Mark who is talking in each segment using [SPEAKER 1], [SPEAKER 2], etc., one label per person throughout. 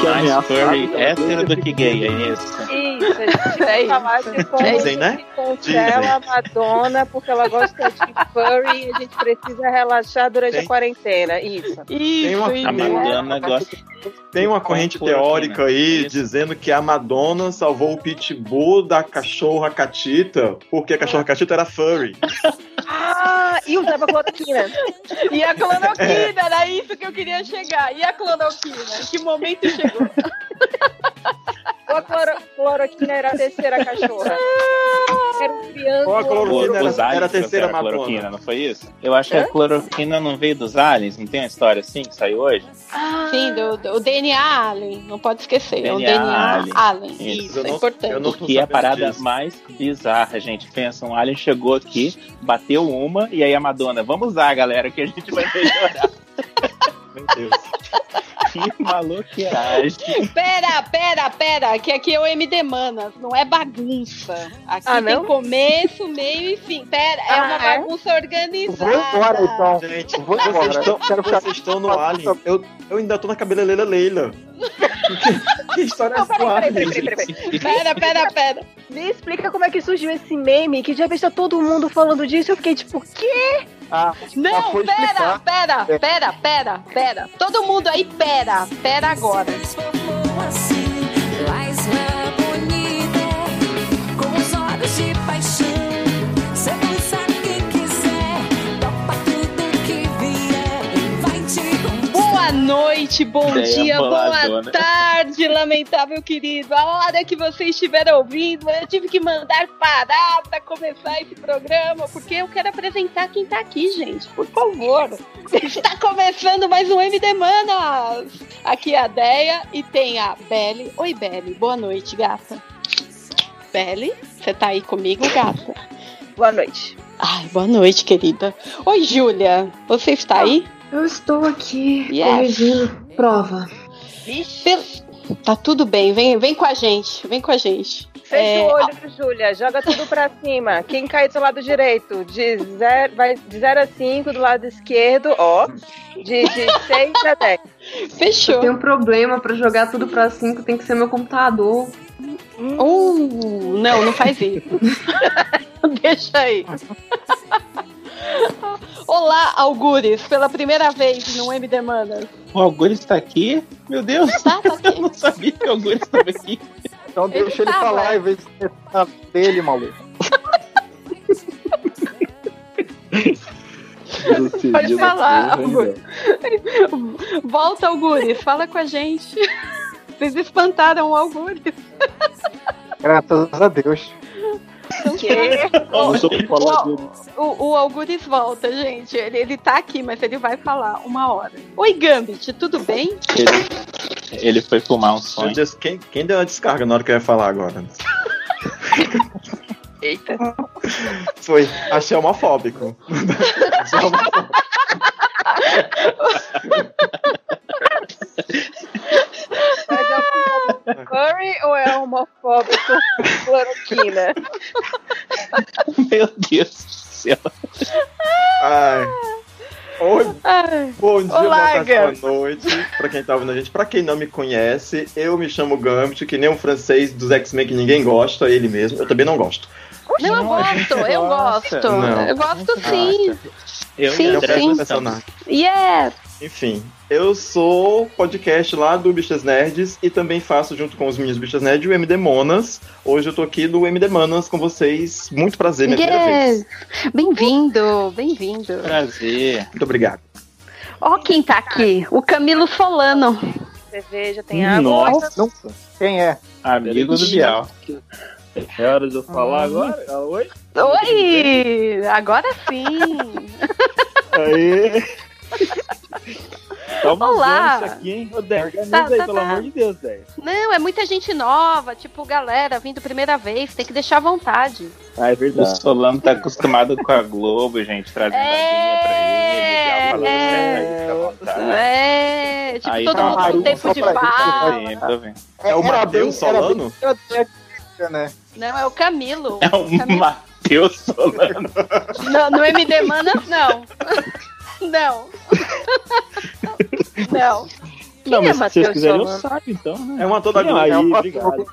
[SPEAKER 1] Que
[SPEAKER 2] Mais
[SPEAKER 1] ameaçado,
[SPEAKER 2] furry
[SPEAKER 1] né?
[SPEAKER 2] hétero do que gay, é isso.
[SPEAKER 3] Isso, a gente vai falar de como
[SPEAKER 4] Dizem, né?
[SPEAKER 3] cancela a Madonna porque ela gosta de furry e a gente precisa relaxar durante
[SPEAKER 4] Tem.
[SPEAKER 3] a quarentena. Isso.
[SPEAKER 4] Tem uma,
[SPEAKER 2] A Madonna gosta.
[SPEAKER 4] tem uma corrente
[SPEAKER 2] Cloroquina.
[SPEAKER 4] teórica aí
[SPEAKER 2] Isso.
[SPEAKER 4] dizendo que a Madonna salvou o pitbull da cachorra catita porque a cachorra catita era furry.
[SPEAKER 3] Ah, e usava cloroquina.
[SPEAKER 5] E a cloroquina, era isso que eu queria chegar. E a cloroquina? Que momento chegou?
[SPEAKER 3] Ou a cloro- cloroquina era a terceira cachorra? Era um
[SPEAKER 4] a cloroquina
[SPEAKER 2] Os
[SPEAKER 4] era,
[SPEAKER 2] aliens
[SPEAKER 4] era a terceira
[SPEAKER 2] trouxeram a cloroquina,
[SPEAKER 4] Madonna.
[SPEAKER 2] não foi isso? Eu acho que a cloroquina não veio dos aliens, não tem uma história assim que saiu hoje?
[SPEAKER 5] Sim, do, do- o DNA Allen, não pode esquecer. é o
[SPEAKER 2] DNA
[SPEAKER 5] DNA
[SPEAKER 2] Allen.
[SPEAKER 5] Allen.
[SPEAKER 2] Isso,
[SPEAKER 5] Isso, é
[SPEAKER 4] não-
[SPEAKER 5] importante.
[SPEAKER 4] eu não-
[SPEAKER 2] O que é a parada
[SPEAKER 4] disso.
[SPEAKER 2] mais bizarra, gente. Pensa, um alien chegou aqui, bateu uma, e aí a Madonna, vamos usar, galera, que a gente vai melhorar.
[SPEAKER 4] Meu Deus.
[SPEAKER 2] que maluqueiragem.
[SPEAKER 5] Pera, pera, pera, que aqui é o MD Manas, não é bagunça. Aqui
[SPEAKER 3] Ah,
[SPEAKER 5] tem começo, meio e fim. Pera, é
[SPEAKER 3] Ah,
[SPEAKER 5] uma
[SPEAKER 3] é?
[SPEAKER 5] bagunça
[SPEAKER 1] Vou
[SPEAKER 5] organizada.
[SPEAKER 1] embora então.
[SPEAKER 4] Gente,
[SPEAKER 1] Vou
[SPEAKER 4] vocês
[SPEAKER 1] embora.
[SPEAKER 4] estão,
[SPEAKER 1] Quero ficar-
[SPEAKER 4] vocês estão no Alien. Eu, eu ainda tô na cabeleireira Leila. que, que história é
[SPEAKER 3] Não,
[SPEAKER 4] Alien?
[SPEAKER 3] peraí, peraí, peraí.
[SPEAKER 5] Pera, pera, pera.
[SPEAKER 3] Me explica como é que surgiu esse meme, que já está todo mundo falando disso. Eu fiquei tipo, quê?
[SPEAKER 1] Ah,
[SPEAKER 5] Não, pera,
[SPEAKER 1] explicar.
[SPEAKER 5] pera, pera, pera, pera. Todo mundo aí, pera, pera agora. Boa noite, bom
[SPEAKER 2] Ideia
[SPEAKER 5] dia, boa tarde, lamentável querido. A hora que você estiver ouvindo, eu tive que mandar parar pra começar esse programa, porque eu quero apresentar quem tá aqui, gente. Por favor. Está começando mais um MD Manas. Aqui é a Deia e tem a Belle. Oi, Belle. Boa noite, gata. Belle, você tá aí comigo, gata?
[SPEAKER 3] Boa noite.
[SPEAKER 5] Ai, boa noite, querida. Oi, Júlia. Você está aí?
[SPEAKER 6] Eu estou aqui
[SPEAKER 5] Yes.
[SPEAKER 6] corrigindo prova.
[SPEAKER 5] Vixe. Tá tudo bem, vem, vem com a gente, vem com a gente.
[SPEAKER 3] Fecha
[SPEAKER 5] É,
[SPEAKER 3] o olho, Júlia. Joga tudo pra cima. Quem cair do lado direito, de 0 vai de zero a 5 do lado esquerdo, ó. De 6 a 10.
[SPEAKER 5] Fechou.
[SPEAKER 6] Tem um problema pra jogar tudo pra 5, tem que ser meu computador.
[SPEAKER 5] Uh, não, não faz isso. Deixa aí. Olá, Algures, pela primeira vez no MD Manas.
[SPEAKER 2] O Augusto está aqui? Meu Deus,
[SPEAKER 5] Tá, tá
[SPEAKER 2] eu
[SPEAKER 5] aqui.
[SPEAKER 2] não sabia que o Augusto estava aqui.
[SPEAKER 1] então
[SPEAKER 5] Ele
[SPEAKER 1] deixa ele falar em vez de na dele, maluco.
[SPEAKER 5] Pode falar, Algures. Volta, Algures, fala com a gente. Vocês espantaram o Algures.
[SPEAKER 1] Graças a Deus. Dele.
[SPEAKER 5] O, o Algures volta, gente. Ele, ele tá aqui, mas ele vai falar uma hora. Oi, Gambit, tudo bem?
[SPEAKER 2] Ele, ele foi fumar um sonho.
[SPEAKER 4] Deus, quem, quem deu uma descarga na hora que eu ia falar agora?
[SPEAKER 5] Eita.
[SPEAKER 4] Foi. Achei homofóbico. Achei homofóbico.
[SPEAKER 3] Mas é homofóbico furry ou é homofóbico cloroquina?
[SPEAKER 2] Meu Deus do céu.
[SPEAKER 4] Ai. Oi,
[SPEAKER 5] Ai,
[SPEAKER 4] bom dia,
[SPEAKER 5] Olá,
[SPEAKER 4] boa boa noite. Pra quem tá ouvindo a gente, pra quem não me conhece, eu me chamo Gambit, que nem um francês dos X-Men que ninguém gosta, ele mesmo. Eu também não gosto.
[SPEAKER 5] não, eu gosto, eu gosto.
[SPEAKER 4] Não.
[SPEAKER 5] Eu gosto sim.
[SPEAKER 2] Eu
[SPEAKER 5] Sim,
[SPEAKER 4] é
[SPEAKER 5] sim.
[SPEAKER 4] personagem.
[SPEAKER 5] Yes.
[SPEAKER 4] Enfim, eu sou podcast lá do Bichas Nerds e também faço junto com os meninos Bichas Nerds o MD Monas. Hoje eu tô aqui no MD Manas com vocês. Muito prazer, minha primeira vez.
[SPEAKER 5] Bem-vindo, bem-vindo.
[SPEAKER 2] Prazer.
[SPEAKER 4] Muito obrigado.
[SPEAKER 5] Ó quem tá aqui, o Camilo Solano.
[SPEAKER 3] Cerveja, tem água.
[SPEAKER 2] Nossa,
[SPEAKER 1] Não, quem é?
[SPEAKER 2] amigo do Bial.
[SPEAKER 7] É hora de eu falar agora? Ah, Oi?
[SPEAKER 5] Oi! Agora sim!
[SPEAKER 7] Aê! Toma
[SPEAKER 5] Olá.
[SPEAKER 7] usando isso aqui, hein? Ô, Dé, organiza
[SPEAKER 5] Tá,
[SPEAKER 7] aí,
[SPEAKER 5] tá,
[SPEAKER 7] pelo
[SPEAKER 5] tá.
[SPEAKER 7] amor de Deus, Dé.
[SPEAKER 5] Não, é muita gente nova, tipo, galera vindo primeira vez, tem que deixar à vontade.
[SPEAKER 7] Ah, é
[SPEAKER 2] O
[SPEAKER 7] verdade.
[SPEAKER 2] Solano tá acostumado com a Globo, gente, trazendo
[SPEAKER 5] É,
[SPEAKER 2] aguinha pra ele, falando
[SPEAKER 5] é.
[SPEAKER 2] certo aí, fica à vontade.
[SPEAKER 5] É, tipo,
[SPEAKER 2] Aí
[SPEAKER 5] todo
[SPEAKER 2] tá
[SPEAKER 5] mundo com tempo de fala.
[SPEAKER 2] Vendo.
[SPEAKER 4] É o Matheus
[SPEAKER 1] bem- era bem-
[SPEAKER 4] Solano?
[SPEAKER 1] era bem- né?
[SPEAKER 5] Não, é o Camilo.
[SPEAKER 2] É o
[SPEAKER 5] Camilo.
[SPEAKER 2] Matheus Solano.
[SPEAKER 5] No, no MD Manas, não. Não. Não.
[SPEAKER 7] Não, mas se vocês
[SPEAKER 3] Matheus
[SPEAKER 7] quiserem, eu saio então, né?
[SPEAKER 4] É um ator da
[SPEAKER 7] Quem
[SPEAKER 4] Globo.
[SPEAKER 7] aí,
[SPEAKER 1] É um ator
[SPEAKER 7] obrigado.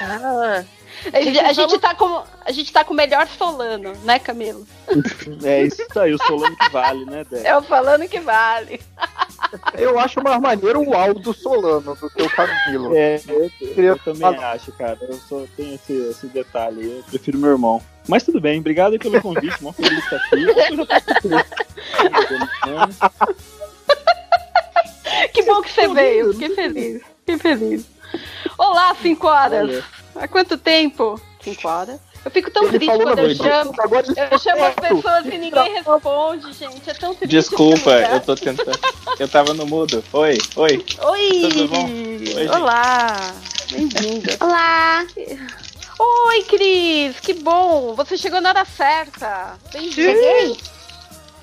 [SPEAKER 3] Ah,
[SPEAKER 5] A gente, a gente tá com, a gente tá com o melhor Solano, né, Camilo?
[SPEAKER 7] É isso aí, o Solano que vale, né, Dé?
[SPEAKER 5] É o falando que vale.
[SPEAKER 1] Eu acho mais maneiro o Aldo Solano do que o Camilo.
[SPEAKER 7] É, eu,
[SPEAKER 1] Queria
[SPEAKER 7] eu também
[SPEAKER 1] falar-
[SPEAKER 7] acho, cara. Eu só tenho esse, esse detalhe. aí, Eu prefiro meu irmão. Mas tudo bem, obrigado aí pelo convite. Mó feliz de estar aqui. Eu já tô com
[SPEAKER 5] Que bom que você veio. Fiquei feliz. Fiquei feliz. Olá, 5 horas.
[SPEAKER 7] Olha.
[SPEAKER 5] Há quanto tempo? 5 horas. Eu fico tão
[SPEAKER 1] Ele
[SPEAKER 5] triste quando eu
[SPEAKER 1] noite.
[SPEAKER 5] chamo. Eu chamo as pessoas e ninguém responde, gente. É tão triste.
[SPEAKER 2] Desculpa, eu tô tentando. Eu tava no mudo. Oi, oi.
[SPEAKER 5] Oi!
[SPEAKER 2] Tudo bom? Oi,
[SPEAKER 5] Olá! Bem-vinda.
[SPEAKER 8] Olá!
[SPEAKER 5] Oi, Cris! Que bom! Você chegou na hora certa. Bem-vinda.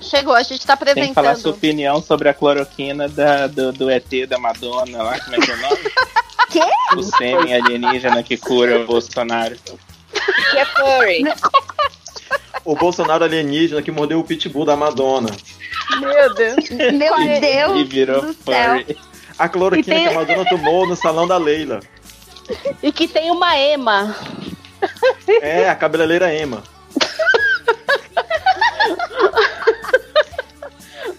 [SPEAKER 5] Chegou, a gente tá
[SPEAKER 2] Tem que falar sua
[SPEAKER 5] apresentando.
[SPEAKER 2] opinião sobre a cloroquina da, do, do ET da Madonna lá, como é que é o nome?
[SPEAKER 8] Quê?
[SPEAKER 2] O sêmen alienígena que cura o Bolsonaro.
[SPEAKER 3] que é furry.
[SPEAKER 4] O Bolsonaro alienígena que mordeu o pitbull da Madonna.
[SPEAKER 5] Meu Deus.
[SPEAKER 8] Meu
[SPEAKER 2] E
[SPEAKER 8] Deus
[SPEAKER 2] virou
[SPEAKER 8] do céu.
[SPEAKER 2] furry.
[SPEAKER 4] A cloroquina
[SPEAKER 5] E tem-
[SPEAKER 4] que a Madonna tomou no salão da Leila.
[SPEAKER 5] E que tem uma ema.
[SPEAKER 4] É, a cabeleireira Ema.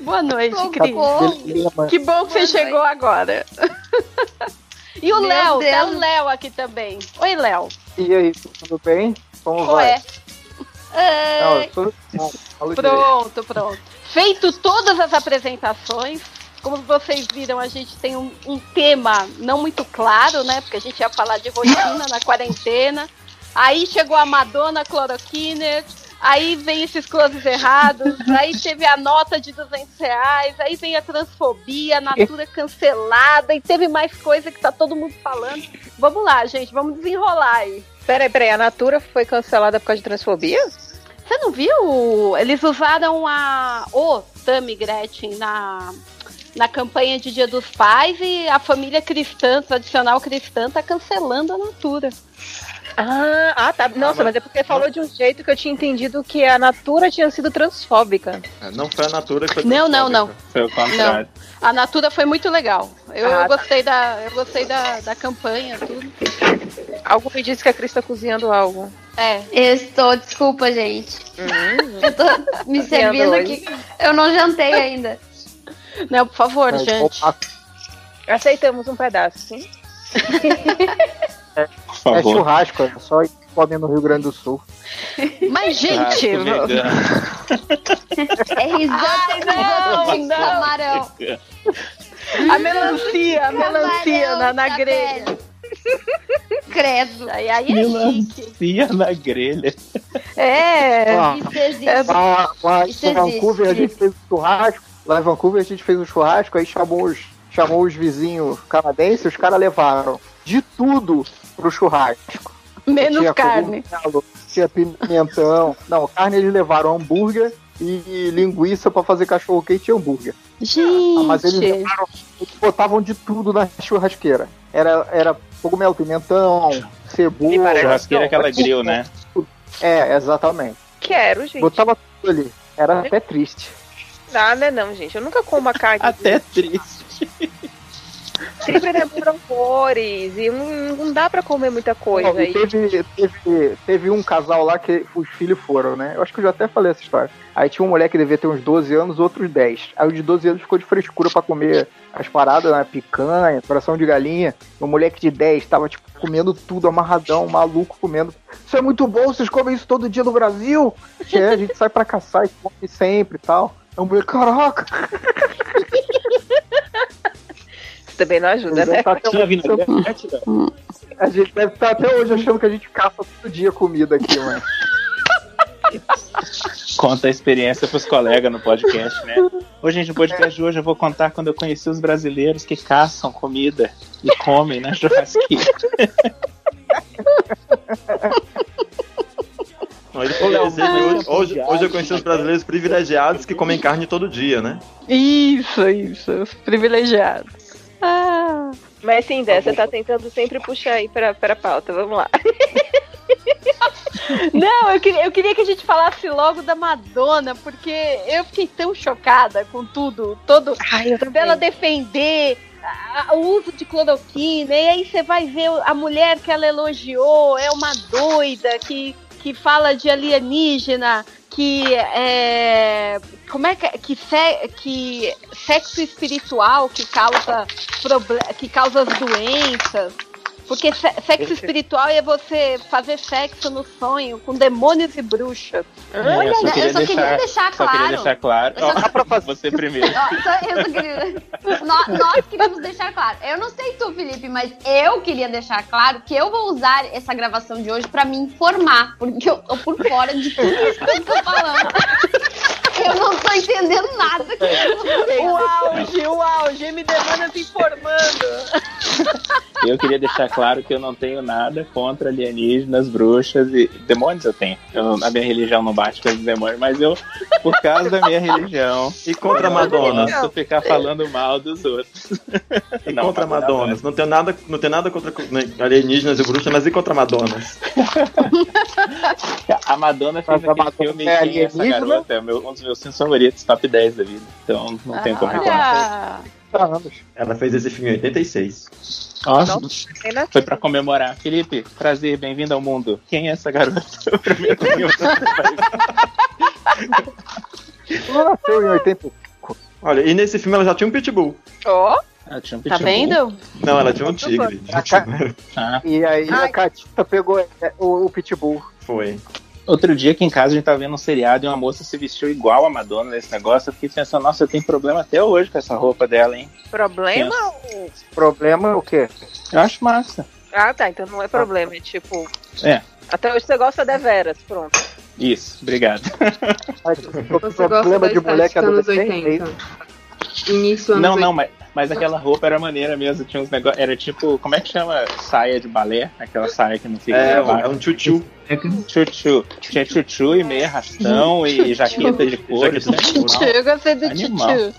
[SPEAKER 5] Boa noite, Cris.
[SPEAKER 8] Socorro.
[SPEAKER 1] Dilema.
[SPEAKER 5] Que bom que você
[SPEAKER 8] Boa
[SPEAKER 5] chegou agora. E o
[SPEAKER 8] Meu
[SPEAKER 5] Léo, tá o Léo aqui também. Oi, Léo.
[SPEAKER 1] E aí, tudo bem? Como
[SPEAKER 5] Qual
[SPEAKER 1] vai?
[SPEAKER 5] é?
[SPEAKER 1] Não, sou... Não, direito.
[SPEAKER 5] Pronto, pronto. Feito todas as apresentações, como vocês viram, a gente tem um, um tema não muito claro, né? Porque a gente ia falar de rotina na quarentena. Aí chegou a Madonna Cloroquiner, aí vem esses closes errados, aí teve a nota de 200 reais, aí vem a transfobia, a natura cancelada, e teve mais coisa que tá todo mundo falando. Vamos lá, gente, vamos desenrolar aí.
[SPEAKER 3] Peraí, peraí, a Natura foi cancelada por causa de transfobia?
[SPEAKER 5] Você não viu? Eles usaram a o Tammy Gretchen na, na campanha de Dia dos Pais e a família cristã, tradicional cristã, tá cancelando a Natura.
[SPEAKER 3] Ah, ah tá. Nossa,
[SPEAKER 4] mas-
[SPEAKER 3] mas é porque falou de um jeito que eu tinha entendido que a Natura tinha sido transfóbica.
[SPEAKER 4] É, Não foi a Natura que foi
[SPEAKER 5] Não, não, não.
[SPEAKER 2] Foi o contrário.
[SPEAKER 5] A Natura foi muito legal. Eu,
[SPEAKER 3] Ah,
[SPEAKER 5] eu
[SPEAKER 3] tá.
[SPEAKER 5] gostei da, eu gostei da, da campanha, tudo.
[SPEAKER 3] Algo me disse que a Cris tá cozinhando algo.
[SPEAKER 5] É.
[SPEAKER 8] Eu estou, desculpa, gente.
[SPEAKER 3] Hum,
[SPEAKER 8] Eu tô me servindo aqui. Eu não jantei ainda.
[SPEAKER 5] Não, por favor, gente.
[SPEAKER 1] opa,
[SPEAKER 3] aceitamos um pedaço, sim.
[SPEAKER 2] Por
[SPEAKER 1] É
[SPEAKER 2] favor.
[SPEAKER 1] churrasco, é só comem no Rio Grande do Sul.
[SPEAKER 5] Mas, gente.
[SPEAKER 8] É risoto,
[SPEAKER 5] Ai, não, não.
[SPEAKER 8] camarão.
[SPEAKER 5] a melancia, a melancia na, na grelha.
[SPEAKER 8] Credo.
[SPEAKER 5] Aí, aí é chique.
[SPEAKER 2] Melancia na grelha.
[SPEAKER 5] É.
[SPEAKER 1] Ah,
[SPEAKER 8] Isso existe.
[SPEAKER 1] lá, lá
[SPEAKER 8] Isso
[SPEAKER 1] em Vancouver a gente fez um churrasco. Lá em Vancouver a gente fez um churrasco, aí chamou os, chamou os vizinhos canadenses, os caras levaram de tudo pro churrasco.
[SPEAKER 5] Menos
[SPEAKER 1] Tinha
[SPEAKER 5] carne.
[SPEAKER 1] cogumelo, Tinha pimentão. Não, carne eles levaram hambúrguer e linguiça pra fazer cachorro quente e hambúrguer.
[SPEAKER 5] Gente.
[SPEAKER 1] Ah, mas eles levaram, eles botavam de tudo na churrasqueira. Era, era cogumelo, pimentão, cebola.
[SPEAKER 2] Churrasqueira é aquela grill, né?
[SPEAKER 1] É, exatamente.
[SPEAKER 3] Quero, gente.
[SPEAKER 1] Botava tudo ali. Era até triste.
[SPEAKER 3] Não é não, gente. Eu nunca como a carne.
[SPEAKER 2] Até triste.
[SPEAKER 3] Sempre lembram cores. E não, não dá pra comer muita coisa
[SPEAKER 1] Não, teve, teve, teve um casal lá que os filhos foram, né? Eu acho que eu já até falei essa história. Aí tinha um moleque que devia ter uns 12 anos, outros 10. Aí o de 12 anos ficou de frescura pra comer as paradas, né? Picanha, coração de galinha. O moleque de 10 tava, tipo, comendo tudo, amarradão, maluco, comendo. Isso é muito bom, vocês comem isso todo dia no Brasil? É, a gente sai pra caçar e come sempre e tal. O moleque, caraca,
[SPEAKER 3] Isso também não ajuda,
[SPEAKER 1] Ele
[SPEAKER 3] né?
[SPEAKER 1] tá até hoje- a gente deve estar até hoje achando que a gente caça todo dia comida aqui, mano.
[SPEAKER 2] Conta a experiência pros colegas no podcast, né? Hoje, gente, no podcast de hoje eu vou contar quando eu conheci os brasileiros que caçam comida e comem na churrasqueira.
[SPEAKER 4] hoje, hoje, hoje eu conheci os brasileiros privilegiados que comem carne todo dia, né?
[SPEAKER 5] Isso, isso. Os privilegiados. Ah.
[SPEAKER 3] Mas sim, Dé, você tá tentando sempre puxar aí pra, pra pauta. Vamos lá.
[SPEAKER 5] Não, eu queria, eu queria que a gente falasse logo da Madonna, porque eu fiquei tão chocada com tudo, todo
[SPEAKER 3] Ai,
[SPEAKER 5] dela defender a- o uso de cloroquina, e aí você vai ver a mulher que ela elogiou, é uma doida que, que fala de alienígena, que é. Como é que. Que, se- que sexo espiritual que causa, que causa as doenças. Porque se- sexo espiritual é você fazer sexo no sonho com demônios e bruxas.
[SPEAKER 2] É, eu só
[SPEAKER 8] eu
[SPEAKER 2] queria
[SPEAKER 8] só queria
[SPEAKER 2] deixar,
[SPEAKER 8] deixar
[SPEAKER 2] só queria
[SPEAKER 8] claro.
[SPEAKER 2] deixar claro.
[SPEAKER 8] Eu só-
[SPEAKER 1] Dá pra fazer.
[SPEAKER 2] você primeiro.
[SPEAKER 8] Ó, só- eu só queria- nós, nós queríamos deixar claro. Eu não sei tu, Felipe, mas eu queria deixar claro que eu vou usar essa gravação de hoje pra me informar, porque eu tô por fora de tudo isso que eu tô falando. Eu não tô entendendo nada.
[SPEAKER 5] O auge, o auge, MD Manas informando.
[SPEAKER 2] Eu queria deixar claro que eu não tenho nada contra alienígenas, bruxas e demônios eu tenho. Eu- a minha religião não bate com os demônios, mas eu, por causa da minha religião,
[SPEAKER 4] E contra
[SPEAKER 2] eu
[SPEAKER 4] Madonna.
[SPEAKER 2] não posso ficar falando mal dos outros.
[SPEAKER 4] E
[SPEAKER 2] Não,
[SPEAKER 4] contra
[SPEAKER 2] Madonna.
[SPEAKER 4] Madonas. Não tenho nada, não tenho nada contra né, alienígenas e bruxas, mas e contra Madonas?
[SPEAKER 2] A Madonna fez
[SPEAKER 1] Mas a
[SPEAKER 2] aquele
[SPEAKER 1] Madonna
[SPEAKER 2] filme
[SPEAKER 1] é
[SPEAKER 2] é essa
[SPEAKER 1] alienígena?
[SPEAKER 2] garota? É meu- um dos meus filmes favoritos, top 10 da vida. Então não tem como reclamar.
[SPEAKER 5] Olha,
[SPEAKER 1] anos.
[SPEAKER 4] Ela fez esse filme em 86.
[SPEAKER 2] Nossa,
[SPEAKER 3] na-
[SPEAKER 2] foi pra comemorar. Felipe, prazer, bem-vindo ao mundo. Quem é essa garota? O primeiro filme.
[SPEAKER 1] Ela nasceu em 80.
[SPEAKER 4] Olha, e nesse filme ela já tinha um pitbull.
[SPEAKER 3] Ó,
[SPEAKER 2] Ah, tinha um
[SPEAKER 5] tá
[SPEAKER 2] pitbull.
[SPEAKER 5] vendo?
[SPEAKER 4] Não, ela tinha um tigre.
[SPEAKER 2] Ah,
[SPEAKER 1] E aí
[SPEAKER 3] Ai.
[SPEAKER 1] a Catita pegou é, o, o Pitbull.
[SPEAKER 4] Foi.
[SPEAKER 2] Outro dia aqui em casa a gente tava vendo um seriado e uma moça se vestiu igual a Madonna nesse negócio. Eu fiquei pensando, nossa, eu tenho problema até hoje com essa roupa dela, hein?
[SPEAKER 3] problema? ou-
[SPEAKER 1] Problema é o quê?
[SPEAKER 2] Eu acho massa.
[SPEAKER 3] Ah, tá. Então não é problema. É tipo.
[SPEAKER 2] É.
[SPEAKER 3] Até hoje você gosta deveras. Pronto.
[SPEAKER 2] Isso, obrigado.
[SPEAKER 6] Você
[SPEAKER 1] problema de mulher que é adolescente.
[SPEAKER 6] 80.
[SPEAKER 1] isso?
[SPEAKER 6] Início
[SPEAKER 2] Não,
[SPEAKER 6] 80.
[SPEAKER 2] não, mas, mas aquela roupa era maneira mesmo. Tinha uns negócios. Era tipo, como é que chama? Saia de balé? Aquela saia que não fica
[SPEAKER 4] É, é um tchutchu.
[SPEAKER 2] Chuchu. Tinha chuchu e meia rastão e jaqueta de couro. É.
[SPEAKER 5] Tchutchu, eu gostei do tchutchu.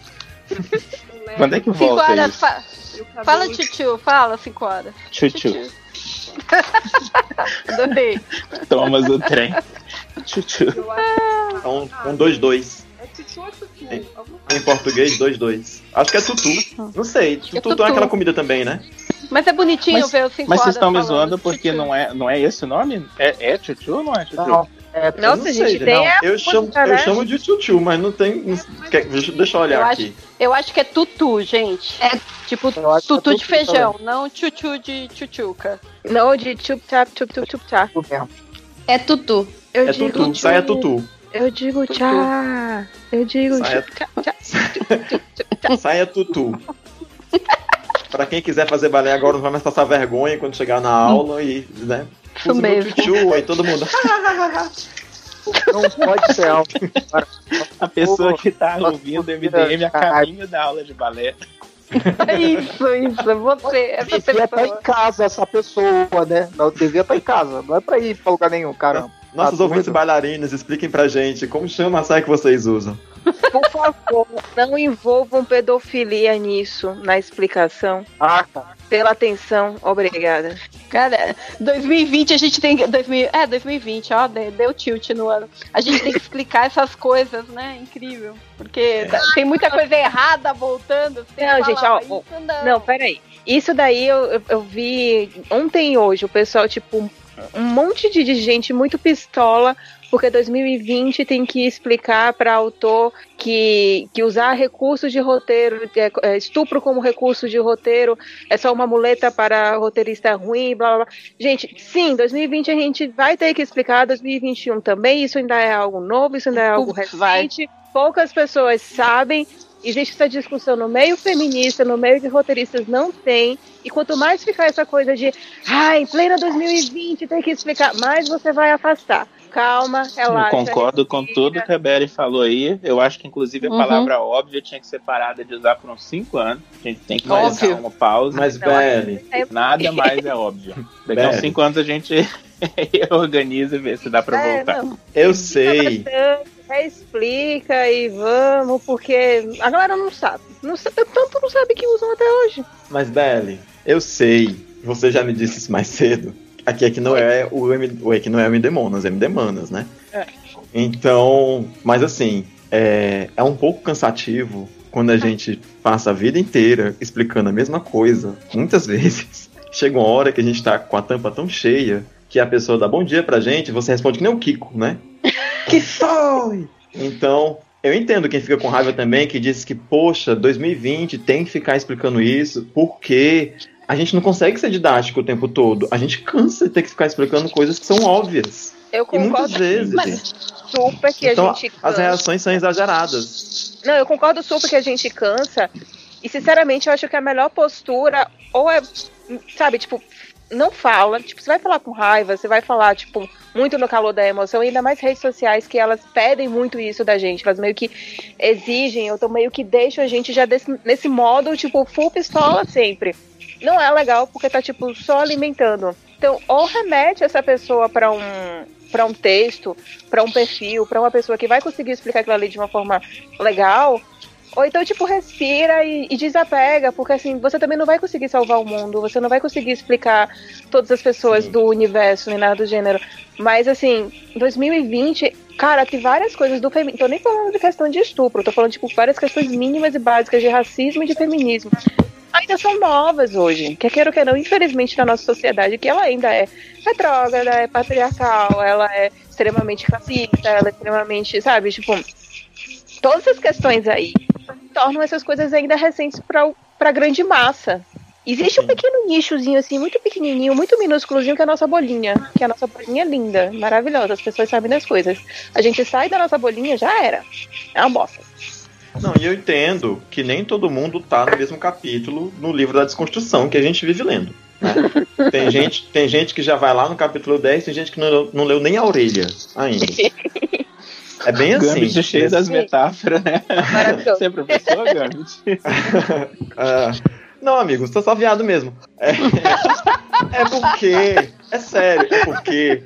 [SPEAKER 2] Quando é que
[SPEAKER 5] Cinco
[SPEAKER 2] volta
[SPEAKER 5] horas,
[SPEAKER 2] isso?
[SPEAKER 5] fa- fala tchutchu, fala cinco horas.
[SPEAKER 2] Chuchu.
[SPEAKER 5] Adorei.
[SPEAKER 2] Tomas o trem. Chuchu.
[SPEAKER 6] Eu acho
[SPEAKER 4] É um, um 2-2.
[SPEAKER 6] que é tchutchu ou tchutchu?
[SPEAKER 4] É.
[SPEAKER 6] Alguma
[SPEAKER 4] Em português, 2-2. Acho que é tutu. Não sei. Tutu,
[SPEAKER 5] tutu.
[SPEAKER 4] é aquela comida também, né?
[SPEAKER 5] Mas é bonitinho
[SPEAKER 2] Mas-
[SPEAKER 5] ver cinco
[SPEAKER 2] Mas vocês estão me zoando porque não é, não é esse o nome? É, é chuchu ou não é chuchu?
[SPEAKER 1] Não, é,
[SPEAKER 3] Nossa,
[SPEAKER 4] não sei,
[SPEAKER 3] gente
[SPEAKER 4] não. Eu chamo, eu chamo de tchutchu, mas não tem. não- quer- deixa, deixa eu olhar
[SPEAKER 5] Eu
[SPEAKER 4] aqui.
[SPEAKER 5] Eu acho que é tutu, gente. É tipo
[SPEAKER 1] acho que é
[SPEAKER 5] tutu de
[SPEAKER 1] tutu
[SPEAKER 5] feijão, não tchutchu de tchutchuca.
[SPEAKER 3] Não, de chup tap, chup tup chup tap.
[SPEAKER 1] tudo mesmo.
[SPEAKER 8] É tutu.
[SPEAKER 3] Eu
[SPEAKER 4] É
[SPEAKER 3] digo
[SPEAKER 4] tutu,
[SPEAKER 3] tchu.
[SPEAKER 4] saia tutu.
[SPEAKER 3] Eu digo tchá. Eu digo
[SPEAKER 4] Saia-
[SPEAKER 3] tchá.
[SPEAKER 4] Saia tutu. Pra quem quiser fazer balé agora, não vai mais passar vergonha quando chegar na aula e, né?
[SPEAKER 5] Isso mesmo.
[SPEAKER 4] tchutchu, aí todo mundo.
[SPEAKER 1] Não pode ser alto.
[SPEAKER 2] A pessoa que tá ouvindo
[SPEAKER 1] nossa,
[SPEAKER 2] MDM a caminho da aula de balé.
[SPEAKER 5] Isso, isso, você, essa
[SPEAKER 1] Devia estar
[SPEAKER 5] pessoa.
[SPEAKER 1] em casa essa pessoa, né? Não, devia estar em casa. Não é pra ir pra lugar nenhum, caramba.
[SPEAKER 4] Nossos
[SPEAKER 1] Tá
[SPEAKER 4] ouvintes bailarinos, expliquem pra gente como chama a saia que vocês usam.
[SPEAKER 3] Por favor, não envolvam pedofilia nisso, na explicação.
[SPEAKER 1] Ah, tá.
[SPEAKER 3] Pela atenção, obrigada.
[SPEAKER 5] Cara, 2020 a gente tem. 2000, é, 2020, ó, de- deu tilt no ano. A gente tem que explicar essas coisas, né? Incrível. Porque tá- tem muita coisa errada voltando.
[SPEAKER 3] Não,
[SPEAKER 5] falar,
[SPEAKER 3] gente, ó,
[SPEAKER 5] "Isso não.
[SPEAKER 3] Não, peraí. Isso daí eu, eu, eu vi ontem e hoje, o pessoal, tipo, um monte de, gente muito pistola, porque 2020 tem que explicar para autor que, que usar recursos de roteiro, é, é, estupro como recurso de roteiro, é só uma muleta para roteirista ruim, blá blá blá. Gente, sim, 2020 a gente vai ter que explicar, 2021 também, isso ainda é algo novo, isso ainda é algo
[SPEAKER 5] Putz, vai.
[SPEAKER 3] recente. Poucas pessoas sabem, existe essa discussão no meio feminista, no meio de roteiristas não tem. E quanto mais ficar essa coisa de, ah, em plena 2020 tem que explicar, mais você vai afastar. Calma,
[SPEAKER 2] Eu
[SPEAKER 3] relaxa.
[SPEAKER 2] concordo com tudo que a Beli falou aí. Eu acho que, inclusive, a
[SPEAKER 5] Uhum.
[SPEAKER 2] palavra óbvia tinha que ser parada de usar por uns 5 anos. A gente tem que
[SPEAKER 4] Mas-
[SPEAKER 2] dar uma pausa.
[SPEAKER 4] Mas,
[SPEAKER 3] Não,
[SPEAKER 4] Belly,
[SPEAKER 2] Nada mais é óbvio. Daqui a uns. 5 anos a gente organiza e vê se dá pra
[SPEAKER 3] É,
[SPEAKER 2] voltar.
[SPEAKER 3] não,
[SPEAKER 4] eu sei.
[SPEAKER 3] bastante, reexplica e vamos, porque a galera não sabe. Não sabe tanto não sabe que usam até hoje.
[SPEAKER 4] Mas, Belly, eu sei. Você já me disse isso mais cedo. Aqui, aqui não é o M, o aqui não é o MD Monas, é MD Manas, né?
[SPEAKER 3] É.
[SPEAKER 4] Então, mas assim, é, é um pouco cansativo quando a gente passa a vida inteira explicando a mesma coisa, muitas vezes, chega uma hora que a gente tá com a tampa tão cheia que a pessoa dá bom dia pra gente, você responde que nem o Kiko, né? que foi? Então, eu entendo quem fica com raiva também, que diz que, poxa, 2020 tem que ficar explicando isso, porque a gente não consegue ser didático o tempo todo. A gente cansa de ter que ficar explicando coisas que são óbvias.
[SPEAKER 3] Eu
[SPEAKER 4] E muitas
[SPEAKER 3] concordo
[SPEAKER 4] vezes.
[SPEAKER 3] mas super que
[SPEAKER 4] então,
[SPEAKER 3] a gente
[SPEAKER 4] as
[SPEAKER 3] cansa.
[SPEAKER 4] reações são exageradas.
[SPEAKER 3] Não, eu concordo super que a gente cansa. E sinceramente, eu acho que a melhor postura ou é, sabe, tipo, não fala, tipo, você vai falar com raiva, você vai falar, tipo, muito no calor da emoção, ainda mais redes sociais que elas pedem muito isso da gente, elas meio que exigem, ou então meio que deixam a gente já desse- nesse modo, tipo, full pistola sempre. Não é legal porque tá, tipo, só alimentando. Então, ou remete essa pessoa pra um para um texto, pra um perfil, pra uma pessoa que vai conseguir explicar aquilo ali de uma forma legal, ou então, tipo, respira e, e desapega, porque assim, você também não vai conseguir salvar o mundo, você não vai conseguir explicar todas as pessoas do universo, nem nada do gênero. Mas assim, 2020, cara, tem várias coisas do feminismo. Tô nem falando de questão de estupro, tô falando, tipo, várias questões mínimas e básicas de racismo e de feminismo. Ainda são novas hoje, quer queira ou quer não, infelizmente, na nossa sociedade, que ela ainda é retrógrada, é patriarcal, ela é extremamente racista, ela é extremamente, sabe, tipo, todas essas questões aí tornam essas coisas ainda recentes para a grande massa. Existe um pequeno nichozinho assim, muito pequenininho, muito minúsculozinho, que é a nossa bolinha. Que é a nossa bolinha linda, maravilhosa. As pessoas sabem das coisas. A gente sai da nossa bolinha, já era. É uma bosta.
[SPEAKER 4] Não, e eu entendo que nem todo mundo tá no mesmo capítulo no livro da desconstrução que a gente vive lendo. né? Tem, gente, tem gente que já vai lá no capítulo 10, tem gente que não, não leu nem a orelha ainda. É bem assim.
[SPEAKER 2] Gambit cheio das
[SPEAKER 3] Sim.
[SPEAKER 2] metáforas, né?
[SPEAKER 3] Maravilhoso.
[SPEAKER 2] Você é professor, Gambit?
[SPEAKER 4] Ah, não, amigo, você tá só viado mesmo. É, é porque. É sério, é porque.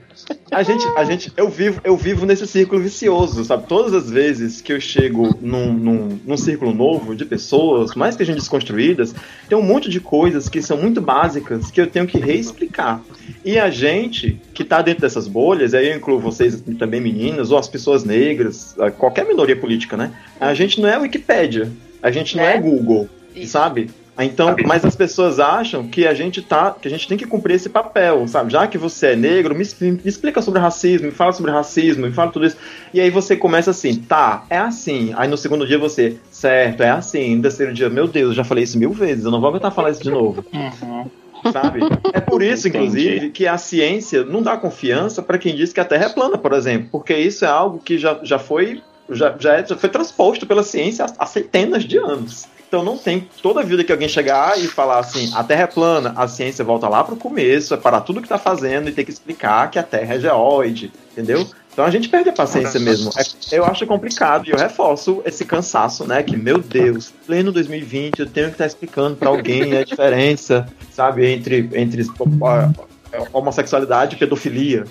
[SPEAKER 4] A gente, a gente, eu vivo, eu vivo nesse círculo vicioso, sabe? Todas as vezes que eu chego num, num, num círculo novo de pessoas, mais que a gente desconstruídas, tem um monte de coisas que são muito básicas que eu tenho que reexplicar. E a gente que tá dentro dessas bolhas, aí eu incluo vocês também meninas, ou as pessoas negras, qualquer minoria política, né? A gente não é Wikipédia, a gente não é,
[SPEAKER 3] É.
[SPEAKER 4] Google,
[SPEAKER 3] Isso.
[SPEAKER 4] sabe? Então, mas as pessoas acham que a gente tá, que a gente tem que cumprir esse papel, sabe? Já que você é negro, me, me explica sobre racismo, me fala sobre racismo, me fala tudo isso. E aí você começa assim, tá, é assim. Aí no segundo dia você, certo, é assim. No terceiro dia, meu Deus, eu já falei isso mil vezes, eu não vou aguentar falar isso de novo,
[SPEAKER 2] Uhum.
[SPEAKER 4] sabe? É por isso,
[SPEAKER 2] Entendi.
[SPEAKER 4] inclusive, que a ciência não dá confiança para quem diz que a Terra é plana, por exemplo, porque isso é algo que já, já foi já, já, é- já foi transposto pela ciência há, há centenas de anos. Então não tem toda vida que alguém chegar e falar assim, a Terra é plana, a ciência volta lá pro começo, é parar tudo que tá fazendo e ter que explicar que a Terra é geóide, entendeu? Então a gente perde a paciência mesmo. É- eu acho complicado e eu reforço esse cansaço, né? Que, meu Deus, pleno 2020, eu tenho que estar explicando pra alguém a diferença, sabe, entre, entre homossexualidade e pedofilia.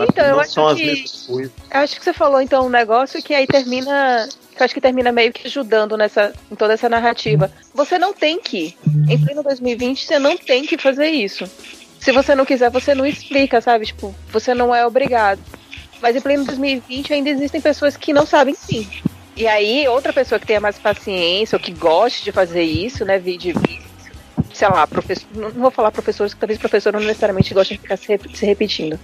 [SPEAKER 3] Então, eu acho
[SPEAKER 4] são as
[SPEAKER 3] que-
[SPEAKER 4] mesmas coisas.
[SPEAKER 3] Eu acho que você falou então um negócio que aí termina. Que acho que termina meio que ajudando nessa, em toda essa narrativa. Você não tem que. Em pleno 2020, você não tem que fazer isso. Se você não quiser, você não explica, sabe? Tipo, você não é obrigado. Mas em pleno 2020 ainda existem pessoas que não sabem sim. E aí, outra pessoa que tenha mais paciência ou que goste de fazer isso, né? Vide, sei lá, professor. Não vou falar professores, porque talvez professor não necessariamente goste de ficar se, rep- se repetindo.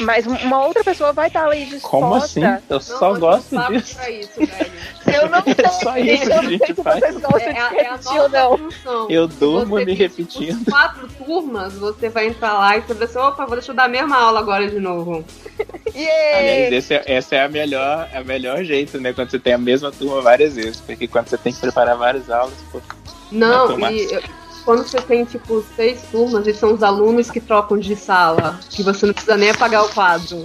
[SPEAKER 3] Mas uma outra pessoa vai estar ali disposta.
[SPEAKER 2] Como assim? Eu só gosto disso.
[SPEAKER 6] Isso, velho.
[SPEAKER 3] Eu não sei.
[SPEAKER 2] É só isso que
[SPEAKER 3] eu
[SPEAKER 2] a
[SPEAKER 3] não
[SPEAKER 2] gente faz.
[SPEAKER 6] É, é a nova
[SPEAKER 3] não.
[SPEAKER 6] função.
[SPEAKER 2] Eu durmo
[SPEAKER 6] Você
[SPEAKER 2] me
[SPEAKER 6] tem,
[SPEAKER 2] repetindo.
[SPEAKER 6] Tipo, quatro turmas, você vai entrar lá e você vai dizer, opa, vou deixar eu dar a mesma aula agora de novo.
[SPEAKER 2] Aliás, esse é, essa é a melhor, a melhor jeito, né? Quando você tem a mesma turma várias vezes. Porque quando você tem que preparar várias aulas, pô.
[SPEAKER 6] Não, e eu- quando você tem, tipo, seis turmas e são os alunos que trocam de sala, que você não precisa nem apagar o quadro.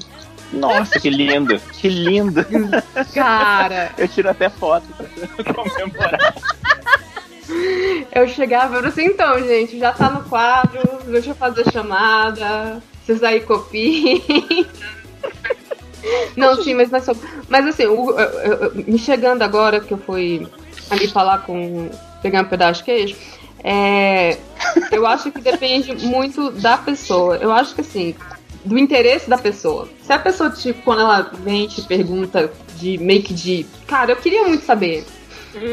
[SPEAKER 2] Nossa, que lindo! Que lindo!
[SPEAKER 6] Cara,
[SPEAKER 2] Eu tiro até foto pra comemorar.
[SPEAKER 6] eu chegava e falava assim, então, gente, já tá no quadro, deixa eu fazer chamada, vocês aí copiem. Não, sim, mas, mas, mas assim, o- eu- eu- me chegando agora que eu fui ali falar com. pegar um pedaço de queijo, é, eu acho que depende muito da pessoa. Eu acho que assim, do interesse da pessoa. Se a pessoa, tipo, quando ela vem e te pergunta de meio que de. Cara, eu queria muito saber.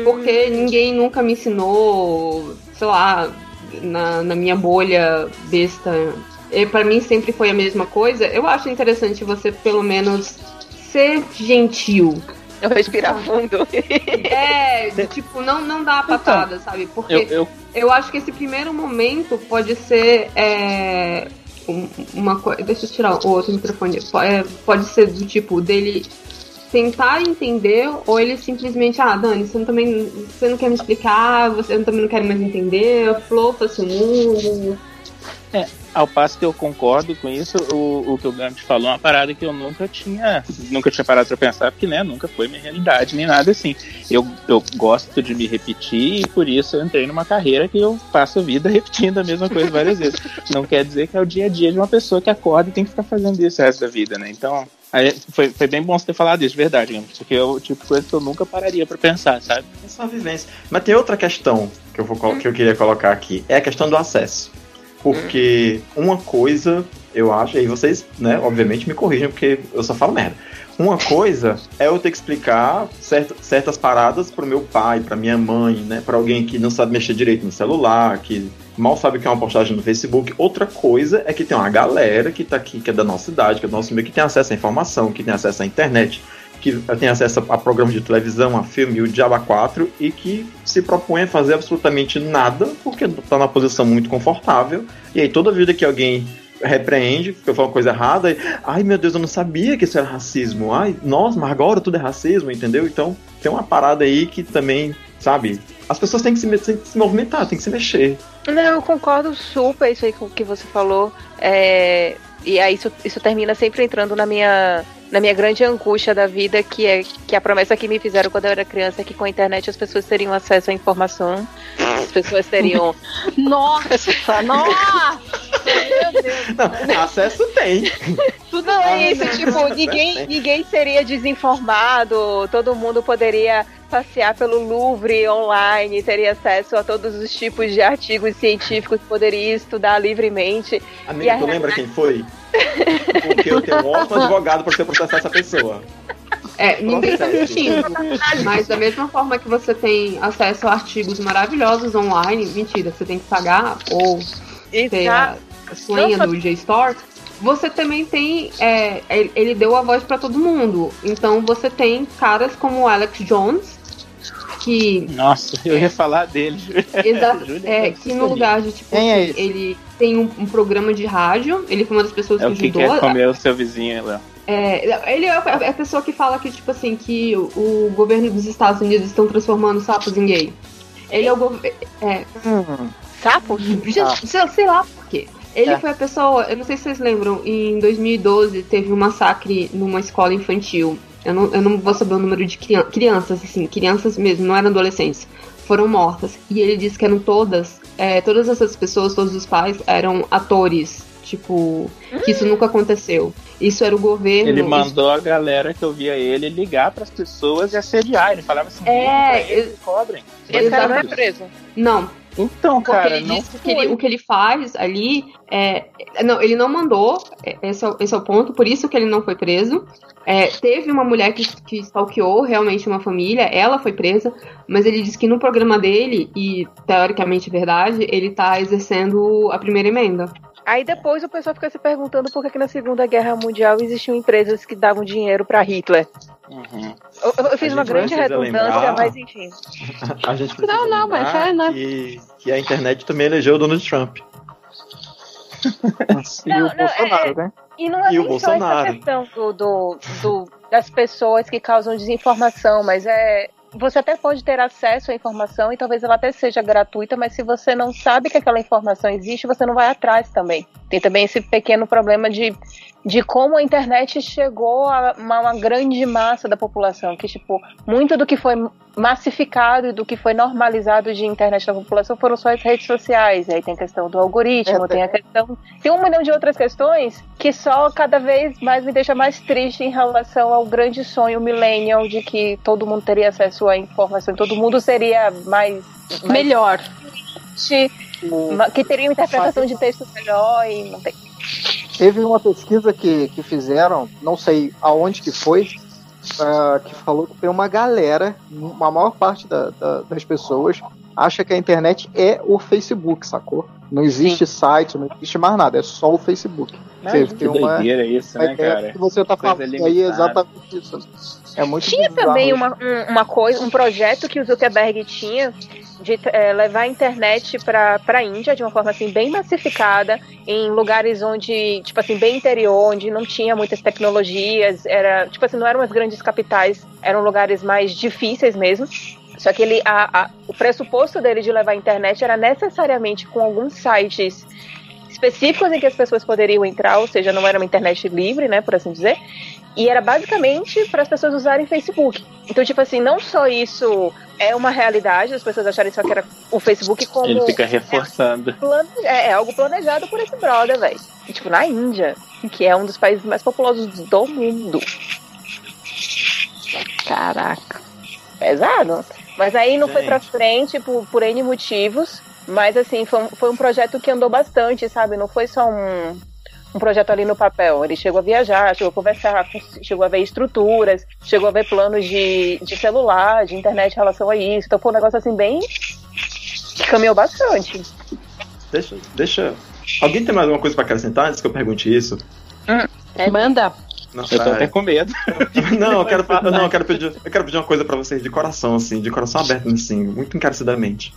[SPEAKER 6] Porque ninguém nunca me ensinou, sei lá, na, na minha bolha besta. E pra mim sempre foi a mesma coisa. Eu acho interessante você, pelo menos, ser gentil.
[SPEAKER 3] Eu respirar fundo.
[SPEAKER 6] É, tipo, não, não dá a patada, sabe? Porque
[SPEAKER 9] Eu, eu,
[SPEAKER 6] eu acho que esse primeiro momento pode ser é, um- uma coisa. Deixa eu tirar o outro microfone. É, pode ser do tipo dele tentar entender ou ele simplesmente, ah, Dani, você não, também, você não quer me explicar, você eu também não quero mais entender, flopa seu mundo.
[SPEAKER 9] Ao passo que eu concordo com isso, o, o que o Gambit falou é uma parada que eu nunca tinha, nunca tinha parado pra pensar, porque né, nunca foi minha realidade, nem nada assim. Eu, eu gosto de me repetir e por isso eu entrei numa carreira que eu passo a vida repetindo a mesma coisa várias vezes. Não quer dizer que é o dia a dia de uma pessoa que acorda e tem que ficar fazendo isso o resto da vida, né? Então, aí foi, foi bem bom você ter falado isso, de verdade, porque é o tipo de coisa que eu nunca pararia pra pensar, sabe?
[SPEAKER 4] É uma vivência. Mas tem outra questão que eu, vou, que eu queria colocar aqui. É a questão do acesso. Porque uma coisa, eu acho, e vocês, né, obviamente me corrijam porque eu só falo merda. Uma coisa é eu ter que explicar certa- certas paradas pro meu pai, pra minha mãe, né, para alguém que não sabe mexer direito no celular, que mal sabe o que é uma postagem no Facebook. Outra coisa é que tem uma galera que tá aqui, que é da nossa idade, que é do nosso meio, que tem acesso à informação, que tem acesso à internet, que tem acesso a programas de televisão, a filme, o Diaba 4, e que se propõe a fazer absolutamente nada, porque está numa posição muito confortável. E aí toda vida que alguém repreende, que eu falo uma coisa errada, e, ai meu Deus, eu não sabia que isso era racismo. Ai, nossa, mas agora tudo é racismo, entendeu? Então tem uma parada aí que também, sabe, as pessoas têm que se, têm que se movimentar, têm que se mexer.
[SPEAKER 3] Não, eu concordo super isso aí com o que você falou. É, e aí isso, isso termina sempre entrando na minha, na minha grande angústia da vida, que é que a promessa que me fizeram quando eu era criança é que com a internet as pessoas teriam acesso à informação, as pessoas teriam.
[SPEAKER 5] Nossa, nossa! Meu Deus.
[SPEAKER 4] Não, acesso tem.
[SPEAKER 3] Tudo isso, tipo, ninguém, ninguém seria desinformado, todo mundo poderia passear pelo Louvre online, teria acesso a todos os tipos de artigos científicos, poderia estudar livremente. E
[SPEAKER 4] Amigo,
[SPEAKER 3] a
[SPEAKER 4] tu lembra quem foi? Porque eu tenho um ótimo advogado para você processar essa pessoa.
[SPEAKER 6] É, ninguém tá
[SPEAKER 4] Processo.
[SPEAKER 6] mentindo. Mas da mesma forma que você tem acesso a artigos maravilhosos online, mentira, você tem que pagar ou ter a, a senha do JSTOR, você também tem. é, ele ele deu a voz pra todo mundo. Então você tem caras como o Alex Jones, que.
[SPEAKER 9] Nossa, eu ia falar dele.
[SPEAKER 6] Exato, é,
[SPEAKER 9] deve
[SPEAKER 6] que no lugar de tipo,
[SPEAKER 2] Quem é esse?
[SPEAKER 6] ele tem um, um programa de rádio, ele foi uma das pessoas
[SPEAKER 9] É
[SPEAKER 6] que
[SPEAKER 9] o que
[SPEAKER 6] ajudou.
[SPEAKER 9] quer comer o seu vizinho, Léo.
[SPEAKER 6] É, ele é a é pessoa que fala que, tipo assim, que o, o governo dos Estados Unidos estão transformando sapos em gay. Ele é o governo. É,
[SPEAKER 2] Hum,
[SPEAKER 3] Sapos?
[SPEAKER 6] sei, sei lá por quê. Ele
[SPEAKER 2] É.
[SPEAKER 6] foi a pessoa, eu não sei se vocês lembram, em 2012 teve um massacre numa escola infantil. Eu não, eu não vou saber o número de crian- crianças, assim, crianças mesmo, não eram adolescentes. Foram mortas. E ele disse que eram todas, é, todas essas pessoas, todos os pais, eram atores. Tipo, que isso nunca aconteceu. Isso era o governo.
[SPEAKER 9] Ele
[SPEAKER 6] isso-
[SPEAKER 9] mandou a galera que ouvia ele ligar pras pessoas e assediar. Ele falava assim:
[SPEAKER 6] É,
[SPEAKER 9] "Liga pra eles e cobrem.
[SPEAKER 3] Esse cara não é preso.
[SPEAKER 6] Não,
[SPEAKER 9] Então,
[SPEAKER 6] Porque
[SPEAKER 9] cara,
[SPEAKER 6] ele
[SPEAKER 9] não
[SPEAKER 6] disse que ele- o que ele faz ali é. Não, ele não mandou, é- esse é, o- esse é o ponto, por isso que ele não foi preso. É, teve uma mulher que, que stalkeou realmente uma família, ela foi presa, mas ele disse que no programa dele, e teoricamente é verdade, ele tá exercendo a primeira emenda.
[SPEAKER 3] Aí depois o pessoal fica se perguntando por que, que na Segunda Guerra Mundial existiam empresas que davam dinheiro pra Hitler.
[SPEAKER 9] Uhum.
[SPEAKER 3] Eu, eu- fiz uma grande redundância,
[SPEAKER 4] lembrar-
[SPEAKER 3] mas enfim.
[SPEAKER 4] A gente precisa
[SPEAKER 5] Não, não, mas é, né?
[SPEAKER 4] que, que a internet também elegeu o Donald Trump.
[SPEAKER 2] e
[SPEAKER 3] Não,
[SPEAKER 2] o
[SPEAKER 3] não,
[SPEAKER 2] Bolsonaro, né?
[SPEAKER 3] E não é
[SPEAKER 4] E o
[SPEAKER 3] só essa
[SPEAKER 4] Bolsonaro.
[SPEAKER 3] questão do, do, do- das pessoas que causam desinformação, mas é. Você até pode ter acesso à informação e talvez ela até seja gratuita, mas se você não sabe que aquela informação existe, você não vai atrás também. Tem também esse pequeno problema de, de como a internet chegou a uma, uma grande massa da população, que tipo, muito do que foi massificado e do que foi normalizado de internet da população foram só as redes sociais. E aí tem a questão do algoritmo,
[SPEAKER 2] É,
[SPEAKER 3] tem a questão. Tem um milhão de outras questões que só cada vez mais me deixa mais triste em relação ao grande sonho millennial de que todo mundo teria acesso à informação, todo mundo seria mais. mais
[SPEAKER 5] Melhor.
[SPEAKER 3] que teria uma interpretação de texto melhor e não tem.
[SPEAKER 2] Teve uma pesquisa que, que fizeram, não sei aonde que foi, ah, que falou que tem uma galera, uma maior parte da- da- das pessoas acha que a internet é o Facebook, sacou? Não existe site, não existe mais nada, é só o Facebook. Você
[SPEAKER 9] que
[SPEAKER 2] tem uma,
[SPEAKER 9] doideira isso,
[SPEAKER 2] uma
[SPEAKER 9] né, cara?
[SPEAKER 2] que você tá
[SPEAKER 9] Coisa
[SPEAKER 2] falando aí
[SPEAKER 9] limitada.
[SPEAKER 2] exatamente isso. É muito
[SPEAKER 3] Tinha
[SPEAKER 2] bizarro
[SPEAKER 3] também uma, um, uma coisa, um projeto que o Zuckerberg tinha de eh, levar a internet para a Índia de uma forma assim bem massificada, em lugares onde, tipo assim, bem interior, onde não tinha muitas tecnologias, era, tipo assim, não eram as grandes capitais, eram lugares mais difíceis mesmo. Só que ele, a- a- o pressuposto dele de levar a internet era necessariamente com alguns sites específicos em que as pessoas poderiam entrar, ou seja, não era uma internet livre, né, por assim dizer. E era basicamente para as pessoas usarem Facebook. Então, tipo assim, não só isso é uma realidade, as pessoas acharem só que era o Facebook como
[SPEAKER 9] Ele fica reforçando.
[SPEAKER 3] plane- é, é algo planejado por esse brother, velho. Tipo, na Índia, que é um dos países mais populosos do mundo. Caraca. Pesado. Mas aí não foi pra
[SPEAKER 4] Gente.
[SPEAKER 3] frente por, por N motivos. Mas assim, foi, um- foi um projeto que andou bastante, sabe? Não foi só um, um projeto ali no papel. Ele chegou a viajar, chegou a conversar, chegou a ver estruturas, chegou a ver planos de, de celular, de internet em relação a isso. Então foi um negócio assim bem. que caminhou bastante.
[SPEAKER 4] Deixa, deixa. Alguém tem mais alguma coisa pra acrescentar antes que eu pergunte isso?
[SPEAKER 5] Manda.
[SPEAKER 4] Não,
[SPEAKER 9] Eu tô até com medo.
[SPEAKER 4] Não, eu quero, não, eu quero pedir, eu quero pedir uma coisa pra vocês de coração, assim, de coração aberto, assim, muito encarecidamente.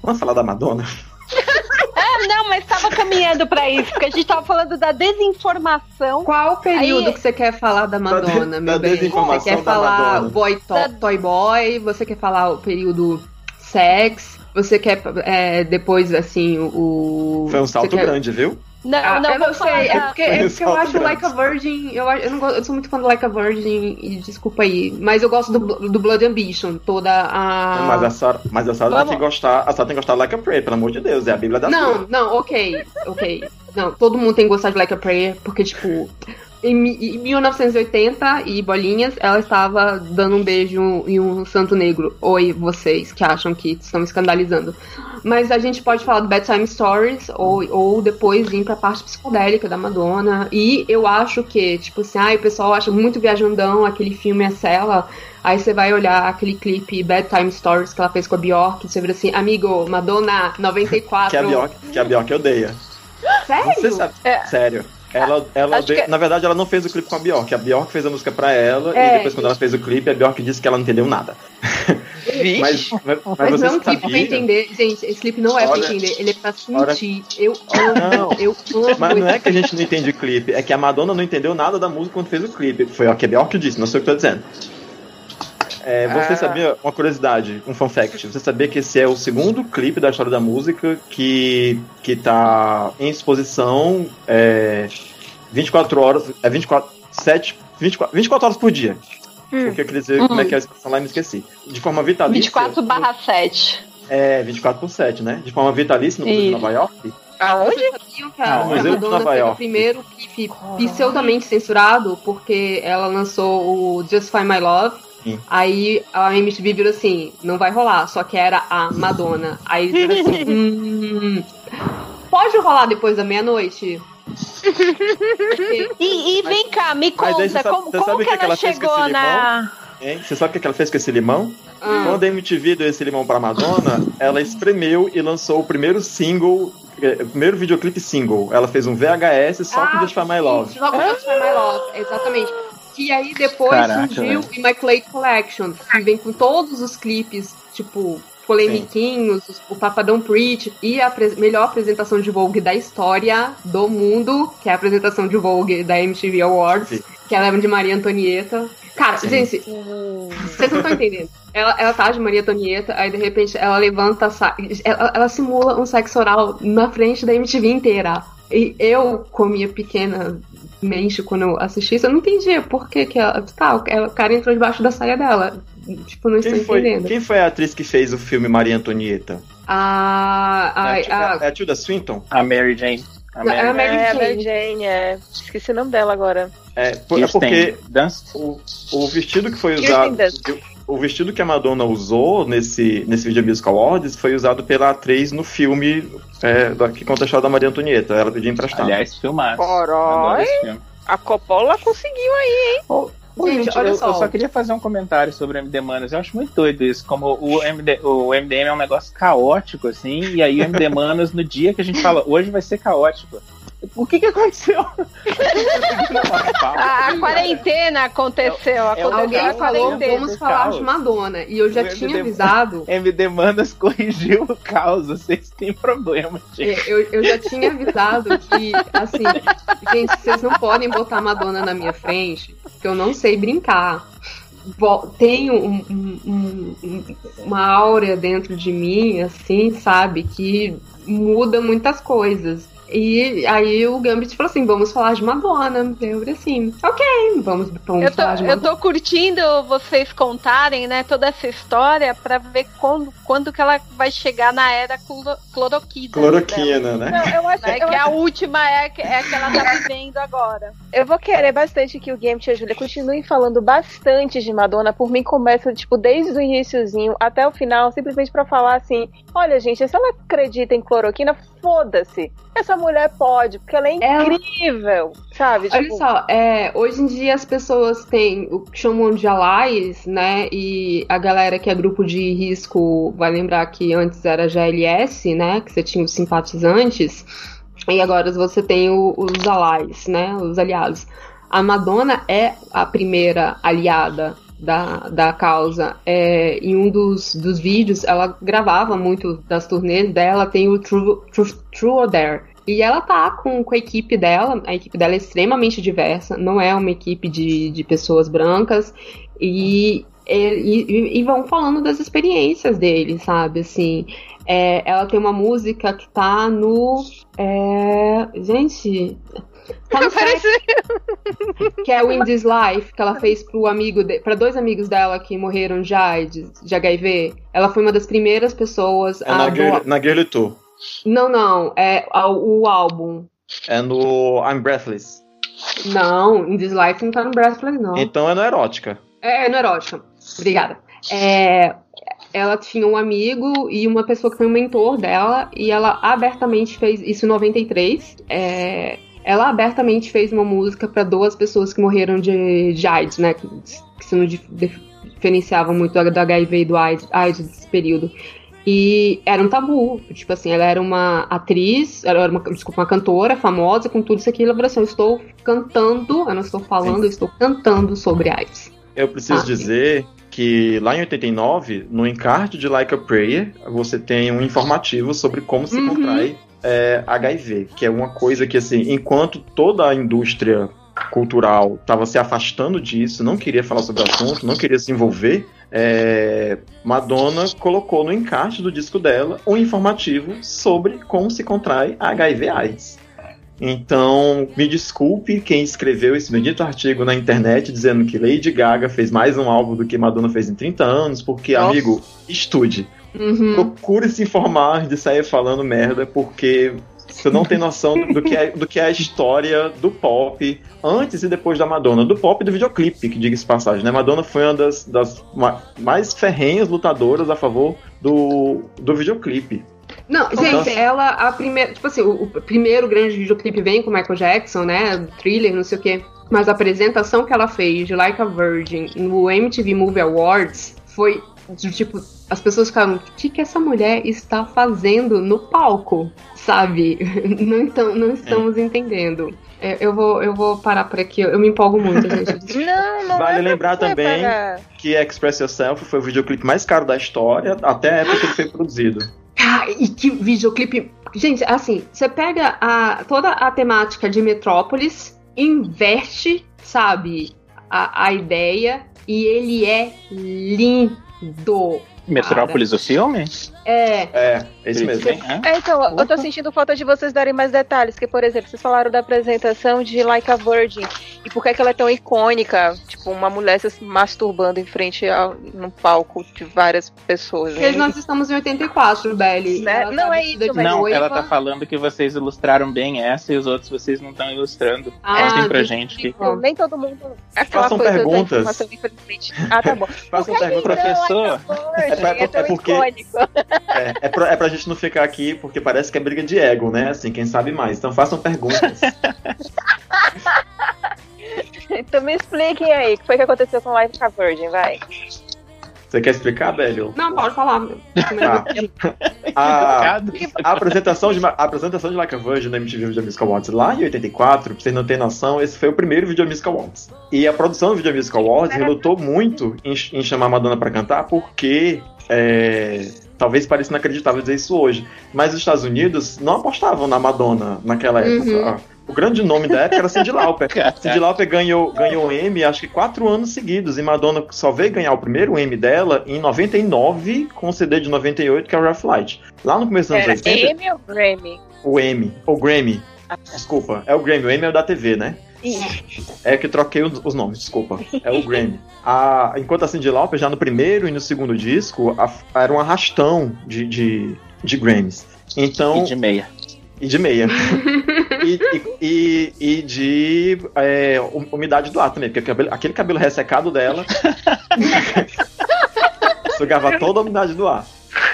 [SPEAKER 4] Vamos falar da Madonna?
[SPEAKER 5] Ah, não, mas tava caminhando pra isso, porque a gente tava falando da desinformação.
[SPEAKER 6] Qual período
[SPEAKER 5] Aí-
[SPEAKER 6] que você quer falar da Madonna,
[SPEAKER 4] da
[SPEAKER 6] meu bem?
[SPEAKER 4] desinformação
[SPEAKER 6] Você quer
[SPEAKER 4] da
[SPEAKER 6] falar
[SPEAKER 4] Madonna.
[SPEAKER 6] boy to
[SPEAKER 5] Da-
[SPEAKER 6] toy boy? Você quer falar o período sex? Você quer é, depois, assim, o...
[SPEAKER 4] Foi um salto
[SPEAKER 6] quer-
[SPEAKER 4] grande, viu?
[SPEAKER 5] Não,
[SPEAKER 6] Ah,
[SPEAKER 5] não,
[SPEAKER 6] eu não sei, é porque, é porque eu acho. Like a Virgin, eu, eu, não gosto, eu sou muito fã do Like a Virgin, e desculpa aí, mas eu gosto do, do Blood Ambition, toda a...
[SPEAKER 4] Mas a Sarah, mas a Sarah tem que gostar, a Sarah tem que gostar de Like a Prayer, pelo amor de Deus, é a Bíblia da
[SPEAKER 6] Não, não, ok, ok. Não, todo mundo tem que gostar de Like a Prayer, porque, tipo, em, em 1980 e bolinhas, ela estava dando um beijo em um santo negro. Oi, vocês que acham que estão me escandalizando. Mas a gente pode falar do Bedtime Stories, ou, ou depois ir pra parte psicodélica da Madonna. E eu acho que, tipo assim, ai, o pessoal acha muito viajandão aquele filme A Cela. Aí você vai olhar aquele clipe Bedtime Stories que ela fez com a Bjork, e você vira assim, amigo, Madonna 94.
[SPEAKER 4] Que a Bjork, que a Bjork odeia.
[SPEAKER 6] Sério?
[SPEAKER 4] Você sabe?
[SPEAKER 3] É.
[SPEAKER 4] Sério. Ela, ela
[SPEAKER 3] Acho
[SPEAKER 4] odeia-
[SPEAKER 3] que-
[SPEAKER 4] Na verdade, ela não fez o clipe com a Bjork. A Bjork fez a música pra ela
[SPEAKER 6] É.
[SPEAKER 4] e depois, quando ela fez o clipe, a Bjork disse que ela não entendeu nada. mas, mas, mas
[SPEAKER 6] não é um clipe pra entender. Gente, esse clipe não é pra
[SPEAKER 4] Olha-
[SPEAKER 6] entender, ele é pra sentir. Eu amo,
[SPEAKER 4] Não.
[SPEAKER 6] eu amo.
[SPEAKER 4] Mas não é que a gente não entende o clipe, é que a Madonna não entendeu nada da música quando fez o clipe. Foi o que a Bjork disse, não sei o que eu tô dizendo. É, você
[SPEAKER 3] Ah.
[SPEAKER 4] sabia, uma curiosidade, um fun fact, você sabia que esse é o segundo clipe da história da música que, que tá em exposição é, 24 horas, é 24, 7, 24, 24 horas por dia.
[SPEAKER 3] Hum.
[SPEAKER 4] Porque eu queria dizer como é que é a expressão lá e me esqueci. De forma vitalícia.
[SPEAKER 5] 24 barra 7.
[SPEAKER 4] É, 24 por 7, né? De forma vitalícia no Museu de. Nova York.
[SPEAKER 3] Aonde?
[SPEAKER 4] Ah, o Museu de Nova
[SPEAKER 6] fez o
[SPEAKER 4] York.
[SPEAKER 6] primeiro clipe pseudamente censurado porque ela lançou o Just Find My Love.
[SPEAKER 4] Sim.
[SPEAKER 6] Aí a MTV virou assim, não vai rolar, só que era a Madonna. Aí virou assim, hum, pode rolar depois da meia-noite?
[SPEAKER 5] E, e vem cá, me conta,
[SPEAKER 4] você sabe-
[SPEAKER 5] como,
[SPEAKER 4] você
[SPEAKER 5] como que
[SPEAKER 4] que
[SPEAKER 5] ela
[SPEAKER 4] com
[SPEAKER 5] chegou
[SPEAKER 4] esse
[SPEAKER 5] na.
[SPEAKER 4] Hein? Você sabe o que ela fez com esse limão?
[SPEAKER 6] Ah.
[SPEAKER 4] Quando a MTV deu esse limão pra Madonna, ela espremeu e lançou o primeiro single, eh, o primeiro videoclipe single. Ela fez um VHS só com
[SPEAKER 6] Ah,
[SPEAKER 4] Just Find My Love.
[SPEAKER 6] Só com Just My Love, exatamente. Que aí depois
[SPEAKER 9] Caraca,
[SPEAKER 6] surgiu o Immaculate Collection, que vem com todos os clipes, tipo, polemiquinhos, o Papadão Preach e a apre- melhor apresentação de Vogue da história do mundo, que é a apresentação de Vogue da MTV Awards,
[SPEAKER 4] Sim.
[SPEAKER 6] que ela leva de Maria Antonieta. Cara,
[SPEAKER 4] Sim.
[SPEAKER 6] gente, vocês não estão entendendo. Ela, ela tá de Maria Antonieta, aí de repente ela levanta, ela, ela simula um sexo oral na frente da MTV inteira. E eu, com minha pequena mente, quando eu assisti isso, eu não entendia por que que ela. Tá, ela- o cara entrou debaixo da saia dela. Tipo, não estou
[SPEAKER 4] Quem foi,
[SPEAKER 6] entendendo.
[SPEAKER 4] quem foi a atriz que fez o filme Maria Antonieta?
[SPEAKER 6] A. a,
[SPEAKER 4] é, a,
[SPEAKER 6] a,
[SPEAKER 4] é a Tilda Swinton?
[SPEAKER 9] A Mary Jane. A
[SPEAKER 6] Não, é a
[SPEAKER 9] Mary
[SPEAKER 6] Mary
[SPEAKER 3] É, a
[SPEAKER 6] Jane.
[SPEAKER 3] Mary Jane, é. Esqueci o nome dela agora.
[SPEAKER 4] É, por- é porque o, o vestido que foi
[SPEAKER 3] Kirsten
[SPEAKER 4] usado. O vestido que a Madonna usou nesse, nesse Video Music Awards foi usado pela atriz no filme é, da- que conta a história da Maria Antonieta. Ela pediu emprestado.
[SPEAKER 9] Aliás, filmado.
[SPEAKER 3] Corói. A Coppola conseguiu aí.
[SPEAKER 9] Pô,
[SPEAKER 6] Gente,
[SPEAKER 9] gente,
[SPEAKER 6] olha
[SPEAKER 9] eu,
[SPEAKER 6] só.
[SPEAKER 9] eu só queria fazer um comentário sobre o MD Manas. Eu acho muito doido isso. Como o, MD, o MDM é um negócio caótico, assim, e aí o MD Manas, no dia que a gente fala, hoje vai ser caótico. O que que aconteceu?
[SPEAKER 5] A, a quarentena aconteceu.
[SPEAKER 9] É
[SPEAKER 5] aconteceu
[SPEAKER 6] Alguém falou,
[SPEAKER 5] quarentena.
[SPEAKER 6] vamos falar de Madonna. E eu já
[SPEAKER 9] O
[SPEAKER 6] tinha
[SPEAKER 9] MD
[SPEAKER 6] avisado.
[SPEAKER 9] MD Manas corrigiu o caos. Vocês têm problema, gente.
[SPEAKER 6] É, Eu, eu já tinha avisado que, assim, gente, vocês não podem botar Madonna na minha frente, porque eu não sei brincar. Tenho um- um- um- um- uma aura dentro de mim, assim, sabe, que muda muitas coisas. E aí o Gambit falou assim: vamos falar de Madonna. Eu falei assim: ok, vamos, vamos
[SPEAKER 5] Eu tô,
[SPEAKER 6] falar de
[SPEAKER 5] eu
[SPEAKER 6] Madonna.
[SPEAKER 5] tô curtindo vocês contarem, né, toda essa história pra ver quando, quando que ela vai chegar na era cloro, cloroquina.
[SPEAKER 4] Cloroquina, né?
[SPEAKER 3] Não, eu acho,
[SPEAKER 5] Né,
[SPEAKER 3] eu
[SPEAKER 5] que a última é, que- é a que ela tá vivendo agora.
[SPEAKER 3] Eu vou querer bastante que o Game e a Julia continuem falando bastante de Madonna. Por mim, começa, tipo, desde o iníciozinho até o final, simplesmente pra falar assim: olha, gente, se ela acredita em cloroquina, foda-se. Essa mulher pode, porque ela é
[SPEAKER 6] Ela-
[SPEAKER 3] incrível, sabe?
[SPEAKER 6] Olha
[SPEAKER 3] Tipo,
[SPEAKER 6] só, é, hoje em dia as pessoas têm o que chamam de allies, né? E a galera que é grupo de risco vai lembrar que antes era GLS, né? Que você tinha os simpatizantes. E agora você tem o- os allies, né? Os aliados. A Madonna é a primeira aliada da, da causa. É, em um dos, dos vídeos, ela gravava muito das turnês dela, tem o True, True, True or Dare. E ela tá com, com a equipe dela, a equipe dela é extremamente diversa, não é uma equipe de, de pessoas brancas, e, e, e vão falando das experiências dele, sabe? Assim, é, ela tem uma música que tá no. é, gente. Tá no
[SPEAKER 5] Parece-
[SPEAKER 6] que é o In This Life, que ela fez pro amigo de, para dois amigos dela que morreram já de, de HIV. Ela foi uma das primeiras pessoas
[SPEAKER 4] É
[SPEAKER 6] a
[SPEAKER 4] na,
[SPEAKER 6] doar-
[SPEAKER 4] Girl, na Girly Tour.
[SPEAKER 6] Não, não, é o álbum.
[SPEAKER 4] É no I'm Breathless.
[SPEAKER 6] Não, In This Life não tá no Breathless, não.
[SPEAKER 4] Então é no Erótica.
[SPEAKER 6] É, é no erótica. Obrigada. É, ela tinha um amigo e uma pessoa que foi um mentor dela, e ela abertamente fez isso em 93. É, ela abertamente fez uma música para duas pessoas que morreram de, de AIDS, né? Que, que se não dif- dif- diferenciavam muito do, HIV e do AIDS, AIDS nesse período. E era um tabu. Tipo assim, ela era uma atriz, ela era uma, desculpa, uma cantora famosa com tudo isso aqui. Ela falou assim: Eu estou cantando, eu não estou falando, eu estou cantando sobre AIDS.
[SPEAKER 4] Eu preciso
[SPEAKER 6] Ah.
[SPEAKER 4] dizer que lá em 89, no encarte de Like a Prayer, você tem um informativo sobre como se
[SPEAKER 6] Uhum.
[SPEAKER 4] contrai é, HIV, que é uma coisa que, assim, enquanto toda a indústria cultural estava se afastando disso, não queria falar sobre o assunto, não queria se envolver, é, Madonna colocou no encarte do disco dela um informativo sobre como se contrai HIV/AIDS. Então, me desculpe quem escreveu esse bendito artigo na internet dizendo que Lady Gaga fez mais um álbum do que Madonna fez em 30 anos, porque,
[SPEAKER 3] Nossa.
[SPEAKER 4] amigo, estude.
[SPEAKER 6] Uhum.
[SPEAKER 4] Procure se informar de sair falando merda, porque você não tem noção do que, é, do que é a história do pop antes e depois da Madonna. Do pop e do videoclipe, que diga-se passagem, né? Madonna foi uma das, das ma- mais ferrenhas lutadoras a favor do, do videoclipe.
[SPEAKER 6] Não, gente,
[SPEAKER 4] Nossa.
[SPEAKER 6] ela, a primeira. Tipo assim, o, o primeiro grande videoclipe vem com Michael Jackson, né? Thriller, não sei o quê. Mas a apresentação que ela fez de Like a Virgin no MTV Movie Awards foi de, tipo. As pessoas ficaram, o que, que essa mulher está fazendo no palco? Sabe? Não, então, não estamos entendendo. É, eu, vou, eu vou parar por aqui, eu, eu me empolgo muito, gente.
[SPEAKER 3] Não, não
[SPEAKER 4] Vale
[SPEAKER 3] é
[SPEAKER 4] lembrar também-
[SPEAKER 3] parar.
[SPEAKER 4] Que Express Yourself foi o videoclipe mais caro da história, até a época que ele foi produzido.
[SPEAKER 6] Ah, e que videoclipe. Gente, assim, você pega a, toda a temática de Metrópolis, inverte, sabe, a, a ideia, e ele é lindo.
[SPEAKER 9] Metrópolis, o filme?
[SPEAKER 6] É.
[SPEAKER 4] É, esse mesmo.
[SPEAKER 9] Sim, é.
[SPEAKER 3] É, então, eu tô sentindo falta de vocês darem mais detalhes, que, por exemplo, vocês falaram da apresentação de Like a Virgin, e por que que ela é tão icônica, tipo, uma mulher se masturbando em frente a num palco de várias pessoas. né?
[SPEAKER 6] Porque nós estamos em 84, Belly.
[SPEAKER 3] Né? Não,
[SPEAKER 6] tá
[SPEAKER 3] é isso, mas-
[SPEAKER 9] Não,
[SPEAKER 6] noiva.
[SPEAKER 9] ela tá falando que vocês ilustraram bem essa e os outros vocês não estão ilustrando.
[SPEAKER 6] Ah,
[SPEAKER 9] Mostrem pra gente que.
[SPEAKER 3] Nem todo mundo. Aquela
[SPEAKER 4] Façam
[SPEAKER 3] coisa da
[SPEAKER 4] perguntas.
[SPEAKER 3] informação, infelizmente. Ah, tá bom.
[SPEAKER 4] Façam
[SPEAKER 3] que
[SPEAKER 4] perguntas.
[SPEAKER 3] então
[SPEAKER 9] Professor,
[SPEAKER 4] é
[SPEAKER 3] é
[SPEAKER 4] é porque-
[SPEAKER 3] icônico?
[SPEAKER 4] É, é, pra, é pra gente não ficar aqui, porque parece que é briga de ego, né? Assim, quem sabe mais. Então façam perguntas.
[SPEAKER 3] Então me expliquem aí, o que foi que aconteceu com Live com a Virgin, vai.
[SPEAKER 4] Você quer explicar, Bélio?
[SPEAKER 6] Não, pode falar.
[SPEAKER 4] Tá. A, a apresentação de, a apresentação de Like a Virgin na MTV Video Music Awards lá em 84, pra vocês não terem noção, esse foi o primeiro Video Music Awards. E a produção do Video Music Awards relutou muito em, em chamar a Madonna pra cantar, porque é, talvez pareça inacreditável dizer isso hoje, mas os Estados Unidos não apostavam na Madonna naquela época.
[SPEAKER 6] Uhum.
[SPEAKER 4] O grande nome da época era Cyndi Lauper. Cyndi Lauper ganhou, ganhou Emmy acho que quatro anos seguidos, e Madonna só veio ganhar o primeiro Emmy dela em 99, com o CD de 98, que é o Rough Light. Lá no começo dos anos
[SPEAKER 3] Era
[SPEAKER 4] 80,
[SPEAKER 3] Emmy ou Grammy?
[SPEAKER 4] o Emmy, ou Grammy, desculpa, é o Grammy, o Emmy é o da TV, né? É que troquei os, nomes, desculpa. É o Grammy. A, enquanto a Cyndi Lauper, já no primeiro e no segundo disco, a- era um arrastão de, de, de Grammys. Então,
[SPEAKER 9] E de meia.
[SPEAKER 4] e de meia. e, e, e- e de é, um- umidade do ar também, porque cabelo, aquele cabelo ressecado dela sugava toda a umidade do ar.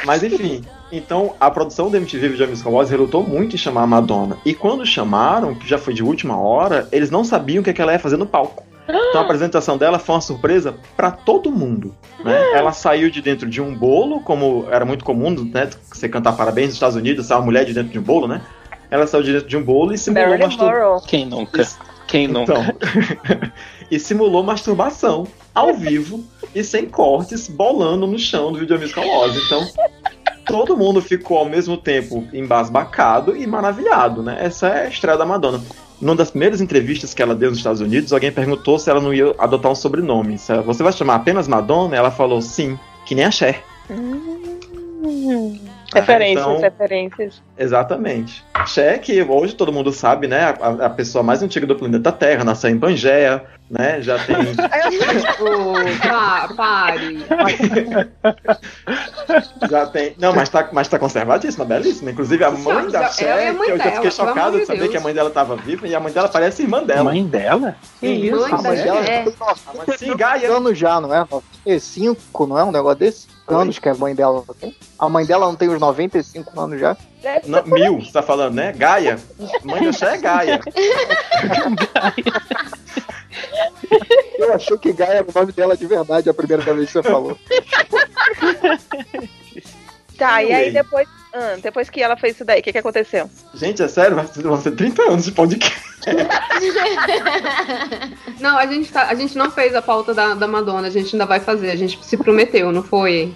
[SPEAKER 4] Mas enfim, então a produção da MTV Video Music Awards relutou muito em chamar a Madonna. E quando chamaram, que já foi de última hora, eles não sabiam o que, é que ela ia fazer no palco. Então a apresentação dela foi uma surpresa pra todo mundo. Né? Ela saiu de dentro de um bolo, como era muito comum, né? Você cantar parabéns nos Estados Unidos, sair uma mulher de dentro de um bolo, né? Ela saiu de dentro de um bolo e simulou
[SPEAKER 3] Marilyn
[SPEAKER 4] masturbação.
[SPEAKER 3] Monroe.
[SPEAKER 9] Quem nunca? Quem nunca?
[SPEAKER 4] Então, e simulou masturbação ao vivo e sem cortes, bolando no chão do Video Music Awards. Então, todo mundo ficou ao mesmo tempo embasbacado e maravilhado, né? Essa é a estreia da Madonna. Numa das primeiras entrevistas que ela deu nos Estados Unidos, alguém perguntou se ela não ia adotar um sobrenome. Se ela- Você vai chamar apenas Madonna? Ela falou sim, que nem a Cher.
[SPEAKER 3] Referências,
[SPEAKER 4] então-
[SPEAKER 3] referências.
[SPEAKER 4] Exatamente. Cher, que hoje todo mundo sabe, né? A, a pessoa mais antiga do planeta Terra, nasceu em Pangeia, né? Já tem.
[SPEAKER 6] Pa- pare.
[SPEAKER 4] Já tem. Não, mas tá, mas tá conservadíssima, belíssima. Inclusive a mãe da
[SPEAKER 6] é a mãe
[SPEAKER 4] que eu já
[SPEAKER 6] dela,
[SPEAKER 4] fiquei chocado
[SPEAKER 6] de
[SPEAKER 4] saber
[SPEAKER 6] Deus.
[SPEAKER 4] que a mãe dela tava viva e a mãe dela parece irmã dela.
[SPEAKER 9] Mãe dela?
[SPEAKER 4] Que isso?
[SPEAKER 6] Mãe
[SPEAKER 2] A mãe
[SPEAKER 6] da
[SPEAKER 2] dela
[SPEAKER 6] Cher.
[SPEAKER 2] tem
[SPEAKER 4] Mas sim, Gaia.
[SPEAKER 2] anos já, não é? É cinco, não é? Um negócio desse? Anos que a mãe dela tem? A mãe dela não tem uns 95 anos já?
[SPEAKER 4] Não, mil, você tá falando, né? Gaia. Mãe da Cher é Gaia.
[SPEAKER 2] Eu achei que Gaia era o nome dela de verdade a primeira vez que você falou.
[SPEAKER 3] Tá, e aí depois, ah, depois que ela fez isso daí, o que, que aconteceu?
[SPEAKER 4] Gente, é sério? Vai ser- vão ser 30 anos de podcast.
[SPEAKER 6] Não, a gente, tá- a gente não fez a pauta da, da Madonna, a gente ainda vai fazer. A gente se prometeu, não foi?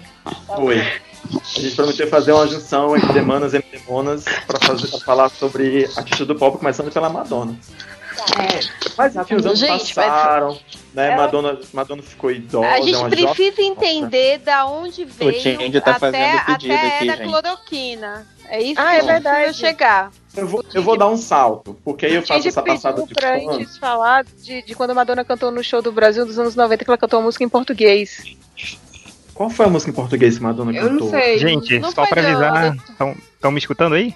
[SPEAKER 4] Foi. A gente prometeu fazer uma junção entre Demanas e Demonas pra, fazer, pra falar sobre artistas do pop, começando pela Madonna.
[SPEAKER 6] É.
[SPEAKER 4] Mas enfim, os anos
[SPEAKER 5] Gente, mas-
[SPEAKER 4] passaram, né?
[SPEAKER 3] Ela-
[SPEAKER 4] Madonna, Madonna ficou idosa,
[SPEAKER 5] A
[SPEAKER 4] é
[SPEAKER 5] gente
[SPEAKER 4] jovem.
[SPEAKER 5] precisa entender da onde veio
[SPEAKER 9] Tindy tá
[SPEAKER 5] até, até
[SPEAKER 9] aqui,
[SPEAKER 5] era
[SPEAKER 9] gente.
[SPEAKER 5] cloroquina. É isso
[SPEAKER 3] Ah,
[SPEAKER 5] que
[SPEAKER 3] é verdade.
[SPEAKER 5] chegar.
[SPEAKER 4] Eu vou, eu vou dar um salto, porque aí eu faço essa passada de
[SPEAKER 3] pra
[SPEAKER 4] pano.
[SPEAKER 3] antes falar de, de quando a Madonna cantou no show do Brasil dos anos 90, que ela cantou uma música em português.
[SPEAKER 4] Qual foi a música em português que Madonna
[SPEAKER 6] Eu
[SPEAKER 4] cantou?
[SPEAKER 6] não sei.
[SPEAKER 10] Gente,
[SPEAKER 5] Não
[SPEAKER 10] só pra avisar, estão me escutando aí?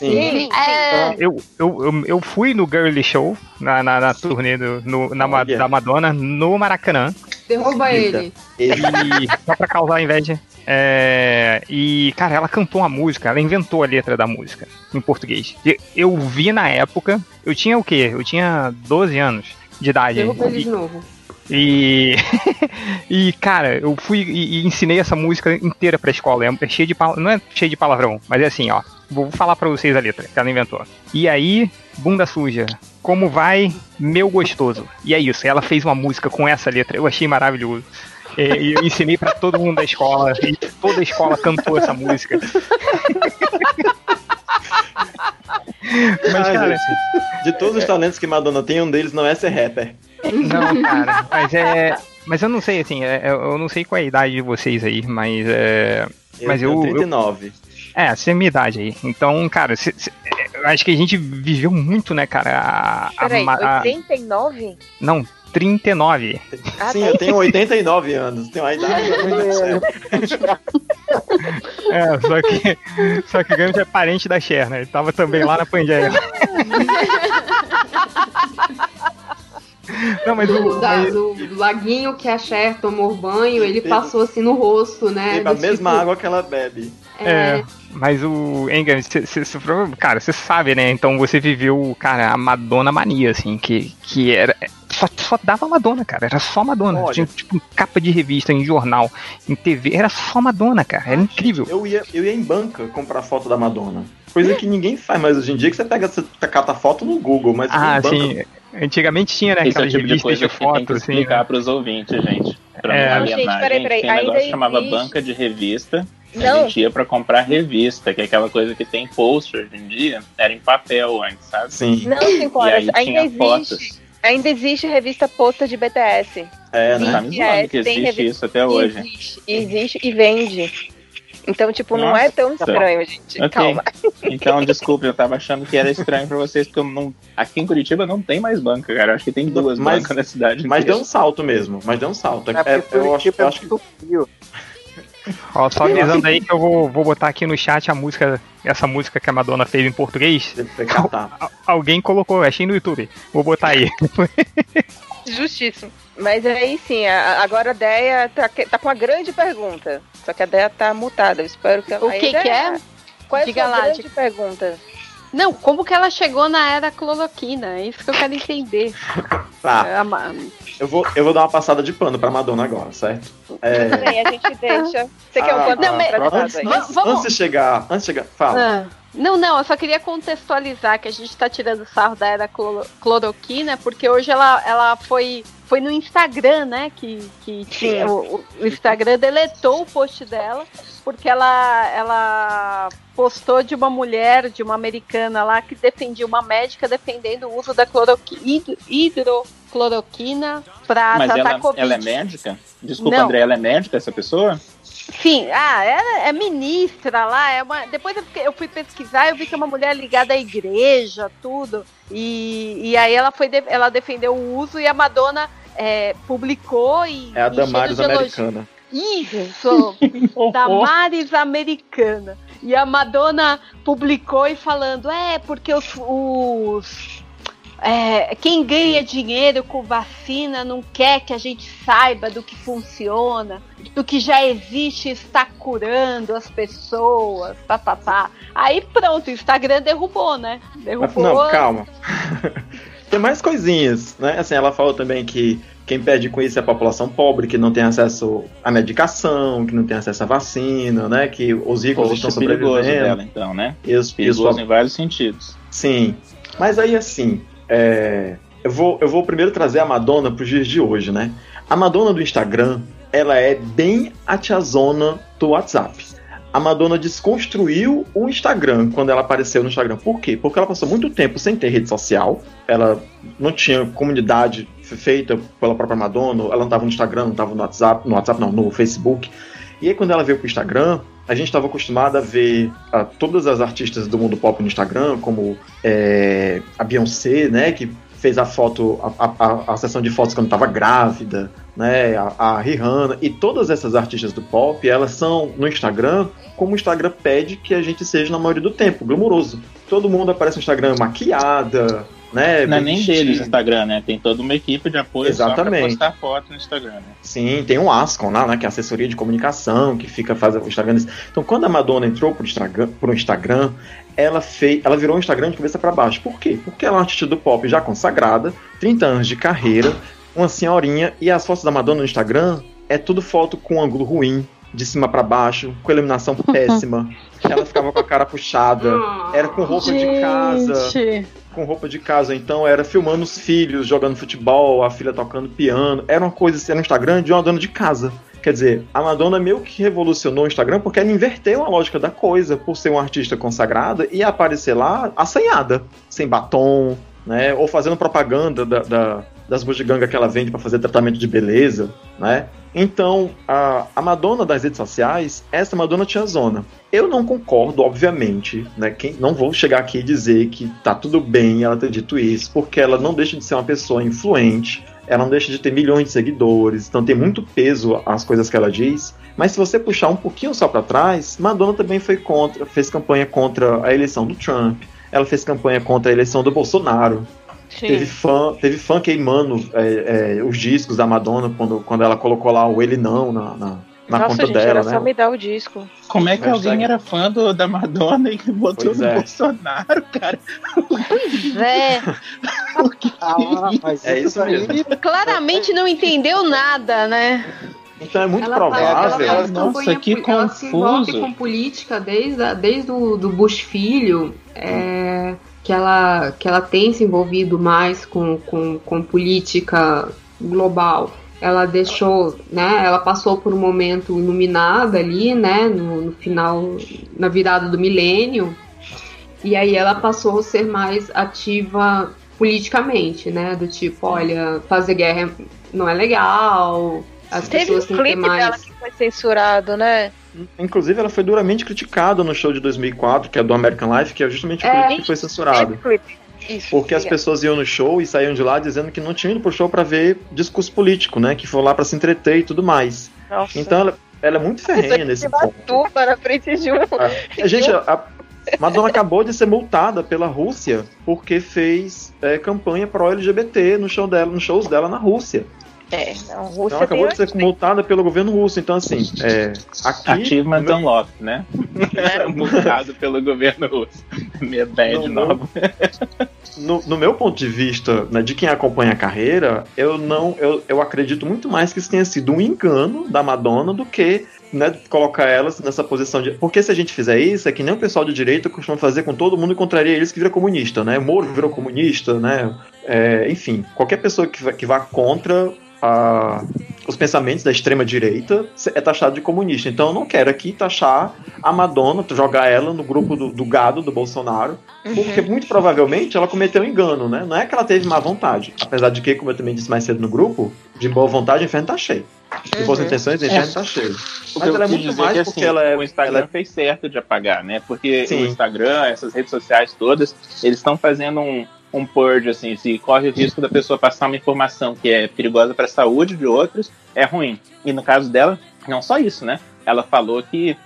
[SPEAKER 4] Sim.
[SPEAKER 5] É,
[SPEAKER 10] Eu, eu, eu, eu fui no Girly Show, na, na, na turnê do, no- na,
[SPEAKER 4] Olha.
[SPEAKER 10] da Madonna, no Maracanã.
[SPEAKER 6] Derruba
[SPEAKER 4] Eita.
[SPEAKER 6] ele.
[SPEAKER 10] E só pra causar inveja. É, e, cara, ela cantou uma música, ela inventou a letra da música em português. Eu vi na época, eu tinha o quê? Eu tinha 12 anos de idade.
[SPEAKER 6] Derruba ele de novo.
[SPEAKER 10] E, e cara, eu fui e, e ensinei essa música inteira pra escola. É cheio de não é cheio de palavrão, mas é assim, ó. Vou falar pra vocês a letra que ela inventou. E aí, bunda suja, como vai, meu gostoso? E é isso. Ela fez uma música com essa letra. Eu achei maravilhoso. E e eu ensinei pra todo mundo da escola. E toda a escola cantou essa música. Mas, cara,
[SPEAKER 4] gente, de todos os talentos que Madonna tem, um deles não é ser rapper.
[SPEAKER 10] Não, cara, mas é. Mas eu não sei, assim, é- é- eu não sei qual é a idade de vocês aí, mas é.
[SPEAKER 4] Eu
[SPEAKER 10] Mas
[SPEAKER 4] tenho
[SPEAKER 10] eu-
[SPEAKER 4] 39.
[SPEAKER 10] É, essa é a minha idade aí. Então, cara, cê- eu acho que a gente viveu muito, né, cara? A, a-
[SPEAKER 3] Peraí,
[SPEAKER 10] ma- a-
[SPEAKER 3] 89?
[SPEAKER 10] não, 39.
[SPEAKER 3] Ah,
[SPEAKER 4] Sim,
[SPEAKER 3] tá.
[SPEAKER 4] eu tenho 89 anos. Tenho a idade.
[SPEAKER 10] É, só que, só que o Gams é parente da Cher, né? Ele tava também lá na Pangeia. Não, mas o.
[SPEAKER 6] Da-
[SPEAKER 10] mas-
[SPEAKER 6] do laguinho que a Cher tomou banho, ele passou assim no rosto, né?
[SPEAKER 4] Beba a mesma
[SPEAKER 6] tipo,
[SPEAKER 4] água que ela bebe.
[SPEAKER 10] É, mas o prova- cara, você sabe, né? Então você viveu, cara, a Madonna mania, assim, que, que era. só, só dava Madonna, cara. Era só Madonna.
[SPEAKER 4] Olha.
[SPEAKER 10] Tinha tipo capa de revista, em jornal, em TV. Era só Madonna, cara. Era incrível.
[SPEAKER 4] Eu ia, eu ia em banca comprar foto da Madonna. Coisa que ninguém faz mais hoje em dia, que você pega, você cata foto no Google, mas
[SPEAKER 10] Ah,
[SPEAKER 4] em banca,
[SPEAKER 10] sim. Antigamente tinha, né?
[SPEAKER 2] Esse é tipo de
[SPEAKER 10] revistas
[SPEAKER 2] coisa
[SPEAKER 10] de
[SPEAKER 2] que tem que
[SPEAKER 10] foto, assim.
[SPEAKER 2] explicar
[SPEAKER 10] né?
[SPEAKER 2] pros ouvintes, gente. Pra
[SPEAKER 10] É.
[SPEAKER 2] não
[SPEAKER 10] Não,
[SPEAKER 3] gente,
[SPEAKER 2] alienar.
[SPEAKER 3] peraí,
[SPEAKER 2] gente,
[SPEAKER 3] peraí,
[SPEAKER 2] tem um negócio que chamava
[SPEAKER 3] existe-
[SPEAKER 2] banca de revista. A
[SPEAKER 3] Não.
[SPEAKER 2] gente ia pra comprar revista, que é aquela coisa que tem poster hoje em dia. Era em papel antes, sabe?
[SPEAKER 4] Sim.
[SPEAKER 3] Não, cinco
[SPEAKER 2] E
[SPEAKER 3] horas.
[SPEAKER 2] aí
[SPEAKER 3] Ainda
[SPEAKER 2] tinha
[SPEAKER 3] existe.
[SPEAKER 2] fotos.
[SPEAKER 3] Ainda existe revista posta de BTS.
[SPEAKER 4] É, né?
[SPEAKER 2] Tá me
[SPEAKER 3] É,
[SPEAKER 2] zoando que existe isso até hoje.
[SPEAKER 3] Existe, existe e vende. Então, tipo, não é
[SPEAKER 2] Nossa.
[SPEAKER 3] tão estranho, gente.
[SPEAKER 2] Ok.
[SPEAKER 3] Calma.
[SPEAKER 2] Então, desculpe, eu tava achando que era estranho pra vocês, porque eu não. Aqui em Curitiba não tem mais banca, cara. Eu acho que tem duas
[SPEAKER 4] Mas-
[SPEAKER 2] bancas na cidade.
[SPEAKER 4] Mas deu um salto mesmo, mas deu um salto. É,
[SPEAKER 1] É
[SPEAKER 4] eu acho,
[SPEAKER 1] Curitiba
[SPEAKER 4] eu
[SPEAKER 1] é
[SPEAKER 4] acho que.
[SPEAKER 10] Ó, só avisando aí que eu vou, vou botar aqui no chat a música, essa música que a Madonna fez em português. Al- Alguém colocou, achei no YouTube. Vou botar aí.
[SPEAKER 3] Justíssimo. Mas aí sim, a- agora a Deia tá, tá com uma grande pergunta. Só que a Deia tá mutada. Eu espero que ela.
[SPEAKER 5] O que que é?
[SPEAKER 3] Qual é a
[SPEAKER 5] Diga
[SPEAKER 3] sua
[SPEAKER 5] lá,
[SPEAKER 3] grande pergunta?
[SPEAKER 5] Não, como que ela chegou na era cloroquina? É isso que eu quero entender.
[SPEAKER 4] Tá,
[SPEAKER 5] É, ama-
[SPEAKER 4] eu vou, eu vou dar uma passada de pano pra Madonna agora, certo? É,
[SPEAKER 3] Bem, a gente deixa. Você quer um
[SPEAKER 4] ah,
[SPEAKER 3] pano
[SPEAKER 5] Não, mas-
[SPEAKER 4] antes,
[SPEAKER 5] vamos-
[SPEAKER 4] antes de chegar, antes de chegar, fala.
[SPEAKER 5] Ah. Não, não, eu só queria contextualizar que a gente tá tirando sarro da era cloro- cloroquina, porque hoje ela, ela foi, foi no Instagram, né? Que, que
[SPEAKER 3] Sim.
[SPEAKER 5] o, o Instagram deletou o post dela, porque ela, ela postou de uma mulher, de uma americana lá, que defendia uma médica defendendo o uso da cloroqui, hidro- hidrocloroquina pra
[SPEAKER 2] Mas
[SPEAKER 5] tratar
[SPEAKER 2] ela,
[SPEAKER 5] Covid.
[SPEAKER 2] ela é médica? Desculpa,
[SPEAKER 5] Não.
[SPEAKER 2] André, ela é médica, essa pessoa?
[SPEAKER 5] Sim, ah, ela é ministra lá, é uma. Depois eu, fiquei- eu fui pesquisar, eu vi que é uma mulher ligada à igreja, tudo. E, e aí ela foi, de- ela defendeu o uso e a Madonna é, publicou e.
[SPEAKER 4] É a Damares americana.
[SPEAKER 5] Isso! Damares americana. E a Madonna publicou e falando, é, porque os. os- é, quem ganha dinheiro com vacina não quer que a gente saiba do que funciona, do que já existe e está curando as pessoas, papapá. Aí pronto, o Instagram derrubou, né? Derrubou.
[SPEAKER 4] não, calma. Tem mais coisinhas, né? Assim, ela falou também que quem perde com isso é a população pobre, que não tem acesso à medicação, que não tem acesso à vacina, né? Que os ricos
[SPEAKER 2] Post
[SPEAKER 4] estão
[SPEAKER 2] perigoso
[SPEAKER 4] sobrevivendo.
[SPEAKER 2] dela, então, né?
[SPEAKER 4] E os, e os
[SPEAKER 2] Perigoso em vários sentidos.
[SPEAKER 4] Sim. Mas aí, assim, é, eu, vou, eu vou primeiro trazer a Madonna para os dias de hoje, né? A Madonna do Instagram, ela é bem a tiazona do WhatsApp. A Madonna desconstruiu o Instagram quando ela apareceu no Instagram. Por quê? Porque ela passou muito tempo sem ter rede social. Ela não tinha comunidade feita pela própria Madonna. Ela não estava no Instagram, não estava no WhatsApp, no WhatsApp não, no Facebook. E aí quando ela veio pro Instagram, a gente estava acostumado a ver ah, todas as artistas do mundo pop no Instagram, como é, a Beyoncé, né, que fez a foto, a, a, a sessão de fotos quando estava grávida, né, a, a Rihanna e todas essas artistas do pop, elas são no Instagram como o Instagram pede que a gente seja na maioria do tempo, glamouroso. Todo mundo aparece no Instagram maquiada, né,
[SPEAKER 2] Não é nem deles o Instagram, né? Tem toda uma equipe de apoio
[SPEAKER 4] Exatamente.
[SPEAKER 2] só pra postar foto no Instagram, né?
[SPEAKER 4] Sim, tem um Ascom lá, né, que é a assessoria de comunicação, que fica fazendo o Instagram. Então, quando a Madonna entrou pro Instagram, pro Instagram ela, fez, ela virou um Instagram de cabeça para baixo. Por quê? Porque ela é uma artista do pop já consagrada, 30 anos de carreira, uma senhorinha, e as fotos da Madonna no Instagram é tudo foto com ângulo ruim, de cima para baixo, com iluminação péssima. Ela ficava com a cara puxada, era com roupa de casa
[SPEAKER 5] Gente.
[SPEAKER 4] Com roupa de casa, então era filmando os filhos jogando futebol, a filha tocando piano. Era uma coisa, era um Instagram de uma dona de casa. Quer dizer, a Madonna meio que revolucionou o Instagram porque ela inverteu a lógica da coisa, por ser uma artista consagrada e aparecer lá assanhada, sem batom, né? Ou fazendo propaganda da, da- das bugigangas que ela vende para fazer tratamento de beleza, né? Então, a, a Madonna das redes sociais, essa Madonna tiazona. Eu não concordo, obviamente, né? Quem, não vou chegar aqui e dizer que tá tudo bem ela ter dito isso, porque ela não deixa de ser uma pessoa influente, ela não deixa de ter milhões de seguidores, então tem muito peso as coisas que ela diz. Mas se você puxar um pouquinho só para trás, Madonna também foi contra, fez campanha contra a eleição do Trump, ela fez campanha contra a eleição do Bolsonaro, Teve fã, teve fã queimando é, é, os discos da Madonna quando, quando ela colocou lá o Ele Não na, na, na
[SPEAKER 3] Nossa,
[SPEAKER 4] conta
[SPEAKER 3] gente,
[SPEAKER 4] dela,
[SPEAKER 3] era
[SPEAKER 4] né?
[SPEAKER 3] só me dar o disco.
[SPEAKER 2] Como é que
[SPEAKER 4] Hashtag.
[SPEAKER 2] alguém era fã do, da Madonna e botou
[SPEAKER 4] Pois
[SPEAKER 2] no
[SPEAKER 4] é.
[SPEAKER 2] Bolsonaro, cara?
[SPEAKER 5] É,
[SPEAKER 1] Ah, mas
[SPEAKER 4] É isso
[SPEAKER 1] aí-
[SPEAKER 5] claramente não entendeu nada, né?
[SPEAKER 4] Então é muito
[SPEAKER 6] Ela
[SPEAKER 4] provável.
[SPEAKER 6] ela faz
[SPEAKER 2] Nossa, que
[SPEAKER 6] ela se envolve
[SPEAKER 2] confuso.
[SPEAKER 6] com política desde, desde o do Bush filho, é, que, ela, que ela tem se envolvido mais com, com, com política global. Ela deixou, né? Ela passou por um momento iluminada ali, né? No, no final, na virada do milênio. E aí ela passou a ser mais ativa politicamente, né? Do tipo, olha, fazer guerra não é legal. As
[SPEAKER 3] Teve um clipe
[SPEAKER 6] mais.
[SPEAKER 3] dela que foi censurado, né?
[SPEAKER 4] Inclusive, ela foi duramente criticada no show de 2004, que é do American Life, que é justamente o
[SPEAKER 6] É.
[SPEAKER 4] clipe que foi censurado.
[SPEAKER 3] Isso.
[SPEAKER 4] Porque as
[SPEAKER 3] obrigada.
[SPEAKER 4] pessoas iam no show e saíam de lá dizendo que não tinham ido pro show pra ver discurso político, né? Que foi lá pra se entreter e tudo mais.
[SPEAKER 3] Nossa.
[SPEAKER 4] Então ela, ela é muito ferrenha nesse ponto.
[SPEAKER 3] Na frente de um.
[SPEAKER 4] A gente, a Madonna acabou de ser multada pela Rússia porque fez é, campanha pro LGBT no show dela, nos shows dela na Rússia.
[SPEAKER 3] É, não,
[SPEAKER 4] Então
[SPEAKER 3] Rússia
[SPEAKER 4] ela acabou
[SPEAKER 3] tem
[SPEAKER 4] de ser multada pelo governo russo. Então, assim, é, aqui.
[SPEAKER 2] Achievement
[SPEAKER 4] no meu-
[SPEAKER 2] Unlocked, né? Multado pelo governo russo. Minha bad
[SPEAKER 4] Não, não.
[SPEAKER 2] nova.
[SPEAKER 4] no, no meu ponto de vista, né, de quem acompanha a carreira, eu não, eu, eu acredito muito mais que isso tenha sido um engano da Madonna do que né, colocar elas nessa posição de. Porque se a gente fizer isso, é que nem o pessoal de direita costuma fazer com todo mundo e contraria eles que vira comunista, né? Moro virou comunista, né? É, enfim, qualquer pessoa que vá, que vá contra a- os pensamentos da extrema direita é taxado de comunista. Então eu não quero aqui taxar a Madonna, jogar ela no grupo do, do gado do Bolsonaro, porque muito provavelmente ela cometeu um engano, né? Não é que ela teve má vontade. Apesar de que, como eu também disse mais cedo no grupo, de boa vontade o inferno tá cheio. De boas
[SPEAKER 3] Uhum.
[SPEAKER 4] intenções o inferno tá cheio.
[SPEAKER 2] O
[SPEAKER 4] Mas
[SPEAKER 2] que eu
[SPEAKER 4] ela é muito
[SPEAKER 2] dizer
[SPEAKER 4] mais
[SPEAKER 2] que,
[SPEAKER 4] porque
[SPEAKER 2] assim,
[SPEAKER 4] ela é.
[SPEAKER 2] o Instagram
[SPEAKER 4] ela é-
[SPEAKER 2] fez certo de apagar, né? Porque
[SPEAKER 4] Sim.
[SPEAKER 2] o Instagram, essas redes sociais todas, eles estão fazendo um, um purge, assim, se corre o risco da pessoa passar uma informação que é perigosa para a saúde de outros, é ruim. E no caso dela, não só isso, né? Ela falou que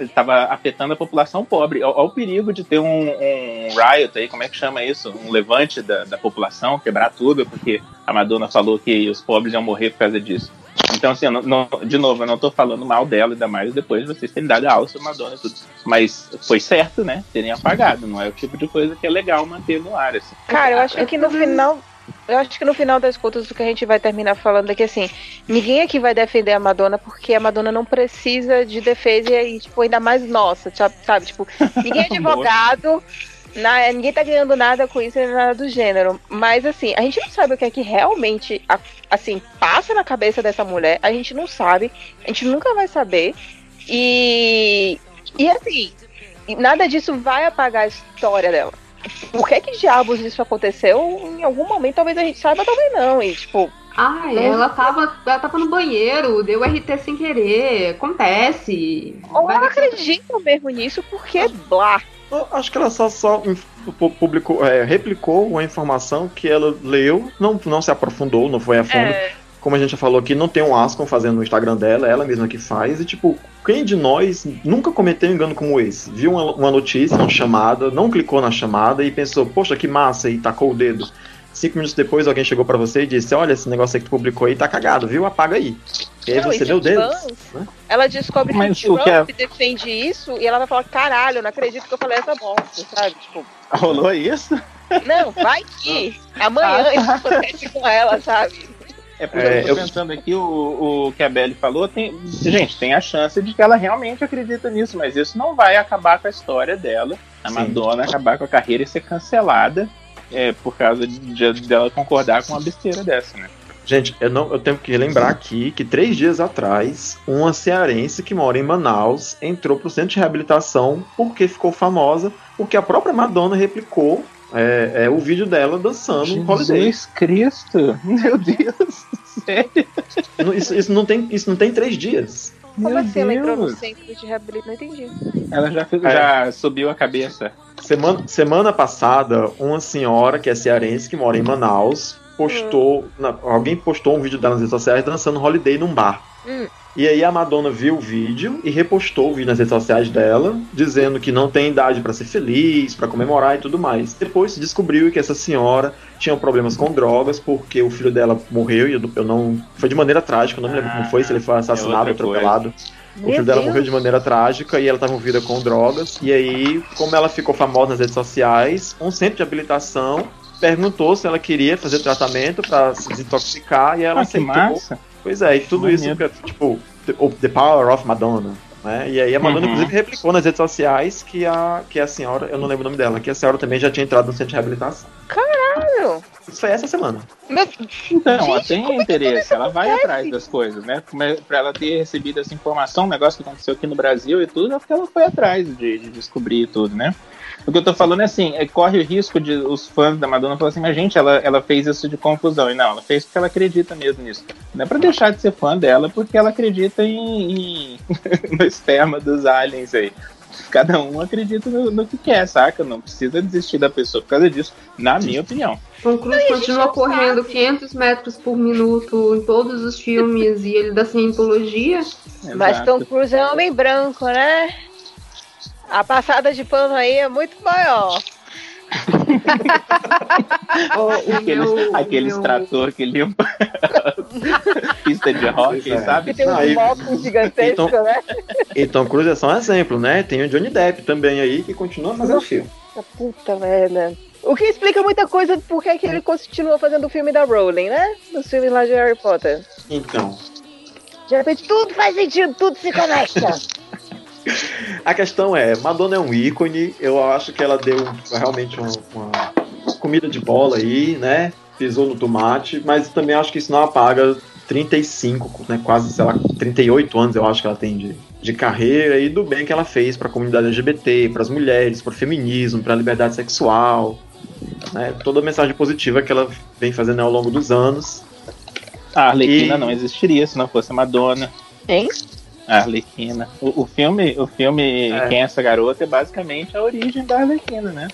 [SPEAKER 2] estava afetando a população pobre. Olha o perigo de ter um, um riot aí, como é que chama isso? Um levante da, da população, quebrar tudo, porque a Madonna falou que os pobres iam morrer por causa disso. Então, assim, não- não- de novo, eu não tô falando mal dela, ainda mais depois de vocês terem dado a aula sobre Madonna e tudo. Mas foi certo, né? Terem apagado. Não é o tipo de coisa que é legal manter no ar, assim.
[SPEAKER 3] Cara, eu acho que no final. Eu acho que no final das contas o que a gente vai terminar falando é que assim, ninguém aqui vai defender a Madonna porque a Madonna não precisa de defesa e tipo, ainda mais nossa, sabe? Tipo, ninguém é advogado, na- ninguém tá ganhando nada com isso, nada do gênero. Mas assim, a gente não sabe o que é que realmente assim, passa na cabeça dessa mulher, a gente não sabe, a gente nunca vai saber. E. E assim, nada disso vai apagar a história dela por que que diabos isso aconteceu? Em algum momento talvez a gente saiba, talvez não. E tipo,
[SPEAKER 6] Ai, ela tava, ela tava no banheiro, deu RT sem querer, acontece.
[SPEAKER 3] ou ela acredita mesmo nisso porque blá.
[SPEAKER 4] Eu acho que ela só, só publicou, é, replicou uma informação que ela leu, não, não se aprofundou, não foi a fundo.
[SPEAKER 3] É,
[SPEAKER 4] Como a gente já falou aqui, não tem um Ascom fazendo no Instagram dela, ela mesma que faz. E, tipo, quem de nós nunca cometeu um engano como esse? Viu uma, uma notícia, uma chamada, não clicou na chamada e pensou, poxa, que massa, e tacou o dedo. Cinco minutos depois alguém chegou pra você e disse, olha, esse negócio aí que tu publicou aí tá cagado, viu? Apaga aí. E aí
[SPEAKER 3] Não,
[SPEAKER 4] você deu
[SPEAKER 3] de
[SPEAKER 4] dedo. né?
[SPEAKER 3] ela descobre
[SPEAKER 2] Mas
[SPEAKER 3] que
[SPEAKER 2] o
[SPEAKER 3] o
[SPEAKER 2] que é-
[SPEAKER 3] Trump defende isso e ela vai falar, caralho, eu não acredito que eu falei essa bosta, sabe? Tipo,
[SPEAKER 2] Rolou isso?
[SPEAKER 3] não, vai que amanhã
[SPEAKER 2] Ah,
[SPEAKER 3] isso acontece com ela, sabe?
[SPEAKER 2] É porque
[SPEAKER 4] É,
[SPEAKER 2] eu tô
[SPEAKER 4] eu-
[SPEAKER 2] pensando aqui, o, o que a Belly falou, tem, gente, tem a chance de que ela realmente acredita nisso, mas isso não vai acabar com a história dela, a
[SPEAKER 4] Sim.
[SPEAKER 2] Madonna acabar com a carreira e ser cancelada é, por causa de, de- dela concordar com uma besteira dessa, né?
[SPEAKER 4] Gente, eu, não, eu tenho que lembrar aqui que três dias atrás, uma cearense que mora em Manaus entrou pro centro de reabilitação porque ficou famosa, porque a própria Madonna replicou é, é, o vídeo dela dançando no Holiday.
[SPEAKER 2] Jesus Cristo! Meu Deus! Sério?
[SPEAKER 4] Não, Isso, isso não tem, isso não tem três dias.
[SPEAKER 3] Como
[SPEAKER 2] Meu
[SPEAKER 3] assim ela entrou no
[SPEAKER 2] Deus!
[SPEAKER 3] centro de reabilitação? Não entendi.
[SPEAKER 2] Ela já, fez,
[SPEAKER 4] É.
[SPEAKER 2] já subiu a cabeça.
[SPEAKER 4] Semana, semana passada, uma senhora que é cearense, que mora em Manaus, postou. na- alguém postou um vídeo dela nas redes sociais dançando Holiday num bar.
[SPEAKER 3] Hum.
[SPEAKER 4] E aí a Madonna viu o vídeo e repostou o vídeo nas redes sociais dela, dizendo que não tem idade pra ser feliz, pra comemorar e tudo mais. Depois se descobriu que essa senhora tinha problemas com drogas porque o filho dela morreu e eu, não foi de maneira trágica, eu não me lembro como foi, se ele foi assassinado,
[SPEAKER 2] outra coisa.
[SPEAKER 4] atropelado. O filho dela morreu de maneira trágica e ela estava envolvida com drogas. E aí, como ela ficou famosa nas redes sociais, um centro de habilitação perguntou se ela queria fazer tratamento para se desintoxicar e ela
[SPEAKER 2] Ah, que
[SPEAKER 4] aceitou.
[SPEAKER 2] massa.
[SPEAKER 4] Pois é, e tudo
[SPEAKER 2] Maneiro.
[SPEAKER 4] isso, pra, tipo, the, o- the Power of Madonna. Né? E aí a Madonna,
[SPEAKER 2] Uhum.
[SPEAKER 4] inclusive, replicou nas redes sociais que a, que a senhora, eu não lembro o nome dela, que a senhora também já tinha entrado no centro de reabilitação.
[SPEAKER 3] Caralho!
[SPEAKER 4] Isso foi essa semana.
[SPEAKER 2] Então, ela
[SPEAKER 3] Gente,
[SPEAKER 2] tem
[SPEAKER 3] como é que
[SPEAKER 2] interesse, ela vai atrás das coisas, né? É- Pra ela ter recebido essa informação, um negócio que aconteceu aqui no Brasil e tudo, é porque ela foi atrás de, de descobrir tudo, né? O que eu tô falando é assim, é, corre o risco de os fãs da Madonna falar assim, mas gente, ela, ela fez isso de confusão. E não, ela fez porque ela acredita mesmo nisso. Não é pra deixar de ser fã dela, porque ela acredita em, em- no esperma dos aliens aí. Cada um acredita no, no que quer, saca? Não precisa desistir da pessoa por causa disso, na minha opinião.
[SPEAKER 6] Tom Cruise continua correndo 500 metros por minuto em todos os filmes e ele dá cientologia.
[SPEAKER 3] Mas. Tom Cruise é homem branco, né? A passada de pano aí é muito maior.
[SPEAKER 6] O, o
[SPEAKER 2] Aqueles,
[SPEAKER 6] meu-
[SPEAKER 2] aqueles
[SPEAKER 6] meu-
[SPEAKER 2] trator que limpa pista de rock,
[SPEAKER 4] é.
[SPEAKER 2] sabe?
[SPEAKER 3] Que tem um óculos gigantesco,
[SPEAKER 4] Então-
[SPEAKER 3] né?
[SPEAKER 4] E Tom Cruise é só um exemplo, né? Tem o Johnny Depp também aí, que continua fazendo filme.
[SPEAKER 3] Puta merda. O que explica muita coisa de por que que ele continua fazendo o filme da Rowling, né? Dos filmes lá de Harry Potter.
[SPEAKER 4] Então,
[SPEAKER 3] De repente tudo faz sentido, tudo se conecta.
[SPEAKER 4] A questão é, Madonna é um ícone, eu acho que ela deu realmente uma, uma comida de bola aí, né? Pisou no tomate, mas também acho que isso não apaga 35, né? Quase, sei lá, 38 anos eu acho que ela tem de, de carreira e do bem que ela fez para a comunidade LGBT, para as mulheres, para o feminismo, para a liberdade sexual, né? Toda a mensagem positiva que ela vem fazendo ao longo dos anos.
[SPEAKER 2] A Arlequina
[SPEAKER 4] E-
[SPEAKER 2] não existiria se não fosse a Madonna.
[SPEAKER 3] Hein?
[SPEAKER 2] A Arlequina. O, o filme, o filme
[SPEAKER 4] É.
[SPEAKER 2] Quem é essa garota é basicamente a origem da Arlequina, né?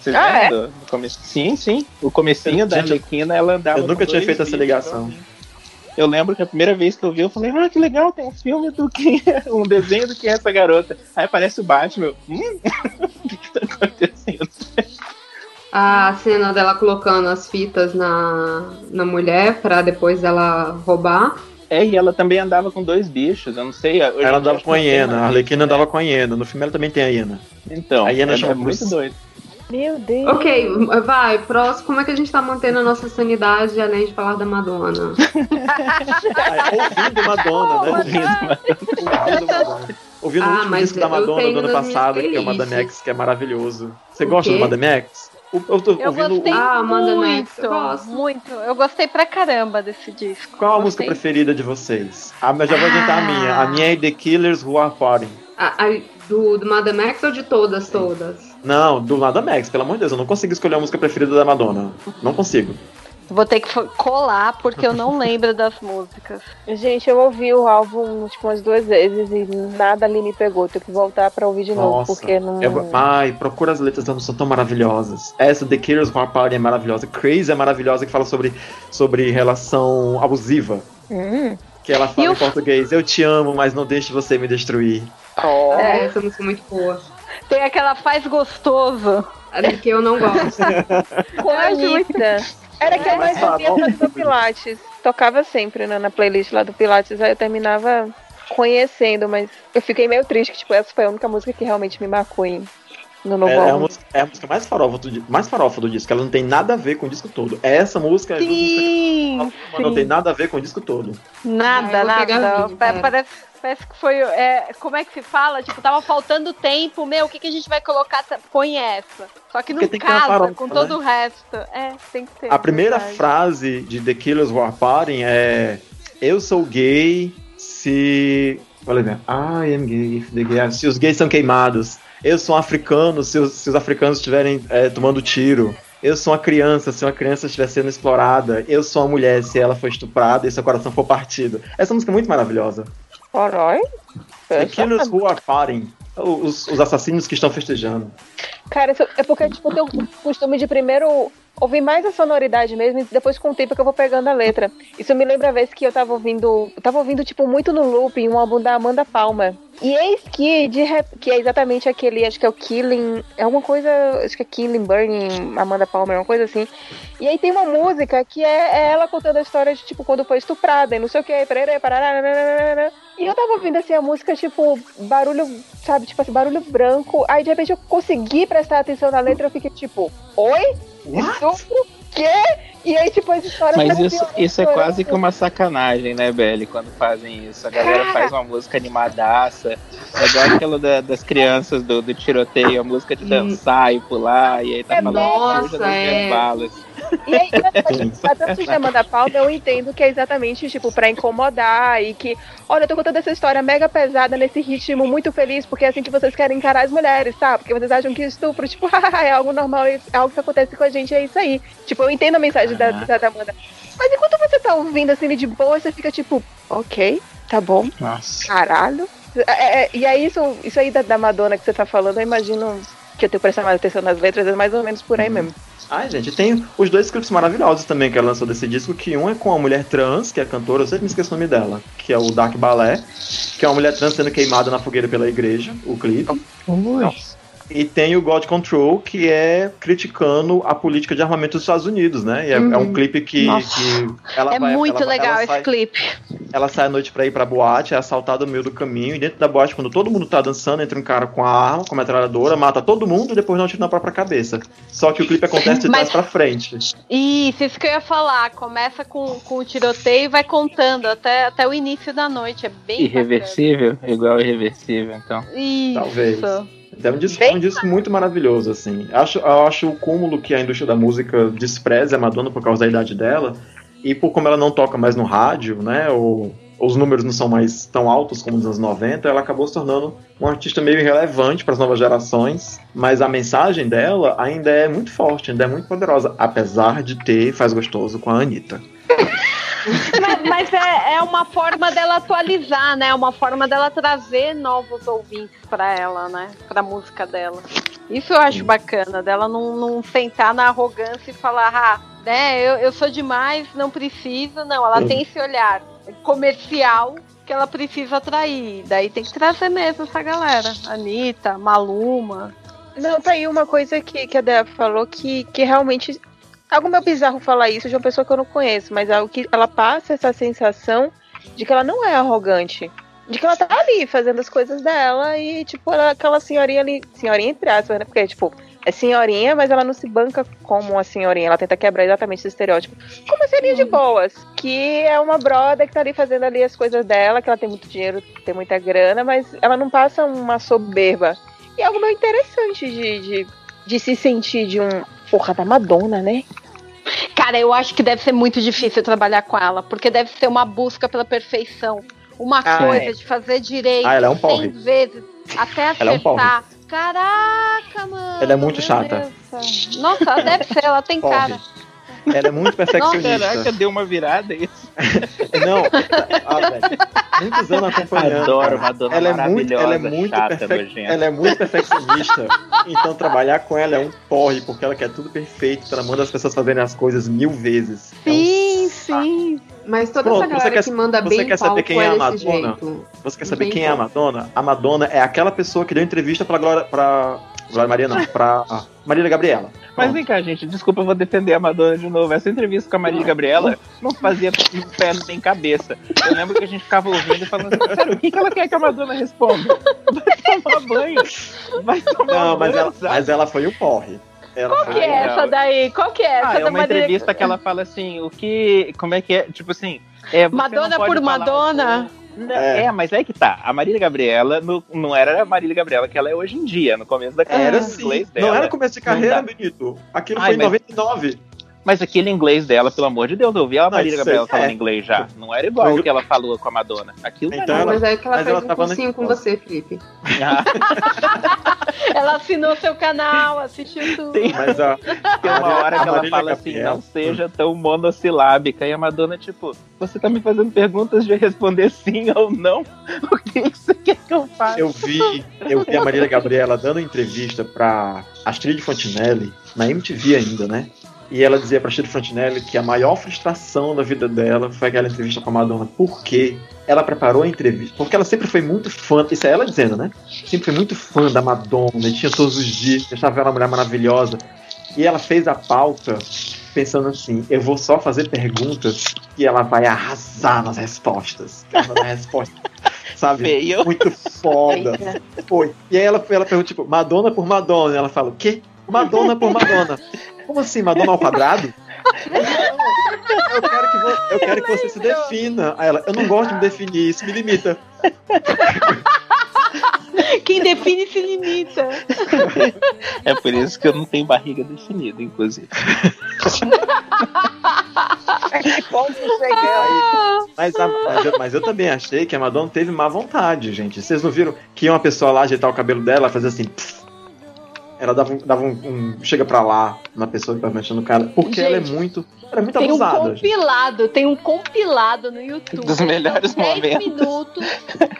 [SPEAKER 2] Vocês
[SPEAKER 3] Ah,
[SPEAKER 2] lembram
[SPEAKER 3] é?
[SPEAKER 2] do- do começo? Sim, sim. O comecinho da
[SPEAKER 4] Gente,
[SPEAKER 2] Arlequina, ela andava
[SPEAKER 4] eu nunca tinha feito essa ligação.
[SPEAKER 2] então, Eu lembro que a primeira vez que eu vi, eu falei, ah, que legal, tem um filme do que um desenho do que é essa garota. Aí aparece o Batman, eu, hum? o que, que tá acontecendo?
[SPEAKER 6] A cena dela colocando as fitas na, na mulher pra depois ela roubar.
[SPEAKER 2] É, e ela também andava com dois bichos, eu não sei.
[SPEAKER 4] Ela andava com a hiena, a Arlequina
[SPEAKER 2] né?
[SPEAKER 4] andava com a hiena. No filme ela também tem a hiena.
[SPEAKER 2] Então,
[SPEAKER 4] A hiena
[SPEAKER 2] é,
[SPEAKER 4] chama
[SPEAKER 2] é muito
[SPEAKER 4] Bruce.
[SPEAKER 2] doido.
[SPEAKER 3] Meu Deus.
[SPEAKER 6] Ok, vai, próximo. Como é que a gente tá mantendo a nossa sanidade além de falar da Madonna?
[SPEAKER 4] Ah, ouvindo Madonna, né? ouvindo Madonna. Ouvindo
[SPEAKER 6] Ah,
[SPEAKER 4] o último disco da Madonna do ano passado, que é o. Madame X, que é maravilhoso. Você
[SPEAKER 6] O
[SPEAKER 4] gosta
[SPEAKER 6] quê?
[SPEAKER 4] do Madame X? Eu tô
[SPEAKER 5] Eu
[SPEAKER 4] ouvindo
[SPEAKER 5] gostei
[SPEAKER 4] o-
[SPEAKER 6] Ah, Amanda
[SPEAKER 5] muito, muito. Eu gostei pra caramba desse disco.
[SPEAKER 4] Qual a música preferida de vocês? Ah, mas já vou adiantar a minha. A minha é The Killers Who Are Partying.
[SPEAKER 6] A- a- do, do Madame X ou de todas, todas?
[SPEAKER 4] Não, do Madame X, pelo amor de Deus, eu não consigo escolher a música preferida da Madonna. Não consigo.
[SPEAKER 5] Vou ter que colar porque eu não lembro das músicas.
[SPEAKER 3] Gente, eu ouvi o álbum tipo umas duas vezes e nada ali me pegou. Tenho que voltar pra ouvir de novo,
[SPEAKER 4] Nossa.
[SPEAKER 3] porque não.
[SPEAKER 4] É, ai, procura as letras, não são tão maravilhosas. Essa, The Killers Who Are Partying, é maravilhosa. Crazy é maravilhosa, que fala sobre, sobre relação abusiva.
[SPEAKER 3] Hum.
[SPEAKER 4] Que ela fala
[SPEAKER 5] E
[SPEAKER 4] em
[SPEAKER 5] o-
[SPEAKER 4] português, eu te amo, mas não deixe você me destruir.
[SPEAKER 3] Ó.
[SPEAKER 6] É, essa música é muito boa.
[SPEAKER 5] Tem aquela faz gostoso.
[SPEAKER 6] A que eu não gosto.
[SPEAKER 3] Com a Anitta. Era que eu mais ouvia do Pilates. Tocava sempre né, na playlist lá do Pilates, aí eu terminava conhecendo, mas eu fiquei meio triste, que tipo, essa foi a única música que realmente me marcou em, no novo
[SPEAKER 4] É, é a
[SPEAKER 3] álbum.
[SPEAKER 4] música, é a música mais farofa, do, mais farofa do disco, ela não tem nada a ver com o disco todo. Essa música é
[SPEAKER 5] Sim,
[SPEAKER 4] mas não tem nada a ver com o disco todo.
[SPEAKER 5] Nada,
[SPEAKER 6] Ah,
[SPEAKER 5] nada.
[SPEAKER 6] vinho,
[SPEAKER 5] parece, parece que foi. é, como é que se fala? Tipo, tava faltando tempo, meu, o que, que a gente vai colocar? Põe essa. Só que não
[SPEAKER 4] Porque
[SPEAKER 5] casa
[SPEAKER 4] farofa,
[SPEAKER 5] com
[SPEAKER 4] né?
[SPEAKER 5] todo o resto. É, tem que ter.
[SPEAKER 4] A primeira
[SPEAKER 5] verdade.
[SPEAKER 4] frase de The Killers Who Are Partying é Eu sou gay se... Olha bem, I am gay if the gay... Se os gays são queimados. Eu sou um africano se os, se os africanos estiverem é, tomando tiro. Eu sou uma criança se uma criança estiver sendo explorada. Eu sou uma mulher se ela for estuprada e seu coração for partido. Essa música é muito maravilhosa.
[SPEAKER 3] Corói?
[SPEAKER 4] The Killers Who Are Partying. Os, os assassinos que estão festejando.
[SPEAKER 3] Cara, é porque, tipo, eu tenho o costume de primeiro ouvir mais a sonoridade mesmo, e depois com o tempo que eu vou pegando a letra. Isso me lembra a vez que eu tava ouvindo. Eu tava ouvindo, tipo, muito no loop um álbum da Amanda Palmer. E eis que, de rep- que é exatamente aquele, acho que é o Killing. É alguma coisa. Acho que é Killing, Burning, Amanda Palmer, uma coisa assim. E aí tem uma música que é, é ela contando a história de, tipo, quando foi estuprada e não sei o que, parará, parará. E eu tava ouvindo assim a música, tipo, barulho, sabe, tipo assim, barulho branco. Aí de repente eu consegui prestar atenção na letra, eu fiquei tipo, oi? Estupro? Quê? E aí, tipo, as histórias
[SPEAKER 2] Mas isso, isso é
[SPEAKER 3] história-
[SPEAKER 2] quase que uma sacanagem, né, Belly? Quando fazem isso. A galera
[SPEAKER 3] Cara.
[SPEAKER 2] faz uma música animadaça. É igual aquela da- das crianças do, do tiroteio, a música de dançar e pular, e aí tá
[SPEAKER 3] É
[SPEAKER 2] falando
[SPEAKER 6] nossa,
[SPEAKER 2] coisa das
[SPEAKER 6] é.
[SPEAKER 2] balas.
[SPEAKER 3] E aí, a tanto de Amanda Palmer, eu entendo que é exatamente, tipo, pra incomodar e que, olha, eu tô contando essa história mega pesada nesse ritmo muito feliz, porque é assim que vocês querem encarar as mulheres, sabe? Porque vocês acham que estupro, tipo, é algo normal, é algo que acontece com a gente, é isso aí. Tipo, eu entendo a mensagem da, da, da Amanda. Mas enquanto você tá ouvindo assim de boa, você fica tipo, ok, tá bom,
[SPEAKER 2] Nossa.
[SPEAKER 3] caralho. É, é, e aí, isso, isso aí da, da Madonna que você tá falando, eu imagino que eu tenho que prestar mais atenção nas letras, é mais ou menos por aí mesmo.
[SPEAKER 4] Ai, gente, tem os dois clipes maravilhosos também que ela lançou desse disco, que um é com uma mulher trans, que é cantora, eu sempre me esqueço o nome dela, que é o Dark Ballet, que é uma mulher trans sendo queimada na fogueira pela igreja, o clipe. E tem o God Control, que é criticando a política de armamento dos Estados Unidos, né? E é, é um clipe que, que ela
[SPEAKER 5] é
[SPEAKER 4] vai,
[SPEAKER 5] muito
[SPEAKER 4] ela,
[SPEAKER 5] legal
[SPEAKER 4] ela
[SPEAKER 5] esse
[SPEAKER 4] sai,
[SPEAKER 5] clipe.
[SPEAKER 4] ela sai à noite pra ir pra boate, é assaltada no meio do caminho, e dentro da boate, quando todo mundo tá dançando, entra um cara com a arma, com a metralhadora, mata todo mundo e depois dá um tiro na própria cabeça. Só que o clipe acontece de trás
[SPEAKER 5] Mas-
[SPEAKER 4] pra frente.
[SPEAKER 5] Isso, isso que eu ia falar. Começa com, com o tiroteio e vai contando até, até o início da noite. É bem
[SPEAKER 2] Irreversível? Igual irreversível, então.
[SPEAKER 5] bacana. Isso.
[SPEAKER 4] Talvez. É um disco, um disco muito maravilhoso, assim. Acho, eu acho o cúmulo que a indústria da música despreza a Madonna por causa da idade dela, e por como ela não toca mais no rádio, né? Ou, ou os números não são mais tão altos como nos anos 90, ela acabou se tornando um artista meio irrelevante para as novas gerações, mas a mensagem dela ainda é muito forte, ainda é muito poderosa, apesar de ter Faz Gostoso com a Anitta.
[SPEAKER 5] Mas, mas é, é uma forma dela atualizar, né? É uma forma dela trazer novos ouvintes pra ela, né? Pra música dela. Isso eu acho bacana, dela não, não sentar na arrogância e falar, ah, né, eu, eu sou demais, não preciso. Não, ela tem esse olhar comercial que ela precisa atrair. Daí tem que trazer mesmo essa galera. Anitta, Maluma.
[SPEAKER 3] Não, tá aí uma coisa que, que a Débora falou que, que realmente. Algo meio bizarro falar isso de uma pessoa que eu não conheço, mas é algo que ela passa essa sensação de que ela não é arrogante. De que ela tá ali fazendo as coisas dela e, tipo, ela, aquela senhorinha ali. Senhorinha entre aspas, né? Porque, tipo, é senhorinha, mas ela não se banca como uma senhorinha. Ela tenta quebrar exatamente esse estereótipo. Como a senhorinha de boas. Que é uma brother que tá ali fazendo ali as coisas dela, que ela tem muito dinheiro, tem muita grana, mas ela não passa uma soberba. E é algo meio interessante de, de, de se sentir de um. Porra, da Madonna, né?
[SPEAKER 5] Cara, eu acho que deve ser muito difícil trabalhar com ela, porque deve ser uma busca pela perfeição. Uma
[SPEAKER 3] Ah,
[SPEAKER 5] coisa
[SPEAKER 3] é.
[SPEAKER 5] de fazer direito
[SPEAKER 4] Ah, ela é um
[SPEAKER 5] 100
[SPEAKER 4] porre.
[SPEAKER 5] vezes até
[SPEAKER 4] Ela é um
[SPEAKER 5] acertar. Caraca, mano.
[SPEAKER 4] Ela é muito chata.
[SPEAKER 5] Deus. Nossa, ela deve ser, ela tem
[SPEAKER 4] Porre.
[SPEAKER 5] cara.
[SPEAKER 4] Ela é muito perfeccionista.
[SPEAKER 2] Caraca, deu uma virada isso.
[SPEAKER 4] Não, ah, velho, muitos anos acompanhando.
[SPEAKER 2] Adoro Madonna
[SPEAKER 4] ela é muito, ela é
[SPEAKER 2] maravilhosa,
[SPEAKER 4] muito,
[SPEAKER 2] chata,
[SPEAKER 4] perfe-
[SPEAKER 2] nojenta.
[SPEAKER 4] ela é muito perfeccionista. então trabalhar com ela é um porre, porque ela quer tudo perfeito. Ela manda as pessoas fazerem as coisas mil vezes. É um
[SPEAKER 5] Sim, sim.
[SPEAKER 6] Mas toda
[SPEAKER 4] Pronto,
[SPEAKER 6] essa galera
[SPEAKER 4] quer-
[SPEAKER 6] que manda
[SPEAKER 4] você
[SPEAKER 6] bem
[SPEAKER 4] quer saber quem é a
[SPEAKER 6] desse
[SPEAKER 4] Madonna?
[SPEAKER 6] jeito.
[SPEAKER 4] Você quer
[SPEAKER 6] Não
[SPEAKER 4] saber
[SPEAKER 6] tem
[SPEAKER 4] quem é a. Madonna? A Madonna é aquela pessoa que deu entrevista pra Glória. Pra, Glória Maria, não, pra ah, Marília Gabriela.
[SPEAKER 2] Mas vem cá, gente, desculpa, eu vou defender a Madonna de novo. Essa entrevista com a Maria Gabriela não fazia pé nem cabeça. Eu lembro que a gente ficava ouvindo e falando assim, sério, o que, que ela quer que a Madonna responda? Vai tomar banho. Vai tomar
[SPEAKER 4] Não, mas ela, mas ela foi o porre. Ela
[SPEAKER 5] Qual que é
[SPEAKER 2] Ai,
[SPEAKER 5] essa daí? Qual que é essa
[SPEAKER 2] Ah, é
[SPEAKER 5] da
[SPEAKER 2] uma
[SPEAKER 5] Maria-
[SPEAKER 2] entrevista que ela fala assim, o que. Como é que é? Tipo assim. É, você
[SPEAKER 5] Madonna por Madonna?
[SPEAKER 2] Não, é. mas é que tá. A Marília Gabriela no- não era a Marília Gabriela que ela é hoje em dia, no começo da carreira
[SPEAKER 4] Era sim.
[SPEAKER 2] dela.
[SPEAKER 4] Não era começo de carreira. Benito. Aquilo
[SPEAKER 2] Ai,
[SPEAKER 4] foi em
[SPEAKER 2] mas-
[SPEAKER 4] 99.
[SPEAKER 2] Mas aquele inglês dela, pelo amor de Deus, eu ouvi a Marília Gabriela
[SPEAKER 4] aí
[SPEAKER 2] falando
[SPEAKER 4] é.
[SPEAKER 2] inglês já. Não era igual o que ela falou com a Madonna. Aquilo
[SPEAKER 4] Então
[SPEAKER 2] não
[SPEAKER 4] ela-
[SPEAKER 6] Mas é que ela
[SPEAKER 4] mas
[SPEAKER 6] fez
[SPEAKER 4] ela
[SPEAKER 6] um
[SPEAKER 4] tava
[SPEAKER 6] cursinho com você, Felipe.
[SPEAKER 2] Ah,
[SPEAKER 5] Ela assinou seu canal, assistiu tudo.
[SPEAKER 2] Tem,
[SPEAKER 4] Mas a,
[SPEAKER 2] tem uma hora que ela fala assim,
[SPEAKER 4] Gabriela-
[SPEAKER 2] não seja tão monossilábica. E a Madonna, tipo, você tá me fazendo perguntas de responder sim ou não? O que que você quer que eu faça?
[SPEAKER 4] eu vi, eu vi a Marília Gabriela dando entrevista pra Astrid Fontinelli, na MTV ainda, né? E ela dizia pra Shirley Fontinelli que a maior frustração da vida dela foi aquela entrevista com a Madonna. Por quê? Ela preparou a entrevista. Porque ela sempre foi muito fã. Isso é ela dizendo, né? Sempre foi muito fã da Madonna. E tinha todos os dias. Achava ela uma mulher maravilhosa. E ela fez a pauta pensando assim: eu vou só fazer perguntas e ela vai arrasar nas respostas. Ela vai dar resposta, sabe?
[SPEAKER 9] Feio.
[SPEAKER 4] Muito foda. Foi. E aí ela, ela pergunta, tipo, Madonna por Madonna. E ela fala: o quê? Madonna por Madonna. Como assim, Madonna ao quadrado? Eu quero, que vo- eu quero que você se defina. Aí ela, eu não gosto de me definir, isso me limita.
[SPEAKER 5] Quem define se limita.
[SPEAKER 9] É por isso que eu não tenho barriga definida, inclusive.
[SPEAKER 4] Mas, a- mas eu, mas eu também achei que a Madonna teve má vontade, gente. Vocês não viram que ia uma pessoa lá ajeitar o cabelo dela, fazer assim. pff. Ela dava, um, dava um, um chega pra lá na pessoa que tava mexendo no cara. Porque ela é
[SPEAKER 5] Gente,
[SPEAKER 4] muito. Ela é muito
[SPEAKER 5] Tem um
[SPEAKER 4] abusada. gente.
[SPEAKER 5] compilado, tem um compilado no YouTube.
[SPEAKER 9] Dos melhores
[SPEAKER 5] São 10
[SPEAKER 9] momentos.
[SPEAKER 5] minutos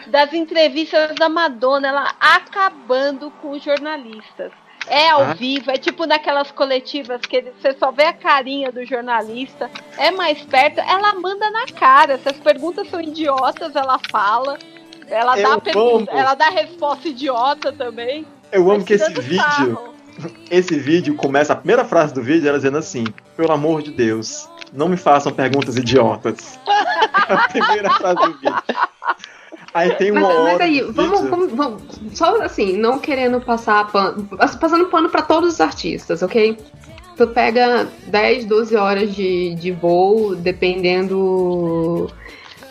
[SPEAKER 5] das entrevistas da Madonna, ela acabando com os jornalistas. É ao
[SPEAKER 4] Ah.
[SPEAKER 5] vivo, é tipo naquelas coletivas que ele- você só vê a carinha do jornalista, é mais perto, ela manda na cara. Se as perguntas são idiotas, ela fala. Ela
[SPEAKER 4] Eu
[SPEAKER 5] dá, pergunta, ela dá resposta idiota também.
[SPEAKER 4] Eu amo que esse vídeo. Esse vídeo começa. A primeira frase do vídeo ela dizendo assim: Pelo amor de Deus, não me façam perguntas idiotas. É a primeira frase do vídeo. Aí tem uma
[SPEAKER 6] Mas,
[SPEAKER 4] hora.
[SPEAKER 6] mas aí, vamos,
[SPEAKER 4] vídeo-
[SPEAKER 6] vamos, vamos- Só assim, não querendo passar pano. Passando pano pra todos os artistas, ok? Tu pega 10, 12 horas de, de voo, dependendo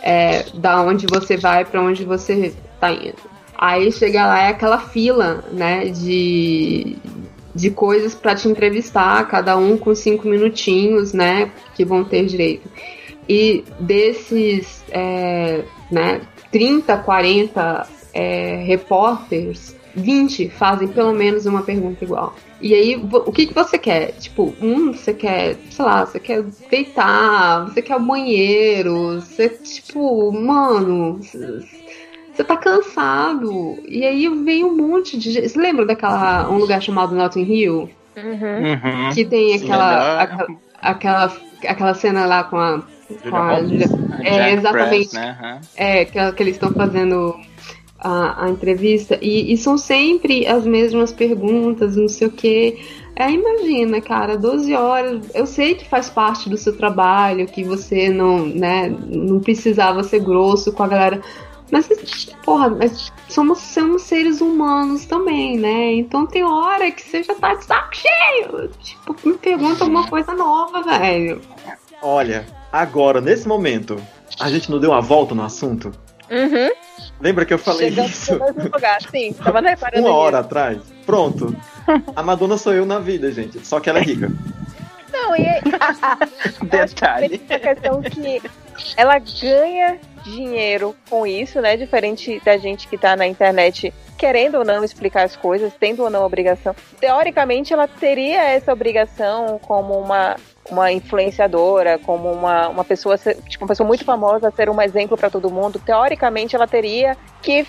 [SPEAKER 6] é, da onde você vai, pra onde você tá indo. Aí chega lá é aquela fila, né, de, de coisas pra te entrevistar, cada um com cinco minutinhos, né, que vão ter direito. E desses, é, né, 30, 40 é, repórteres, 20 fazem pelo menos uma pergunta igual. E aí, o que, que você quer? Tipo, um, você quer, sei lá, você quer deitar, você quer o banheiro, você, tipo, mano, você tá cansado. E aí vem um monte de gente. Você lembra daquela, um lugar chamado Notting Hill?
[SPEAKER 3] Uhum.
[SPEAKER 9] Uhum.
[SPEAKER 6] Que tem aquela,
[SPEAKER 9] melhor.
[SPEAKER 6] aquela, aquela, aquela cena lá com a. Com a
[SPEAKER 4] Julia
[SPEAKER 9] A
[SPEAKER 6] É, exatamente.
[SPEAKER 9] Press, né? Aham.
[SPEAKER 6] é, que, que eles estão fazendo a, a entrevista, e, e são sempre as mesmas perguntas, não sei o quê. É, imagina, cara, 12 horas. Eu sei que faz parte do seu trabalho, que você não, né, não precisava ser grosso com a galera. Mas, porra, mas somos, somos seres humanos também, né? Então tem hora que você já tá de saco cheio. Tipo, me pergunta alguma coisa nova, velho.
[SPEAKER 4] Olha, agora, nesse momento, a gente não deu uma volta no assunto?
[SPEAKER 3] Uhum.
[SPEAKER 4] Lembra que eu falei
[SPEAKER 3] Chegamos
[SPEAKER 4] isso
[SPEAKER 3] lugar, sim. Tava reparando
[SPEAKER 4] uma hora atrás? Pronto. A Madonna sou eu na vida, gente. Só que ela é rica.
[SPEAKER 3] Não, e
[SPEAKER 9] Detalhe.
[SPEAKER 3] a questão que ela ganha dinheiro com isso, né? Diferente da gente que tá na internet querendo ou não explicar as coisas, tendo ou não obrigação. Teoricamente, ela teria essa obrigação como uma uma influenciadora, como uma, uma pessoa, tipo, uma pessoa muito famosa, ser um exemplo para todo mundo. Teoricamente, ela teria que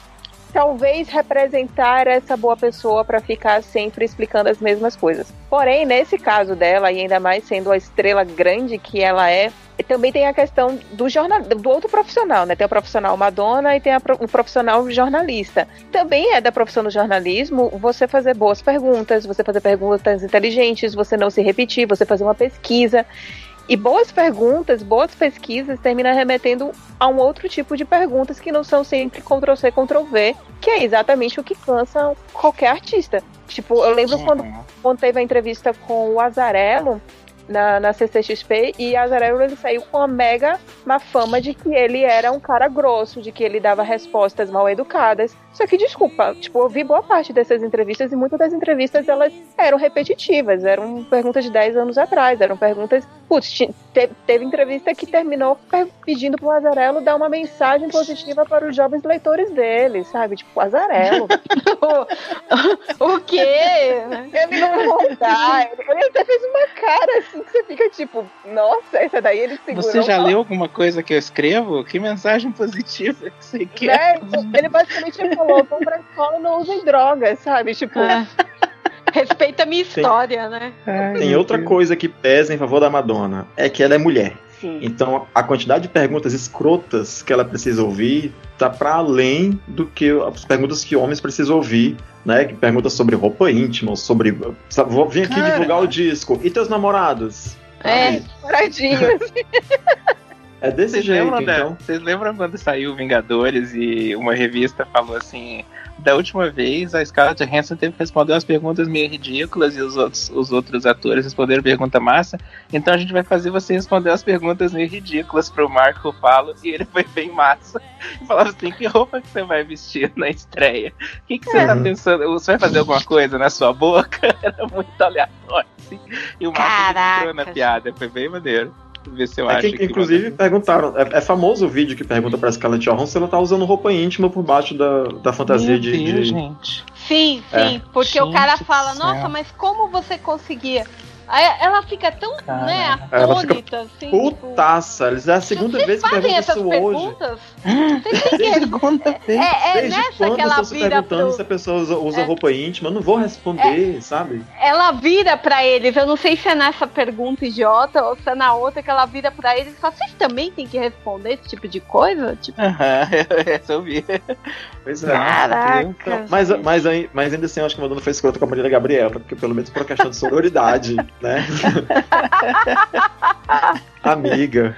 [SPEAKER 3] talvez representar essa boa pessoa para ficar sempre explicando as mesmas coisas. Porém, nesse caso dela, e ainda mais sendo a estrela grande que ela é, também tem a questão do jornal, do outro profissional, né? Tem o profissional Madonna e tem a o profissional jornalista. Também é da profissão do jornalismo você fazer boas perguntas, você fazer perguntas inteligentes, você não se repetir, você fazer uma pesquisa. E boas perguntas, boas pesquisas terminam remetendo a um outro tipo de perguntas que não são sempre Ctrl-C, Ctrl-V, que é exatamente o que cansa qualquer artista. Tipo, eu lembro quando, quando teve a entrevista com o Azarello na, na CCXP e Azarello ele saiu com a mega má fama de que ele era um cara grosso, de que ele dava respostas mal educadas. Só que, desculpa, tipo, eu vi boa parte dessas entrevistas e muitas das entrevistas elas eram repetitivas, eram perguntas de 10 anos atrás, eram perguntas. Putz, te- teve entrevista que terminou pedindo pro Azarello dar uma mensagem positiva para os jovens leitores dele, sabe? Tipo, Azarello.
[SPEAKER 5] O quê?
[SPEAKER 3] Ele não vai dar. Ele até fez uma cara assim que você fica tipo, nossa, essa daí ele segurou.
[SPEAKER 9] Você já leu alguma coisa que eu escrevo? Que mensagem positiva que você quer?
[SPEAKER 3] Né? Ele basicamente falou, vão pra escola e não usem drogas, sabe? Tipo,
[SPEAKER 5] É. Respeita a minha história, né?
[SPEAKER 4] Tem outra coisa que pesa em favor da Madonna, é que ela é mulher.
[SPEAKER 5] Sim.
[SPEAKER 4] Então a quantidade de perguntas escrotas que ela precisa ouvir tá para além do que as perguntas que homens precisam ouvir, né? Que perguntas sobre roupa íntima, sobre sabe, vou vir aqui
[SPEAKER 9] Cara.
[SPEAKER 4] divulgar o disco. E teus namorados?
[SPEAKER 5] É,
[SPEAKER 4] Sabe? É desse
[SPEAKER 9] Vocês
[SPEAKER 4] jeito,
[SPEAKER 9] lembram,
[SPEAKER 4] então.
[SPEAKER 9] vocês lembram quando saiu Vingadores e uma revista falou assim: da última vez a Scarlett Johansson teve que responder umas perguntas meio ridículas e os outros, os outros atores responderam pergunta massa. Então a gente vai fazer você responder as perguntas meio ridículas pro Marco Falo e ele foi bem massa. E falava assim: que roupa que você vai vestir na estreia? O que, que você tá
[SPEAKER 4] Uhum.
[SPEAKER 9] pensando? Você vai fazer alguma coisa na sua boca? Era muito aleatório. Assim. E o Marco entrou na piada, foi bem maneiro. Ver se eu
[SPEAKER 4] É
[SPEAKER 9] acho
[SPEAKER 4] que, inclusive, perguntaram. É, é famoso o vídeo que pergunta pra Scarlett Johansson se ela tá usando roupa íntima por baixo da, da fantasia
[SPEAKER 9] Meu
[SPEAKER 4] de,
[SPEAKER 9] Deus,
[SPEAKER 4] de-
[SPEAKER 9] gente.
[SPEAKER 5] Sim,
[SPEAKER 4] É.
[SPEAKER 5] sim. Porque o cara
[SPEAKER 9] Gente
[SPEAKER 5] fala, nossa,
[SPEAKER 9] céu.
[SPEAKER 5] mas como você conseguia? Ela fica tão,
[SPEAKER 9] Caramba.
[SPEAKER 5] né, atônita, assim. tipo,
[SPEAKER 4] Putaça! Eles é a segunda vez que perguntam isso hoje.
[SPEAKER 5] perguntas? Vocês têm que
[SPEAKER 9] Segunda vez.
[SPEAKER 5] É, é
[SPEAKER 4] Desde
[SPEAKER 5] nessa
[SPEAKER 4] quando
[SPEAKER 5] que ela vira
[SPEAKER 4] perguntando
[SPEAKER 5] pro...
[SPEAKER 4] se a pessoa usa, usa
[SPEAKER 5] É.
[SPEAKER 4] roupa íntima? Eu não vou responder, sabe?
[SPEAKER 5] Ela vira pra eles, eu não sei se é nessa pergunta idiota ou se é na outra que ela vira pra eles e fala, vocês também têm que responder esse tipo de coisa? Tipo,
[SPEAKER 9] Aham, essa eu vi.
[SPEAKER 4] Pois é.
[SPEAKER 5] caraca.
[SPEAKER 4] Então, mas, mas, mas ainda assim, eu acho que a Madonna foi escrota com a Marília Gabriela, porque pelo menos por uma questão de sororidade, né? Amiga.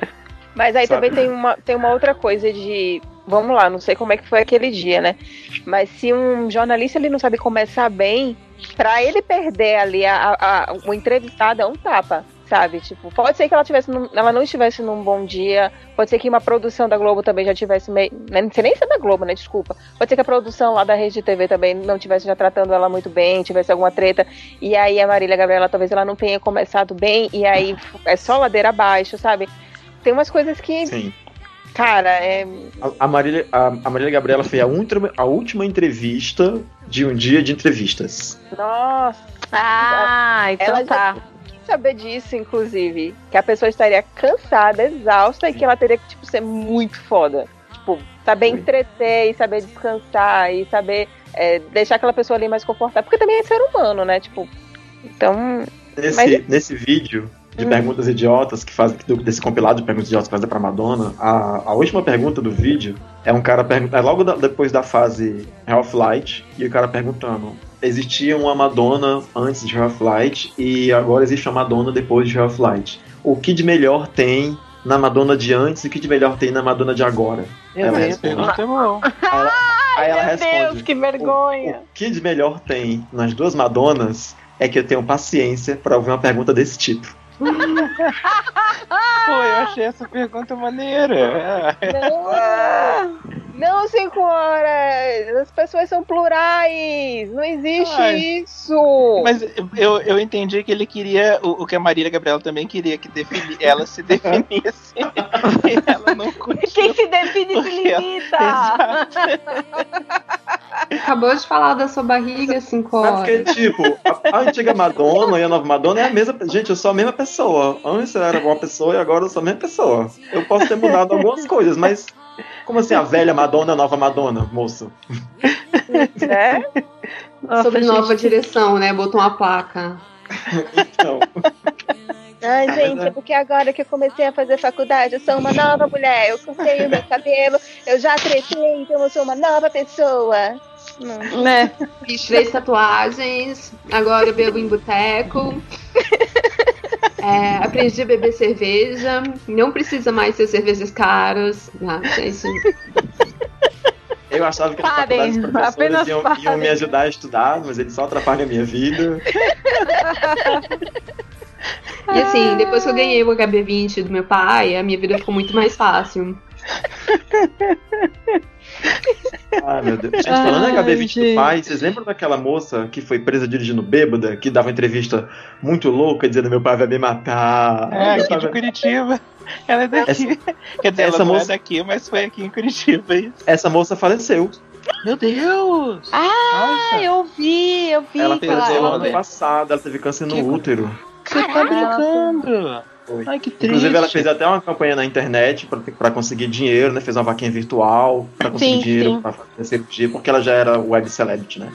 [SPEAKER 3] Mas aí
[SPEAKER 4] Sabe?
[SPEAKER 3] também tem uma, tem uma outra coisa de. Vamos lá, não sei como é que foi aquele dia, né? Mas se um jornalista ele não sabe começar bem, pra ele perder ali a, a, a- o entrevistado é um tapa, sabe? Tipo, pode ser que ela tivesse num- ela não estivesse num bom dia, pode ser que uma produção da Globo também já tivesse meio. né, Não sei nem se é da Globo, né? Desculpa. Pode ser que a produção lá da Rede TV também não tivesse já tratando ela muito bem, tivesse alguma treta. E aí a Marília Gabriela talvez ela não tenha começado bem, e aí é só ladeira abaixo, sabe? Tem umas coisas que,
[SPEAKER 4] Sim.
[SPEAKER 3] cara, é.
[SPEAKER 4] A, a Marília, a, a Marília Gabriela foi a, ultra- a última entrevista de um dia de entrevistas.
[SPEAKER 3] Nossa,
[SPEAKER 5] Ah, então
[SPEAKER 3] Ela já-
[SPEAKER 5] tá.
[SPEAKER 3] Saber disso, inclusive. Que a pessoa estaria cansada, exausta e que ela teria que, tipo, ser muito foda. Tipo, saber entreter e saber descansar e saber é, deixar aquela pessoa ali mais confortável. Porque também é ser humano, né? Tipo, então.
[SPEAKER 4] Nesse,
[SPEAKER 3] Mas-
[SPEAKER 4] nesse vídeo de
[SPEAKER 3] Hum.
[SPEAKER 4] perguntas idiotas que fazem do- desse compilado de perguntas idiotas que fazem pra Madonna, a, a última pergunta do vídeo é um cara perguntando, é logo da- depois da fase Half Light, e o cara perguntando: existia uma Madonna antes de Half Light e agora existe uma Madonna depois de Half Light. O que de melhor tem na Madonna de antes e o que de melhor tem na Madonna de agora? Ela
[SPEAKER 9] Essa
[SPEAKER 4] responde.
[SPEAKER 9] é boa.
[SPEAKER 4] Aí ela, aí ela
[SPEAKER 5] Meu
[SPEAKER 4] responde:
[SPEAKER 5] Deus, que vergonha.
[SPEAKER 4] o que de melhor tem nas duas Madonas é que eu tenho paciência pra ouvir uma pergunta desse tipo.
[SPEAKER 9] Pô, eu achei essa pergunta maneira.
[SPEAKER 3] Não, não senhora! As pessoas são plurais! Não existe
[SPEAKER 9] Ai.
[SPEAKER 3] isso!
[SPEAKER 9] Mas eu, eu entendi que ele queria o, o que a Marília Gabriela também queria, que defini, ela se definisse. e ela não curtiu.
[SPEAKER 5] Quem se define se
[SPEAKER 9] ela-
[SPEAKER 5] limita.
[SPEAKER 9] Exato.
[SPEAKER 6] Acabou de falar da sua barriga, cinco
[SPEAKER 4] É
[SPEAKER 6] horas.
[SPEAKER 4] porque, tipo, a, a antiga Madonna e a nova Madonna é a mesma. Gente, eu sou a mesma pessoa. Antes eu era uma pessoa e agora eu sou a mesma pessoa. Eu posso ter mudado algumas coisas, mas. Como assim a velha Madonna a nova Madonna, moço?
[SPEAKER 3] Né?
[SPEAKER 6] Sobre nova direção, né? Botou uma placa.
[SPEAKER 4] Então.
[SPEAKER 3] Ai, gente, é porque agora que eu comecei a fazer faculdade, eu sou uma nova mulher. Eu cortei o meu cabelo, eu já tretei, então eu sou uma nova pessoa. Não.
[SPEAKER 5] Né?
[SPEAKER 6] Fiz três tatuagens, agora eu bebo em boteco. É, aprendi a beber cerveja. Não precisa mais ser cervejas caras. Ah, gente.
[SPEAKER 4] Eu achava que
[SPEAKER 5] Parem,
[SPEAKER 4] faculdade os professores
[SPEAKER 5] apenas
[SPEAKER 4] iam, iam me ajudar a estudar, mas eles só atrapalham a minha vida.
[SPEAKER 6] E assim, depois que eu ganhei o HB20 do meu pai, a minha vida ficou muito mais fácil.
[SPEAKER 4] Ai, meu Deus. Gente, falando em
[SPEAKER 5] Ai,
[SPEAKER 4] HB20
[SPEAKER 5] gente.
[SPEAKER 4] do pai, vocês lembram daquela moça que foi presa dirigindo bêbada, que dava entrevista muito louca, dizendo meu pai vai me matar?
[SPEAKER 9] É,
[SPEAKER 4] Meu
[SPEAKER 9] aqui
[SPEAKER 4] pai
[SPEAKER 9] de
[SPEAKER 4] vai-
[SPEAKER 9] Curitiba. Ela é daqui. Quer dizer,
[SPEAKER 4] essa
[SPEAKER 9] ela não
[SPEAKER 4] moça-
[SPEAKER 9] é daqui, mas foi aqui em Curitiba. Isso.
[SPEAKER 4] Essa moça faleceu.
[SPEAKER 9] Meu Deus!
[SPEAKER 5] Ah,
[SPEAKER 9] Nossa.
[SPEAKER 5] eu vi, eu vi.
[SPEAKER 4] Ela faleceu ano passado, ela teve câncer no
[SPEAKER 9] Que-
[SPEAKER 4] útero.
[SPEAKER 9] Você tá brincando?
[SPEAKER 4] Foi.
[SPEAKER 9] Ai, que triste.
[SPEAKER 4] Inclusive, ela fez até uma campanha na internet pra- pra conseguir dinheiro, né? Fez uma vaquinha virtual pra conseguir
[SPEAKER 5] Sim,
[SPEAKER 4] dinheiro pra fazer cirurgia, porque ela já era web celebrity, né?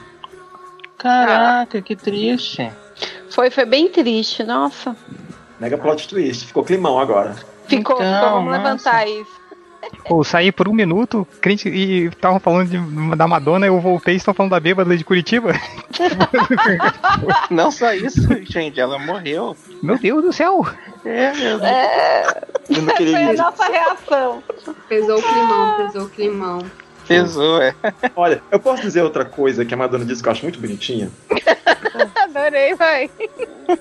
[SPEAKER 9] Caraca, que triste.
[SPEAKER 5] Foi, foi bem triste, nossa.
[SPEAKER 4] Mega plot twist. Ficou climão agora.
[SPEAKER 5] Ficou,
[SPEAKER 9] Então,
[SPEAKER 5] ficou vamos
[SPEAKER 9] nossa.
[SPEAKER 5] levantar isso.
[SPEAKER 10] Pô, eu saí por um minuto crente, e estavam falando de- da Madonna, eu voltei e estão falando da bêbada de Curitiba.
[SPEAKER 9] Não só isso, gente, ela morreu.
[SPEAKER 10] Meu Deus do céu!
[SPEAKER 9] É, meu Deus.
[SPEAKER 4] Eu não queria
[SPEAKER 5] Foi a nossa reação.
[SPEAKER 6] Pesou o climão, pesou o climão.
[SPEAKER 9] Pesou, é.
[SPEAKER 4] Olha, eu posso dizer outra coisa que a Madonna disse que eu acho muito bonitinha?
[SPEAKER 3] Adorei, vai.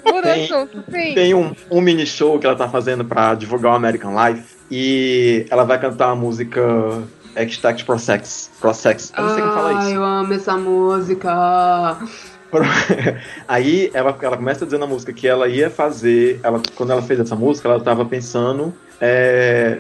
[SPEAKER 3] Por
[SPEAKER 4] Tem-
[SPEAKER 3] assunto, sim.
[SPEAKER 4] Tem um, um mini show que ela tá fazendo pra divulgar o American Life e ela vai cantar a música Extract Pro Sex. Pro Sex. Eu não sei quem fala
[SPEAKER 6] Ai,
[SPEAKER 4] isso.
[SPEAKER 6] eu amo essa música.
[SPEAKER 4] Aí ela, ela começa dizendo na música que ela ia fazer. Ela, quando ela fez essa música, ela tava pensando é,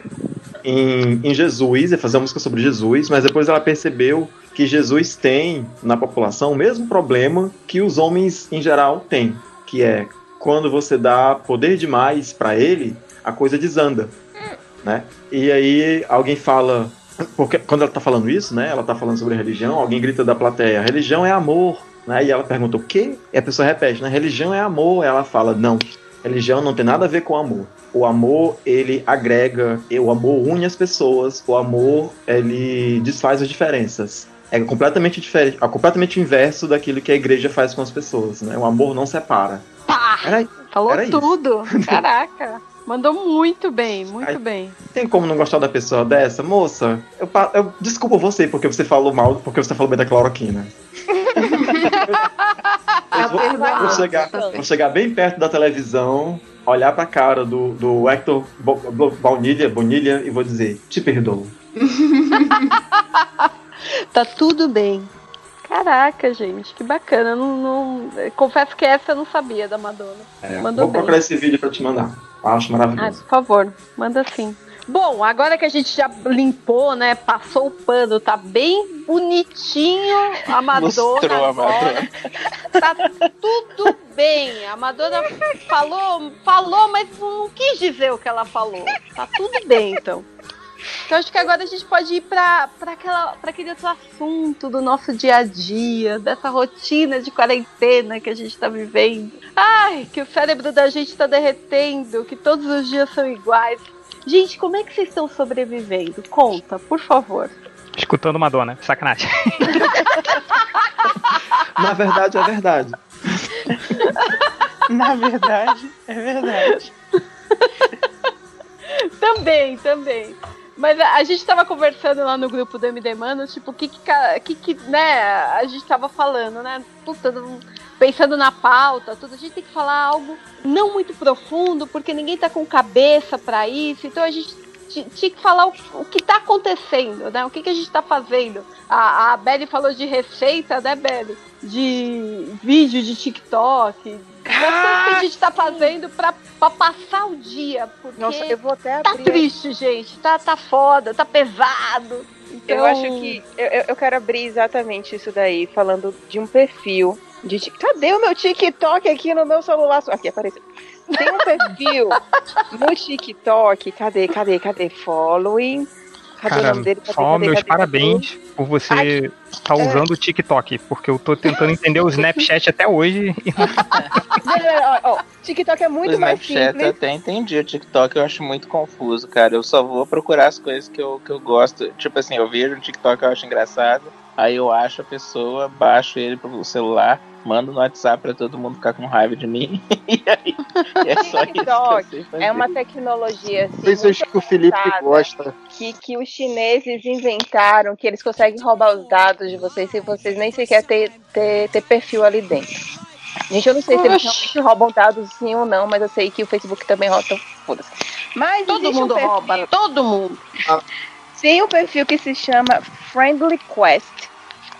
[SPEAKER 4] em, em Jesus, ia fazer uma música sobre Jesus, mas depois ela percebeu que Jesus tem na população o mesmo problema que os homens em geral têm, que é quando você dá poder demais pra ele, a coisa desanda, né? E aí alguém fala, porque quando ela tá falando isso, né? Ela tá falando sobre religião, alguém grita da plateia: religião é amor, né? E ela pergunta o quê? E a pessoa repete, né? Religião é amor. Ela fala: não, religião não tem nada a ver com amor. O amor ele agrega, o amor une as pessoas. O amor ele desfaz as diferenças. É completamente diferente, é completamente inverso daquilo que a igreja faz com as pessoas, né? O amor não separa.
[SPEAKER 5] Pá!
[SPEAKER 4] Era,
[SPEAKER 5] Falou
[SPEAKER 4] Era isso.
[SPEAKER 5] tudo. Caraca. Mandou muito bem, muito
[SPEAKER 4] Ai.
[SPEAKER 5] bem.
[SPEAKER 4] Tem como não gostar da pessoa dessa? Moça, eu, eu desculpo você porque você falou mal, porque você falou bem da cloroquina. eu vou, vou chegar, vou chegar bem perto da televisão, olhar pra cara do, do Hector Bo- Bonilha, Bonilha e vou dizer, te perdoo.
[SPEAKER 5] Tá tudo bem. Caraca, gente, que bacana. Não, não- Confesso que essa eu não sabia da Madonna.
[SPEAKER 4] É,
[SPEAKER 5] Mandou
[SPEAKER 4] vou
[SPEAKER 5] bem.
[SPEAKER 4] procurar esse vídeo pra te mandar. Acho
[SPEAKER 5] Ah,
[SPEAKER 4] maravilhoso.
[SPEAKER 5] por favor, manda sim. Bom, agora que a gente já limpou, né? Passou o pano, tá bem bonitinho a Madonna.
[SPEAKER 9] Mostrou a. Madonna.
[SPEAKER 5] Tá tudo bem. A Madonna falou, falou, mas não quis dizer o que ela falou. Tá tudo bem, então. Então acho que agora a gente pode ir para aquele outro assunto do nosso dia a dia, dessa rotina de quarentena que a gente tá vivendo. Ai, que o cérebro da gente tá derretendo, que todos os dias são iguais. Gente, como é que vocês estão sobrevivendo? Conta, por favor.
[SPEAKER 10] Escutando Madonna, sacanagem.
[SPEAKER 4] Na verdade, é verdade.
[SPEAKER 9] Na verdade, é verdade.
[SPEAKER 5] Também, também. Mas a, gente tava conversando lá no grupo do MD tipo, o que que, que que, né, a gente tava falando, né? Puta, pensando na pauta, tudo. A gente tem que falar algo não muito profundo, porque ninguém tá com cabeça pra isso. Então a gente ti- tinha que falar o, o que tá acontecendo, né? O que que a gente tá fazendo. A, a Belly falou de receita, né, Belly? De vídeo de TikTok. Bastante que a gente tá fazendo pra, pra passar o dia. Porque
[SPEAKER 3] Nossa, eu vou até
[SPEAKER 5] Tá triste, gente. Tá, tá foda, tá pesado. Então,
[SPEAKER 3] Eu acho que. Eu, eu- quero abrir exatamente isso daí, falando de um perfil. De, cadê o meu TikTok aqui no meu celular? Aqui apareceu. Tem um perfil no TikTok. Cadê, cadê, cadê? Following. Cadê o
[SPEAKER 10] Cara,
[SPEAKER 3] nome dele? Cadê,
[SPEAKER 10] só
[SPEAKER 3] cadê,
[SPEAKER 10] meus
[SPEAKER 3] cadê,
[SPEAKER 10] parabéns por você estar usando o TikTok, porque eu tô tentando entender o Snapchat até hoje. não-?
[SPEAKER 3] Ó, ó, TikTok é muito
[SPEAKER 9] o
[SPEAKER 3] mais
[SPEAKER 9] Snapchat eu
[SPEAKER 3] simples.
[SPEAKER 9] até entendi. O TikTok eu acho muito confuso, cara. Eu só vou procurar as coisas que eu, que eu gosto. Tipo assim, eu vejo um TikTok que eu acho engraçado. Aí eu acho a pessoa, baixo ele pro celular, mando no WhatsApp pra todo mundo ficar com raiva de mim. e aí é só isso sei fazer.
[SPEAKER 3] É uma tecnologia assim, muito
[SPEAKER 2] que o Felipe gosta.
[SPEAKER 3] que, que os chineses inventaram, que eles conseguem roubar os dados de vocês sem vocês nem sequer ter, ter, ter perfil ali dentro. Gente, eu não sei se eles
[SPEAKER 5] Oxi.
[SPEAKER 3] realmente roubam dados sim ou não, mas eu sei que o Facebook também rouba, então foda-se. Mas
[SPEAKER 5] todo
[SPEAKER 3] um
[SPEAKER 5] mundo
[SPEAKER 3] perfil-
[SPEAKER 5] rouba, todo mundo.
[SPEAKER 3] Tem um perfil que se chama Friendly Quest,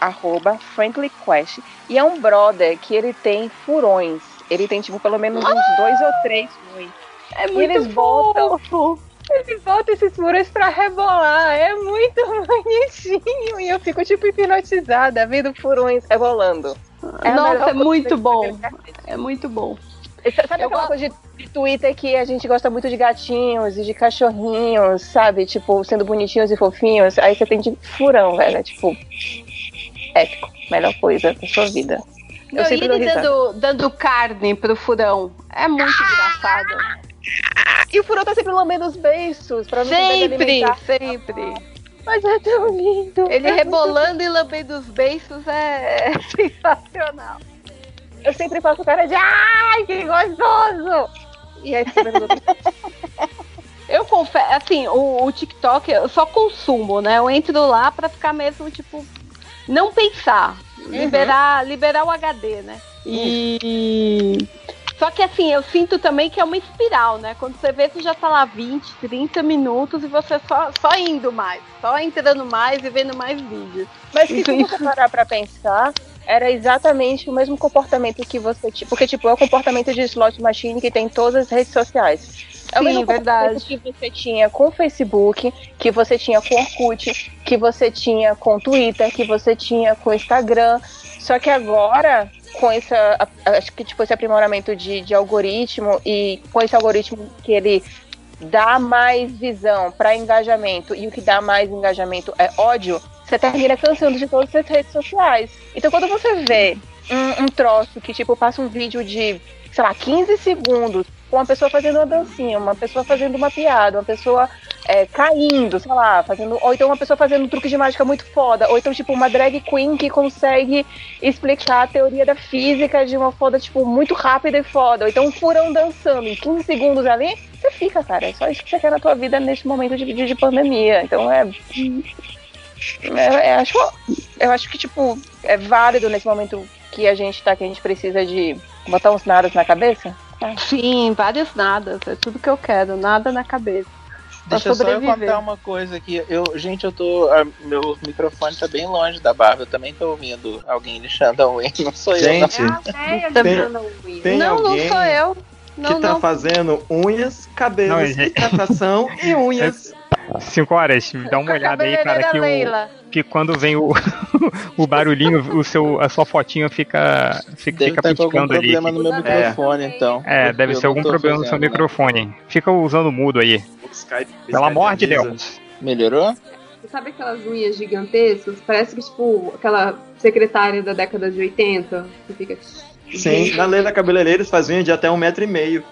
[SPEAKER 3] arroba Friendly Quest, e é um brother que ele tem furões. Ele tem, tipo, pelo menos uns dois ou três furões.
[SPEAKER 5] É
[SPEAKER 3] E
[SPEAKER 5] muito
[SPEAKER 3] eles botam
[SPEAKER 5] fofo.
[SPEAKER 3] Ele bota esses furões pra rebolar. É muito bonitinho. E eu fico, tipo, hipnotizada, vendo furões rebolando. É
[SPEAKER 5] Nossa, é
[SPEAKER 3] coisa
[SPEAKER 5] muito bom. É muito bom.
[SPEAKER 3] Sabe
[SPEAKER 5] Eu
[SPEAKER 3] aquela
[SPEAKER 5] gosto-
[SPEAKER 3] coisa de, de Twitter que a gente gosta muito de gatinhos e de cachorrinhos, sabe? Tipo, sendo bonitinhos e fofinhos. Aí você tem de furão, velho. É, tipo, épico. Melhor coisa da sua vida. Eu
[SPEAKER 5] Não, e
[SPEAKER 3] sempre dou
[SPEAKER 5] ele dando, dando carne pro furão. É muito engraçado.
[SPEAKER 3] E o furão tá sempre lambendo os beiços pra não
[SPEAKER 5] Sempre, sempre.
[SPEAKER 3] Mas é tão lindo.
[SPEAKER 5] Ele
[SPEAKER 3] É
[SPEAKER 5] rebolando e lambendo os beiços é, é sensacional.
[SPEAKER 3] Eu sempre faço cara de ai, que gostoso! E aí fica
[SPEAKER 5] Eu confesso, assim, o, o TikTok eu só consumo, né? Eu entro lá pra ficar mesmo, tipo, não pensar. Liberar, liberar o HD, né? E. Só que assim, eu sinto também que é uma espiral, né? Quando você vê, você já tá lá 20, 30 minutos e você só, só indo mais, só entrando mais e vendo mais vídeos.
[SPEAKER 3] Mas que se
[SPEAKER 5] Isso,
[SPEAKER 3] você parar pra pensar, era exatamente o mesmo comportamento que você tinha. Porque, tipo, é o comportamento de slot machine que tem em todas as redes sociais. É o
[SPEAKER 5] Sim,
[SPEAKER 3] mesmo
[SPEAKER 5] verdade.
[SPEAKER 3] que você tinha com o Facebook, que você tinha com o Orkut, que você tinha com o Twitter, que você tinha com o Instagram. Só que agora, com essa, acho que tipo, esse aprimoramento de, de algoritmo e com esse algoritmo que ele dá mais visão para engajamento e o que dá mais engajamento é ódio, você termina cansando de todas as redes sociais. Então quando você vê um, um troço que tipo passa um vídeo de, sei lá, 15 segundos com uma pessoa fazendo uma dancinha, uma pessoa fazendo uma piada, uma pessoa é, caindo, sei lá, fazendo. Ou então uma pessoa fazendo um truque de mágica muito foda, ou então, tipo, uma drag queen que consegue explicar a teoria da física de uma foda, tipo, muito rápida e foda. Ou então um furão dançando em 15 segundos ali, você fica, cara. É só isso que você quer na tua vida nesse momento de, de, de pandemia. Então é. é, é, acho, eu acho que, tipo, é válido nesse momento que a gente tá, que a gente precisa de botar uns nadas na cabeça.
[SPEAKER 5] Sim, vários nadas. É tudo que eu quero, nada na cabeça.
[SPEAKER 9] Deixa só eu contar uma coisa aqui. Eu, gente, eu tô. a- meu microfone tá bem longe da barba. Eu também tô ouvindo alguém lixando a unha. Não sou
[SPEAKER 4] Gente,
[SPEAKER 9] eu.
[SPEAKER 6] É a véia
[SPEAKER 4] Tem-
[SPEAKER 6] lixando a unha.
[SPEAKER 4] tem
[SPEAKER 5] não,
[SPEAKER 4] alguém
[SPEAKER 5] não sou eu. Não,
[SPEAKER 4] que tá
[SPEAKER 5] não.
[SPEAKER 4] fazendo unhas, cabelos,
[SPEAKER 10] Não,
[SPEAKER 4] hidratação e unhas.
[SPEAKER 10] Cinco horas, dá uma olhada aí, cara, que, o, que quando vem o, o barulhinho, o seu, a sua fotinha fica, fica,
[SPEAKER 9] Deve
[SPEAKER 10] fica
[SPEAKER 9] algum
[SPEAKER 10] piscando ali.
[SPEAKER 9] problema no meu microfone, então.
[SPEAKER 10] É, deve
[SPEAKER 9] Eu
[SPEAKER 10] ser
[SPEAKER 9] não
[SPEAKER 10] algum problema no seu
[SPEAKER 9] fazendo, né?
[SPEAKER 10] microfone. Fica usando mudo aí.
[SPEAKER 4] Skype,
[SPEAKER 10] Pelo amor de. Deus.
[SPEAKER 9] Melhorou?
[SPEAKER 6] Você sabe aquelas unhas gigantescas? Parece que, tipo, aquela secretária da década de 80 que fica.
[SPEAKER 4] Sim, na Leila Cabeleireiros faz unha de até um metro e meio.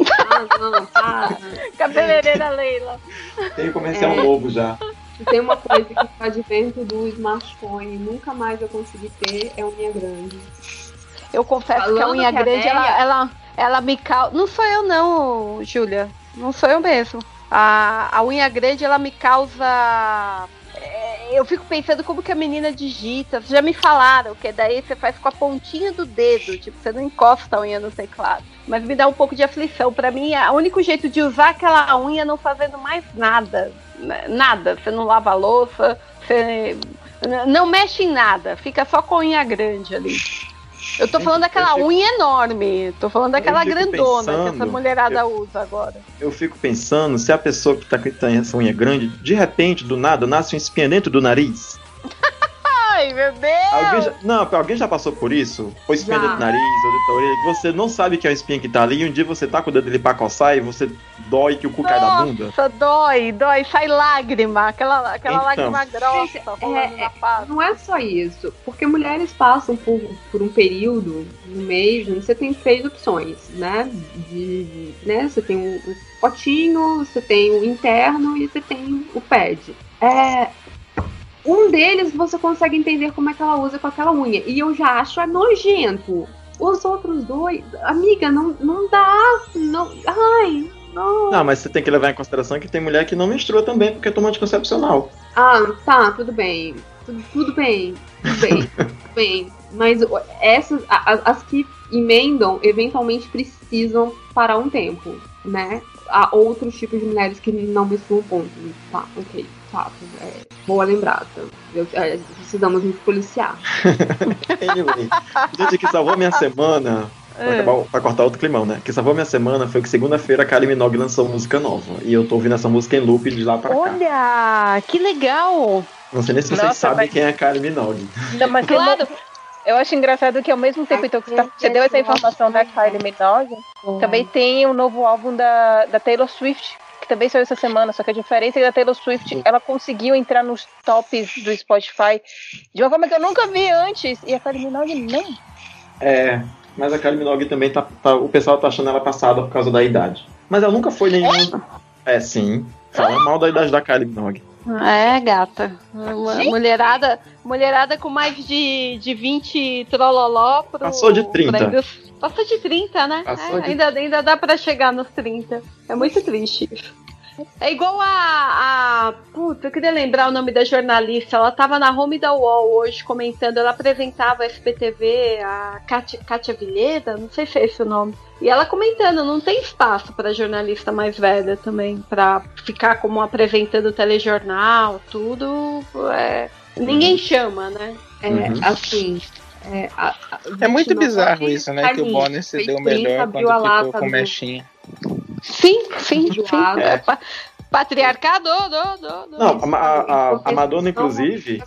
[SPEAKER 6] Ah, não.
[SPEAKER 5] Cabeleireira Leila.
[SPEAKER 4] Tem comercial
[SPEAKER 6] É.
[SPEAKER 4] novo já.
[SPEAKER 6] Se tem uma coisa que tá de vento do smartphone, nunca mais eu consegui ter, é unha grande.
[SPEAKER 5] Eu confesso que a
[SPEAKER 6] Falando
[SPEAKER 5] unha
[SPEAKER 6] que a
[SPEAKER 5] grande, ela, ela, ela me causa. Não sou eu, não, Júlia. Não sou eu mesmo. A, a unha grande, ela me causa. Eu fico pensando como que a menina digita. Já me falaram que daí você faz com a pontinha do dedo, tipo, você não encosta a unha no teclado. Mas me dá um pouco de aflição. Pra mim, é o único jeito de usar aquela unha é não fazendo mais nada. Né? Nada. Você não lava a louça, você não mexe em nada. Fica só com a unha grande ali. Eu tô falando daquela
[SPEAKER 4] eu fico-
[SPEAKER 5] unha enorme. Tô falando daquela grandona que essa
[SPEAKER 4] pensando,
[SPEAKER 5] mulherada usa agora.
[SPEAKER 4] Eu fico pensando se a pessoa que tá com essa unha grande, de repente, do nada, nasce uma espinha dentro do nariz.
[SPEAKER 5] Ai, meu Deus!
[SPEAKER 4] Alguém já, não, alguém já passou por isso? Ou espinha
[SPEAKER 6] Já.
[SPEAKER 4] dentro do nariz, ou dentro da orelha, que você não sabe que é uma espinha que tá ali, e um dia você tá com o dedo ali pra coçar e você dói que o cu cai da bunda.
[SPEAKER 5] Nossa, dói, dói, sai lágrima, aquela, aquela
[SPEAKER 4] Então.
[SPEAKER 5] lágrima grossa
[SPEAKER 6] Gente, é-
[SPEAKER 5] face.
[SPEAKER 6] Não é só isso, porque mulheres passam por, por um período, um mês, onde você tem três opções, né? De, né? Você tem o, o potinho, você tem o interno e você tem o pad. É, um deles você consegue entender como é que ela usa com aquela unha, e eu já acho é nojento. Os outros dois, amiga, não, não dá, não, ai, não.
[SPEAKER 4] Não, mas você tem que levar em consideração que tem mulher que não menstrua também porque toma anticoncepcional.
[SPEAKER 6] Ah, tá, tudo bem. Tudo, tudo bem, tudo bem, tudo bem. Mas essas, a- a- as que emendam, eventualmente precisam parar um tempo, né? Há outros tipos de mulheres que não menstruam ponto. Tá, ok, fato. É, boa lembrada. Eu- é, precisamos nos policiar.
[SPEAKER 4] Anyway, gente, que salvou minha semana. Pra,
[SPEAKER 5] É.
[SPEAKER 4] acabar, pra cortar outro climão, né? Que salvou minha semana foi que segunda-feira a Kylie Minogue lançou música nova. E eu tô ouvindo essa música em loop de lá pra cá.
[SPEAKER 3] Olha, que legal!
[SPEAKER 4] Não sei nem se vocês
[SPEAKER 3] Nossa,
[SPEAKER 4] sabem
[SPEAKER 3] mas-
[SPEAKER 4] quem é a Kylie Minogue.
[SPEAKER 3] Não, mas
[SPEAKER 5] Claro.
[SPEAKER 3] Eu acho engraçado que ao mesmo tempo então, que você, tá- você deu essa informação da Kylie Minogue, também tem o novo álbum da, da Taylor Swift, também saiu essa semana, só que a diferença é que a Taylor Swift, ela conseguiu entrar nos tops do Spotify de uma forma que eu nunca vi antes, e a Kylie Minogue não.
[SPEAKER 4] É, mas a Kylie Minogue também tá, tá- O pessoal tá achando ela passada por causa da idade. Mas ela nunca foi nenhuma. É, sim. Fala mal da idade da Kylie Minogue.
[SPEAKER 5] É, gata. Uma mulherada, mulherada com mais de, de 20 trololó pro.
[SPEAKER 4] Passou de 30.
[SPEAKER 5] pra indústria- Passou de 30, né? É,
[SPEAKER 4] de-
[SPEAKER 5] ainda, ainda dá pra chegar nos 30. É muito triste isso. É igual a, a. Puta, eu queria lembrar o nome da jornalista. Ela tava na home da UOL hoje comentando. Ela apresentava a SPTV, a Kátia Vilheda, não sei se é esse o nome. E ela comentando, não tem espaço para jornalista mais velha também, para ficar como apresentando telejornal, tudo. é, ninguém chama, né?
[SPEAKER 6] É,
[SPEAKER 4] Uhum.
[SPEAKER 6] assim. É, a- a-
[SPEAKER 9] É muito
[SPEAKER 6] 29
[SPEAKER 9] bizarro isso, né? Que o Bonner se deu
[SPEAKER 6] 30,
[SPEAKER 9] melhor quando
[SPEAKER 6] a
[SPEAKER 9] ficou com
[SPEAKER 6] do-
[SPEAKER 9] mechinha.
[SPEAKER 5] Sim, sim, sim. É pa- patriarcado, do, do, do.
[SPEAKER 4] Não, a, a, a- a Madonna, inclusive.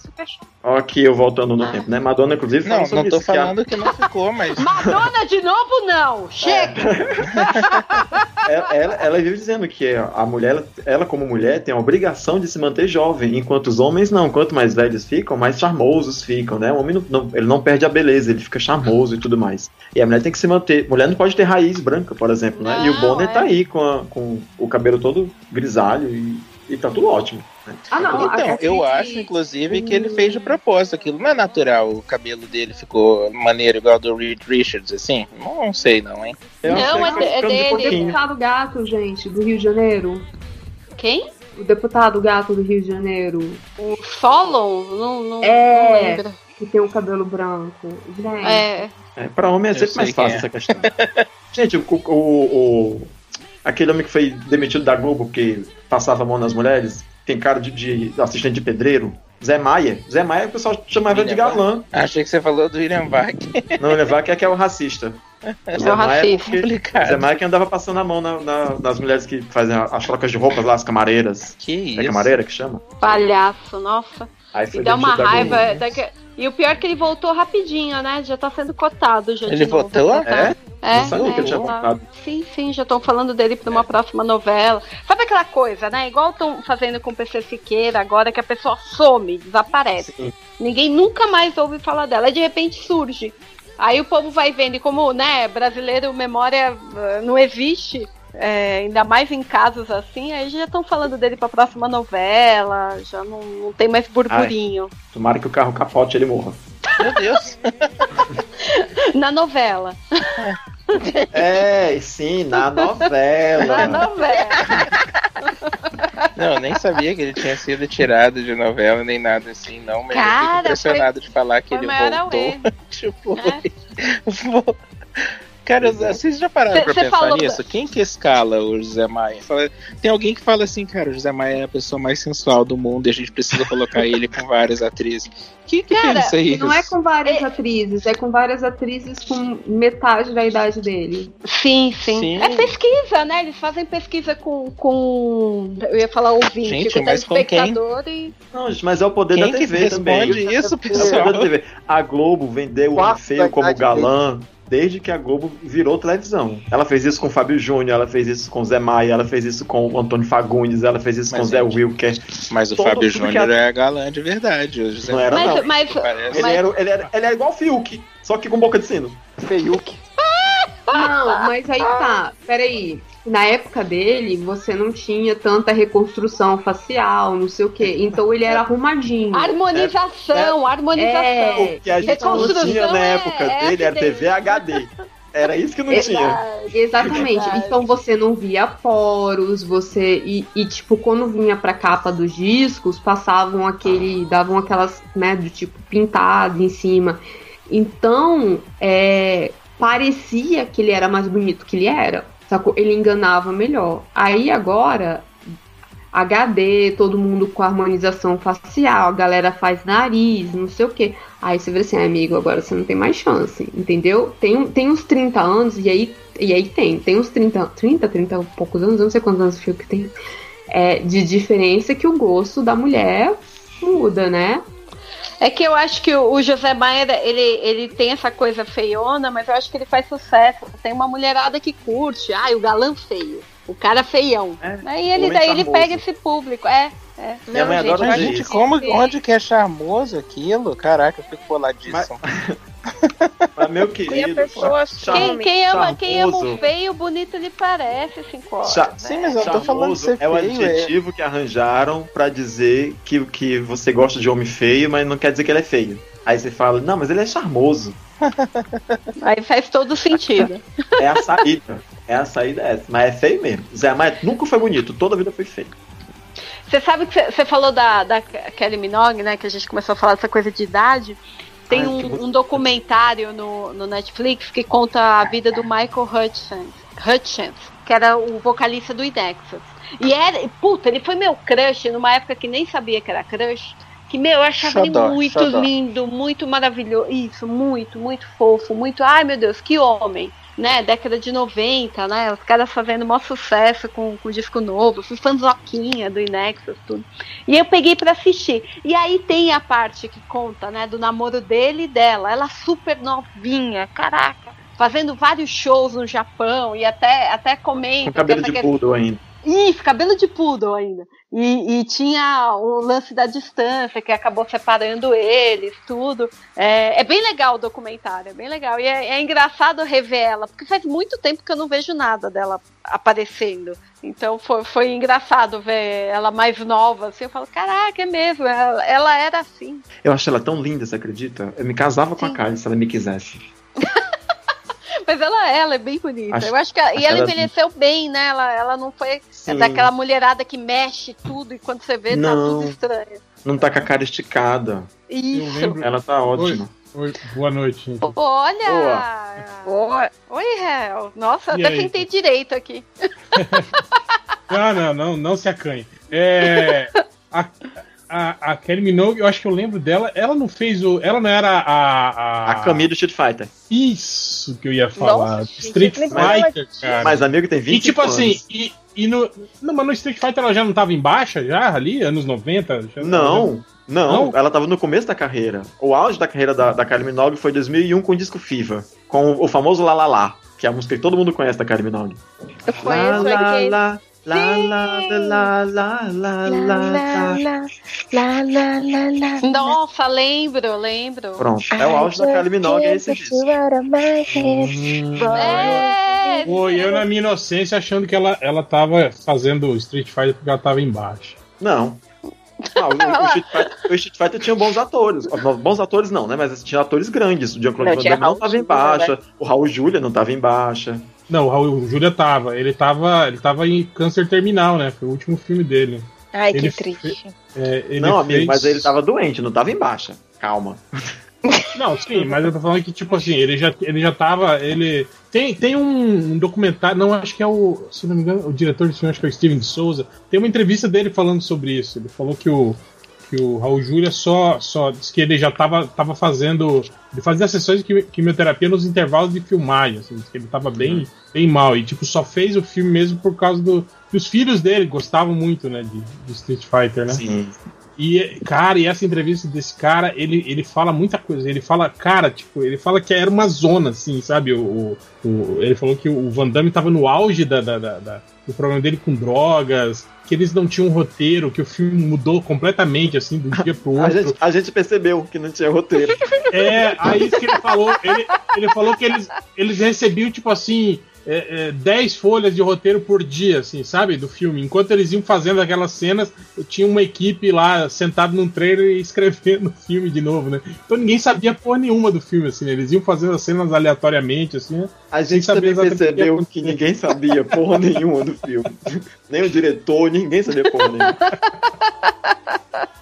[SPEAKER 4] Ó, aqui eu voltando no tempo, né? Madonna, inclusive.
[SPEAKER 9] Não, não tô
[SPEAKER 4] isso, que a-
[SPEAKER 9] falando que não ficou, mas.
[SPEAKER 5] Madonna de novo, não! Chega!
[SPEAKER 4] ela, ela, ela vive dizendo que a mulher, ela, ela, como mulher, tem a obrigação de se manter jovem, enquanto os homens não. Quanto mais velhos ficam, mais charmosos ficam, né? O homem não, não- ele não perde a beleza, ele fica charmoso e tudo mais. E a mulher tem que se manter. Mulher não pode ter raiz branca, por exemplo, né? e o Bonner
[SPEAKER 5] é.
[SPEAKER 4] tá aí com, a- com o cabelo todo grisalho e, e tá tudo ótimo. né?
[SPEAKER 6] Ah, não.
[SPEAKER 9] Então, eu
[SPEAKER 6] a-
[SPEAKER 9] acho, inclusive, que ele fez de propósito. Aquilo não é natural. O cabelo dele ficou maneiro igual do Reed Richards, assim? Não sei, não, hein?
[SPEAKER 4] Eu
[SPEAKER 5] Não, é
[SPEAKER 4] que
[SPEAKER 5] de- é
[SPEAKER 4] de
[SPEAKER 5] dele.
[SPEAKER 6] O
[SPEAKER 4] pouquinho.
[SPEAKER 6] deputado gato, gente, do Rio de Janeiro.
[SPEAKER 5] Quem?
[SPEAKER 6] O deputado gato do Rio de Janeiro.
[SPEAKER 5] O Solon? Não, não,
[SPEAKER 6] É.
[SPEAKER 5] não lembro.
[SPEAKER 6] Que tem o cabelo branco. Gente.
[SPEAKER 5] É.
[SPEAKER 4] É, pra homem é sempre mais fácil
[SPEAKER 9] é.
[SPEAKER 4] essa questão. Gente, o, o, o- aquele homem que foi demitido da Globo que passava a mão nas mulheres, tem cara de, de assistente de pedreiro, Zé Maia. Zé Maia o pessoal chamava de
[SPEAKER 9] William
[SPEAKER 4] galã.
[SPEAKER 9] Achei que você falou do William Vac.
[SPEAKER 4] Não, levar que é que é o racista.
[SPEAKER 5] É o racista.
[SPEAKER 4] porque-
[SPEAKER 9] Complicado.
[SPEAKER 4] Zé Maia que andava passando a mão na- na- nas mulheres que fazem as trocas de roupas lá, as camareiras.
[SPEAKER 9] Que
[SPEAKER 4] É
[SPEAKER 9] isso?
[SPEAKER 4] camareira que chama?
[SPEAKER 5] Palhaço, nossa.
[SPEAKER 4] Aí foi
[SPEAKER 5] E dá uma raiva. Daqui- E o pior é que ele voltou rapidinho, né? Já tá sendo cotado. Já de
[SPEAKER 9] Ele
[SPEAKER 5] novo.
[SPEAKER 9] voltou?
[SPEAKER 4] É?
[SPEAKER 5] É,
[SPEAKER 4] Não sabia que ele tinha
[SPEAKER 5] tá-
[SPEAKER 4] voltado.
[SPEAKER 5] Sim, sim, já estão falando dele pra uma próxima novela. Sabe aquela coisa, né? Igual estão fazendo com o PC Siqueira agora, que a pessoa some, desaparece.
[SPEAKER 4] Sim.
[SPEAKER 5] Ninguém nunca mais ouve falar dela. Aí de repente surge. Aí o povo vai vendo, e como, né, brasileiro, memória eh, não existe, é, ainda mais em casos assim, aí já estão falando dele pra próxima novela, já não, não tem mais burburinho.
[SPEAKER 4] Tomara que o carro capote e ele morra.
[SPEAKER 9] Meu Deus.
[SPEAKER 5] Na novela.
[SPEAKER 4] É, sim, na
[SPEAKER 5] Na
[SPEAKER 4] novela.
[SPEAKER 5] novela.
[SPEAKER 9] Não, eu nem sabia que ele tinha sido tirado de novela, nem nada assim, não. Mas eu
[SPEAKER 5] Cara,
[SPEAKER 9] fico impressionado de falar que
[SPEAKER 5] foi
[SPEAKER 9] ele voltou. tipo,
[SPEAKER 5] É.
[SPEAKER 9] Cara, vocês já pararam
[SPEAKER 5] Cê-
[SPEAKER 9] pra
[SPEAKER 5] cê
[SPEAKER 9] pensar
[SPEAKER 5] falou-
[SPEAKER 9] nisso? Quem que escala o José Maia? Fala- Tem alguém que fala assim, cara, o José Maia é a pessoa mais sensual do mundo e a gente precisa colocar ele com várias atrizes. Quem que
[SPEAKER 5] Cara,
[SPEAKER 9] pensa isso?
[SPEAKER 6] Não é com várias atrizes, é com várias atrizes com metade da idade dele.
[SPEAKER 5] Sim, sim,
[SPEAKER 9] Sim.
[SPEAKER 5] É pesquisa, né? Eles fazem pesquisa com. com eu ia falar ouvinte,
[SPEAKER 9] Gente,
[SPEAKER 5] com
[SPEAKER 9] mas com
[SPEAKER 5] telespectador e.
[SPEAKER 4] Não, gente, mas é o poder
[SPEAKER 9] Quem
[SPEAKER 4] da
[SPEAKER 9] que
[SPEAKER 4] TV também.
[SPEAKER 9] responde isso,
[SPEAKER 4] É o
[SPEAKER 9] pessoal?
[SPEAKER 4] poder da TV. A Globo vendeu o feio como galã desde que a Globo virou televisão. Ela fez isso com o Fábio Júnior, ela fez isso com o Zé Maia, ela fez isso com o Antônio Fagundes, ela fez isso
[SPEAKER 9] Mas,
[SPEAKER 4] com o Zé Wilker.
[SPEAKER 9] Mas o
[SPEAKER 4] Todo
[SPEAKER 9] Fábio Júnior
[SPEAKER 4] a-
[SPEAKER 9] é galã de verdade. O José
[SPEAKER 4] Não era,
[SPEAKER 5] Mas,
[SPEAKER 4] não.
[SPEAKER 5] mas.
[SPEAKER 4] Ele,
[SPEAKER 5] mas-
[SPEAKER 4] era, ele, era, ele era igual o Fiuk, só que com boca de sino.
[SPEAKER 2] Feiuque.
[SPEAKER 6] Não, mas aí tá, peraí. Na época dele, você não tinha tanta reconstrução facial, não sei o quê. Então ele era arrumadinho.
[SPEAKER 5] harmonização, harmonização.
[SPEAKER 6] É,
[SPEAKER 4] O que a gente não tinha na
[SPEAKER 5] é-
[SPEAKER 4] época
[SPEAKER 5] é
[SPEAKER 4] dele era. TV HD. Era isso que não tinha.
[SPEAKER 6] Exatamente.
[SPEAKER 5] Verdade.
[SPEAKER 6] Então você não via poros, você. E, e, tipo, quando vinha pra capa dos discos, passavam aquele. davam aquelas, né, do tipo pintado em cima. Então, é, parecia que ele era mais bonito que ele era. Sacou? Ele enganava melhor. Aí agora. HD, todo mundo com harmonização facial, a galera faz nariz, não sei o que. Aí você vê assim, "Ah, amigo, agora você não tem mais chance, entendeu? Tem, tem uns 30 anos, e aí, e aí tem, tem uns 30, 30, 30 e poucos anos, não sei quantos anos o que tem, é, de diferença que o gosto da mulher muda, né?
[SPEAKER 5] É que eu acho que o José Maia, ele, ele tem essa coisa feiona, mas eu acho que ele faz sucesso. Tem uma mulherada que curte. Ah, o galã feio. O cara feião.
[SPEAKER 4] É,
[SPEAKER 5] Aí ele, daí ele pega esse público. É, é.
[SPEAKER 4] Minha
[SPEAKER 5] Não,
[SPEAKER 4] mãe
[SPEAKER 5] gente,
[SPEAKER 4] adora
[SPEAKER 9] gente, como, onde que é charmoso aquilo? Caraca, eu fico boladíssimo.
[SPEAKER 4] Mas, meu
[SPEAKER 3] E a
[SPEAKER 4] querido.
[SPEAKER 3] pessoa
[SPEAKER 5] Quem, quem ama, quem ama
[SPEAKER 4] charmoso.
[SPEAKER 5] o feio, bonito lhe parece, cinco horas.
[SPEAKER 4] cha-
[SPEAKER 9] Sim, mas eu não tô falando de
[SPEAKER 4] Charmoso
[SPEAKER 9] ser
[SPEAKER 4] é o
[SPEAKER 9] é.
[SPEAKER 4] adjetivo que arranjaram pra dizer que, que você gosta de homem feio, mas não quer dizer que ele é feio. Aí você fala, não, mas ele é charmoso.
[SPEAKER 5] Aí faz todo sentido.
[SPEAKER 4] É a saída. é a saída essa. Mas é feio mesmo. Zé Maia nunca foi bonito, toda a vida foi feio.
[SPEAKER 5] Você sabe que você- você falou da, da Kelly Minogue, né? Que a gente começou a falar dessa coisa de idade. Tem
[SPEAKER 4] Ai,
[SPEAKER 5] um, um documentário no, no Netflix que conta a vida do Michael Hutchins, Hutchins, que era o vocalista do Inexus. E era, puta, ele foi meu crush numa época que nem sabia que era crush. Que, meu, eu achava
[SPEAKER 9] Xodó,
[SPEAKER 5] ele muito
[SPEAKER 9] xodó.
[SPEAKER 5] lindo, muito maravilhoso. Isso, muito, muito fofo, muito. Ai, meu Deus, que homem. Né, década de 90, né? Os caras fazendo maior sucesso com, com disco novo, fui fanzoquinha do Inexus, tudo. E eu peguei pra assistir. E aí tem a parte que conta, né, do namoro dele e dela. Ela super novinha, caraca, fazendo vários shows no Japão e até até comenta
[SPEAKER 4] Com cabelo
[SPEAKER 5] que
[SPEAKER 4] de
[SPEAKER 5] questão-
[SPEAKER 4] poodle ainda.
[SPEAKER 5] Isso, cabelo de poodle ainda. E, e tinha o lance da distância que acabou separando eles, tudo. É, é bem legal o documentário, é bem legal. E é, é engraçado rever ela, porque faz muito tempo que eu não vejo nada dela aparecendo. Então foi, foi engraçado ver ela mais nova, assim. Eu falo, caraca, é mesmo, ela, ela era assim.
[SPEAKER 4] Eu acho ela tão linda, você acredita? Eu me casava com a
[SPEAKER 5] Sim.
[SPEAKER 4] Kylie se ela me quisesse.
[SPEAKER 5] Mas ela, ela é bem bonita.
[SPEAKER 4] Acho-
[SPEAKER 5] eu acho que ela, e
[SPEAKER 4] acho
[SPEAKER 5] ela
[SPEAKER 4] ela-
[SPEAKER 5] envelheceu bem, né? Ela, ela não foi
[SPEAKER 4] Sim.
[SPEAKER 5] daquela mulherada que mexe tudo e quando você vê tá
[SPEAKER 4] Não.
[SPEAKER 5] tudo estranho.
[SPEAKER 4] Não tá com a cara esticada.
[SPEAKER 5] Isso.
[SPEAKER 4] Ela tá ótima.
[SPEAKER 11] Oi, boa noite, gente.
[SPEAKER 5] Olha!
[SPEAKER 3] Boa.
[SPEAKER 5] Oi, Hel. Nossa,
[SPEAKER 11] E
[SPEAKER 5] até
[SPEAKER 11] aí?
[SPEAKER 5] sentei direito aqui.
[SPEAKER 11] Não, não, não, não se acanhe. É, a, a, a Kelly Minogue, eu acho que eu lembro dela. Ela não fez o. Ela não era a. A,
[SPEAKER 4] A Camille do Street Fighter.
[SPEAKER 11] Isso que eu ia falar.
[SPEAKER 3] Nossa, gente,
[SPEAKER 11] Street
[SPEAKER 3] lembrava
[SPEAKER 11] Fighter, cara.
[SPEAKER 4] Mas amigo tem 20
[SPEAKER 11] e tipo assim, e, e no. Não, mas no Street Fighter ela já não tava em baixa, já ali, anos 90? Já,
[SPEAKER 4] Não, não,
[SPEAKER 11] Não?
[SPEAKER 4] ela tava no começo da carreira. O auge da carreira da, da Kylie Minogue foi em 2001 com o disco Fever, com o, o famoso La La La, que é a música que todo mundo conhece da Kylie Minogue.
[SPEAKER 3] Eu conheço aquele.
[SPEAKER 4] la, la, la, la, la, la, la, la.
[SPEAKER 5] Nossa, lembro, lembro.
[SPEAKER 4] Pronto, é o auge da Kylie Minogue, é esse disco.
[SPEAKER 5] É,
[SPEAKER 11] Pô, e eu na minha inocência achando que ela, ela tava fazendo Street Fighter porque ela tava em baixa.
[SPEAKER 4] Não. Não, o, o Street Fighter, o Street Fighter tinha bons atores. Não, Bons atores não, né? Mas tinha atores grandes. O Jean-Claude
[SPEAKER 3] Não,
[SPEAKER 4] Van Damme não
[SPEAKER 3] Raul
[SPEAKER 4] tava em baixa. O Raul Julia não tava em baixa.
[SPEAKER 11] Não, o Raul Júlia tava. Ele tava. Ele tava em câncer terminal, né? Foi o último filme dele.
[SPEAKER 3] Ai, que
[SPEAKER 11] Ele
[SPEAKER 3] triste.
[SPEAKER 11] É, ele
[SPEAKER 4] não, amigo,
[SPEAKER 11] fez-
[SPEAKER 4] mas ele tava doente, não tava em baixa. Calma.
[SPEAKER 11] Não, sim, mas eu tô falando que, tipo assim, ele já, ele já tava. Ele. Tem, tem um, um documentário, não acho que é o. Se não me engano, o diretor desse filme, acho que é o Steven de Souza. Tem uma entrevista dele falando sobre isso. Ele falou que o. Que o Raul Júlia só, só disse que ele já tava, tava fazendo. Ele fazia sessões de quimi- quimioterapia nos intervalos de filmagem, assim, que ele tava bem, bem mal. E, tipo, só fez o filme mesmo por causa do. que os filhos dele gostavam muito, né, de, de Street Fighter, né?
[SPEAKER 4] Sim.
[SPEAKER 11] E, cara, e essa entrevista desse cara, ele, ele fala muita coisa. Ele fala, cara, tipo, ele fala que era uma zona, assim, sabe? O, o- ele falou que o Van Damme tava no auge da, da- da- da- do problema dele com drogas, que eles não tinham roteiro, que o filme mudou completamente, assim, do dia pro
[SPEAKER 4] A
[SPEAKER 11] outro.
[SPEAKER 4] gente, a gente percebeu que não tinha roteiro.
[SPEAKER 11] É, aí isso que ele falou, ele, ele falou que eles, eles recebiam, tipo assim, é, é, 10 folhas de roteiro por dia, assim, sabe? Do filme. Enquanto eles iam fazendo aquelas cenas, tinha uma equipe lá sentada num trailer e escrevendo o filme de novo, né? Então ninguém sabia porra nenhuma do filme, assim, né? Eles iam fazendo as cenas aleatoriamente, assim, né?
[SPEAKER 4] A gente também
[SPEAKER 11] exatamente o que ia
[SPEAKER 4] percebeu
[SPEAKER 11] acontecer.
[SPEAKER 4] que ninguém sabia porra nenhuma do filme. Nem o diretor, ninguém sabia porra nenhuma.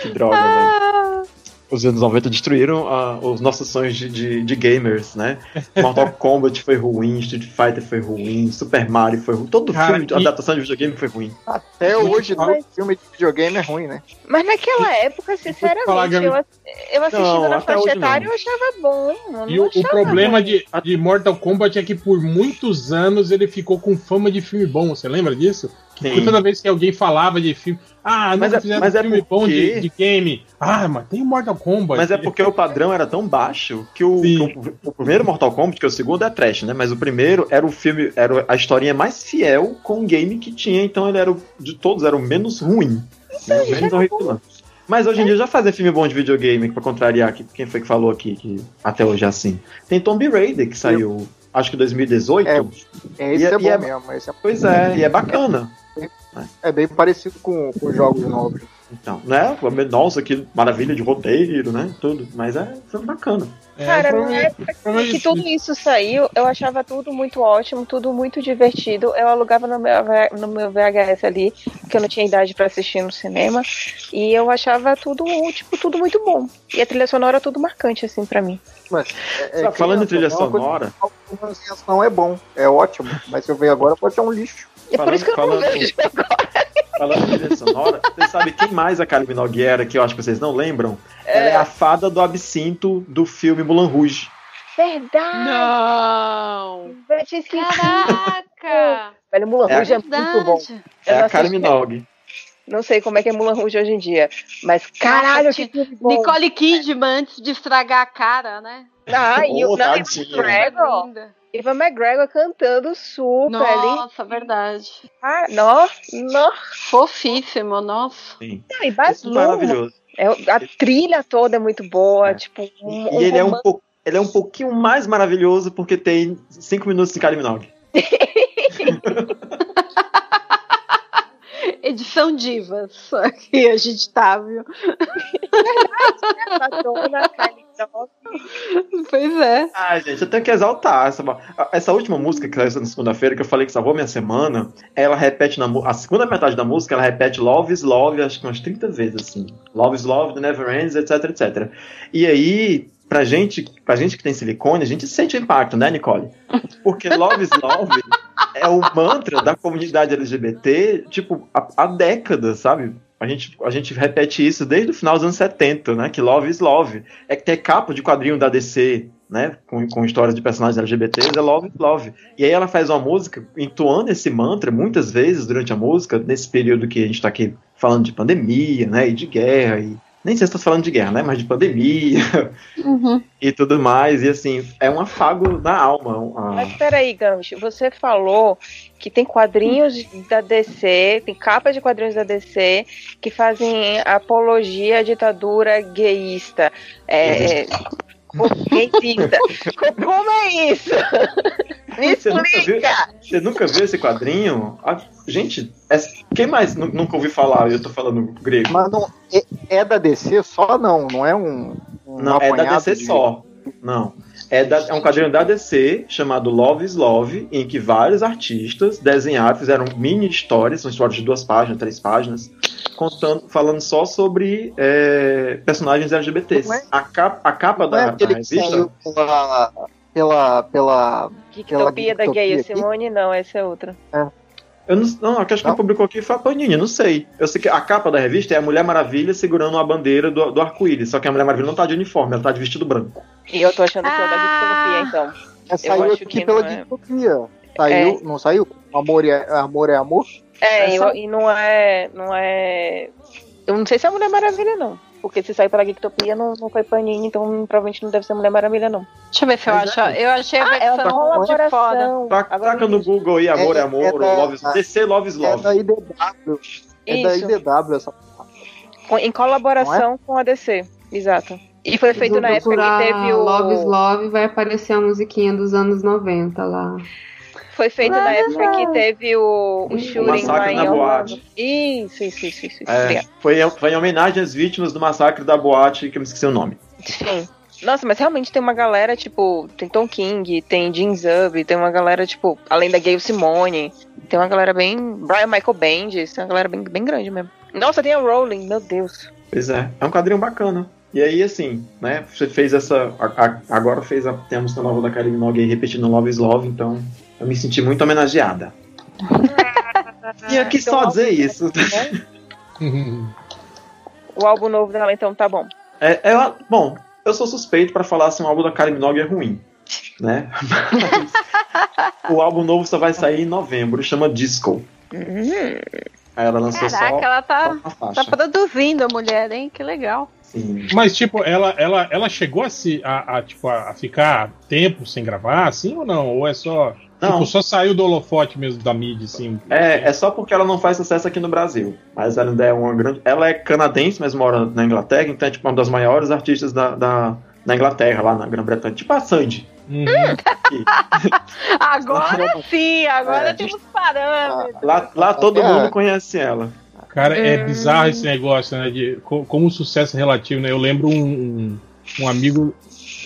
[SPEAKER 4] Que droga, velho. Os anos 90 destruíram os nossos sonhos de, de, de gamers, né? Mortal Kombat foi ruim, Street Fighter foi ruim, Super Mario foi ruim. Todo
[SPEAKER 11] Cara,
[SPEAKER 4] filme de
[SPEAKER 11] e-
[SPEAKER 4] adaptação de videogame foi ruim.
[SPEAKER 1] Até hoje, todo filme de videogame é ruim, né?
[SPEAKER 3] Mas naquela época, sinceramente,
[SPEAKER 11] Gabi.
[SPEAKER 3] eu, eu assistindo
[SPEAKER 4] Não,
[SPEAKER 3] na faixa etária, eu achava bom. eu
[SPEAKER 11] E
[SPEAKER 3] não
[SPEAKER 11] o, o
[SPEAKER 3] achava
[SPEAKER 11] problema
[SPEAKER 3] ruim.
[SPEAKER 11] de, de Mortal Kombat é que por muitos anos ele ficou com fama de filme bom, você lembra disso?
[SPEAKER 4] Sim.
[SPEAKER 11] toda vez que alguém falava de filme, ah,
[SPEAKER 4] Mas
[SPEAKER 11] nunca
[SPEAKER 4] é-
[SPEAKER 11] fizeram
[SPEAKER 4] mas é
[SPEAKER 11] filme bom
[SPEAKER 4] porque-
[SPEAKER 11] de, de game. Ah, mas tem o Mortal Kombat.
[SPEAKER 4] Mas é porque o padrão era tão baixo que o, que o, o primeiro Mortal Kombat, que é o segundo é trash, né? Mas o primeiro era o filme, era a historinha mais fiel com o game que tinha, então ele era o, de todos era o menos ruim. O menos horripilante. Mas hoje em dia já fazem filme bom de videogame, pra contrariar aqui, quem foi que falou aqui que até hoje é assim. Tem Tomb Raider, que saiu, acho que 2018.
[SPEAKER 2] É, Esse
[SPEAKER 4] E é-
[SPEAKER 2] é,
[SPEAKER 4] e
[SPEAKER 2] bom
[SPEAKER 4] é-
[SPEAKER 2] mesmo. Esse é,
[SPEAKER 4] Pois é, e é bacana.
[SPEAKER 2] É bem parecido com, com jogos novos.
[SPEAKER 4] Então, né? Nossa, que maravilha de roteiro, né? Tudo. Mas é foi bacana.
[SPEAKER 11] É,
[SPEAKER 3] Cara, na
[SPEAKER 11] provavelmente-
[SPEAKER 3] época que tudo isso saiu, eu achava tudo muito ótimo, tudo muito divertido. Eu alugava no meu, no meu VHS ali, porque eu não tinha idade pra assistir no cinema. E eu achava tudo, tipo, tudo muito bom. E a trilha sonora tudo marcante, assim, pra mim.
[SPEAKER 2] Mas, é,
[SPEAKER 4] Só falando em trilha
[SPEAKER 2] é
[SPEAKER 4] sonora,
[SPEAKER 2] sensação é bom, é ótimo, mas se eu ver agora pode ser um lixo.
[SPEAKER 3] É por
[SPEAKER 4] Falando-
[SPEAKER 3] isso que eu não
[SPEAKER 4] falando-
[SPEAKER 3] vejo agora.
[SPEAKER 4] falando em trilha sonora, você sabe quem mais a Kylie Minogue era, que eu acho que vocês não lembram? Ela é a fada do absinto do filme Mulan Rouge.
[SPEAKER 3] Verdade!
[SPEAKER 5] Não!
[SPEAKER 3] Eu tinha esquecido.
[SPEAKER 8] Caraca!
[SPEAKER 3] Velho, Mulan
[SPEAKER 4] É a-
[SPEAKER 3] Rouge é muito bom. Eu
[SPEAKER 4] É
[SPEAKER 3] não
[SPEAKER 4] a Kylie
[SPEAKER 3] assisti-
[SPEAKER 4] Minogue.
[SPEAKER 3] Não sei como é que é Mulan Rouge hoje em dia. Mas caralho, que filme bom.
[SPEAKER 5] Nicole Kidman antes de estragar a cara, né?
[SPEAKER 3] Ah, e o
[SPEAKER 4] Ô, tadinha.
[SPEAKER 3] McGregor.
[SPEAKER 5] Linda.
[SPEAKER 3] Ivan McGregor cantando super ali.
[SPEAKER 5] Nossa, verdade.
[SPEAKER 3] Ah, nossa, nossa.
[SPEAKER 5] Fofíssimo, nossa.
[SPEAKER 4] Sim.
[SPEAKER 3] Não, e
[SPEAKER 4] é maravilhoso.
[SPEAKER 3] É, a trilha toda é muito boa,
[SPEAKER 4] É.
[SPEAKER 3] tipo,
[SPEAKER 4] E,
[SPEAKER 3] um,
[SPEAKER 4] e ele é um
[SPEAKER 3] romance-
[SPEAKER 4] pouco. Ele é um pouquinho mais maravilhoso porque tem 5 minutos de Kylie Minogue.
[SPEAKER 5] Edição Divas. Aqui a gente tá, viu?
[SPEAKER 3] Madonna, Kylie Minogue.
[SPEAKER 5] Pois é.
[SPEAKER 4] Ah, gente, eu tenho que exaltar essa, essa última música que saiu na segunda-feira, que eu falei que salvou minha semana. Ela repete na a segunda metade da música, ela repete Love is Love, acho que umas 30 vezes, assim. Love is Love, The Never Ends, etc, etc. E aí, pra gente, pra gente que tem silicone, a gente sente o impacto, né, Nicole? Porque Love is Love é o mantra da comunidade LGBT, tipo, há, há décadas, sabe? A gente, a gente repete isso desde o final dos anos 70, né? Que Love is Love. É que tem capa de quadrinho da DC, né? Com, com histórias de personagens LGBTs, é Love is Love. E aí ela faz uma música entoando esse mantra muitas vezes durante a música, nesse período que a gente tá aqui falando de pandemia, né? E de guerra, e nem sei se estou falando de guerra, né? Mas de pandemia
[SPEAKER 5] Uhum.
[SPEAKER 4] e tudo mais. E assim, é um afago na alma. um-
[SPEAKER 3] Mas peraí, Gams, você falou que tem quadrinhos da DC, tem capas de quadrinhos da DC que fazem apologia à ditadura gayista. É, Como é isso? Me
[SPEAKER 4] Você nunca viu?
[SPEAKER 3] explica!
[SPEAKER 4] Você nunca viu esse quadrinho? Ah, gente, é- quem mais nu- nunca ouviu falar? Eu tô falando grego.
[SPEAKER 2] Mas não, é, é da DC só não, não é um. um
[SPEAKER 4] Não, é da DC
[SPEAKER 2] de-
[SPEAKER 4] só. Não. É, da- é um quadrinho da DC chamado Love is Love, em que vários artistas desenharam, fizeram mini histórias, são histórias de duas páginas, três páginas, contando, falando só sobre é, personagens LGBTs.
[SPEAKER 2] É-
[SPEAKER 4] A capa, a capa
[SPEAKER 2] Não é
[SPEAKER 4] da, da
[SPEAKER 2] que
[SPEAKER 4] revista.
[SPEAKER 2] saiu pela. pela. pela.
[SPEAKER 3] Geektopia da Gay? Simone, não, essa é outra.
[SPEAKER 4] Eu não, não, a que acho que publicou aqui foi a Panini, eu não sei. Eu sei que a capa da revista é a Mulher Maravilha segurando uma bandeira do, do arco-íris, só que a Mulher Maravilha não tá de uniforme, ela tá de vestido branco.
[SPEAKER 3] E eu tô achando que é o da
[SPEAKER 5] Ah.
[SPEAKER 3] Geektopia, então.
[SPEAKER 2] É, saiu
[SPEAKER 3] acho
[SPEAKER 2] aqui
[SPEAKER 3] que
[SPEAKER 2] pela
[SPEAKER 3] é.
[SPEAKER 2] Saiu, não saiu? Amor é, amor é amor?
[SPEAKER 3] É,
[SPEAKER 4] Essa-
[SPEAKER 3] e, e não é. Não é. Eu não sei se é Mulher Maravilha, não. Porque se saiu pela Geektopia não, não foi Panini, então provavelmente não deve ser Mulher Maravilha, não.
[SPEAKER 5] Deixa eu ver se eu
[SPEAKER 4] Mas
[SPEAKER 5] acho.
[SPEAKER 4] é.
[SPEAKER 5] Eu achei a
[SPEAKER 3] Ah, é uma
[SPEAKER 5] versão de fora.
[SPEAKER 3] colaboração.
[SPEAKER 4] Tá,
[SPEAKER 3] Agora
[SPEAKER 4] taca
[SPEAKER 3] eu
[SPEAKER 4] no. Google aí, Amor é,
[SPEAKER 2] É-
[SPEAKER 4] Amor,
[SPEAKER 2] é da-
[SPEAKER 4] Love is, DC Love is
[SPEAKER 2] É da IDW. É da. IDW essa.
[SPEAKER 3] Com- Em colaboração com a DC. Exato. E foi feito na época que teve o.
[SPEAKER 6] Love is Love, vai aparecer a musiquinha dos anos 90 lá.
[SPEAKER 3] Foi feito na época que teve o, o shooting
[SPEAKER 4] massacre na boate.
[SPEAKER 3] Isso, isso, isso, isso. isso.
[SPEAKER 4] É, foi, em- foi em homenagem às vítimas do massacre da boate, que eu me esqueci o nome.
[SPEAKER 3] Sim. Nossa, mas realmente tem uma galera, tipo, tem Tom King, tem Jean Zub, tem uma galera, tipo, além da Gayle Simone, tem uma galera bem. Brian Michael Bendis, tem uma galera bem, bem grande mesmo. Nossa, tem a Rowling, meu Deus.
[SPEAKER 4] Pois é, é um quadrinho bacana. E aí, assim, né, você fez essa. a- a- agora fez a, tem a música nova da Kylie Minogue aí repetindo Love is Love, então eu me senti muito homenageada. E aqui
[SPEAKER 3] Então,
[SPEAKER 4] só dizer isso.
[SPEAKER 3] O álbum novo dela, então, tá bom.
[SPEAKER 4] É, é- bom, eu sou suspeito pra falar se um álbum da Kylie Minogue é ruim, né? Mas o álbum novo só vai sair em novembro, chama Disco.
[SPEAKER 3] Hum,
[SPEAKER 4] Aí ela lançou
[SPEAKER 5] Caraca,
[SPEAKER 4] só,
[SPEAKER 5] ela
[SPEAKER 4] só
[SPEAKER 5] tá,
[SPEAKER 4] uma
[SPEAKER 5] tá produzindo a mulher, hein? Que legal.
[SPEAKER 4] Sim.
[SPEAKER 11] Mas, tipo, ela, ela, ela chegou a, se, a, a, tipo, a, a ficar tempo sem gravar, assim ou não? Ou é só.
[SPEAKER 4] Não.
[SPEAKER 11] Tipo, só saiu do holofote mesmo da mídia, assim.
[SPEAKER 4] É, é só porque ela não faz sucesso aqui no Brasil. Mas ela ainda é uma grande. Ela é canadense, mas mora na Inglaterra, então é tipo uma das maiores artistas da, da, da Inglaterra, lá na Grã-Bretanha. Tipo a Sandy.
[SPEAKER 11] Uhum.
[SPEAKER 5] Agora sim, agora
[SPEAKER 4] É.
[SPEAKER 5] temos parâmetros.
[SPEAKER 4] Lá, lá todo
[SPEAKER 2] É.
[SPEAKER 4] mundo conhece ela.
[SPEAKER 11] Cara, é bizarro esse negócio, né? De, co- como o sucesso é relativo, né? Eu lembro um, um, um amigo,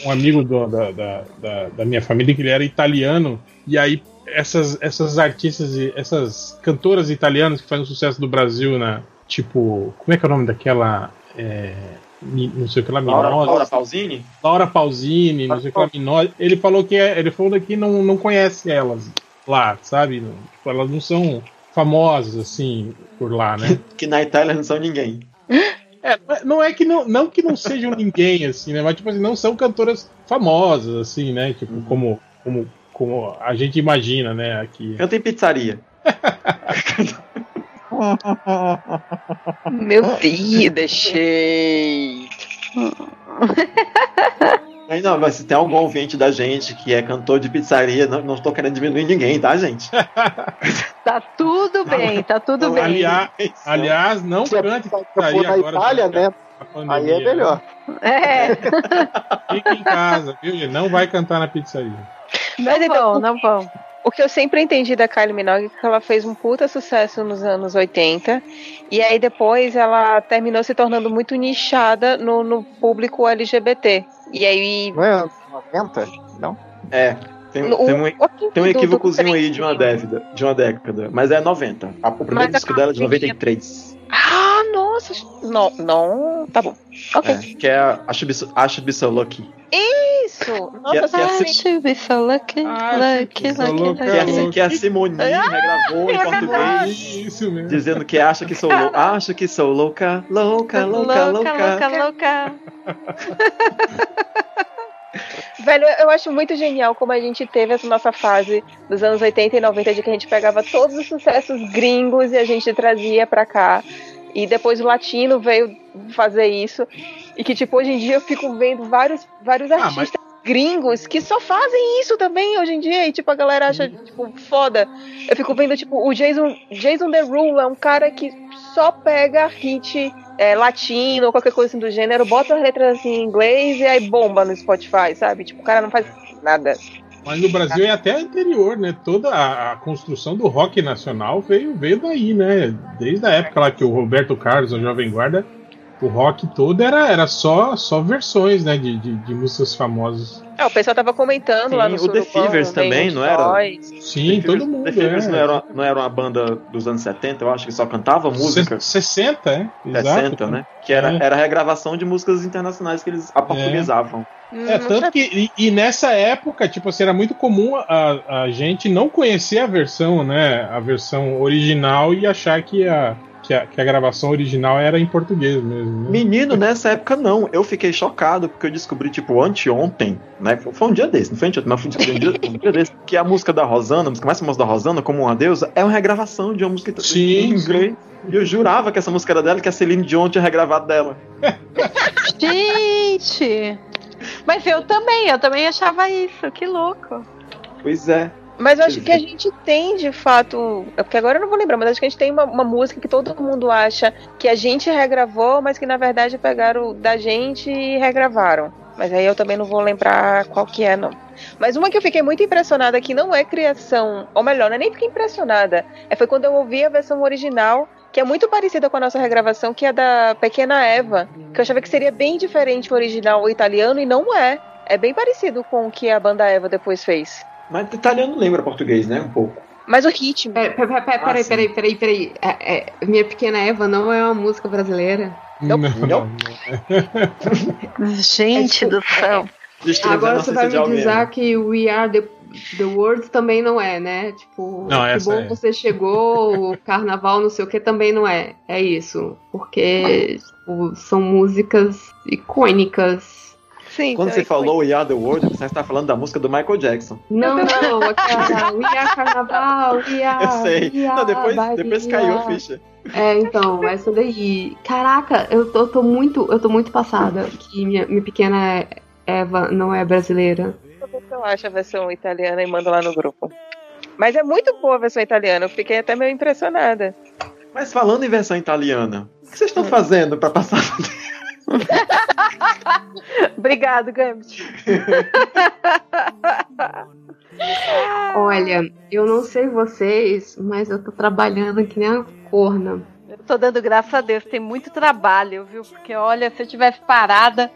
[SPEAKER 11] um amigo do- da, da, da, da minha família que ele era italiano, e aí essas, essas artistas, e essas cantoras italianas que fazem sucesso do Brasil, né? Tipo, como é que é o nome daquela. é, não sei o que lá,
[SPEAKER 4] Laura. Laura Pausini?
[SPEAKER 11] Laura Pausini, não sei o que lá, Minosa. Ele falou que é, ele falou que não, não conhece elas lá, sabe? Tipo, elas não são famosas assim por lá, né?
[SPEAKER 4] Que na Itália não são ninguém.
[SPEAKER 11] É, não é que não, não que não sejam ninguém, assim, né? Mas, tipo assim, não são cantoras famosas, assim, né? Tipo, como, como, como a gente imagina, né? Aqui.
[SPEAKER 4] Canta em pizzaria.
[SPEAKER 3] Meu Deus, deixei.
[SPEAKER 4] Aí não, mas se tem algum ouvinte da gente que é cantor de pizzaria, não, não estou querendo diminuir ninguém, tá, gente?
[SPEAKER 5] Tá tudo bem, tá tudo bem.
[SPEAKER 11] Aliás, aliás, não
[SPEAKER 2] Se
[SPEAKER 11] cante pizzaria
[SPEAKER 2] for na
[SPEAKER 11] agora.
[SPEAKER 2] Itália, né?
[SPEAKER 11] pandemia.
[SPEAKER 2] Aí é melhor.
[SPEAKER 5] É,
[SPEAKER 11] Fica em casa, viu? Não vai cantar na pizzaria.
[SPEAKER 3] Mas
[SPEAKER 5] não
[SPEAKER 3] então,
[SPEAKER 5] vão, não vão.
[SPEAKER 3] O que eu sempre entendi da Kylie Minogue é que ela fez um puta sucesso nos anos 80 e aí depois ela terminou se tornando muito nichada no, no público LGBT. E aí.
[SPEAKER 2] Não é 90? Não?
[SPEAKER 4] É. Tem,
[SPEAKER 3] no-
[SPEAKER 4] tem um,
[SPEAKER 3] o
[SPEAKER 4] tem um equívocozinho aí de uma década, de uma década. Mas é 90. A- O primeiro disco dela é de
[SPEAKER 3] capinha-
[SPEAKER 4] 93.
[SPEAKER 3] Ah, nossa! Não, não. Tá bom. Ok.
[SPEAKER 4] É, que é a Should Be So, Lucky.
[SPEAKER 3] Isso!
[SPEAKER 4] Que é-
[SPEAKER 3] Nossa,
[SPEAKER 4] que é assim-
[SPEAKER 3] should be so lucky,
[SPEAKER 11] lucky, lucky, lucky.
[SPEAKER 4] Que é, assim, que a Simone
[SPEAKER 3] Ah,
[SPEAKER 4] regravou em
[SPEAKER 3] é
[SPEAKER 4] português,
[SPEAKER 11] Isso mesmo.
[SPEAKER 4] dizendo que acha que sou louca. Acho que sou louca, louca, louca, louca.
[SPEAKER 5] louca.
[SPEAKER 3] Velho, eu acho muito genial como a gente teve essa nossa fase dos anos 80 e 90 de que a gente pegava todos os sucessos gringos e a gente trazia pra cá. E depois o latino veio fazer isso. E que, tipo, hoje em dia eu fico vendo vários, vários
[SPEAKER 11] Ah,
[SPEAKER 3] artistas gringos que só fazem isso também hoje em dia. E, tipo, a galera acha, tipo, foda. Eu fico vendo, tipo, o Jason, Jason Derulo é um cara que só pega hit é, latino ou qualquer coisa assim do gênero, bota as letras assim em inglês e aí bomba no Spotify, sabe? Tipo, o cara não faz nada.
[SPEAKER 11] Mas no Brasil é até anterior, né? Toda a, a construção do rock nacional veio, veio daí, né? Desde a época lá que o Roberto Carlos, o Jovem Guarda, o rock todo era, era só, só versões, né? De, de, de músicas famosas.
[SPEAKER 3] É, o pessoal tava comentando
[SPEAKER 4] Sim,
[SPEAKER 3] lá no
[SPEAKER 4] o The Fevers também, não era?
[SPEAKER 11] Sim, todo mundo.
[SPEAKER 4] The Fevers
[SPEAKER 11] é.
[SPEAKER 4] não, era, não era uma banda dos anos 70, eu acho que só cantava música.
[SPEAKER 11] Se- 60, é?
[SPEAKER 4] 60, né? Que era,
[SPEAKER 11] É.
[SPEAKER 4] era regravação de músicas internacionais que eles aportunizavam.
[SPEAKER 11] É, tanto que. E, e nessa época, tipo assim, era muito comum a, a gente não conhecer a versão, né? A versão original e achar que a, que a, que a gravação original era em português mesmo. Né?
[SPEAKER 4] Menino, nessa época não. Eu fiquei chocado porque eu descobri, tipo, anteontem, né? Foi um dia desse, não foi anteontem, mas foi um dia, um dia desse, que a música da Rosana, a música mais famosa da Rosana, como uma deusa, é uma regravação de uma música
[SPEAKER 11] Sim,
[SPEAKER 4] em inglês. E eu jurava que essa música era dela, que a Celine Dion tinha regravado dela.
[SPEAKER 5] Gente! Mas eu também, eu também achava isso, que louco.
[SPEAKER 4] Pois é.
[SPEAKER 3] Mas eu acho que a gente tem, de fato. é Porque agora eu não vou lembrar, mas acho que a gente tem uma, uma música que todo mundo acha que a gente regravou, mas que na verdade pegaram da gente e regravaram. Mas aí eu também não vou lembrar qual que é, não. Mas uma que eu fiquei muito impressionada, que não é criação, ou melhor, não é nem fiquei impressionada, é foi quando eu ouvi a versão original, que é muito parecida com a nossa regravação, que é da Pequena Eva, que eu achava que seria bem diferente o original o italiano, e não é. É bem parecido com o que a banda Eva depois fez.
[SPEAKER 4] Mas italiano lembra português, né? Um pouco.
[SPEAKER 3] Mas o ritmo.
[SPEAKER 6] Peraí, peraí, peraí,
[SPEAKER 4] Ah,
[SPEAKER 6] peraí, peraí, peraí, peraí. É, é, Minha Pequena Eva não é uma música brasileira.
[SPEAKER 11] Não, não, não.
[SPEAKER 5] Gente do céu.
[SPEAKER 4] Descrevendo
[SPEAKER 6] Agora você vai me dizer
[SPEAKER 4] alguém.
[SPEAKER 6] que We Are the, the World também não é, né? Tipo,
[SPEAKER 11] Não,
[SPEAKER 6] que bom
[SPEAKER 11] é.
[SPEAKER 6] você chegou, o carnaval, não sei o que, também não é. É isso. Porque tipo, são músicas icônicas.
[SPEAKER 3] Sim,
[SPEAKER 4] Quando
[SPEAKER 3] então,
[SPEAKER 4] você falou We Are the World, você está falando da música do Michael Jackson.
[SPEAKER 6] Não, não, aquela We Are Carnaval, We Are.
[SPEAKER 4] Eu sei. Não, depois, depois caiu a ficha.
[SPEAKER 6] É, então, essa daí. Caraca, eu tô, eu tô muito, eu tô muito passada que minha, minha pequena Eva não é brasileira.
[SPEAKER 3] eu acho a versão italiana e manda lá no grupo. Mas é muito boa a versão italiana, eu fiquei até meio impressionada.
[SPEAKER 4] Mas falando em versão italiana, o que vocês estão fazendo pra passar.
[SPEAKER 3] Obrigado, Gambit.
[SPEAKER 6] Olha, eu não sei vocês, mas eu tô trabalhando que nem a corna.
[SPEAKER 5] Eu tô dando graças a Deus, tem muito trabalho, viu? Porque olha, se eu tivesse parada.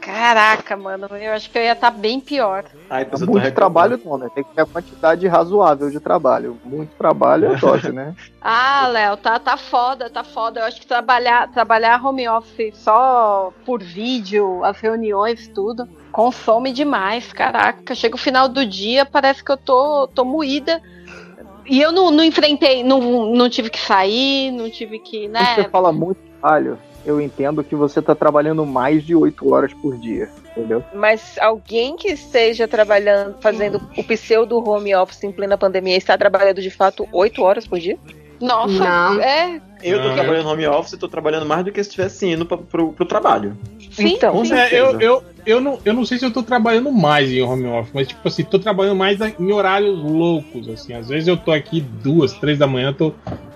[SPEAKER 5] Caraca, mano, eu acho que eu ia estar bem pior.
[SPEAKER 4] Ai, tô
[SPEAKER 2] Muito
[SPEAKER 4] reclamando.
[SPEAKER 2] trabalho não, né? Tem que ter a quantidade razoável de trabalho. Muito trabalho é dose, né?
[SPEAKER 5] Ah, Léo, tá, tá foda, tá foda. Eu acho que trabalhar, trabalhar home office só por vídeo, as reuniões, tudo, consome demais. Caraca, chega o final do dia, parece que eu tô, tô moída. E eu não, não enfrentei, não, não tive que sair, não tive que,
[SPEAKER 2] Quando você
[SPEAKER 5] né?
[SPEAKER 2] fala muito trabalho, eu entendo que você tá trabalhando mais de 8 horas por dia, entendeu?
[SPEAKER 3] Mas alguém que esteja trabalhando, fazendo o pseudo home office em plena pandemia, está trabalhando de fato 8 horas por dia?
[SPEAKER 5] Nossa,
[SPEAKER 6] Não.
[SPEAKER 5] é.
[SPEAKER 4] Eu tô trabalhando home office e tô trabalhando mais do que se estivesse indo pra, pro, pro trabalho.
[SPEAKER 5] Sim,
[SPEAKER 3] Então,
[SPEAKER 4] Com
[SPEAKER 5] sim.
[SPEAKER 11] É, eu, eu, eu, não, eu não sei se eu tô trabalhando mais em home office, mas tipo assim, tô trabalhando mais em horários loucos, assim. Às vezes eu tô aqui duas, três da manhã, tô,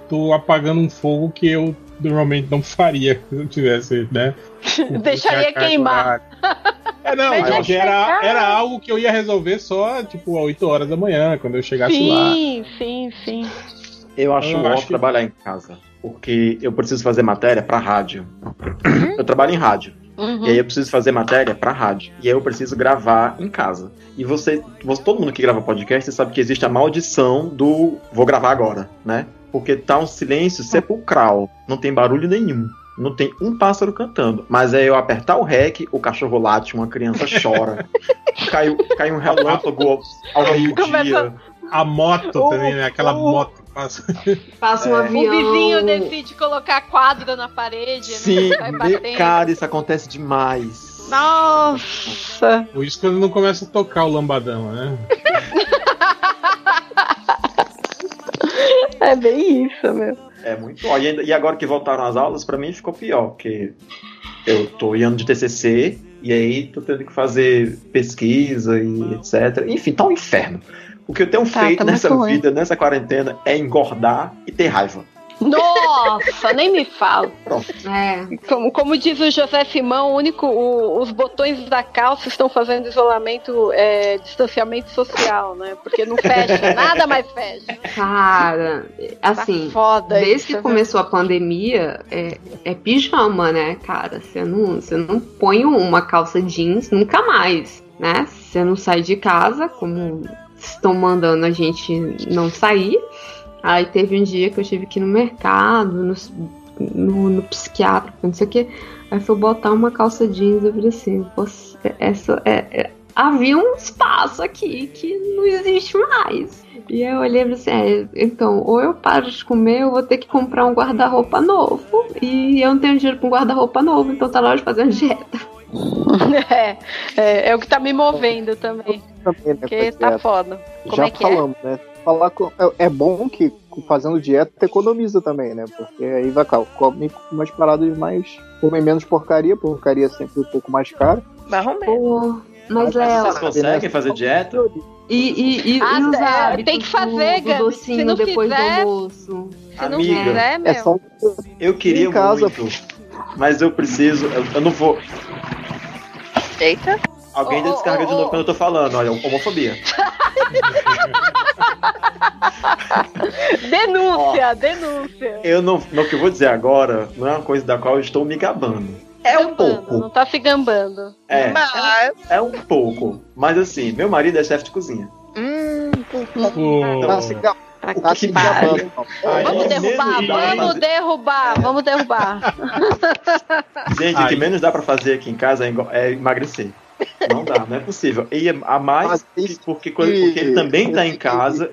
[SPEAKER 11] tô apagando um fogo que eu normalmente não faria se eu tivesse, né?
[SPEAKER 5] Deixaria queimar.
[SPEAKER 11] É, não,
[SPEAKER 5] Mas
[SPEAKER 11] porque era, era algo que eu ia resolver só, tipo, às 8 horas da manhã, quando eu chegasse lá.
[SPEAKER 5] Sim, sim, sim.
[SPEAKER 4] Eu acho
[SPEAKER 11] Eu
[SPEAKER 4] bom
[SPEAKER 11] acho que-
[SPEAKER 4] trabalhar em casa. Porque eu preciso fazer matéria pra rádio. Eu trabalho em rádio.
[SPEAKER 5] Uhum.
[SPEAKER 4] E aí eu preciso fazer matéria pra rádio. E aí eu preciso gravar em casa. E você, você- todo mundo que grava podcast sabe que existe a maldição do vou gravar agora, né? Porque tá um silêncio sepulcral. Não tem barulho nenhum. Não tem um pássaro cantando. Mas é eu apertar o REC, o cachorro late, uma criança chora. cai, cai um relâmpago ao, meio-dia.
[SPEAKER 11] A moto também, né? Aquela moto que passa.
[SPEAKER 6] Passa um
[SPEAKER 4] É.
[SPEAKER 5] O
[SPEAKER 6] avião.
[SPEAKER 5] vizinho decide colocar quadro na parede,
[SPEAKER 4] Sim,
[SPEAKER 5] né? Batendo.
[SPEAKER 4] cara, isso acontece demais.
[SPEAKER 5] Nossa!
[SPEAKER 11] Por isso que ele não começa a tocar o lambadão, né?
[SPEAKER 5] É bem isso, meu.
[SPEAKER 4] É muito. ó, E, agora que voltaram as aulas, pra mim ficou pior, porque eu tô em ano de TCC e aí tô tendo que fazer pesquisa e etc. Enfim, tá um inferno. O que eu tenho
[SPEAKER 5] Tá,
[SPEAKER 4] feito
[SPEAKER 5] tá
[SPEAKER 4] nessa
[SPEAKER 5] ruim.
[SPEAKER 4] vida, nessa quarentena, é engordar e ter raiva.
[SPEAKER 5] Nossa, nem me fala.
[SPEAKER 6] É.
[SPEAKER 5] Como, como diz o José Simão, o único, o- os botões da calça estão fazendo isolamento, é, distanciamento social, né? Porque não fecha, nada mais fecha.
[SPEAKER 6] Cara, assim,
[SPEAKER 5] tá foda
[SPEAKER 6] desde
[SPEAKER 5] isso,
[SPEAKER 6] que começou a pandemia, é, é pijama, né, cara? Você não, você não põe uma calça jeans nunca mais, né? Você não sai de casa, como estão mandando a gente não sair. Aí teve um dia que eu tive que ir no mercado, no, no, no psiquiatra, não sei o que. Aí foi botar uma calça jeans, eu falei assim, você, essa é, é- havia um espaço aqui que não existe mais. E eu olhei e falei assim, é, então, ou eu paro de comer, ou vou ter que comprar um guarda-roupa novo. E eu não tenho dinheiro pra um guarda-roupa novo, então tá na hora de fazer uma dieta.
[SPEAKER 5] É, é, é o que tá me movendo também.
[SPEAKER 2] Também, né,
[SPEAKER 5] Porque tá foda. Como
[SPEAKER 2] Já
[SPEAKER 5] é que é?
[SPEAKER 2] falamos, né? Falar com, é, é bom que fazendo dieta economiza também, né? Porque aí vai cá, come umas paradas mais. Come menos porcaria, porcaria é sempre um pouco mais cara.
[SPEAKER 6] Pô, mas Léo,
[SPEAKER 4] Vocês conseguem fazer dieta?
[SPEAKER 6] e, e, e,
[SPEAKER 5] Ah,
[SPEAKER 6] e os
[SPEAKER 5] é,
[SPEAKER 6] hábitos
[SPEAKER 5] tem que fazer,
[SPEAKER 6] do, do
[SPEAKER 5] Se não
[SPEAKER 6] depois
[SPEAKER 5] fizer-
[SPEAKER 6] do almoço.
[SPEAKER 5] Se não
[SPEAKER 4] Amiga,
[SPEAKER 5] quiser, meu.
[SPEAKER 2] É só
[SPEAKER 4] Eu queria
[SPEAKER 2] casa.
[SPEAKER 4] muito, mas eu preciso. Eu, eu não vou.
[SPEAKER 3] Eita.
[SPEAKER 4] Alguém
[SPEAKER 5] ô,
[SPEAKER 4] descarga de
[SPEAKER 5] ô,
[SPEAKER 4] novo
[SPEAKER 5] ô.
[SPEAKER 4] quando eu tô falando, olha, homofobia.
[SPEAKER 5] Denúncia, denúncia.
[SPEAKER 4] Eu não. No que eu vou dizer agora, não é uma coisa da qual eu estou me gabando. É um
[SPEAKER 5] Gambando,
[SPEAKER 4] pouco.
[SPEAKER 5] Não tá se gambando.
[SPEAKER 4] É,
[SPEAKER 3] Mas.
[SPEAKER 4] é um pouco. Mas assim, meu marido é chefe de cozinha.
[SPEAKER 3] Hum,
[SPEAKER 11] Pô,
[SPEAKER 2] tá se tá se gabando. não.
[SPEAKER 5] Vamos
[SPEAKER 4] é
[SPEAKER 5] derrubar, vamos derrubar, vamos derrubar.
[SPEAKER 4] Gente, o que menos dá pra fazer aqui em casa é é emagrecer. Não dá, não é possível. E é a mais porque, porque ele também tá em casa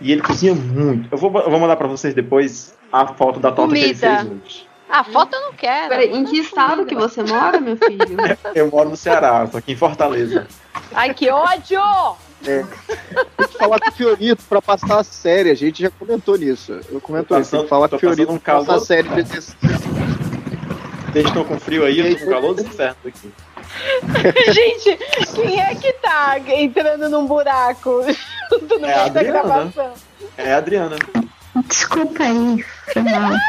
[SPEAKER 4] e ele cozinha muito. Eu vou, eu vou mandar pra vocês depois a foto da torta que ele
[SPEAKER 5] Comida.
[SPEAKER 4] fez hoje.
[SPEAKER 5] A foto eu não quero.
[SPEAKER 6] Peraí, em que estado que você mora, meu filho?
[SPEAKER 4] Eu moro no Ceará, tô aqui em Fortaleza.
[SPEAKER 5] Ai, que ódio!
[SPEAKER 2] Tem que falar com o Fiorito pra passar a série. A gente já comentou nisso. Eu comento
[SPEAKER 4] Tô
[SPEAKER 2] isso. Tem
[SPEAKER 4] passando-
[SPEAKER 2] que falar com o Fiorito
[SPEAKER 4] um
[SPEAKER 2] pra passar a série.
[SPEAKER 4] Vocês estão com frio aí, eu tô com calor dos infernos aqui.
[SPEAKER 5] Gente, quem é que tá entrando num buraco assunto no
[SPEAKER 4] É a
[SPEAKER 5] meio da
[SPEAKER 4] Adriana.
[SPEAKER 5] gravação.
[SPEAKER 4] É a Adriana.
[SPEAKER 12] Desculpa aí, foi mal.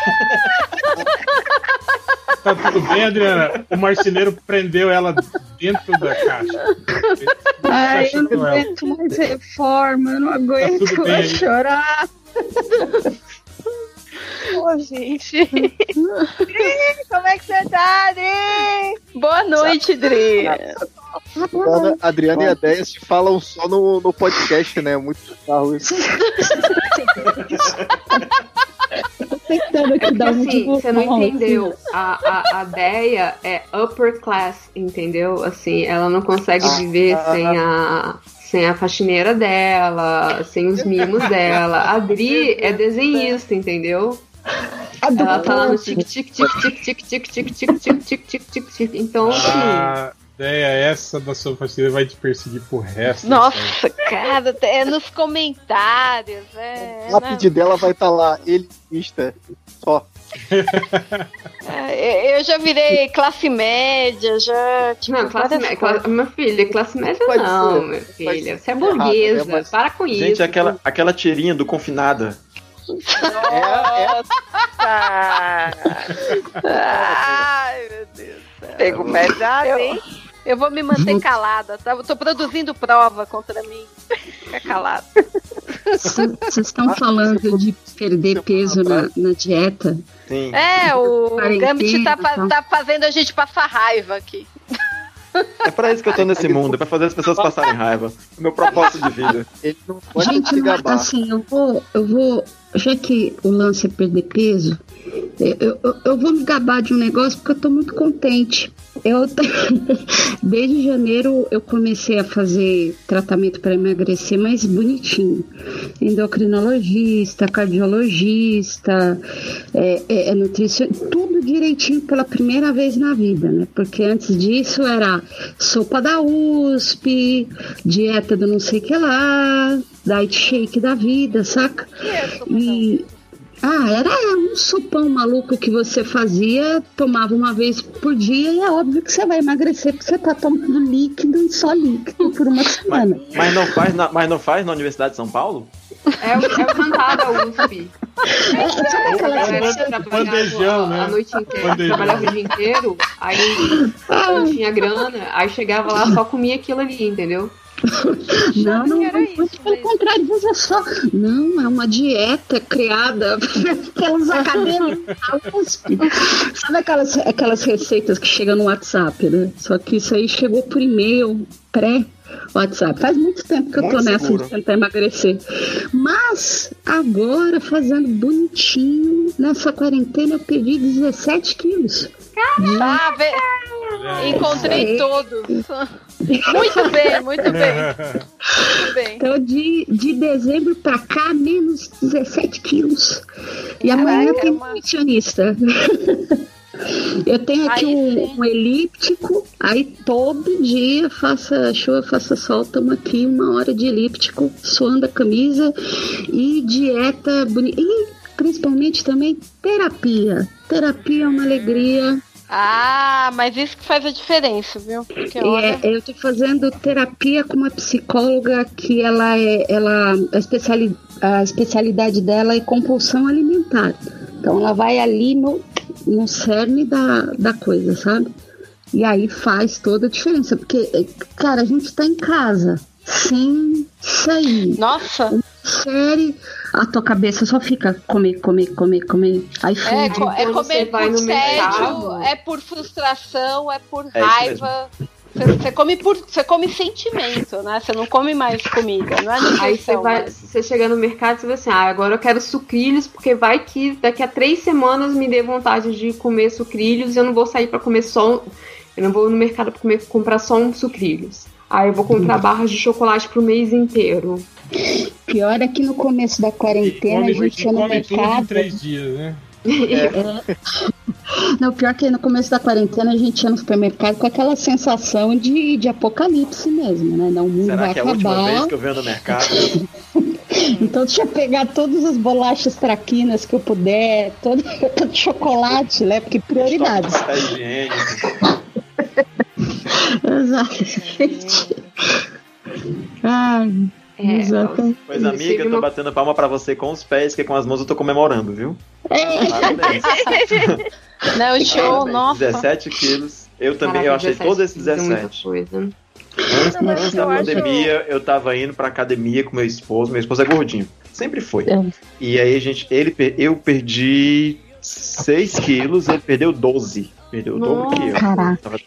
[SPEAKER 11] Tá tudo bem, Adriana? O marceneiro prendeu ela dentro da caixa.
[SPEAKER 12] Ai,
[SPEAKER 11] Tá
[SPEAKER 12] eu não aguento mais reforma, eu não aguento, eu
[SPEAKER 11] bem
[SPEAKER 12] vou
[SPEAKER 11] aí.
[SPEAKER 12] chorar.
[SPEAKER 3] Ô, gente. Como é que você tá, Adri?
[SPEAKER 5] Boa noite, Dri.
[SPEAKER 1] Adriana, Adriana e a Deia se falam só no, no podcast, né? Muito bizarro isso.
[SPEAKER 12] Tentando aqui dar um
[SPEAKER 6] Assim, você não entendeu. A, a, a Deia é upper class, entendeu? Assim, ela não consegue
[SPEAKER 1] Ah,
[SPEAKER 6] viver
[SPEAKER 1] ah,
[SPEAKER 6] sem a. Sem a faxineira dela, sem os mimos dela. A Dri é desenhista, entendeu? Ela tá lá no tic tic tic tic tic tic tic tic tic tic tic tic tic. Então, assim.
[SPEAKER 11] A ideia essa da sua faxineira vai te perseguir pro resto.
[SPEAKER 5] Nossa, cara, é nos comentários. É,
[SPEAKER 1] O lápide dela vai estar lá, ele vista. Só.
[SPEAKER 5] É, Eu já virei classe média, já. Tipo,
[SPEAKER 6] Não, classe média. Cla minha filha, classe média
[SPEAKER 1] Pode
[SPEAKER 6] não,
[SPEAKER 1] ser,
[SPEAKER 6] filha.
[SPEAKER 1] ser
[SPEAKER 6] Você é
[SPEAKER 1] errado,
[SPEAKER 6] burguesa.
[SPEAKER 1] né, mas-
[SPEAKER 6] Para com isso.
[SPEAKER 4] Gente, aquela, aquela tirinha do confinada.
[SPEAKER 1] É, é
[SPEAKER 5] Ai, meu Deus.
[SPEAKER 3] Pego pesado,
[SPEAKER 5] Eu,
[SPEAKER 3] hein?
[SPEAKER 5] eu vou me manter calada, tá? Eu tô produzindo prova contra mim. Fica calada.
[SPEAKER 12] Vocês estão falando de perder peso na, na dieta?
[SPEAKER 4] Sim.
[SPEAKER 5] É, o Gambit tá,
[SPEAKER 12] tá.
[SPEAKER 5] tá fazendo a gente passar raiva aqui.
[SPEAKER 4] É pra isso que eu tô nesse mundo, é pra fazer as pessoas passarem raiva. É o meu propósito de vida.
[SPEAKER 12] Gente, não, assim, eu vou, eu vou, já que o lance é perder peso, eu, eu, eu vou me gabar de um negócio porque eu tô muito contente. Eu, desde janeiro eu comecei a fazer tratamento para emagrecer mais bonitinho. Endocrinologista, cardiologista, é, é, é nutricionista, tudo direitinho pela primeira vez na vida, né? Porque antes disso era sopa da USP, dieta do não sei o que lá, diet shake da vida, saca? E. Ah, era um sopão maluco que você fazia, tomava uma vez por dia e é óbvio que você vai emagrecer porque você tá tomando líquido e só líquido por uma semana.
[SPEAKER 4] Mas não faz na, mas não faz na Universidade de São Paulo?
[SPEAKER 6] É o, é o jantar da USP.
[SPEAKER 12] Sabe aquelas
[SPEAKER 6] Eu
[SPEAKER 11] bande-
[SPEAKER 6] trabalhava
[SPEAKER 11] bandejão,
[SPEAKER 6] a,
[SPEAKER 11] né?
[SPEAKER 6] a noite inteira,
[SPEAKER 11] Bandejão.
[SPEAKER 6] trabalhava o dia inteiro, aí eu tinha grana, aí chegava lá só comia aquilo ali, entendeu?
[SPEAKER 12] Não, não,
[SPEAKER 5] era
[SPEAKER 12] não,
[SPEAKER 5] isso,
[SPEAKER 12] pelo
[SPEAKER 5] mas-
[SPEAKER 12] contrário, veja só. Não, é uma dieta criada pelos acadêmicos. Sabe aquelas, aquelas receitas que chegam no WhatsApp, né? Só que isso aí chegou por e-mail pré. WhatsApp. Faz muito tempo que eu tô nessa
[SPEAKER 4] seguro.
[SPEAKER 12] de tentar emagrecer. Mas agora, fazendo bonitinho, nessa quarentena eu perdi 17 quilos.
[SPEAKER 5] Ah, vê-
[SPEAKER 11] É.
[SPEAKER 5] encontrei todos. Muito bem, muito bem. Muito bem.
[SPEAKER 12] Então, de, de dezembro pra cá, menos 17 quilos. E amanhã
[SPEAKER 5] Caraca,
[SPEAKER 12] tem
[SPEAKER 5] uma-
[SPEAKER 12] nutricionista. Eu tenho aqui um, um elíptico, aí todo dia, faça chuva, faça sol, tamo aqui uma hora de elíptico, suando a camisa e dieta bonita. E principalmente também terapia. Terapia é uma alegria.
[SPEAKER 5] Ah, mas isso que faz a diferença, viu? Porque olha.
[SPEAKER 12] é- eu tô fazendo terapia com uma psicóloga que ela é, ela, a, especiali, a especialidade dela é compulsão alimentar. Então ela vai ali no, no cerne da, da coisa, sabe? E aí faz toda a diferença, porque, é, cara, a gente tá em casa, sem sair.
[SPEAKER 5] Nossa,
[SPEAKER 12] Série, a tua cabeça só fica comer, comer, comer, comer. Aí
[SPEAKER 5] é, co- é
[SPEAKER 6] quando
[SPEAKER 5] comer
[SPEAKER 6] você vai
[SPEAKER 5] por
[SPEAKER 6] no
[SPEAKER 5] tédio,
[SPEAKER 6] mercado-
[SPEAKER 5] é por frustração, é por
[SPEAKER 4] isso
[SPEAKER 5] raiva. Você você come por, você come sentimento, né? Você não come mais comida, não é
[SPEAKER 6] Aí você
[SPEAKER 5] nutrição.
[SPEAKER 6] vai,
[SPEAKER 5] mas-
[SPEAKER 6] você chega no mercado e você vai assim, ah, agora eu quero sucrilhos, porque vai que daqui a três semanas me dê vontade de comer sucrilhos e eu não vou sair pra comer só um, eu não vou no mercado pra comer, comprar só um sucrilhos. Aí eu vou comprar barras de chocolate pro mês inteiro.
[SPEAKER 12] Pior é que no começo da quarentena a
[SPEAKER 11] Come,
[SPEAKER 12] gente ia no
[SPEAKER 11] come tudo em
[SPEAKER 12] mercado.
[SPEAKER 11] três dias, né?
[SPEAKER 12] Não, pior que no começo da quarentena a gente ia no supermercado com aquela sensação de, de apocalipse mesmo, né? Não, o mundo
[SPEAKER 4] Será
[SPEAKER 12] vai
[SPEAKER 4] que é a última
[SPEAKER 12] acabar.
[SPEAKER 4] vez que eu venho no mercado?
[SPEAKER 12] Então deixa eu pegar todas as bolachas traquinas que eu puder, todo, todo chocolate, né? Porque prioridades.
[SPEAKER 4] Papel higiênico.
[SPEAKER 12] Exatamente. Ai,
[SPEAKER 6] É,
[SPEAKER 12] Exato.
[SPEAKER 4] Pois amiga, eu tô batendo palma pra você com os pés, que com as mãos eu tô comemorando, viu? Parabéns.
[SPEAKER 5] Não, show,
[SPEAKER 4] Parabéns.
[SPEAKER 5] nossa.
[SPEAKER 4] 17 quilos. Eu também,
[SPEAKER 6] Caraca,
[SPEAKER 4] eu achei
[SPEAKER 6] 17
[SPEAKER 4] todos esses
[SPEAKER 6] quilos é muita
[SPEAKER 4] 17.
[SPEAKER 6] coisa.
[SPEAKER 4] Antes,
[SPEAKER 3] mas
[SPEAKER 4] antes
[SPEAKER 3] eu
[SPEAKER 4] da
[SPEAKER 3] acho-
[SPEAKER 4] pandemia, eu tava indo pra academia com meu esposo. Meu esposo é gordinho. Sempre foi.
[SPEAKER 5] É.
[SPEAKER 4] E aí, gente, ele, eu perdi 6 quilos, ele perdeu 12. Perdeu o dobro que eu.
[SPEAKER 12] Caraca.
[SPEAKER 4] Tava-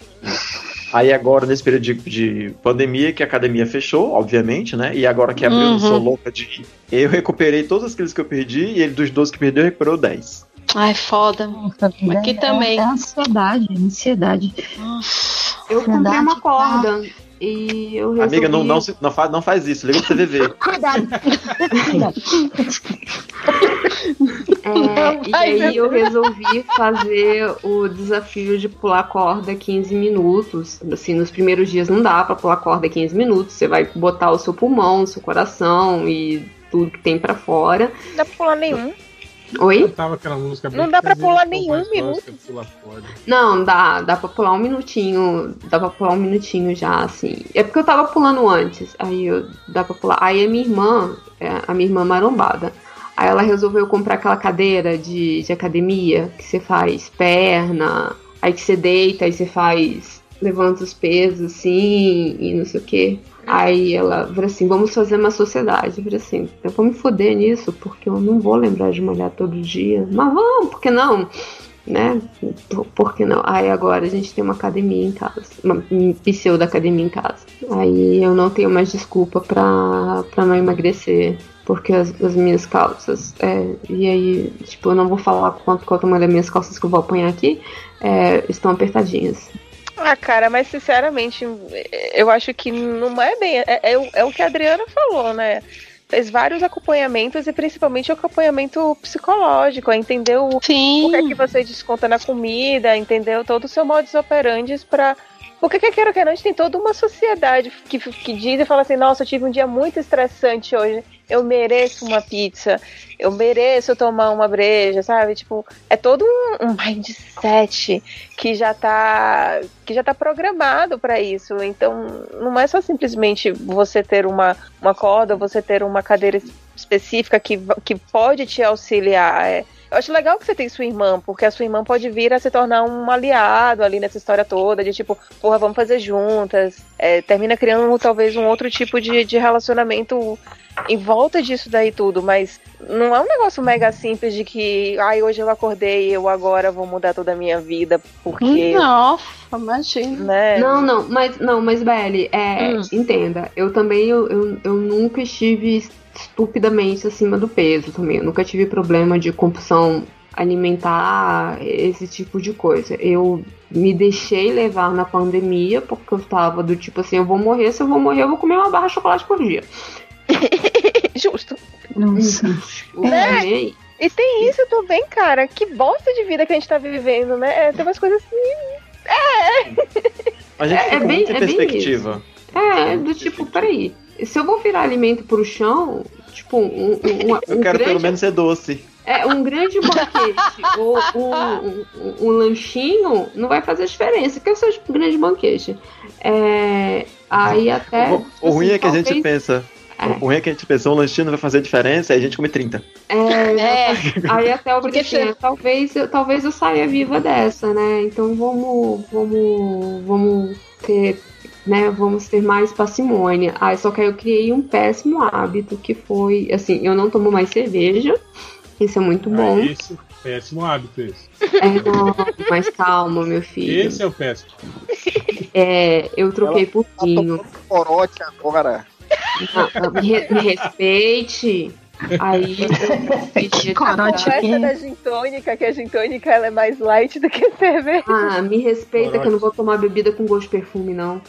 [SPEAKER 4] Aí agora, nesse período de, de pandemia, que a academia fechou, obviamente, né? E agora que abriu, eu
[SPEAKER 5] Uhum.
[SPEAKER 4] sou louca de ir. Eu recuperei todos os quilos que eu perdi e ele dos 12 que perdeu, recuperou 10.
[SPEAKER 5] Ai, foda. Aqui
[SPEAKER 12] É-
[SPEAKER 5] também.
[SPEAKER 12] É ansiedade, ansiedade.
[SPEAKER 6] Eu comprei uma corda e eu resolvi...
[SPEAKER 4] Amiga, não, não, não, faz, não faz isso, liga pro CVV.
[SPEAKER 12] Cuidado. Cuidado.
[SPEAKER 6] É, e aí eu resolvi fazer o desafio de pular corda 15 minutos. Assim, nos primeiros dias não dá pra pular corda 15 minutos. Você vai botar o seu pulmão, o seu coração e tudo que tem pra fora.
[SPEAKER 3] Não dá pra pular nenhum.
[SPEAKER 6] Oi?
[SPEAKER 11] Cantava aquela música
[SPEAKER 3] Não dá pra pular nenhum minuto.
[SPEAKER 11] Pula.
[SPEAKER 6] Não, dá, dá pra pular um minutinho. Dá pra pular um minutinho já, assim. É porque eu tava pulando antes. Aí eu, dá pra pular. Aí a minha irmã, é, a minha irmã marombada. Aí ela resolveu comprar aquela cadeira de, de academia que você faz perna, aí que você deita, aí você faz. levanta os pesos assim e não sei o que. Aí ela falou assim: vamos fazer uma sociedade. Eu falei assim: eu vou me foder nisso, porque eu não vou lembrar de malhar todo dia. Mas vamos, por que não? né? Por- que não? Aí agora a gente tem uma academia em casa, uma pseudo academia em casa. Aí eu não tenho mais desculpa pra, pra não emagrecer, porque as, as minhas calças, é, e aí, tipo, eu não vou falar quanto, qual o tamanho das minhas calças que eu vou apanhar aqui, é, estão apertadinhas.
[SPEAKER 3] Ah, cara, mas sinceramente, eu acho que não é bem. É, é o- é o que a Adriana falou, né? Fez vários acompanhamentos e principalmente o acompanhamento psicológico, é entender o, que é que você desconta na comida, entendeu? Todo o seu modus operandi pra. Porque quer queira ou quer não, a gente tem toda uma sociedade que, que diz e fala assim, nossa, eu tive um dia muito estressante hoje, eu mereço uma pizza, eu mereço tomar uma breja, sabe? Tipo, é todo um, um mindset que já tá que já tá programado para isso. Então, não é só simplesmente você ter uma, uma corda, você ter uma cadeira específica que, que pode te auxiliar. É, eu acho legal que você tem sua irmã, porque a sua irmã pode vir a se tornar um aliado ali nessa história toda, de tipo, porra, vamos fazer juntas. É, termina criando talvez um outro tipo de, de relacionamento em volta disso daí tudo, mas não é um negócio mega simples de que, ai, hoje eu acordei e eu agora vou mudar toda a minha vida, porque.
[SPEAKER 5] Nossa, imagina.
[SPEAKER 3] Né?
[SPEAKER 6] Não, não, mas não, mas Belly, é,
[SPEAKER 5] Hum.
[SPEAKER 6] entenda, eu também eu, eu, eu nunca estive estupidamente acima do peso também. Eu nunca tive problema de compulsão alimentar, esse tipo de coisa. Eu me deixei levar na pandemia porque eu tava do tipo assim, eu vou morrer, se eu vou morrer, eu vou comer uma barra de chocolate por dia.
[SPEAKER 3] Justo.
[SPEAKER 12] Nossa.
[SPEAKER 3] Né?
[SPEAKER 6] E aí,
[SPEAKER 3] E tem isso também, cara. Que bosta de vida que a gente tá vivendo, né? É, tem umas coisas assim.
[SPEAKER 4] A gente
[SPEAKER 6] É- é bem-
[SPEAKER 4] muita
[SPEAKER 6] é bem
[SPEAKER 4] perspectiva.
[SPEAKER 6] É, do tipo, peraí. Se eu vou virar alimento pro chão, tipo, um, um, um,
[SPEAKER 4] Eu quero
[SPEAKER 6] grande
[SPEAKER 4] pelo menos ser doce.
[SPEAKER 6] É, um grande banquete ou um, um- lanchinho não vai fazer diferença, que seja um grande banquete. É, aí até.
[SPEAKER 4] O, o ruim
[SPEAKER 6] assim,
[SPEAKER 4] é que a gente pensa. O ruim é que a gente pensa, um lanchinho não vai fazer diferença, aí a gente come 30.
[SPEAKER 6] É, aí até
[SPEAKER 5] Porque
[SPEAKER 6] pensei,
[SPEAKER 5] você-
[SPEAKER 6] né, talvez, eu, talvez eu saia viva dessa, né? Então vamos, vamos, vamos ter, né? Vamos ter mais parcimônia. Aí só que aí eu criei um péssimo hábito que foi, assim, eu não tomo mais cerveja. Isso é muito bom.
[SPEAKER 11] Ah, esse, péssimo hábito esse.
[SPEAKER 6] É, não, mas calma, meu filho.
[SPEAKER 11] Esse é o péssimo.
[SPEAKER 6] É, eu troquei por vinho.
[SPEAKER 1] Corote agora.
[SPEAKER 6] Ah, Me, re- me respeite. Aí eu
[SPEAKER 12] Corote
[SPEAKER 3] Essa
[SPEAKER 12] que-
[SPEAKER 3] da gin tônica, que a gin tônica ela é mais light do que a cerveja.
[SPEAKER 6] Ah, me respeita que eu não vou tomar bebida com gosto de perfume, não.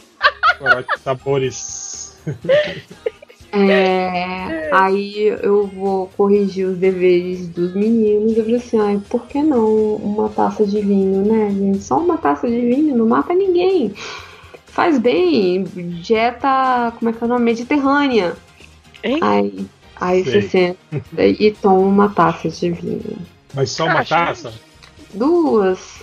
[SPEAKER 11] Corote sabores.
[SPEAKER 6] É, aí eu vou corrigir os deveres dos meninos. Eu falei assim, ai, por que não uma taça de vinho, né, gente? Só uma taça de vinho não mata ninguém. Faz bem, dieta, como é que é o nome? Mediterrânea.
[SPEAKER 3] Hein?
[SPEAKER 6] Aí, aí
[SPEAKER 11] Sei.
[SPEAKER 6] você senta e toma uma taça de vinho.
[SPEAKER 11] Mas só uma taça?
[SPEAKER 6] Duas.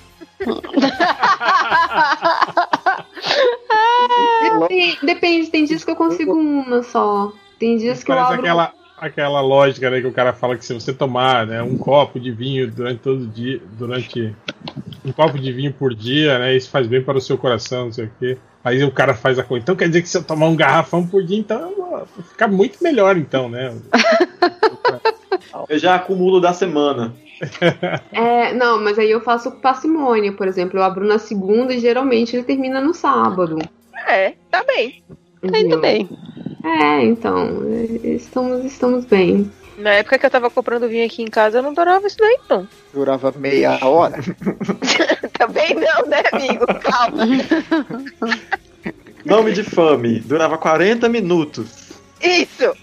[SPEAKER 6] Depende, depende, tem dias que eu consigo uma só. Tem dias que eu
[SPEAKER 11] Parece
[SPEAKER 6] abro.
[SPEAKER 11] aquela, aquela lógica né, que o cara fala que se você tomar né, um copo de vinho durante todo o dia, durante um copo de vinho por dia, né, isso faz bem para o seu coração, não sei o quê. Aí o cara faz a coisa. Então quer dizer que se eu tomar um garrafão por dia, então eu vou ficar muito melhor, então, né?
[SPEAKER 4] Eu já acumulo da semana.
[SPEAKER 6] É, não, mas aí eu faço parcimônia, por exemplo. Eu abro na segunda e geralmente ele termina no sábado.
[SPEAKER 3] É, tá bem.
[SPEAKER 6] Ainda
[SPEAKER 3] Ainda bem.
[SPEAKER 6] É, então, é, estamos, estamos bem.
[SPEAKER 3] Na época que eu tava comprando vinho aqui em casa, eu não durava isso daí, não.
[SPEAKER 2] Durava meia hora.
[SPEAKER 3] Também não, né, amigo? Calma.
[SPEAKER 4] Não me difame. Durava 40 minutos.
[SPEAKER 3] Isso!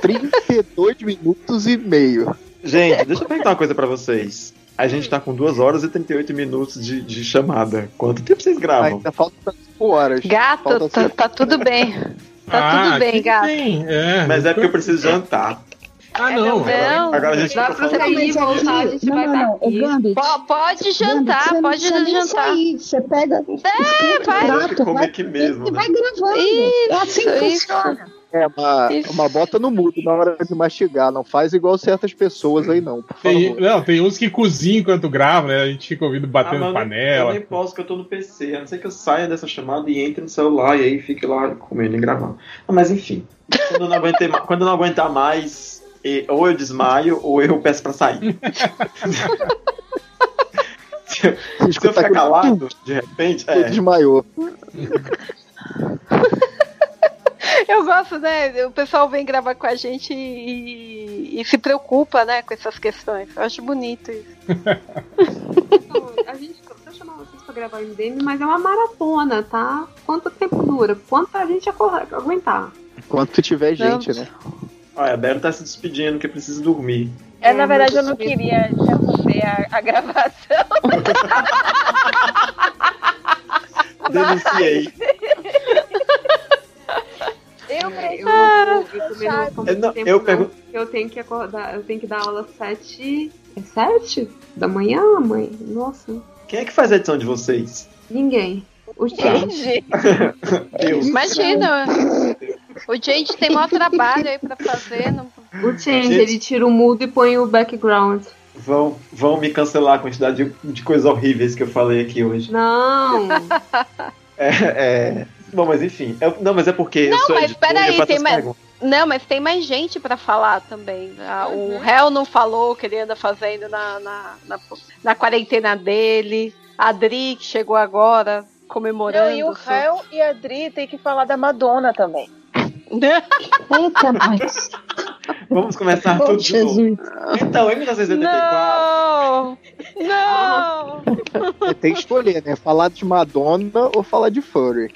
[SPEAKER 2] 32 minutos e meio.
[SPEAKER 4] Gente, deixa eu perguntar uma coisa pra vocês. A gente tá com 2 horas e 38 minutos de, de chamada. Quanto tempo vocês gravam?
[SPEAKER 2] Ainda falta 5 horas.
[SPEAKER 5] Gato,
[SPEAKER 2] Falta
[SPEAKER 5] tá, tá tudo bem. Tá
[SPEAKER 11] Ah,
[SPEAKER 5] tudo bem, gato.
[SPEAKER 11] tem, é.
[SPEAKER 4] Mas é porque eu preciso jantar.
[SPEAKER 11] Ah, não.
[SPEAKER 5] Não,
[SPEAKER 4] Agora a gente
[SPEAKER 6] Dá
[SPEAKER 4] fica
[SPEAKER 6] pra e voltar, a gente
[SPEAKER 12] Não,
[SPEAKER 6] vai
[SPEAKER 12] não, não.
[SPEAKER 5] Po- pode jantar,
[SPEAKER 12] Gambit, você não
[SPEAKER 5] pode jantar.
[SPEAKER 12] sair. Você pega, esquenta
[SPEAKER 5] vai.
[SPEAKER 4] que
[SPEAKER 12] prato,
[SPEAKER 4] comer
[SPEAKER 12] vai,
[SPEAKER 4] aqui mesmo,
[SPEAKER 12] e
[SPEAKER 4] né?
[SPEAKER 12] vai gravando. é assim que
[SPEAKER 5] Isso,
[SPEAKER 12] funciona.
[SPEAKER 2] É, uma,
[SPEAKER 5] Isso.
[SPEAKER 2] uma bota no mudo na hora de mastigar. Não faz igual certas pessoas aí, não,
[SPEAKER 11] Tem, não, tem uns que cozinham enquanto grava, né? A gente fica ouvindo
[SPEAKER 4] Ah,
[SPEAKER 11] batendo
[SPEAKER 4] nem-
[SPEAKER 11] panela.
[SPEAKER 4] Eu nem posso, que eu tô no PC. A não ser que eu saia dessa chamada e entre no celular e aí fique lá comendo e gravando. Ah, mas enfim. Quando eu não aguentei ma- quando eu não aguentar mais, e- ou eu desmaio ou eu peço pra sair. se, eu- se eu ficar calado, de repente, é.
[SPEAKER 2] desmaiou.
[SPEAKER 5] Eu gosto, né? O pessoal vem gravar com a gente e, e se preocupa, né, com essas questões. Eu acho bonito isso.
[SPEAKER 6] A gente eu chamar vocês pra gravar MDM, mas é uma maratona, tá? Quanto tempo dura? Quanto a gente aguentar?
[SPEAKER 2] Enquanto tiver gente, né?
[SPEAKER 4] Olha, a Bela tá se despedindo que precisa dormir.
[SPEAKER 3] É, na verdade, eu não queria interromper a, a gravação.
[SPEAKER 4] Denunciei.
[SPEAKER 3] Eu
[SPEAKER 6] É, eu,
[SPEAKER 3] preciso.
[SPEAKER 6] eu, eu também não
[SPEAKER 4] Eu não- pergun-
[SPEAKER 6] eu tenho que acordar, eu tenho que dar aula às sete. É sete? Da manhã, mãe? Nossa.
[SPEAKER 4] Quem é que faz a edição de vocês?
[SPEAKER 6] Ninguém. O gente.
[SPEAKER 4] Deus.
[SPEAKER 5] Imagina, o gente tem maior trabalho aí pra fazer. Não...
[SPEAKER 6] O Change,
[SPEAKER 4] Gente.
[SPEAKER 6] ele tira o mudo e põe o background.
[SPEAKER 4] Vão, vão me cancelar a quantidade de, de coisas horríveis que eu falei aqui hoje.
[SPEAKER 6] Não!
[SPEAKER 4] É, é... Bom, mas enfim. Eu- não, mas é porque eu
[SPEAKER 5] Não,
[SPEAKER 4] sou
[SPEAKER 5] mas peraí,
[SPEAKER 4] eu
[SPEAKER 5] tem mais- não, mas tem mais gente pra falar também. Ah, O réu não falou o que ele anda fazendo na, na, na, na quarentena dele. A Adri, que chegou agora, comemorando.
[SPEAKER 3] Não, e o Hel e a Dri tem que falar da Madonna também.
[SPEAKER 12] Eita, nós.
[SPEAKER 4] Vamos começar tudo de novo.
[SPEAKER 12] Jesus.
[SPEAKER 4] Então, em 1984,
[SPEAKER 5] Não! Não!
[SPEAKER 2] É, Tem que escolher, né? Falar de Madonna ou falar de Furry.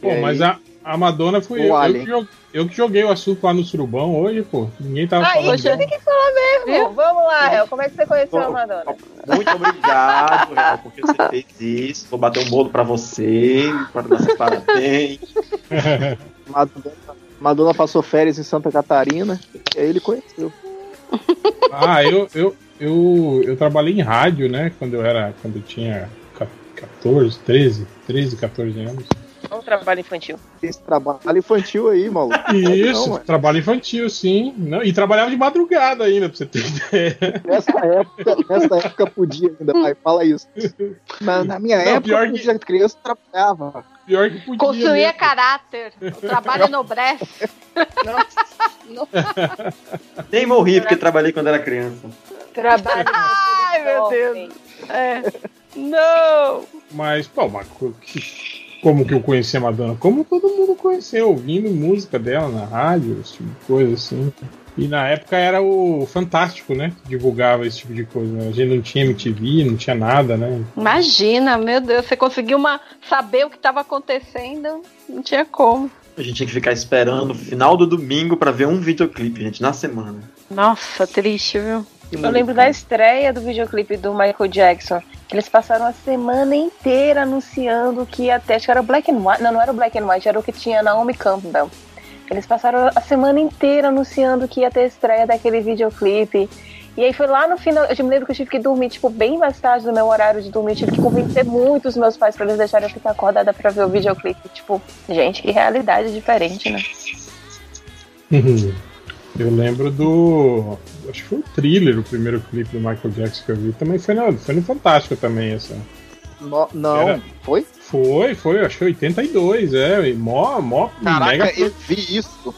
[SPEAKER 11] Pô,
[SPEAKER 2] aí-
[SPEAKER 11] mas a, a Madonna fui
[SPEAKER 2] O
[SPEAKER 11] eu. Eu que, joguei, eu que joguei o assunto lá no surubão hoje, pô. Ninguém tava
[SPEAKER 3] Aí
[SPEAKER 11] falando.
[SPEAKER 3] você
[SPEAKER 11] dela.
[SPEAKER 3] tem que falar mesmo. Vamos lá, Hel. Como é que você conheceu a Madonna?
[SPEAKER 4] muito obrigado, Real, porque você fez isso. Vou bater um bolo pra você, para dar seus parabéns.
[SPEAKER 2] Madonna, Madonna passou férias em Santa Catarina. E aí ele conheceu.
[SPEAKER 11] Ah, eu, eu, eu, eu trabalhei em rádio, né? Quando eu era. Quando eu tinha ca- 14, 13, 13, 14 anos.
[SPEAKER 3] Um trabalho infantil.
[SPEAKER 2] Esse trabalho infantil aí, maluco.
[SPEAKER 11] Isso,
[SPEAKER 2] Não,
[SPEAKER 11] trabalho infantil, sim. Não, e trabalhava de madrugada ainda, pra você ter ideia.
[SPEAKER 2] Nessa época, nessa época podia ainda, pai. Fala isso. Na, na minha
[SPEAKER 11] Não,
[SPEAKER 2] época,
[SPEAKER 11] pior
[SPEAKER 2] quando
[SPEAKER 11] que-
[SPEAKER 2] eu era criança, eu trabalhava.
[SPEAKER 11] Pior que podia.
[SPEAKER 5] Construía
[SPEAKER 11] mesmo.
[SPEAKER 5] caráter. O trabalho enobrece.
[SPEAKER 4] Nem morri porque trabalhei quando era criança.
[SPEAKER 3] Trabalho
[SPEAKER 5] Ai, meu. Deus. É. Não!
[SPEAKER 11] Mas, pô, mas como que eu conheci a Madonna? Como todo mundo conheceu, ouvindo música dela na rádio, esse tipo de coisa assim. E na época era o Fantástico, né? Que divulgava esse tipo de coisa. né? A gente não tinha MTV, não tinha nada, né?
[SPEAKER 5] Imagina, meu Deus, você conseguiu uma, saber o que estava acontecendo, não tinha como.
[SPEAKER 4] A gente tinha que ficar esperando o final do domingo pra ver um videoclipe, gente, na semana.
[SPEAKER 5] Nossa, triste, viu?
[SPEAKER 3] Eu lembro da estreia do videoclipe do Michael Jackson. Eles passaram a semana inteira anunciando que ia ter. Acho que era o Black and White. Não, não era o Black and White, era o que tinha Naomi Campbell. Eles passaram a semana inteira anunciando que ia ter a estreia daquele videoclipe. E aí foi lá no final, eu me lembro que eu tive que dormir, tipo, bem mais tarde do meu horário de dormir. Eu tive que convencer muito os meus pais pra eles deixarem eu ficar acordada pra ver o videoclipe. Tipo, gente, que realidade diferente, né?
[SPEAKER 11] Eu lembro do. Acho que foi o thriller, o primeiro clipe do Michael Jackson que eu vi. Também foi no, foi no Fantástico também, essa.
[SPEAKER 1] No- não,
[SPEAKER 11] Era-
[SPEAKER 1] foi?
[SPEAKER 11] Foi, foi, acho que 82, é. e Mó, mó,
[SPEAKER 1] Caraca,
[SPEAKER 11] mega,
[SPEAKER 1] eu vi isso.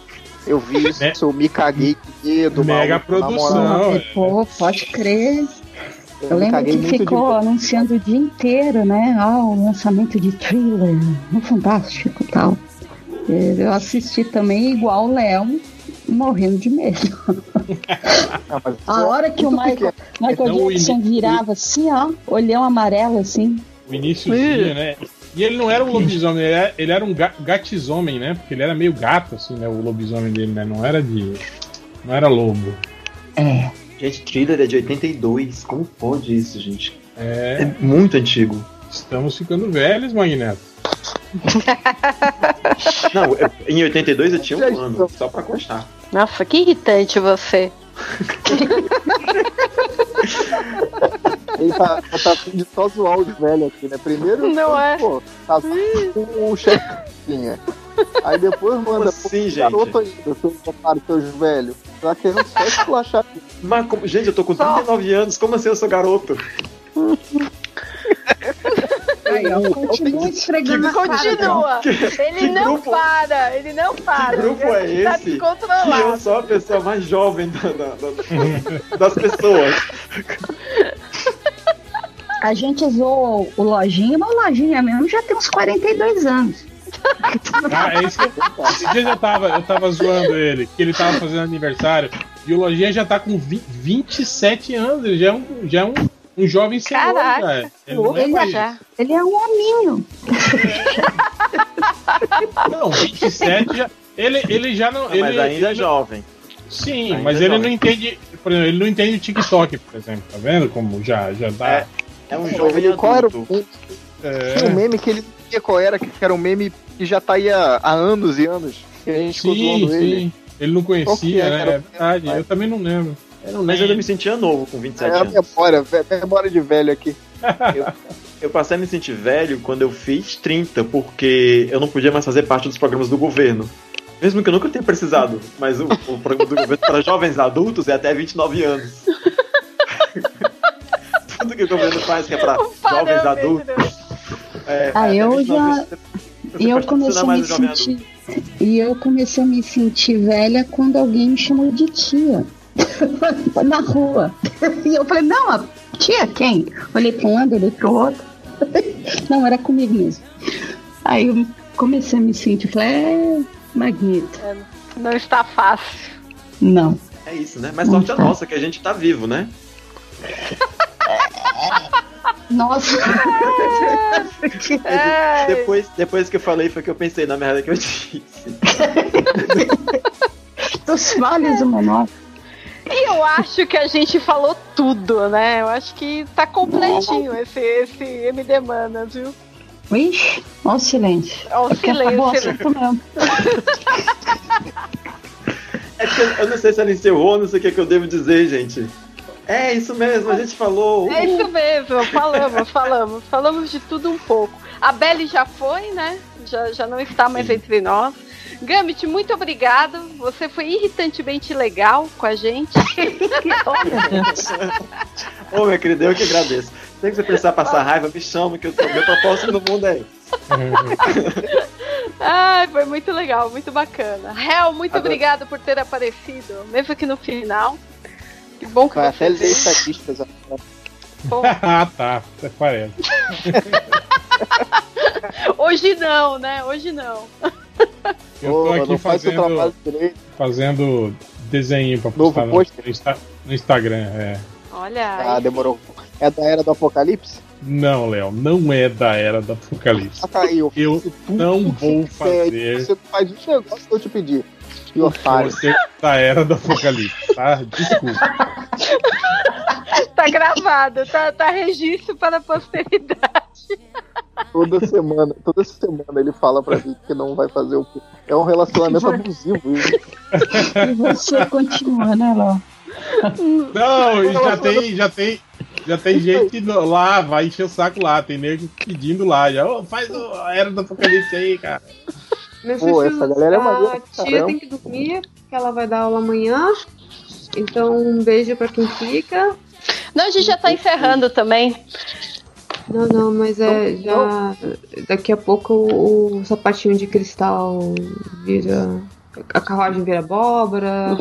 [SPEAKER 1] Eu vi isso, eu me caguei de medo,
[SPEAKER 11] Mega
[SPEAKER 1] maluco, na
[SPEAKER 11] produção, é.
[SPEAKER 12] Pô, pode crer. Eu
[SPEAKER 1] me
[SPEAKER 12] lembro que
[SPEAKER 1] de
[SPEAKER 12] ficou
[SPEAKER 1] medo.
[SPEAKER 12] anunciando o dia inteiro, né? Ah, o lançamento de thriller, no Fantástico e tal. Eu assisti também igual o Léo, morrendo de medo. A hora que o Michael, Michael
[SPEAKER 11] Então,
[SPEAKER 12] Jackson virava assim, ó, olhão amarelo assim.
[SPEAKER 11] O iníciozinho, né? E ele não era um lobisomem, ele era, ele era um ga- gatisomem, né? Porque ele era meio gato, assim, né? O lobisomem dele, né? Não era de. Não era lobo.
[SPEAKER 12] É.
[SPEAKER 4] Gente, thriller é de 82. Como pode isso, gente?
[SPEAKER 11] É.
[SPEAKER 4] É muito antigo.
[SPEAKER 11] Estamos ficando velhos, Magneto.
[SPEAKER 4] Não, eu- em 82 eu tinha um ano, só pra constar.
[SPEAKER 5] Nossa, que irritante você.
[SPEAKER 1] Ele tá, tá afim de só zoar os velhos aqui, né? Primeiro,
[SPEAKER 5] Não é?
[SPEAKER 1] pô, tá com o chefinha. Aí depois manda
[SPEAKER 4] assim, gente?
[SPEAKER 1] garoto ainda, otários, seus velhos. Tá querendo só esculachar.
[SPEAKER 4] Mas, como- gente, eu tô com 39 anos, como assim eu sou garoto?
[SPEAKER 12] Aí, ó, continua esfregando cara.
[SPEAKER 5] Continua.
[SPEAKER 4] Que-
[SPEAKER 5] Ele
[SPEAKER 4] que
[SPEAKER 5] não
[SPEAKER 4] grupo-
[SPEAKER 5] para, ele não para.
[SPEAKER 4] Que grupo é
[SPEAKER 5] tá
[SPEAKER 4] esse? Que eu sou a pessoa mais jovem da- da- da- das pessoas.
[SPEAKER 12] A gente zoou o Lojinha, mas o Lojinha mesmo já tem uns 42 anos.
[SPEAKER 11] Ah, é isso que eu, esse dia eu tava, eu tava zoando ele, que ele tava fazendo aniversário, e o Lojinha já tá com vi- 27 anos, ele já é um, já é um, um jovem senhor,
[SPEAKER 12] Caraca.
[SPEAKER 11] cara. Ele não é
[SPEAKER 12] Ele, é um hominho.
[SPEAKER 11] Não, 27 já. Ele, ele já não.
[SPEAKER 4] Ah, mas
[SPEAKER 11] ele,
[SPEAKER 4] ainda é
[SPEAKER 11] ele-
[SPEAKER 4] jovem.
[SPEAKER 11] Sim,
[SPEAKER 4] Ainda
[SPEAKER 11] mas
[SPEAKER 4] é
[SPEAKER 11] ele
[SPEAKER 4] jovem.
[SPEAKER 11] não entende. Por exemplo, ele não entende o TikTok, por exemplo. Tá vendo como já, já dá.
[SPEAKER 4] É um
[SPEAKER 1] Ele- qual era o meme?
[SPEAKER 11] É.
[SPEAKER 1] Tinha um meme que ele não sabia qual era, que era um meme que já tá aí há, há anos e anos. Que a gente
[SPEAKER 11] Sim,
[SPEAKER 1] zoando ele.
[SPEAKER 11] sim. Ele não conhecia,
[SPEAKER 1] é,
[SPEAKER 11] né? É verdade, eu também não lembro. Eu não
[SPEAKER 4] Mas eu ainda me sentia novo com 27
[SPEAKER 1] É a
[SPEAKER 4] anos.
[SPEAKER 1] memória, ve- memória de velho aqui.
[SPEAKER 4] Eu passei a me sentir velho quando eu fiz 30, porque eu não podia mais fazer parte dos programas do governo. Mesmo que eu nunca tenha precisado, mas o, o programa do governo para jovens adultos é até 29 anos. Tudo que o governo faz que é para jovens adultos. É,
[SPEAKER 12] Ah,
[SPEAKER 4] até
[SPEAKER 12] eu
[SPEAKER 4] 29
[SPEAKER 12] já. E eu comecei a me sentir. E eu comecei a me sentir velha quando alguém me chamou de tia. Na rua. E eu falei, não, a tia quem? Olhei para um lado, olhei para o outro. Não, era comigo mesmo. Aí eu comecei a me sentir, falei, é, Magneto.
[SPEAKER 5] Não está fácil.
[SPEAKER 12] Não.
[SPEAKER 4] É isso, né? Mas sorte a nossa que a gente tá vivo, né?
[SPEAKER 12] Nossa.
[SPEAKER 5] Ai.
[SPEAKER 4] Depois, depois que eu falei foi que eu pensei na merda que eu disse.
[SPEAKER 12] Dos males o menor.
[SPEAKER 5] Eu acho que a gente falou tudo, né? Eu acho que tá completinho esse, esse MD Manas, viu?
[SPEAKER 12] Ixi, olha o silêncio.
[SPEAKER 5] Olha o
[SPEAKER 12] Porque
[SPEAKER 5] silêncio.
[SPEAKER 4] É que eu, eu não sei se ela encerrou, não sei o que, é que eu devo dizer, gente. É isso mesmo, a gente falou.
[SPEAKER 5] É isso mesmo, falamos, falamos. Falamos de tudo um pouco. A Belly já foi, né? Já, já não está mais entre nós. Gambit, muito obrigado. Você foi irritantemente legal com a gente.
[SPEAKER 4] Ô, meu querido, eu que agradeço. Tem que você precisar passar raiva, me chama, que eu tô, meu propósito no mundo é esse.
[SPEAKER 5] Ai, foi muito legal, muito bacana. Hel, muito
[SPEAKER 4] Adoro.
[SPEAKER 5] obrigado por ter aparecido, mesmo que no final. Que bom que
[SPEAKER 1] Vai
[SPEAKER 5] você
[SPEAKER 1] até ler estatísticas agora.
[SPEAKER 11] ah, tá. Até parece.
[SPEAKER 5] Hoje não, né? Hoje não.
[SPEAKER 11] Eu tô aqui
[SPEAKER 1] não faz seu
[SPEAKER 11] fazendo,
[SPEAKER 1] trabalho direito.
[SPEAKER 11] fazendo desenho pra
[SPEAKER 1] Novo
[SPEAKER 11] postar no, no Insta- no Instagram. É.
[SPEAKER 5] Olha.
[SPEAKER 1] Ah, demorou. É da era do apocalipse?
[SPEAKER 11] Não, Léo, não é da era do apocalipse.
[SPEAKER 1] Ah, tá aí, eu
[SPEAKER 11] Eu não vou fazer
[SPEAKER 1] Você faz os negócios que eu te pedi. Que otário.
[SPEAKER 11] você da era do apocalipse, tá? Desculpa.
[SPEAKER 5] Tá gravado, tá, tá registro para a posteridade.
[SPEAKER 1] Toda semana, toda semana ele fala pra mim que não vai fazer o. É um relacionamento abusivo. isso.
[SPEAKER 12] E você continua, né, Léo?
[SPEAKER 11] Não, e já tem, já tem, já tem gente lá, vai encher o saco lá, tem nego pedindo lá, já, "Ô, faz o- a era do apocalipse aí, cara.
[SPEAKER 6] Meus
[SPEAKER 1] Pô, essa galera é maneira
[SPEAKER 6] a tia
[SPEAKER 1] caramba.
[SPEAKER 6] tem que dormir, porque ela vai dar aula amanhã. Então, um beijo pra quem fica.
[SPEAKER 5] Não, a gente já tá encerrando também.
[SPEAKER 6] Não, não, mas é já. Daqui a pouco o, o sapatinho de cristal vira. A carruagem vira abóbora.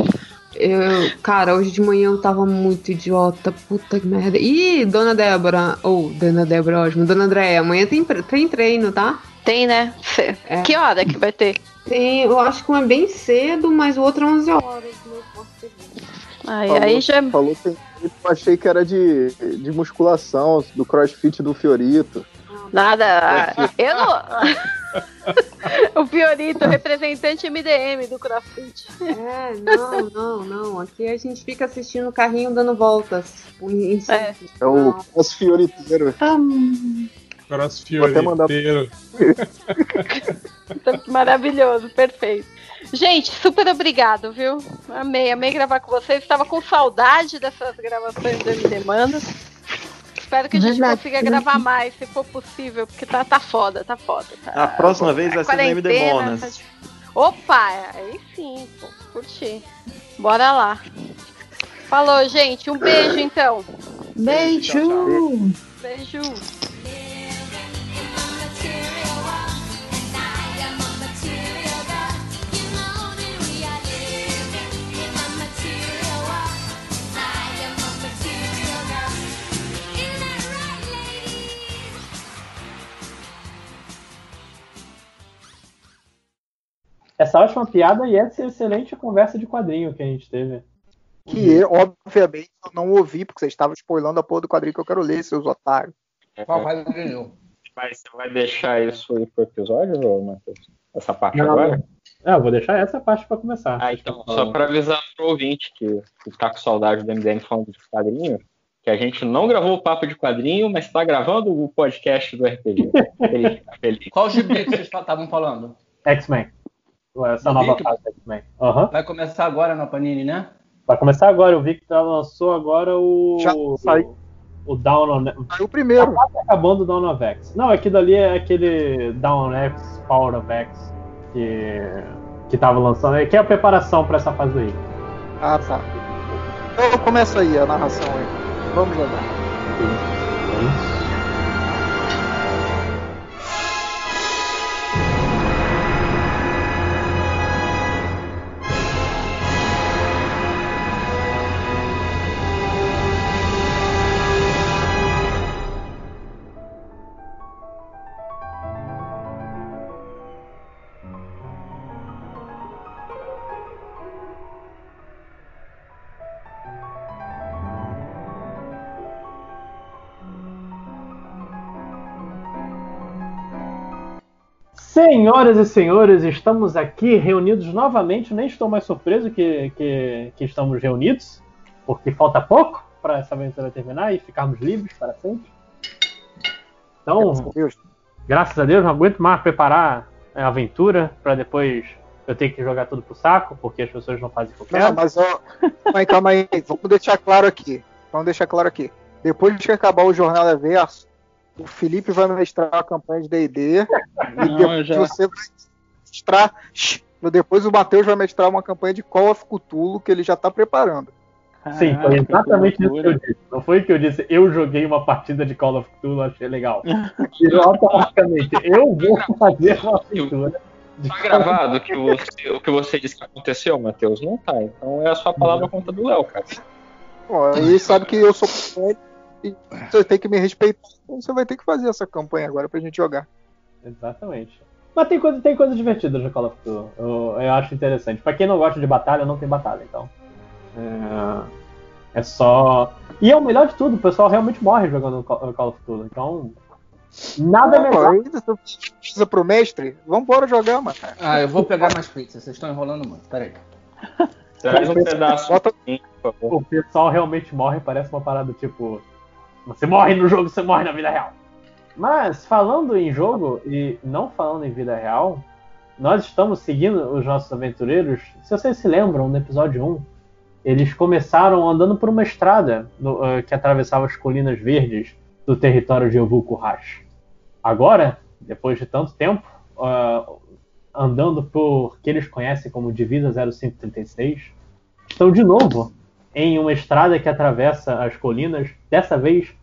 [SPEAKER 6] Eu, cara, hoje de manhã eu tava muito idiota. Puta que merda. Ih, dona Débora. Ou, dona Débora, ótimo. Dona Andréia, amanhã tem, tem treino, tá?
[SPEAKER 5] Tem, né?
[SPEAKER 6] É.
[SPEAKER 5] Que hora que vai ter?
[SPEAKER 6] Tem, eu acho que um é bem cedo, mas o outro é 11 horas. né?
[SPEAKER 5] Aí,
[SPEAKER 13] Falou,
[SPEAKER 5] aí já.
[SPEAKER 13] falou tem eu achei que era de, de musculação, do crossfit do Fiorito.
[SPEAKER 5] Nada. Eu não. o Fiorito, representante MDM do CrossFit.
[SPEAKER 6] É, não, não, não. Aqui a gente fica assistindo o carrinho dando voltas.
[SPEAKER 5] É.
[SPEAKER 13] É o cross fioriteiro.
[SPEAKER 11] Cross
[SPEAKER 13] Vou até mandar-
[SPEAKER 11] inteiro.
[SPEAKER 5] Maravilhoso, perfeito. Gente, super obrigado, viu? Amei, amei gravar com vocês. Estava com saudade dessas gravações do MD Manda. Espero que a gente
[SPEAKER 12] Verdade.
[SPEAKER 5] consiga gravar mais, se for possível, porque tá, tá foda, tá foda. Tá...
[SPEAKER 4] A próxima vez vai ser no MD
[SPEAKER 5] quarentena,
[SPEAKER 4] Monas.
[SPEAKER 5] tá. Opa, aí sim, pô, curti. Bora lá. Falou, gente. Um beijo, então.
[SPEAKER 12] Beijo!
[SPEAKER 5] Beijo.
[SPEAKER 14] Essa ótima piada e essa excelente conversa de quadrinho que a gente teve.
[SPEAKER 1] Que, obviamente, eu não ouvi, porque vocês estavam spoilando a porra do quadrinho que eu quero ler, seus otários.
[SPEAKER 15] Qual quadrinho?
[SPEAKER 16] Mas você vai deixar isso aí pro episódio, Matheus? Essa parte
[SPEAKER 14] Não,
[SPEAKER 16] agora?
[SPEAKER 14] É, eu vou deixar essa parte pra começar.
[SPEAKER 16] Ah, então, só pra avisar pro ouvinte que, que tá com saudade do MDM falando de quadrinho, que a gente não gravou o papo de quadrinho, mas tá gravando o podcast do RPG. Fica feliz.
[SPEAKER 15] Qual gibi que vocês estavam falando?
[SPEAKER 14] X-Men. Essa nova
[SPEAKER 15] Vic?
[SPEAKER 14] fase X-Men. Aham.
[SPEAKER 15] Vai começar agora na Panini, né?
[SPEAKER 14] Vai começar agora. Eu vi que tá- lançou agora o.
[SPEAKER 1] Já saiu.
[SPEAKER 14] O Down on.
[SPEAKER 1] O primeiro.
[SPEAKER 14] Tá acabando o Down of X. Não, aquilo ali é aquele Down on X, Power of X, que. que tava lançando. é Que é a preparação pra essa fase aí.
[SPEAKER 1] Ah, tá. Então começa aí a narração aí. Vamos jogar.
[SPEAKER 14] Senhoras e senhores, estamos aqui reunidos novamente. Nem estou mais surpreso que, que, que estamos reunidos, porque falta pouco para essa aventura terminar e ficarmos livres para sempre. Então,
[SPEAKER 1] Deus.
[SPEAKER 14] graças a Deus, não aguento mais preparar a aventura para depois eu ter que jogar tudo pro saco, porque as pessoas não fazem
[SPEAKER 1] Não,
[SPEAKER 14] quero.
[SPEAKER 1] mas ó, calma aí, calma aí. Vamos deixar claro aqui. Vamos deixar claro aqui. Depois que acabar o Jornal Verso, o Felipe vai mestrar a campanha de D&D e depois
[SPEAKER 16] já-
[SPEAKER 1] você vai mestrar... Depois o Matheus vai mestrar uma campanha de Call of Cthulhu que ele já tá preparando.
[SPEAKER 14] Sim, foi exatamente isso que eu disse. Não foi que eu disse, eu joguei uma partida de Call of Cthulhu, achei legal. Automaticamente, eu vou fazer uma aventura. de
[SPEAKER 16] Tá gravado o que você, o que você disse que aconteceu, Matheus? Não tá. Então é a sua palavra conta do Léo, cara.
[SPEAKER 1] Bom, ele sabe que eu sou e você tem que me respeitar. Então você vai ter que fazer essa campanha agora pra gente jogar.
[SPEAKER 14] Exatamente. Mas tem coisa, tem coisa divertida no Call of Cthulhu. Eu, eu acho interessante. Pra quem não gosta de batalha, não tem batalha, então. É, é só. E é o melhor de tudo, o pessoal realmente morre jogando Call Call of Cthulhu. Então. Nada é melhor.
[SPEAKER 1] você precisa pro mestre? Vambora jogar, mano.
[SPEAKER 15] Ah, eu vou pegar mais pizzas. Vocês estão enrolando muito. Peraí.
[SPEAKER 16] Traz um pedaço.
[SPEAKER 14] O pessoal realmente morre, parece uma parada tipo. Você morre no jogo, você morre na vida real. Mas, falando em jogo e não falando em vida real, nós estamos seguindo os nossos aventureiros. Se vocês se lembram, no episódio 1, eles começaram andando por uma estrada no- eh, que atravessava as colinas verdes do território de Ovukurhash. Agora, depois de tanto tempo, ah, andando por que eles conhecem como Divisa 0536, estão de novo em uma estrada que atravessa as colinas, dessa vez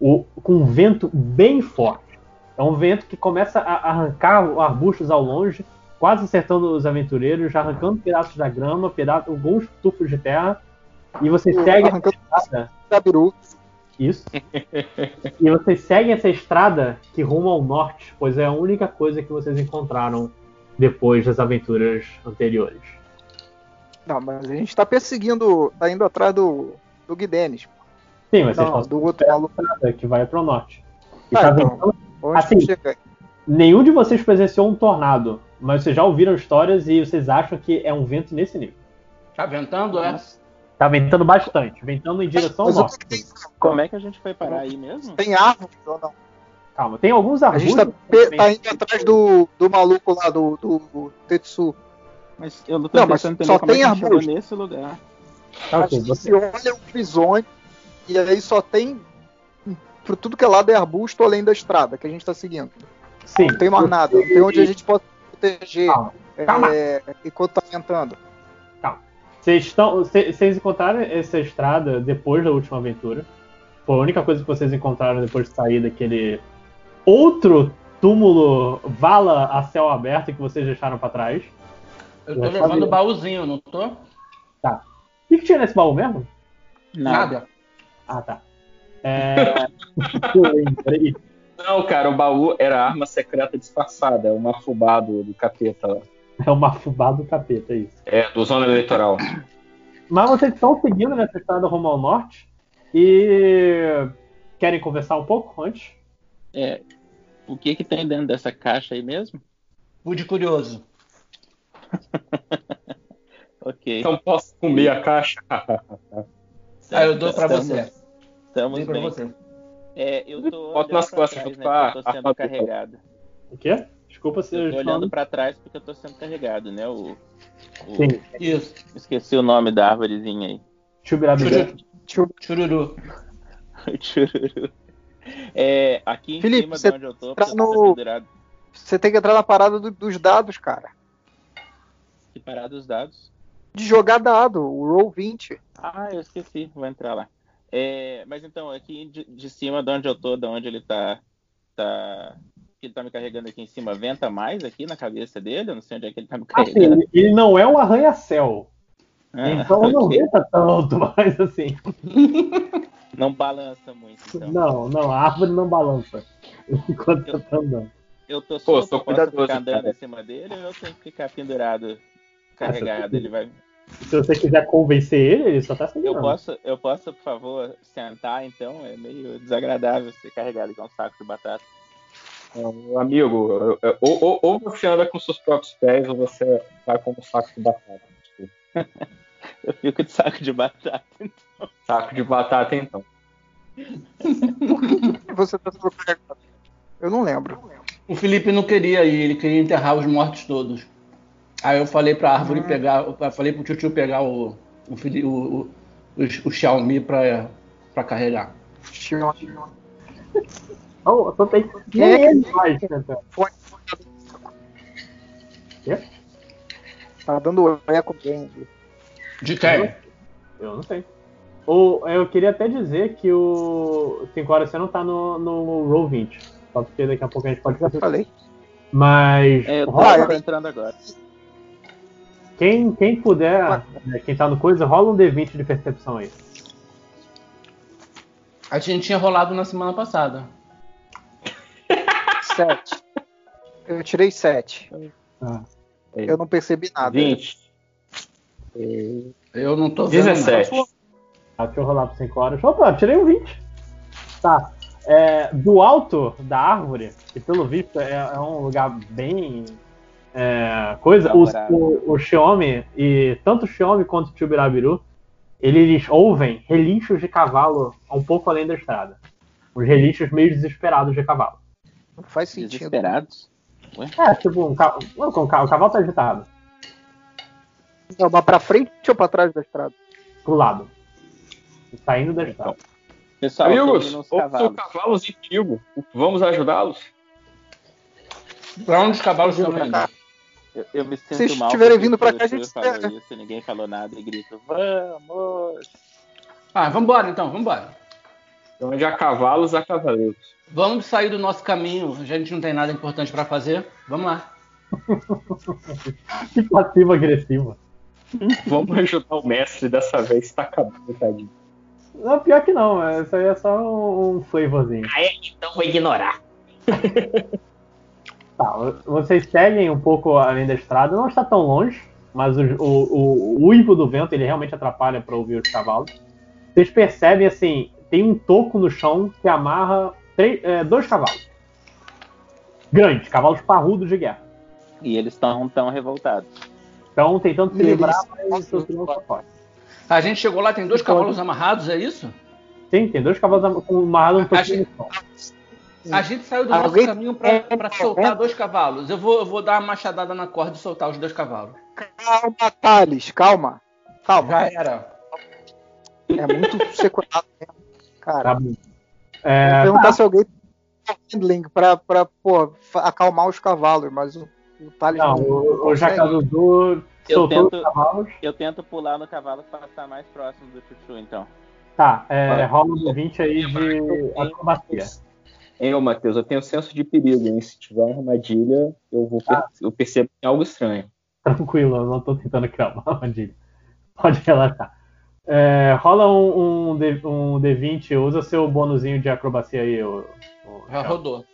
[SPEAKER 14] o- com um vento bem forte. É um vento que começa a arrancar arbustos ao longe, quase acertando os aventureiros, arrancando pedaços da grama, peda- alguns tufos de terra, e você segue essa estrada. Isso. e vocês seguem essa estrada que ruma ao norte, pois é a única coisa que vocês encontraram depois das aventuras anteriores.
[SPEAKER 1] Não, mas a gente tá perseguindo, tá indo atrás do, do Guidenis.
[SPEAKER 14] Sim, mas vocês
[SPEAKER 1] Não,
[SPEAKER 14] estão
[SPEAKER 1] do outro maluco.
[SPEAKER 14] estrada que vai para o norte. E
[SPEAKER 1] Tá,
[SPEAKER 14] tá
[SPEAKER 1] então, Onde
[SPEAKER 14] assim, nenhum de vocês presenciou um tornado, mas vocês já ouviram histórias e vocês acham que é um vento nesse nível.
[SPEAKER 15] Tá ventando, é?
[SPEAKER 14] Tá ventando bastante, ventando em direção ao
[SPEAKER 1] Mas
[SPEAKER 14] norte.
[SPEAKER 2] Como é que a gente foi parar aí mesmo?
[SPEAKER 1] Tem árvore ou não?
[SPEAKER 14] Calma, tem alguns
[SPEAKER 1] A gente
[SPEAKER 14] arbustos.
[SPEAKER 1] tá, pe- tá indo atrás do, do maluco lá, do, do, do Tetsu.
[SPEAKER 2] Mas eu não tô
[SPEAKER 1] Não, mas só
[SPEAKER 2] como é
[SPEAKER 1] tem
[SPEAKER 2] que a gente chegou
[SPEAKER 1] arbusto.
[SPEAKER 2] nesse lugar.
[SPEAKER 14] Tá,
[SPEAKER 1] A
[SPEAKER 14] ok,
[SPEAKER 1] gente
[SPEAKER 14] você-
[SPEAKER 1] olha o horizonte e aí só tem por tudo que é lado é arbusto além da estrada que a gente tá seguindo.
[SPEAKER 14] Sim.
[SPEAKER 1] Não tem mais nada, não tem onde a gente pode se proteger
[SPEAKER 14] Calma,
[SPEAKER 1] é,
[SPEAKER 14] calma.
[SPEAKER 1] enquanto tá ventando.
[SPEAKER 14] Vocês estão. Vocês vocês encontraram essa estrada depois da última aventura. Foi a única coisa que vocês encontraram depois de sair daquele outro túmulo vala a céu aberto que vocês deixaram pra trás.
[SPEAKER 15] Eu tô levando o baúzinho, não tô?
[SPEAKER 14] Tá. O que, que tinha nesse baú mesmo?
[SPEAKER 15] Nada.
[SPEAKER 14] Ah, tá. É. Lembrei.
[SPEAKER 16] Não, cara, o baú era a arma secreta disfarçada, uma afubado do capeta lá.
[SPEAKER 14] É uma fubá do capeta, é isso.
[SPEAKER 16] É, do zona eleitoral.
[SPEAKER 14] Mas vocês estão seguindo nessa estrada rumo ao norte e querem conversar um pouco antes?
[SPEAKER 2] É, o que que tem dentro dessa caixa aí mesmo?
[SPEAKER 15] Fui curioso.
[SPEAKER 2] Ok.
[SPEAKER 16] Então posso comer a caixa?
[SPEAKER 15] Ah, eu dou pra
[SPEAKER 2] Estamos-
[SPEAKER 15] você.
[SPEAKER 2] Estamos
[SPEAKER 15] Dei pra
[SPEAKER 2] bem.
[SPEAKER 15] você.
[SPEAKER 2] É, eu tô
[SPEAKER 16] Bota nas costas
[SPEAKER 2] trás,
[SPEAKER 16] junto
[SPEAKER 2] né,
[SPEAKER 16] a
[SPEAKER 2] eu tô sendo
[SPEAKER 16] armadura.
[SPEAKER 2] carregado.
[SPEAKER 14] O quê? Desculpa se
[SPEAKER 2] Eu
[SPEAKER 14] eu
[SPEAKER 2] tô olhando pra trás porque eu tô sendo carregado, né? O, o-
[SPEAKER 14] Sim.
[SPEAKER 15] Isso.
[SPEAKER 2] Esqueci o nome da árvorezinha aí.
[SPEAKER 14] Chubirabiru.
[SPEAKER 15] Chururu.
[SPEAKER 2] Chururu. É, aqui em
[SPEAKER 1] Felipe,
[SPEAKER 2] cima
[SPEAKER 1] você
[SPEAKER 2] de onde eu tô,
[SPEAKER 1] tá no-
[SPEAKER 2] pendurado.
[SPEAKER 1] Você tem que entrar na parada do- dos dados, cara.
[SPEAKER 2] Que parada os dados.
[SPEAKER 1] De jogar dado, o Roll 20.
[SPEAKER 2] Ah, eu esqueci, vou entrar lá. É, mas então, aqui de, de cima de onde eu tô, de onde ele tá, tá. que Ele tá me carregando aqui em cima, venta mais aqui na cabeça dele? Eu não sei onde é que ele tá me
[SPEAKER 14] Assim,
[SPEAKER 2] carregando.
[SPEAKER 14] ele- ele não é um arranha-céu.
[SPEAKER 2] Ah,
[SPEAKER 14] então não
[SPEAKER 2] ok.
[SPEAKER 14] venta tanto, mas assim.
[SPEAKER 2] Não balança muito, então.
[SPEAKER 14] Não, não, a árvore não balança. Enquanto você tá andando.
[SPEAKER 2] Eu tô
[SPEAKER 16] Pô,
[SPEAKER 2] solto,
[SPEAKER 16] sou
[SPEAKER 2] eu posso ficar andando
[SPEAKER 16] cara.
[SPEAKER 2] em cima dele ou eu tenho que ficar pendurado, carregado? Ele vai.
[SPEAKER 14] Se você quiser convencer ele, ele só tá
[SPEAKER 2] Eu
[SPEAKER 14] segurando.
[SPEAKER 2] posso, eu posso, por favor, sentar, então? É meio desagradável ser carregado igual um saco de batata.
[SPEAKER 16] Meu amigo, eu- eu- ou, ou, ou você anda com seus próprios pés ou você vai como saco de batata.
[SPEAKER 2] Eu fico de saco de batata.
[SPEAKER 16] Saco de batata, então.
[SPEAKER 1] Você tá sendo carregado. Eu não lembro.
[SPEAKER 15] O Felipe não queria ir, ele queria enterrar os mortos todos. Aí eu falei pra árvore pegar, eu falei pro tio pegar o, o, o, o, o, o Xiaomi pra, pra carregar.
[SPEAKER 14] Oh, só tem
[SPEAKER 1] Quem é que-
[SPEAKER 14] ele mais, cara. Quê?
[SPEAKER 1] Tá dando eco bem.
[SPEAKER 15] De quem?
[SPEAKER 14] Eu não sei. Ou eu queria até dizer que o 5 horas você não tá no, no Roll 20. Só porque daqui a pouco a gente pode
[SPEAKER 1] Já falei.
[SPEAKER 14] Mas.
[SPEAKER 2] É, eu tô,
[SPEAKER 14] rola-
[SPEAKER 2] eu tô entrando agora.
[SPEAKER 14] Quem, quem puder, né, quem tá no coisa, rola um D20 de percepção aí.
[SPEAKER 15] A gente tinha rolado na semana passada.
[SPEAKER 1] 7. Eu tirei 7.
[SPEAKER 14] Ah.
[SPEAKER 1] Eu não percebi nada.
[SPEAKER 16] 20.
[SPEAKER 15] Eu não tô vendo.
[SPEAKER 16] 17.
[SPEAKER 15] nada.
[SPEAKER 14] Tá, deixa eu rolar por 5 horas. Opa, tirei um 20. Tá. É, do alto da árvore, e pelo visto é, é um lugar bem. É, coisa. O,
[SPEAKER 2] Elaborado.
[SPEAKER 14] o, o Xiaomi, e tanto o Xiaomi quanto o Chubirabiru, eles ouvem relinchos de cavalo um pouco além da estrada. Os relinchos meio desesperados de cavalo.
[SPEAKER 1] Não faz sentido.
[SPEAKER 2] Desesperados.
[SPEAKER 14] É, tipo, um ca... não, o ca- o cavalo tá agitado.
[SPEAKER 1] Não, mas pra frente ou pra trás da estrada?
[SPEAKER 14] pro lado. Saindo da estrada.
[SPEAKER 2] Pessoal,
[SPEAKER 16] Amigos, outros
[SPEAKER 2] cavalos.
[SPEAKER 16] cavalos em perigo. Vamos ajudá-los?
[SPEAKER 15] Pra onde os cavalos estão indo?
[SPEAKER 2] Eu, eu me sinto
[SPEAKER 1] Se
[SPEAKER 2] mal.
[SPEAKER 1] estiverem
[SPEAKER 2] porque
[SPEAKER 1] vindo pra cá, a gente
[SPEAKER 2] falou isso, ninguém falou nada e grita, vamos!
[SPEAKER 15] Ah, vambora então, vambora.
[SPEAKER 16] Então, de a cavalos a cavaleiros.
[SPEAKER 15] Vamos sair do nosso caminho. A gente não tem nada importante pra fazer. Vamos lá.
[SPEAKER 14] Que passivo-agressivo.
[SPEAKER 16] Vamos ajudar o mestre dessa vez, tá acabando, tadinho.
[SPEAKER 14] Não, pior que não, é- isso aí é só um, um flavorzinho.
[SPEAKER 16] Ah, é? Então vou ignorar.
[SPEAKER 14] Tá, vocês seguem um pouco além da estrada, não está tão longe, mas o, o, o, uivo do vento ele realmente atrapalha para ouvir os cavalos. Vocês percebem assim, tem um toco no chão que amarra três, é, dois cavalos. Grandes, cavalos parrudos de guerra.
[SPEAKER 2] E eles estão tão revoltados.
[SPEAKER 14] Estão tentando se livrar, mas o não pode.
[SPEAKER 15] A gente chegou lá, tem dois cavalos amarrados, é isso?
[SPEAKER 14] Sim, tem dois cavalos amarrados um pouquinho no chão.
[SPEAKER 15] A gente saiu do nosso
[SPEAKER 1] Alguém-
[SPEAKER 15] caminho pra, pra soltar dois cavalos. Eu vou, eu vou dar uma machadada na corda e soltar os dois cavalos.
[SPEAKER 1] Calma, Thales, calma. Calma.
[SPEAKER 15] Já era.
[SPEAKER 1] É muito sequelado mesmo. Cara,
[SPEAKER 14] Tá É,
[SPEAKER 1] perguntar se alguém tem handling pra, pra pô, acalmar os cavalos, mas o, o Thales
[SPEAKER 14] não, o, o Jacadudu
[SPEAKER 2] Eu
[SPEAKER 14] soltou
[SPEAKER 2] tento,
[SPEAKER 14] os cavalos.
[SPEAKER 2] eu tento pular no cavalo para estar mais próximo do Chuchu, então.
[SPEAKER 14] Tá, é, rola um 20 aí de acrobacia.
[SPEAKER 16] Ô Matheus, eu tenho senso de perigo, hein? Se tiver uma armadilha, eu vou per- eu percebo que tem algo estranho.
[SPEAKER 14] Tranquilo, eu não tô tentando criar uma armadilha. Pode relaxar. É, rola um, um, D, um D20, usa seu bônusinho de acrobacia aí. O, o,
[SPEAKER 15] Já rodou.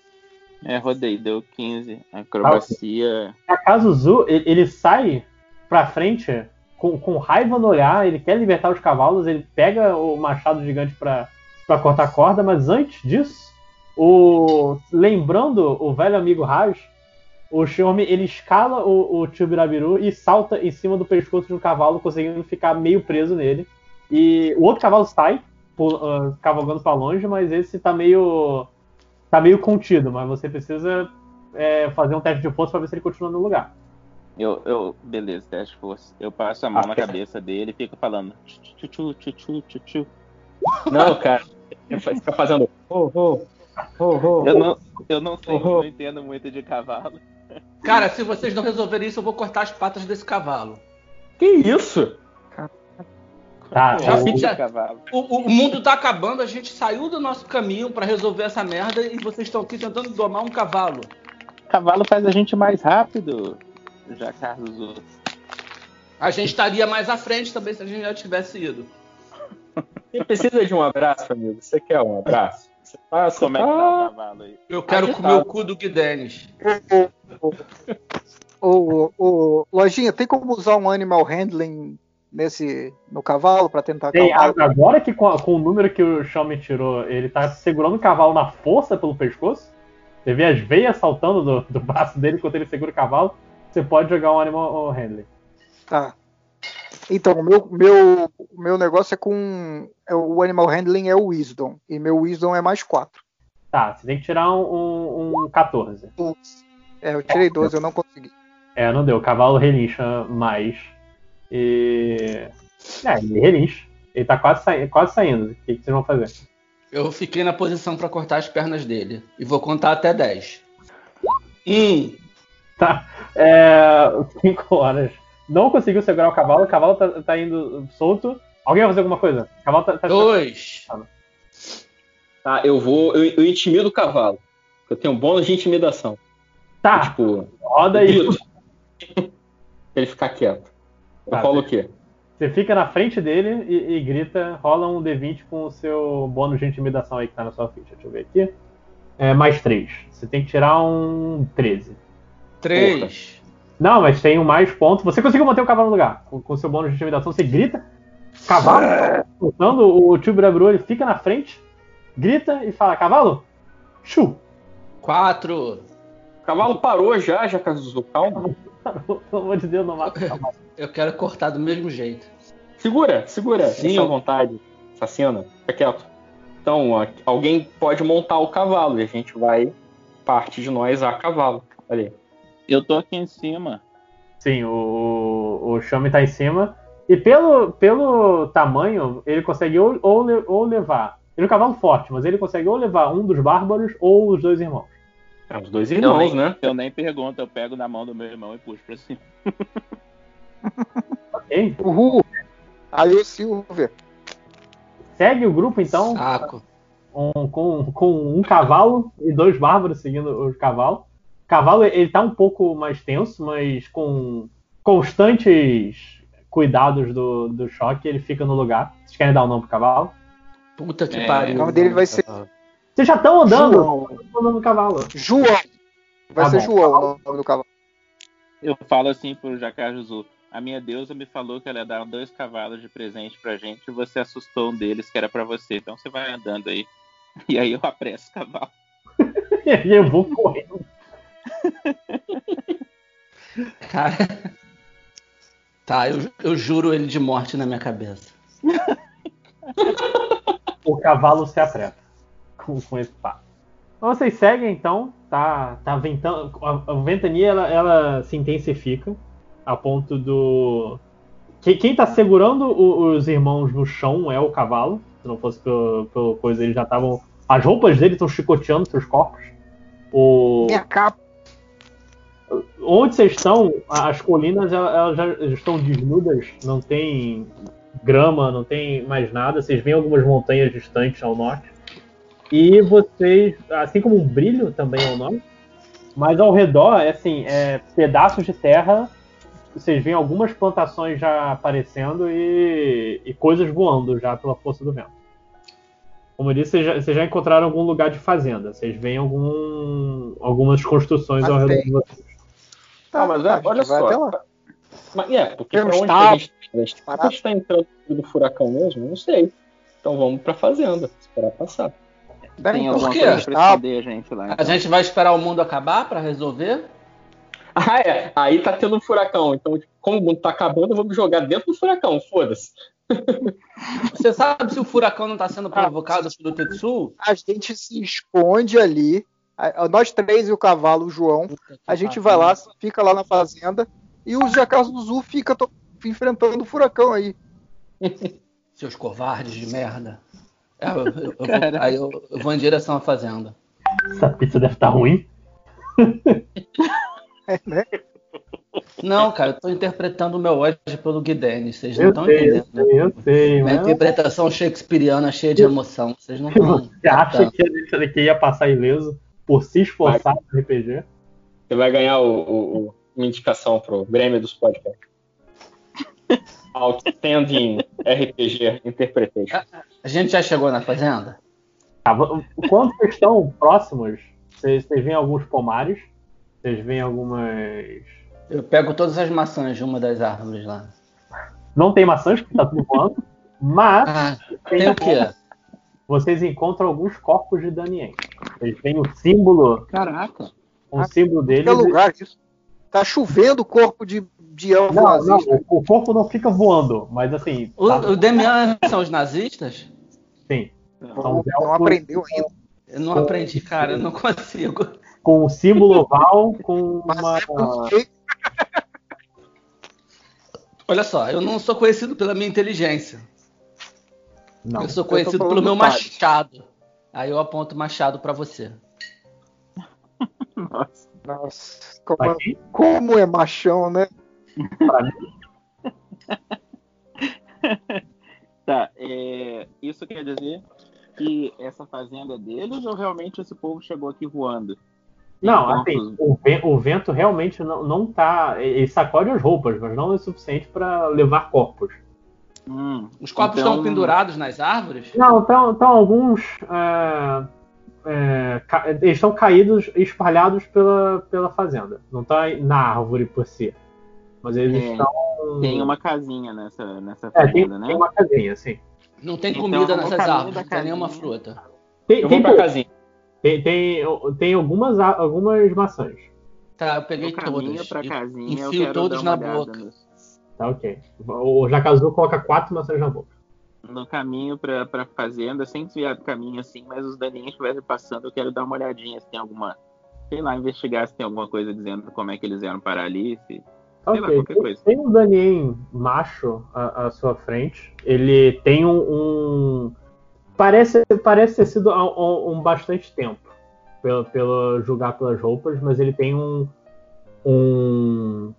[SPEAKER 2] É, rodei, deu 15. Acrobacia.
[SPEAKER 14] Acaso o Zu, ele, ele sai pra frente com, com raiva no olhar, ele quer libertar os cavalos, ele pega o machado gigante pra, pra cortar a corda, mas antes disso, o, lembrando o velho amigo Raj, o Xiaomi ele escala o, o tio Birabiru e salta em cima do pescoço de um cavalo, conseguindo ficar meio preso nele. E o outro cavalo sai, pu- ah, cavalgando pra longe, mas esse tá meio. tá meio contido, mas você precisa é, fazer um teste de força pra ver se ele continua no lugar.
[SPEAKER 2] Eu, eu, beleza, teste de força. Eu passo a mão na cabeça dele e fico falando tchu tchu tchu tchu tchu.
[SPEAKER 16] Não, cara, fica fazendo. Oh, oh, oh, oh.
[SPEAKER 2] Eu não, eu não sei,
[SPEAKER 16] Oh, oh.
[SPEAKER 2] não entendo muito de cavalo.
[SPEAKER 15] Cara, se vocês não resolverem isso, eu vou cortar as patas desse cavalo.
[SPEAKER 16] Que isso?
[SPEAKER 14] Tá,
[SPEAKER 15] Já
[SPEAKER 14] o-
[SPEAKER 15] já-
[SPEAKER 2] Cavalo.
[SPEAKER 15] O, o mundo tá acabando, a gente saiu do nosso caminho pra resolver essa merda e vocês estão aqui tentando domar um cavalo.
[SPEAKER 2] Cavalo faz a gente mais rápido. Já Carlos outros.
[SPEAKER 15] A gente estaria mais à frente também se a gente já tivesse ido.
[SPEAKER 16] Você precisa de um abraço, amigo? Você quer um abraço? Você tá, você
[SPEAKER 2] Como é que tá o
[SPEAKER 16] tá...
[SPEAKER 2] cavalo aí?
[SPEAKER 15] Eu quero
[SPEAKER 16] Agitado.
[SPEAKER 15] comer o cu do Guidenis.
[SPEAKER 1] Ô, ô, Lojinha, tem como usar um animal handling nesse no cavalo pra tentar
[SPEAKER 14] Tem, agora que com, a- com o número que o Xiaomi tirou, ele tá segurando o cavalo na força pelo pescoço. Você vê as veias saltando do, do braço dele enquanto ele segura o cavalo. Você pode jogar um Animal Handling.
[SPEAKER 1] Tá. Então, o meu, meu, meu negócio é com. é o animal handling é o Wisdom. E meu Wisdom é mais 4.
[SPEAKER 14] Tá, você tem que tirar um, um, um 14.
[SPEAKER 1] É, eu tirei 12, eu não consegui.
[SPEAKER 14] É, não deu. O cavalo relincha mais. E. É, ele relincha. Ele tá quase, sai- quase saindo. O que, que vocês vão fazer?
[SPEAKER 15] Eu fiquei na posição pra cortar as pernas dele. E vou contar até 10. Um.
[SPEAKER 14] Tá. É. 5 horas. Não conseguiu segurar o cavalo. O cavalo tá, tá indo solto. Alguém vai fazer alguma coisa? O cavalo tá. tá
[SPEAKER 15] Dois.
[SPEAKER 16] Tá, eu vou. Eu, eu intimido o cavalo. Eu tenho um bônus de intimidação.
[SPEAKER 14] Tá.
[SPEAKER 16] Tipo,
[SPEAKER 14] Roda aí.
[SPEAKER 16] pra ele ficar quieto. Eu
[SPEAKER 14] Tá,
[SPEAKER 16] falo o quê?
[SPEAKER 14] Você fica na frente dele e, e grita, rola um D20 com o seu bônus de intimidação aí que tá na sua ficha. Deixa eu ver aqui. É, mais 3. Você tem que tirar um 13.
[SPEAKER 15] Três.
[SPEAKER 14] Não, mas tem um mais ponto. Você conseguiu manter o cavalo no lugar. Com o seu bônus de intimidação, você grita. Cavalo, soltando o tio Brabru, ele fica na frente, grita e fala: Cavalo, chu.
[SPEAKER 15] Quatro.
[SPEAKER 16] O cavalo parou já, já Cazuzu, calma.
[SPEAKER 14] Pelo amor de Deus, não mata o cavalo.
[SPEAKER 15] Eu quero cortar do mesmo jeito.
[SPEAKER 16] Segura, segura.
[SPEAKER 15] Sim,
[SPEAKER 16] à vontade. Assassina, fica quieto. Então, alguém pode montar o cavalo e a gente vai, parte de nós, a cavalo. Ali.
[SPEAKER 2] Eu tô aqui em cima.
[SPEAKER 14] Sim, o, o Shami tá em cima E pelo, pelo tamanho, ele consegue ou, ou, ou levar. Ele é um cavalo forte, mas ele consegue ou levar um dos bárbaros ou os dois irmãos.
[SPEAKER 16] É, os dois
[SPEAKER 9] Eu
[SPEAKER 16] irmãos,
[SPEAKER 9] nem,
[SPEAKER 16] né?
[SPEAKER 9] eu nem pergunto, eu pego na mão do meu irmão e puxo pra cima.
[SPEAKER 14] Ok.
[SPEAKER 1] Uhul! Aí o Silver.
[SPEAKER 14] Segue o grupo, então.
[SPEAKER 15] Saco.
[SPEAKER 14] um- com, com um cavalo e dois bárbaros seguindo o cavalo. Cavalo ele tá um pouco mais tenso, mas com constantes cuidados do, do choque, ele fica no lugar. Vocês querem dar o um nome pro cavalo?
[SPEAKER 15] Puta que
[SPEAKER 9] É,
[SPEAKER 15] pariu.
[SPEAKER 1] o nome dele vai ser-
[SPEAKER 14] Vocês já estão andando?
[SPEAKER 1] João.
[SPEAKER 14] Andando no cavalo.
[SPEAKER 1] João. Vai
[SPEAKER 14] Tá
[SPEAKER 1] ser
[SPEAKER 14] bom.
[SPEAKER 1] João o nome do cavalo.
[SPEAKER 9] Eu falo assim pro Jacajuzu. A minha deusa me falou que ela ia dar dois cavalos de presente pra gente e você assustou um deles que era pra você. Então você vai andando aí. E aí eu apresso o cavalo.
[SPEAKER 14] E aí eu vou correndo.
[SPEAKER 15] Cara. Tá, eu, eu juro ele de morte na minha cabeça.
[SPEAKER 14] O cavalo se apressa com, com esse passo. Então vocês seguem então, tá, tá ventando. A, a ventania ela, ela se intensifica a ponto do. Que- Quem tá segurando o- os irmãos no chão é o cavalo. Se não fosse pelo, pelo coisa, eles já estavam. As roupas dele estão chicoteando seus corpos. O,
[SPEAKER 1] Minha capa.
[SPEAKER 14] Onde vocês estão, as colinas elas, já estão desnudas, não tem grama, não tem mais nada. Vocês veem algumas montanhas distantes ao norte. E vocês, assim como um brilho também ao norte, mas ao redor, é assim, é pedaços de terra. Vocês veem algumas plantações já aparecendo e, e coisas voando já pela força do vento. Como eu disse, vocês já, vocês já encontraram algum lugar de fazenda. Vocês veem algum, algumas construções ao
[SPEAKER 1] Mas
[SPEAKER 14] redor
[SPEAKER 1] tem.
[SPEAKER 14] de vocês.
[SPEAKER 16] Ah, mas é,
[SPEAKER 1] a gente
[SPEAKER 16] olha
[SPEAKER 1] vai
[SPEAKER 16] só.
[SPEAKER 1] até lá.
[SPEAKER 16] Mas, é, porque pra onde a gente, a gente, a gente tá entrando no furacão mesmo? Não sei. Então vamos pra fazenda, esperar passar.
[SPEAKER 9] Tem
[SPEAKER 1] Então,
[SPEAKER 9] alguma
[SPEAKER 15] por quê?
[SPEAKER 9] coisa pra
[SPEAKER 1] Tá.
[SPEAKER 9] esconder a gente lá.
[SPEAKER 15] A
[SPEAKER 9] então.
[SPEAKER 15] gente vai esperar o mundo acabar pra resolver?
[SPEAKER 16] Ah, é. Aí tá tendo um furacão. Então, como o mundo tá acabando, eu vou me jogar dentro do furacão, foda-se.
[SPEAKER 15] Você sabe se o furacão não tá sendo provocado pelo Tetsu?
[SPEAKER 1] A gente se esconde ali. Nós três e o cavalo, o João. A gente vai lá, fica lá na fazenda. E o Jacazuzu fica enfrentando o furacão aí.
[SPEAKER 15] Seus covardes de merda. É, eu, eu- eu vou, aí eu, eu vou em direção à fazenda.
[SPEAKER 14] Essa pizza deve estar ruim.
[SPEAKER 1] É, né?
[SPEAKER 15] Não, cara, eu tô interpretando o meu ódio pelo Guidene. Vocês não
[SPEAKER 14] Eu
[SPEAKER 15] estão
[SPEAKER 14] eu
[SPEAKER 15] entendendo. né?
[SPEAKER 14] sei, eu sei. Mas
[SPEAKER 15] interpretação shakespeariana cheia de emoção. Vocês não estão.
[SPEAKER 14] você acha que daqui ia passar ileso por se esforçar no RPG?
[SPEAKER 16] Você vai ganhar o, o- o- uma indicação pro Grêmio dos Podcasts. Outstanding RPG Interpretation.
[SPEAKER 15] A gente já chegou na fazenda?
[SPEAKER 14] Vo- quando vocês estão próximos, vocês, vocês veem alguns pomares, vocês veem algumas.
[SPEAKER 15] Eu pego todas as maçãs de uma das árvores lá.
[SPEAKER 14] Não tem maçãs, porque tá tudo voando, mas
[SPEAKER 15] Ah, tem o quê?
[SPEAKER 14] vocês encontram alguns corpos de Danien. Vocês veem o símbolo,
[SPEAKER 9] Caraca.
[SPEAKER 14] um símbolo deles.
[SPEAKER 1] Que lugar isso? Tá chovendo corpo de, de elfo
[SPEAKER 14] Não, não,
[SPEAKER 1] nazista.
[SPEAKER 14] o, o corpo não fica voando, mas assim.
[SPEAKER 15] O,
[SPEAKER 14] tá-
[SPEAKER 15] o Demian são os nazistas?
[SPEAKER 14] Sim.
[SPEAKER 1] Não, não aprendeu ainda.
[SPEAKER 15] Eu não aprendi, cara, eu não consigo.
[SPEAKER 14] com um símbolo oval, com uma.
[SPEAKER 1] é
[SPEAKER 15] Olha só, eu não sou conhecido pela minha inteligência.
[SPEAKER 14] Não.
[SPEAKER 15] eu sou conhecido
[SPEAKER 1] falando
[SPEAKER 15] pelo meu machado. Aí eu aponto o machado pra você.
[SPEAKER 1] Nossa, como,
[SPEAKER 14] Pra quem?
[SPEAKER 1] como é machão, né?
[SPEAKER 14] Pra mim.
[SPEAKER 9] Tá, é, isso quer dizer que essa fazenda é deles ou realmente esse povo chegou aqui voando?
[SPEAKER 14] Não,
[SPEAKER 9] Então,
[SPEAKER 14] assim, o, ve- o vento realmente não, não tá. Ele sacode as roupas, mas não é o suficiente para levar corpos.
[SPEAKER 9] Hum,
[SPEAKER 15] Os corpos
[SPEAKER 9] então-
[SPEAKER 15] estão pendurados nas árvores?
[SPEAKER 14] Não, estão alguns. é, é, ca- eles estão caídos, espalhados pela, pela fazenda. Não tá na árvore por si. Mas eles
[SPEAKER 9] É,
[SPEAKER 14] estão.
[SPEAKER 9] Tem uma casinha nessa, nessa
[SPEAKER 14] É, tem,
[SPEAKER 9] fazenda, né?
[SPEAKER 14] tem uma casinha, assim.
[SPEAKER 15] Não tem
[SPEAKER 9] Então,
[SPEAKER 15] comida nessas árvores, não tem nenhuma fruta.
[SPEAKER 14] Tem,
[SPEAKER 16] Eu
[SPEAKER 14] tem,
[SPEAKER 16] vou pra casinha.
[SPEAKER 14] tem, tem, tem algumas, algumas maçãs.
[SPEAKER 15] Tá, eu peguei
[SPEAKER 9] caminho
[SPEAKER 15] todas.
[SPEAKER 9] pra
[SPEAKER 15] e
[SPEAKER 9] casinha, eu
[SPEAKER 15] Enfio
[SPEAKER 9] quero
[SPEAKER 15] todos
[SPEAKER 9] dar
[SPEAKER 15] na
[SPEAKER 9] olhada
[SPEAKER 15] boca.
[SPEAKER 14] Tá ok. O Jacazu coloca quatro maçãs na boca.
[SPEAKER 9] No caminho pra, pra fazenda, sem desviar do caminho assim, mas os daninhos estivessem passando, eu quero dar uma olhadinha se tem alguma. Sei lá, investigar se tem alguma coisa dizendo como é que eles vieram parar ali, se Sei lá,
[SPEAKER 14] tem,
[SPEAKER 9] coisa.
[SPEAKER 14] tem um Danien macho à, à sua frente. Ele tem um. um- parece, parece ter sido há um, um bastante tempo, pelo, pelo julgar pelas roupas, mas ele tem um, um.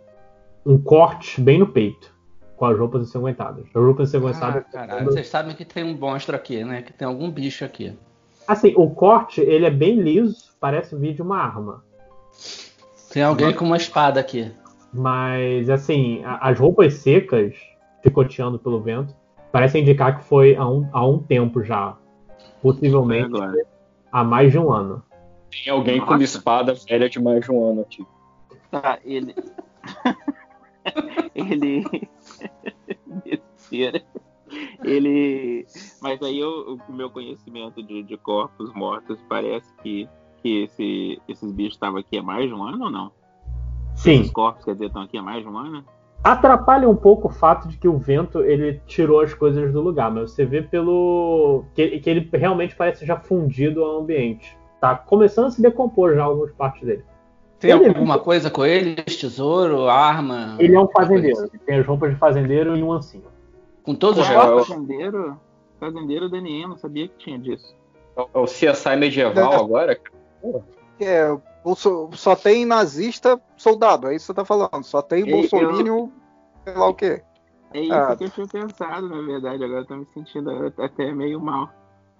[SPEAKER 14] Um corte bem no peito, com as roupas ensanguentadas. As roupas
[SPEAKER 15] Ah,
[SPEAKER 14] ensanguentadas.
[SPEAKER 15] caralho, vocês sabem que tem um monstro aqui, né? Que tem algum bicho aqui.
[SPEAKER 14] Assim, o corte ele é bem liso, parece vir de uma arma.
[SPEAKER 15] Tem alguém com uma espada aqui.
[SPEAKER 14] Mas, assim, a- as roupas secas, picoteando pelo vento, parecem indicar que foi há um, há um tempo já. Possivelmente há mais de um ano.
[SPEAKER 16] Tem alguém com uma espada velha de mais de um ano aqui.
[SPEAKER 9] Tá, ele. ele. Besteira. ele. Mas aí eu- o meu conhecimento de, de corpos mortos parece que, que esse, esses bichos estavam aqui há mais de um ano ou não?
[SPEAKER 14] Sim.
[SPEAKER 9] Esses corpos, quer dizer, estão aqui há mais de um ano?
[SPEAKER 14] Atrapalha um pouco o fato de que o vento ele tirou as coisas do lugar, mas você vê pelo. que, que ele realmente parece já fundido ao ambiente. Tá começando a se decompor já algumas partes dele.
[SPEAKER 15] Tem
[SPEAKER 14] Ele-
[SPEAKER 15] alguma coisa com ele? Tesouro, arma?
[SPEAKER 14] Ele é um fazendeiro, ele tem as roupas de fazendeiro e um ancinho.
[SPEAKER 15] Com todos os
[SPEAKER 9] Ah,
[SPEAKER 15] corpos?
[SPEAKER 9] Fazendeiro? Fazendeiro Daniel, não sabia que tinha disso.
[SPEAKER 16] É o CSI medieval agora?
[SPEAKER 1] É, Bolso- só tem nazista soldado, é isso que você tá falando. Só tem
[SPEAKER 9] Eu-
[SPEAKER 1] Bolsonaro, sei lá o quê.
[SPEAKER 9] É isso
[SPEAKER 1] Ah.
[SPEAKER 9] que eu tinha pensado, na verdade. Agora eu tô me sentindo até meio mal.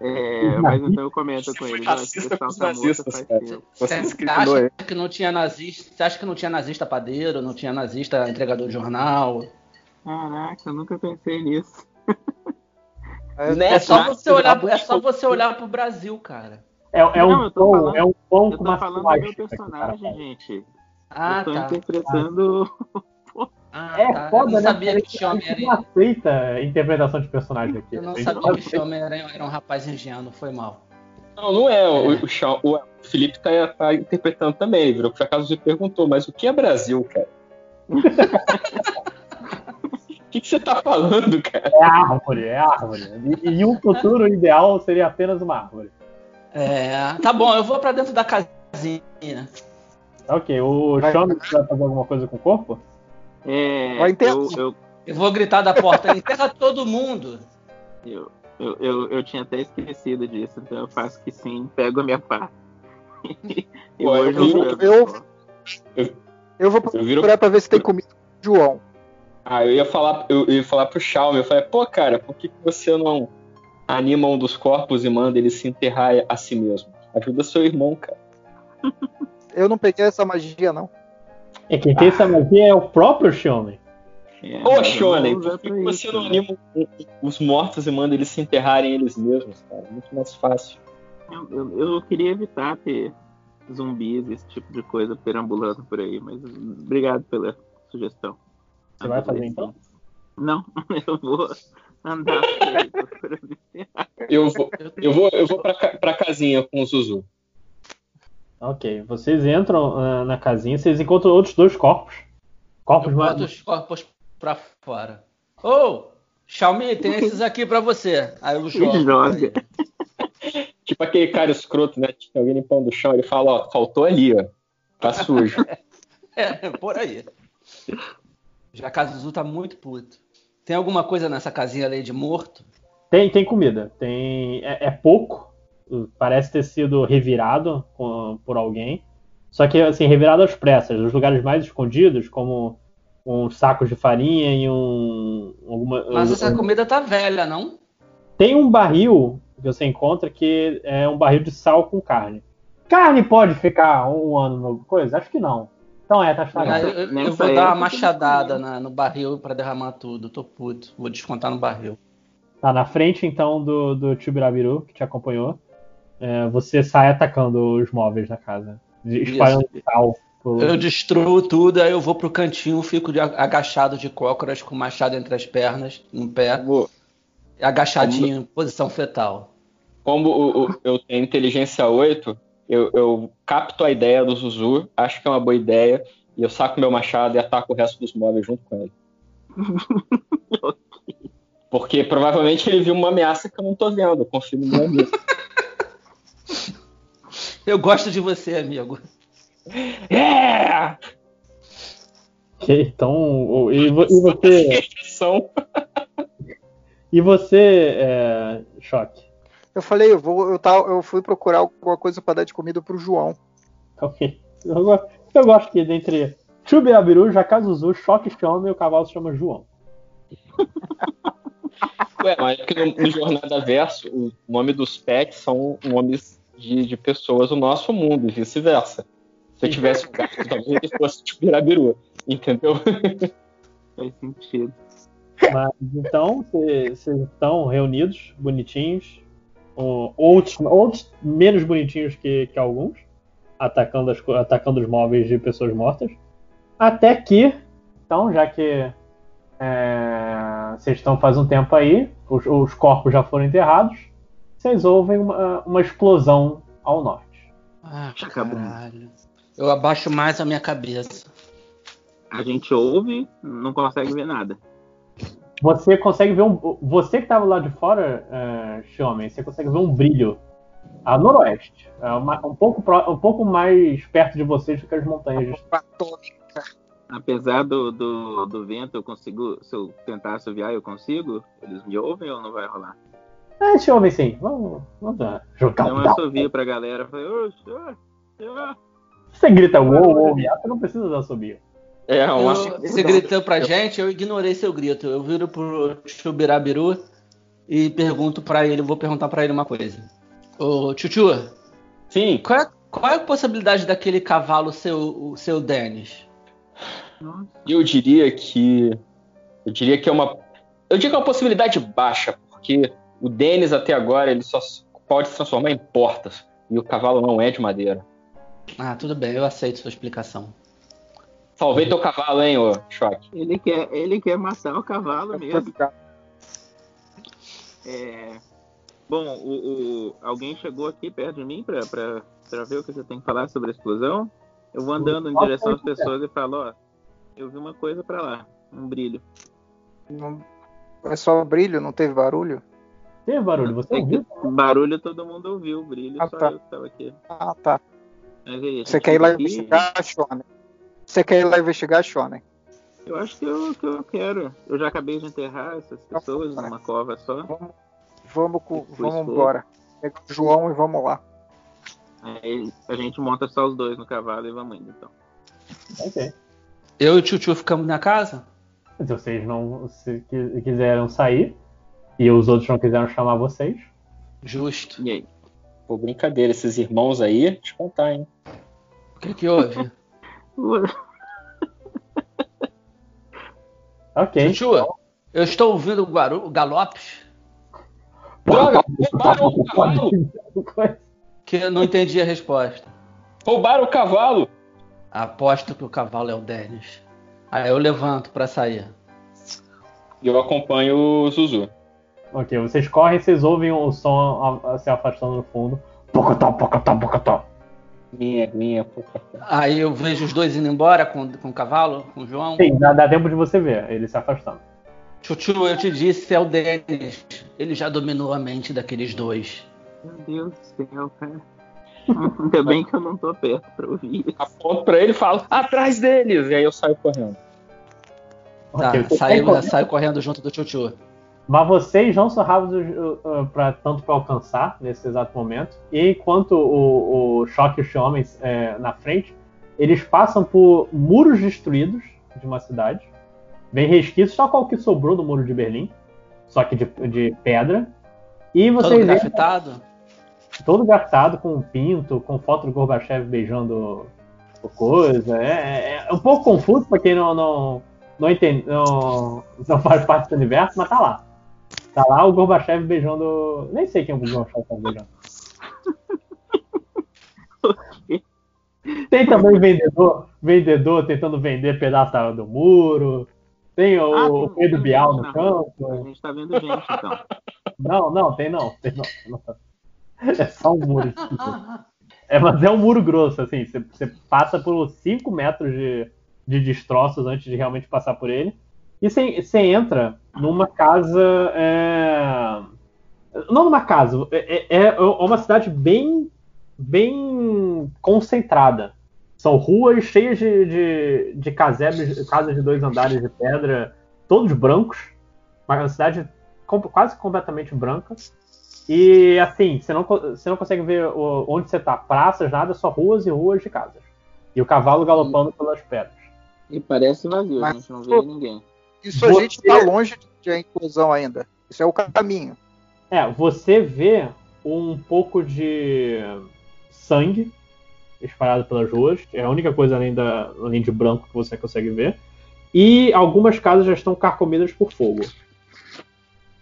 [SPEAKER 9] É, mas então eu comento com ele.
[SPEAKER 16] racista com os nazistas, cara. Você
[SPEAKER 15] Você acha que não tinha nazista? Você acha que não tinha nazista padeiro, não tinha nazista entregador de jornal?
[SPEAKER 9] Caraca, eu nunca pensei nisso.
[SPEAKER 15] É só você olhar, é só você olhar pro Brasil, cara.
[SPEAKER 14] É, é
[SPEAKER 9] Não,
[SPEAKER 14] um
[SPEAKER 9] eu tô
[SPEAKER 14] pão,
[SPEAKER 9] falando-
[SPEAKER 14] é um pão
[SPEAKER 9] Eu
[SPEAKER 14] com
[SPEAKER 9] tô
[SPEAKER 14] uma
[SPEAKER 9] falando do meu
[SPEAKER 14] cara
[SPEAKER 9] personagem, gente.
[SPEAKER 15] Ah,
[SPEAKER 9] eu tô
[SPEAKER 15] tá.
[SPEAKER 9] interpretando.
[SPEAKER 15] Ah,
[SPEAKER 14] É
[SPEAKER 15] tá.
[SPEAKER 14] foda,
[SPEAKER 15] eu não
[SPEAKER 14] né?
[SPEAKER 15] sabia que tinha Homem-Aranha.
[SPEAKER 14] não aceita a interpretação de personagem aqui.
[SPEAKER 15] Eu não sabia que o. Homem-Aranha era um rapaz ingênuo, foi mal.
[SPEAKER 16] Não, não é. O, o, Shawn- o Felipe tá, tá interpretando também. Ele virou por acaso você perguntou, mas o que é Brasil, cara? O que, que você tá falando, cara?
[SPEAKER 14] É árvore, é árvore. E, e um futuro ideal seria apenas uma árvore.
[SPEAKER 15] É, tá bom, eu vou pra dentro da casinha.
[SPEAKER 14] Ok, o Sean vai fazer alguma coisa com o corpo?
[SPEAKER 9] É,
[SPEAKER 14] Vai enterrar.
[SPEAKER 9] eu, eu,
[SPEAKER 15] Eu vou gritar da porta, enterra todo mundo.
[SPEAKER 9] eu, eu, eu, eu tinha até esquecido disso, então eu faço que sim, pego a minha pá. e
[SPEAKER 1] Pô,
[SPEAKER 9] hoje
[SPEAKER 1] eu, eu, eu, eu vou
[SPEAKER 16] Eu viro-
[SPEAKER 1] procurar pra ver se tem comida com o João.
[SPEAKER 16] Ah, eu ia falar, eu ia falar pro Xiaomi, eu falei, pô, cara, por que, que você não anima um dos corpos e manda ele se enterrar a si mesmo? Ajuda seu irmão, cara.
[SPEAKER 1] Eu não peguei essa magia, não.
[SPEAKER 14] É quem tem essa magia é o próprio Xiaomi.
[SPEAKER 9] É,
[SPEAKER 16] Ô, Shonen, por que, você não anima um- os mortos e manda eles se enterrarem eles mesmos, cara? Muito mais fácil.
[SPEAKER 9] Eu, eu, eu queria evitar ter zumbis, esse tipo de coisa perambulando por aí, mas obrigado pela sugestão.
[SPEAKER 14] Você vai fazer então?
[SPEAKER 9] Não, eu vou andar por aí.
[SPEAKER 16] Eu vou, eu vou, eu vou pra, pra casinha com o Zuzu.
[SPEAKER 14] Ok, vocês entram ah, na casinha, vocês encontram outros dois corpos. Corpos
[SPEAKER 15] Eu
[SPEAKER 14] mais.
[SPEAKER 15] boto os corpos pra fora. Ô, Xiaomi, tem esses aqui pra você. Aí eu jogo.
[SPEAKER 9] joga.
[SPEAKER 16] Tipo aquele cara escroto, né? Tem alguém limpando o chão, ele fala, ó, faltou ali, ó. Tá sujo.
[SPEAKER 15] É, por aí. Já a casa Zuzu tá muito puto. Tem alguma coisa nessa casinha ali de morto?
[SPEAKER 14] Tem, tem comida. Tem. É, é pouco. Parece ter sido revirado com- por alguém. Só que, assim, revirado às pressas. Os lugares mais escondidos, como uns sacos de farinha e um. Alguma,
[SPEAKER 15] Mas essa
[SPEAKER 14] um-
[SPEAKER 15] comida tá velha, não?
[SPEAKER 14] Tem um barril que você encontra que é um barril de sal com carne. Carne pode ficar um ano no coisa? Acho que não. Então é, tá estragado.
[SPEAKER 15] eu, eu vou dar uma machadada na- no barril pra derramar tudo. Tô puto. Vou descontar no barril.
[SPEAKER 14] Tá na frente, então, do, do tio Birabiru, que te acompanhou. É, você sai atacando os móveis da casa. Espalhando sal. pelo-
[SPEAKER 15] Eu destruo tudo, aí eu vou pro cantinho, fico de- agachado de cócoras com o machado entre as pernas, no pé. Agachadinho, em posição fetal.
[SPEAKER 16] Como o- o- eu tenho inteligência 8, eu, eu capto a ideia do Zuzu, acho que é uma boa ideia, e eu saco meu machado e ataco o resto dos móveis junto com ele. Porque provavelmente ele viu uma ameaça que eu não tô vendo, eu confio no meu amigo.
[SPEAKER 15] Eu gosto de você, amigo.
[SPEAKER 16] É!
[SPEAKER 14] Ok, então. E, vo- e você. E você, é, Choque?
[SPEAKER 2] Eu falei, eu, vou, eu, tava, eu fui procurar alguma coisa pra dar de comida pro João.
[SPEAKER 14] Ok. Eu, go- eu gosto que dentre Chubirabiru, Jacazuzu, Choque Chama e o cavalo se chama João.
[SPEAKER 16] Ué, mas é porque no, no Jornada Verso, o nome dos pets são nomes de, de pessoas do nosso mundo e vice-versa. Se eu tivesse um gato, talvez ele fosse de Birabiru, entendeu?
[SPEAKER 9] Faz sentido.
[SPEAKER 14] Mas então, vocês estão reunidos, bonitinhos, ou- outros, outros menos bonitinhos que, que alguns, atacando, as, atacando os móveis de pessoas mortas. Até que, então, já que é, vocês estão faz um tempo aí, os, os corpos já foram enterrados, vocês ouvem uma, uma explosão ao norte.
[SPEAKER 15] Ah, caralho. Eu abaixo mais a minha cabeça.
[SPEAKER 9] A gente ouve, não consegue ver nada.
[SPEAKER 14] Você consegue ver um. Você que estava lá de fora, uh, Xiaomi, você consegue ver um brilho a noroeste. É uma- um, pouco pro- um pouco mais perto de vocês do que as montanhas.
[SPEAKER 9] Apesar do, do, do vento, eu consigo. Se eu tentar assoviar, eu consigo? Eles me ouvem ou não vai rolar?
[SPEAKER 14] É, Xiaomi, sim. Vamos, vamos lá. jogar
[SPEAKER 9] Então
[SPEAKER 14] um
[SPEAKER 9] eu
[SPEAKER 14] dado.
[SPEAKER 9] assovio pra galera. Falei, ô, senhor, senhor.
[SPEAKER 14] Você grita uou, uou, você não precisa dar subir.
[SPEAKER 16] É,
[SPEAKER 15] Eu- você gritou pra gente, eu ignorei seu grito. Eu viro pro Chubirabiru e pergunto pra ele, vou perguntar pra ele uma coisa. Ô, Chuchu.
[SPEAKER 16] Sim.
[SPEAKER 15] Qual é, qual é a possibilidade daquele cavalo ser o, o seu Dennis?
[SPEAKER 16] Eu diria que. Eu diria que é uma. Eu diria que é uma possibilidade baixa, porque o Denis até agora ele só pode se transformar em portas. E o cavalo não é de madeira.
[SPEAKER 15] Ah, tudo bem, eu aceito sua explicação.
[SPEAKER 16] Salvei teu cavalo, hein, ô Choque.
[SPEAKER 9] Ele quer, ele quer matar o cavalo mesmo. É, bom, o, o- alguém chegou aqui perto de mim pra, pra, pra ver o que você tem que falar sobre a explosão. Eu vou andando em direção às pessoas e falo, ó, eu vi uma coisa pra lá, um brilho.
[SPEAKER 2] Não- É só brilho, não teve barulho?
[SPEAKER 14] Teve barulho, você ouviu?
[SPEAKER 9] Barulho todo mundo ouviu, brilho
[SPEAKER 2] Ah,
[SPEAKER 9] só
[SPEAKER 2] tá.
[SPEAKER 9] eu que tava aqui.
[SPEAKER 2] Ah, tá.
[SPEAKER 9] Aí, a
[SPEAKER 2] Você quer ir lá
[SPEAKER 9] aqui-
[SPEAKER 2] investigar, Shonen? Você quer ir lá investigar, Shonen?
[SPEAKER 9] Eu acho que eu, que eu quero. Eu já acabei de enterrar essas pessoas numa cova só.
[SPEAKER 2] Vamos, com,
[SPEAKER 9] Fui
[SPEAKER 2] vamos embora. Pega o João e vamos lá.
[SPEAKER 9] Aí a gente monta só os dois no cavalo e vamos indo então.
[SPEAKER 14] Ok.
[SPEAKER 15] Eu e o Chuchu ficamos na casa?
[SPEAKER 14] Se vocês não se qui- quiseram sair e os outros não quiseram chamar vocês.
[SPEAKER 15] Justo.
[SPEAKER 9] E aí?
[SPEAKER 16] Pô, brincadeira, esses irmãos aí, te contar, hein?
[SPEAKER 15] O que que houve?
[SPEAKER 14] Ok.
[SPEAKER 15] Chuchu, eu estou ouvindo o galopes.
[SPEAKER 16] Droga, roubaram o cavalo!
[SPEAKER 15] Que eu não entendi a resposta.
[SPEAKER 16] Roubaram o cavalo!
[SPEAKER 15] Aposto que o cavalo é o Dennis. Aí eu levanto pra sair.
[SPEAKER 16] E eu acompanho o Zuzu.
[SPEAKER 14] Ok, vocês correm, vocês ouvem o som a- a- se afastando no fundo. Pocotó, pocotó, pocotó.
[SPEAKER 16] Minha, minha, puta.
[SPEAKER 15] Aí eu vejo os dois indo embora com, com o cavalo, com o João.
[SPEAKER 14] Sim, dá, dá tempo de você ver ele se afastando.
[SPEAKER 15] Chuchu, eu te disse, é o Dennis. Ele já dominou a mente daqueles dois.
[SPEAKER 9] Meu Deus do céu, cara. Ainda bem que eu não tô perto pra ouvir.
[SPEAKER 16] Aponto pra ele e falo, atrás deles! E aí eu saio correndo.
[SPEAKER 15] Tá,
[SPEAKER 14] Ok, você
[SPEAKER 15] saiu,
[SPEAKER 14] sai correndo.
[SPEAKER 15] saiu correndo junto do Chuchu.
[SPEAKER 14] Mas vocês não são rápidos uh, uh, pra, tanto para alcançar nesse exato momento. E enquanto o, o Choque e os homens é, na frente, eles passam por muros destruídos de uma cidade, bem resquícios, só qual que sobrou do muro de Berlim, só que de, de pedra. E
[SPEAKER 15] Todo
[SPEAKER 14] vocês veem
[SPEAKER 15] grafitado.
[SPEAKER 14] todo grafitado com um pinto, com foto do Gorbachev beijando o coisa. É, é- é um pouco confuso pra quem não, não, não entende, não, não faz parte do universo, mas tá lá. Tá lá o Gorbachev beijando. Nem sei quem é o Gorbachev tá beijando. Tem também vendedor, vendedor tentando vender pedaço da- do muro. Tem o,
[SPEAKER 9] Ah,
[SPEAKER 14] o Pedro Bial no campo.
[SPEAKER 9] A gente tá vendo gente então.
[SPEAKER 14] Não, não, tem não. Tem não. É só um muro. É, mas é um muro grosso, assim. Você, você passa por 5 metros de, de destroços antes de realmente passar por ele. E você, entra numa casa. é, Não numa casa, é, é- é uma cidade bem, bem concentrada. São ruas cheias de, de, de casebres, casas de dois andares de pedra, todos brancos. Uma cidade quase completamente branca. E assim, você não, você não consegue ver onde você tá. Praças, nada, só ruas e ruas de casas. E o cavalo galopando pelas pedras.
[SPEAKER 9] E parece vazio, a
[SPEAKER 2] Mas,
[SPEAKER 9] gente não
[SPEAKER 2] pô,
[SPEAKER 9] vê ninguém.
[SPEAKER 2] Isso a gente tá longe de a inclusão ainda. Isso é o caminho.
[SPEAKER 14] É, você vê um pouco de sangue espalhado pelas ruas. É a única coisa além, da, além de branco que você consegue ver. E algumas casas já estão carcomidas por fogo.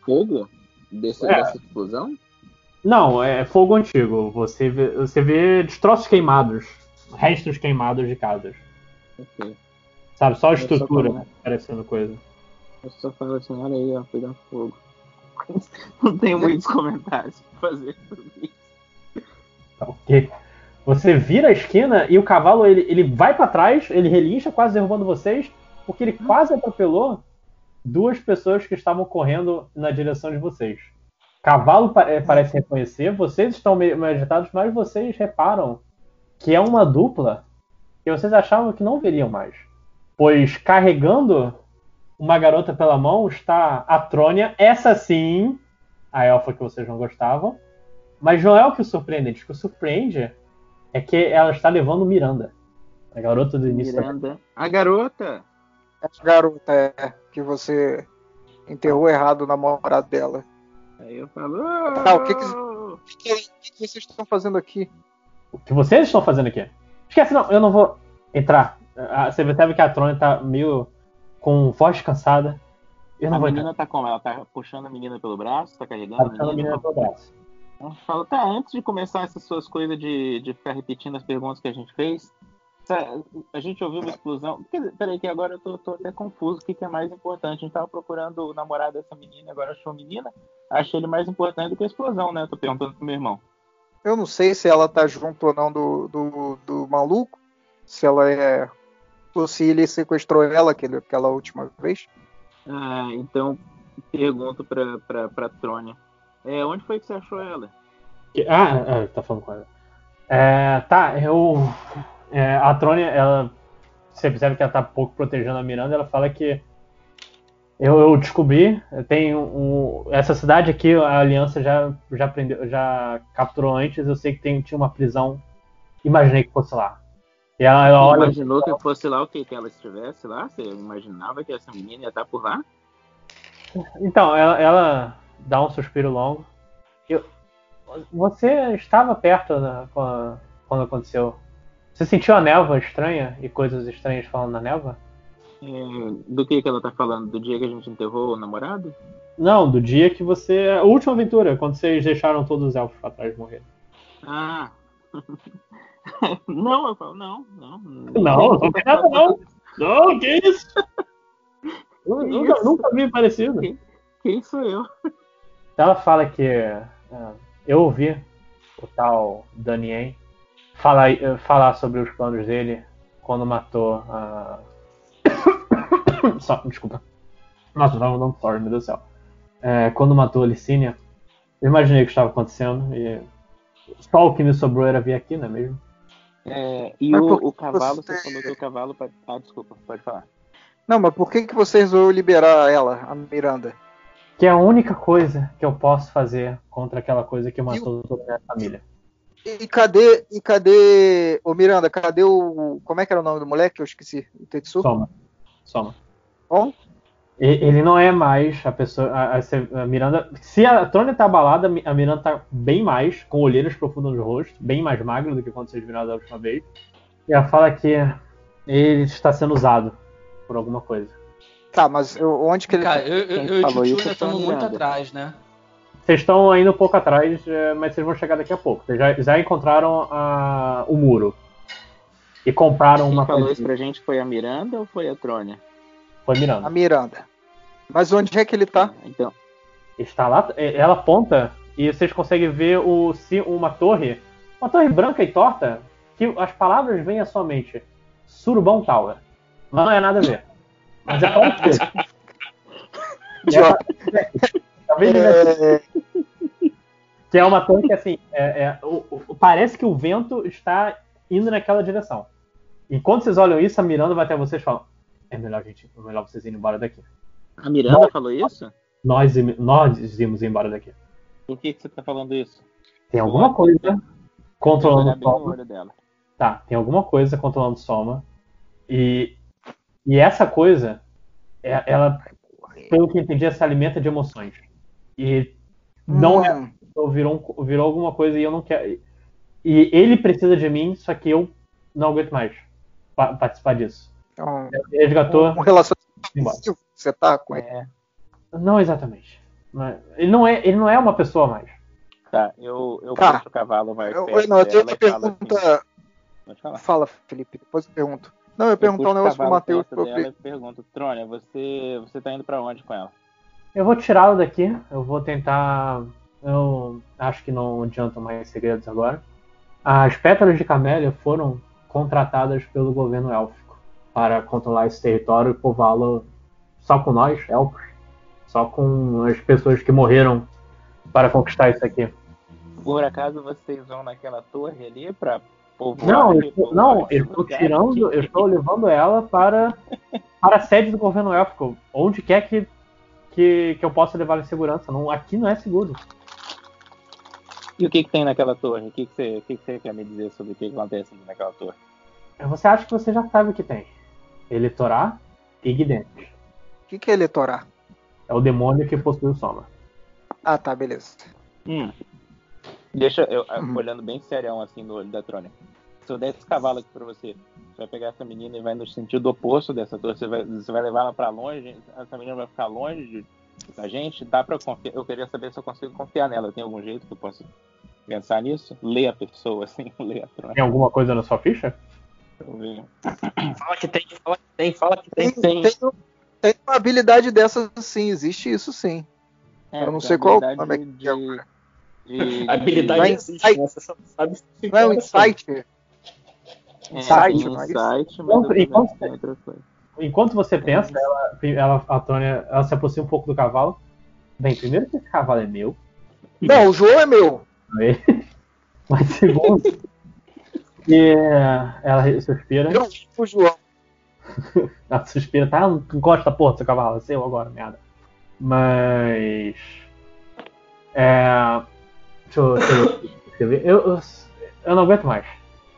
[SPEAKER 9] Fogo? Desse,
[SPEAKER 14] É.
[SPEAKER 9] Dessa explosão?
[SPEAKER 14] Não, é fogo antigo. Você vê, você vê destroços queimados, restos queimados de casas.
[SPEAKER 9] Ok.
[SPEAKER 14] Sabe, só a estrutura
[SPEAKER 9] falo-
[SPEAKER 14] parecendo coisa.
[SPEAKER 9] Eu só falo assim, olha aí, ó, pegando fogo. Não tenho muitos comentários pra fazer sobre isso.
[SPEAKER 14] Tá ok. Você vira a esquina e o cavalo ele, ele vai pra trás, ele relincha, quase derrubando vocês, porque ele quase atropelou duas pessoas que estavam correndo na direção de vocês. Cavalo eh, parece reconhecer, vocês estão meio agitados, mas vocês reparam que é uma dupla que vocês achavam que não veriam mais. Pois carregando uma garota pela mão está a Trônia, essa sim, a elfa que vocês não gostavam. Mas não é o que o surpreende. O que o surpreende é que ela está levando Miranda. A garota do início da
[SPEAKER 9] Miranda. A garota!
[SPEAKER 2] Essa garota é que você enterrou errado o namorado dela.
[SPEAKER 9] Aí eu falo.
[SPEAKER 2] Tá, o que que, o que que que vocês estão fazendo aqui?
[SPEAKER 14] O que vocês estão fazendo aqui? Esquece, não, eu não vou entrar. Ah, Você percebe que a Trônia tá meio com voz cansada. Eu não
[SPEAKER 9] a
[SPEAKER 14] vou
[SPEAKER 9] menina
[SPEAKER 14] entrar.
[SPEAKER 9] tá como? Ela tá puxando a menina pelo braço? Tá carregando
[SPEAKER 14] Tá a menina pelo braço.
[SPEAKER 9] Falo, tá, antes de começar essas suas coisas de, de ficar repetindo as perguntas que a gente fez, sa- a gente ouviu uma explosão. Peraí, que agora eu tô, tô até confuso. O que, que é mais importante? A gente tava procurando o namorado dessa menina, agora achou a menina. Achei ele mais importante do que a explosão, né? Eu tô perguntando pro meu irmão.
[SPEAKER 2] Eu não sei se ela tá junto ou não do, do, do maluco. Se ela é. Se ele sequestrou ela aquele, aquela última vez.
[SPEAKER 9] Ah, então pergunto pra, pra, pra Trônia. É, onde foi que você achou ela?
[SPEAKER 14] Que- Ah, ah, tá falando com ela. É, tá, eu. é, a Trônia, ela. Você percebe que ela tá pouco protegendo a Miranda. Ela fala que. Eu, eu descobri, tem um, essa cidade aqui, a Aliança já, já, prendeu, já capturou antes. Eu sei que tem, tinha uma prisão. Imaginei que fosse lá. E ela, ela olha.
[SPEAKER 9] Imaginou que fosse lá o que? Que ela estivesse lá? Você imaginava que essa menina ia estar por lá?
[SPEAKER 14] Então, ela, ela dá um suspiro longo. Eu- você estava perto quando, quando aconteceu. Você sentiu a névoa estranha e coisas estranhas falando na névoa?
[SPEAKER 9] É, do que, que ela tá falando? Do dia que a gente enterrou o namorado?
[SPEAKER 14] Não, do dia que você. A última aventura, quando vocês deixaram todos os elfos pra trás morrer.
[SPEAKER 9] Ah! não, eu falo, não, não.
[SPEAKER 14] Não, não nada não. Não, que isso? Eu
[SPEAKER 9] Que
[SPEAKER 14] nunca,
[SPEAKER 9] isso?
[SPEAKER 14] nunca vi parecido.
[SPEAKER 9] Quem sou eu?
[SPEAKER 14] Ela fala que ah, eu ouvi o tal Danien falar, eh, falar sobre os planos dele quando matou a. Só, desculpa. Nossa, tava dando sorry, meu Deus do céu. É, quando matou a Licínia, eu imaginei o que estava acontecendo e só o que me sobrou era vir aqui, não é mesmo?
[SPEAKER 9] É, e
[SPEAKER 2] Mas
[SPEAKER 9] o, o cavalo,
[SPEAKER 2] você-
[SPEAKER 9] você falou que o cavalo. pode- Ah, desculpa, pode falar.
[SPEAKER 2] Não, mas por que, que você resolveu liberar ela, a Miranda?
[SPEAKER 14] Que é a única coisa que eu posso fazer contra aquela coisa que matou toda a minha família.
[SPEAKER 2] E cadê. E cadê. Ô Miranda, cadê o. Como é que era o nome do moleque? Eu esqueci. O Tetsu?
[SPEAKER 14] Soma. Soma.
[SPEAKER 2] Bom?
[SPEAKER 14] E- Ele não é mais a pessoa. A, a- a Miranda. Se a Trônia tá abalada, a Mi- a Miranda tá bem mais, com olheiras profundas no rosto, bem mais magro do que quando vocês viram da última vez. E ela fala que ele está sendo usado por alguma coisa.
[SPEAKER 2] Tá, mas eu- onde que ele.
[SPEAKER 15] Cara, eu, eu,
[SPEAKER 2] Quem
[SPEAKER 15] eu e o
[SPEAKER 2] falou foi a
[SPEAKER 15] estamos muito atrás, né?
[SPEAKER 14] Vocês estão ainda um pouco atrás, é, mas vocês vão chegar daqui a pouco. Vocês já, já encontraram a- o muro. E compraram
[SPEAKER 9] Quem
[SPEAKER 14] uma
[SPEAKER 9] falou
[SPEAKER 14] coisa.
[SPEAKER 9] isso pra gente foi a Miranda ou foi a Trônia?
[SPEAKER 14] Foi Miranda.
[SPEAKER 2] A Miranda. Mas onde é que ele tá?
[SPEAKER 9] Então.
[SPEAKER 14] Está lá, é, ela aponta e vocês conseguem ver o, uma torre, uma torre branca e torta, que as palavras vêm à sua mente. Surubão Tower. Mas não é nada a ver. Mas é Talvez
[SPEAKER 2] É,
[SPEAKER 14] que é uma torre que assim, é- é- o- o- parece que o vento está indo naquela direção. Enquanto vocês olham isso, a Miranda vai até vocês e fala: É melhor, gente, é melhor vocês irem embora daqui.
[SPEAKER 9] A Miranda
[SPEAKER 14] Nós-
[SPEAKER 9] falou isso?
[SPEAKER 14] Nós, nós íamos embora daqui.
[SPEAKER 9] Por que, que você tá falando isso?
[SPEAKER 14] Tem alguma coisa controlando o Soma.
[SPEAKER 9] olho dela.
[SPEAKER 14] Tá, tem alguma coisa controlando o Soma. E, e essa coisa, é- ela, pelo que eu entendi, se alimenta de emoções. E não é. Virou, virou alguma coisa e eu não quero. E ele precisa de mim, só que eu não aguento mais pa- participar disso.
[SPEAKER 2] Então,
[SPEAKER 14] Ele resgatou.
[SPEAKER 2] um relacionamento Que você tá com ele.
[SPEAKER 14] Não exatamente. É- Ele não é, ele não é uma pessoa mais.
[SPEAKER 9] Tá, eu, eu
[SPEAKER 2] Tá.
[SPEAKER 9] puxo o cavalo mais
[SPEAKER 2] Eu,
[SPEAKER 9] perto
[SPEAKER 2] não, eu tenho uma pergunta.
[SPEAKER 9] assim.
[SPEAKER 2] Fala, Felipe, depois eu pergunto. Não, eu ia perguntar um negócio pro Matheus. eu
[SPEAKER 9] pergunto, Trônia, você, você tá indo pra onde com ela?
[SPEAKER 14] Eu vou tirá-lo daqui. Eu vou tentar. Eu acho que não adiantam mais segredos agora. As pétalas de camélia foram contratadas pelo governo élfico para controlar esse território e povoá-lo só com nós, elfos. Só com as pessoas que morreram para conquistar isso aqui.
[SPEAKER 9] Por acaso vocês vão naquela torre ali pra povoar?
[SPEAKER 14] Não, eu estou, não, eu estou tirando, eu estou levando ela para, para a sede do governo élfico, onde quer que, que, que eu possa levar em segurança. Não, aqui não é seguro.
[SPEAKER 9] E o que, que tem naquela torre? O que, que, você, o que, que você quer me dizer sobre o que, que acontece naquela torre?
[SPEAKER 14] Você acha que você já sabe o que tem? Eletorá e Guidentes.
[SPEAKER 2] O que, que é eleitorar?
[SPEAKER 14] É o demônio que possui o Soma.
[SPEAKER 2] Ah, tá, beleza.
[SPEAKER 9] Hum. Deixa eu, eu olhando bem serião assim no olho da Trônia. Se eu der esse cavalo aqui pra você, você vai pegar essa menina e vai no sentido oposto dessa torre. Você vai, você vai levar ela pra longe, essa menina vai ficar longe de, da gente. Dá pra confiar. Eu queria saber se eu consigo confiar nela. Tem algum jeito que eu possa pensar nisso? Ler a pessoa, assim, ler a Trônia.
[SPEAKER 14] Tem alguma coisa na sua ficha?
[SPEAKER 16] Fala que tem, fala que tem, fala que tem.
[SPEAKER 2] Tem, tem, tem uma habilidade dessa sim, existe isso sim.
[SPEAKER 9] É,
[SPEAKER 2] eu não
[SPEAKER 9] tem
[SPEAKER 2] sei qual nome é
[SPEAKER 9] de-
[SPEAKER 2] que é agora.
[SPEAKER 9] de-
[SPEAKER 16] Habilidade
[SPEAKER 2] Não é
[SPEAKER 16] existe,
[SPEAKER 2] insight-
[SPEAKER 16] né? Você só sabe se
[SPEAKER 2] Não é um insight?
[SPEAKER 9] É,
[SPEAKER 2] Insight,
[SPEAKER 9] tem
[SPEAKER 2] é isso?
[SPEAKER 9] insight, mas
[SPEAKER 14] Enquanto- enquanto-
[SPEAKER 9] outra coisa.
[SPEAKER 14] Enquanto você pensa, ela, ela, a Tônia ela se aproxima um pouco do cavalo. Bem, primeiro que esse cavalo é meu.
[SPEAKER 2] Não, o João é meu.
[SPEAKER 14] Mas segundo, que ela suspira.
[SPEAKER 2] Eu o João.
[SPEAKER 14] Ela suspira, tá? Não gosta, porra, do seu cavalo, é seu agora, merda. Mas. É. Deixa eu, deixa eu- deixa eu ver. Eu, eu, eu não aguento mais.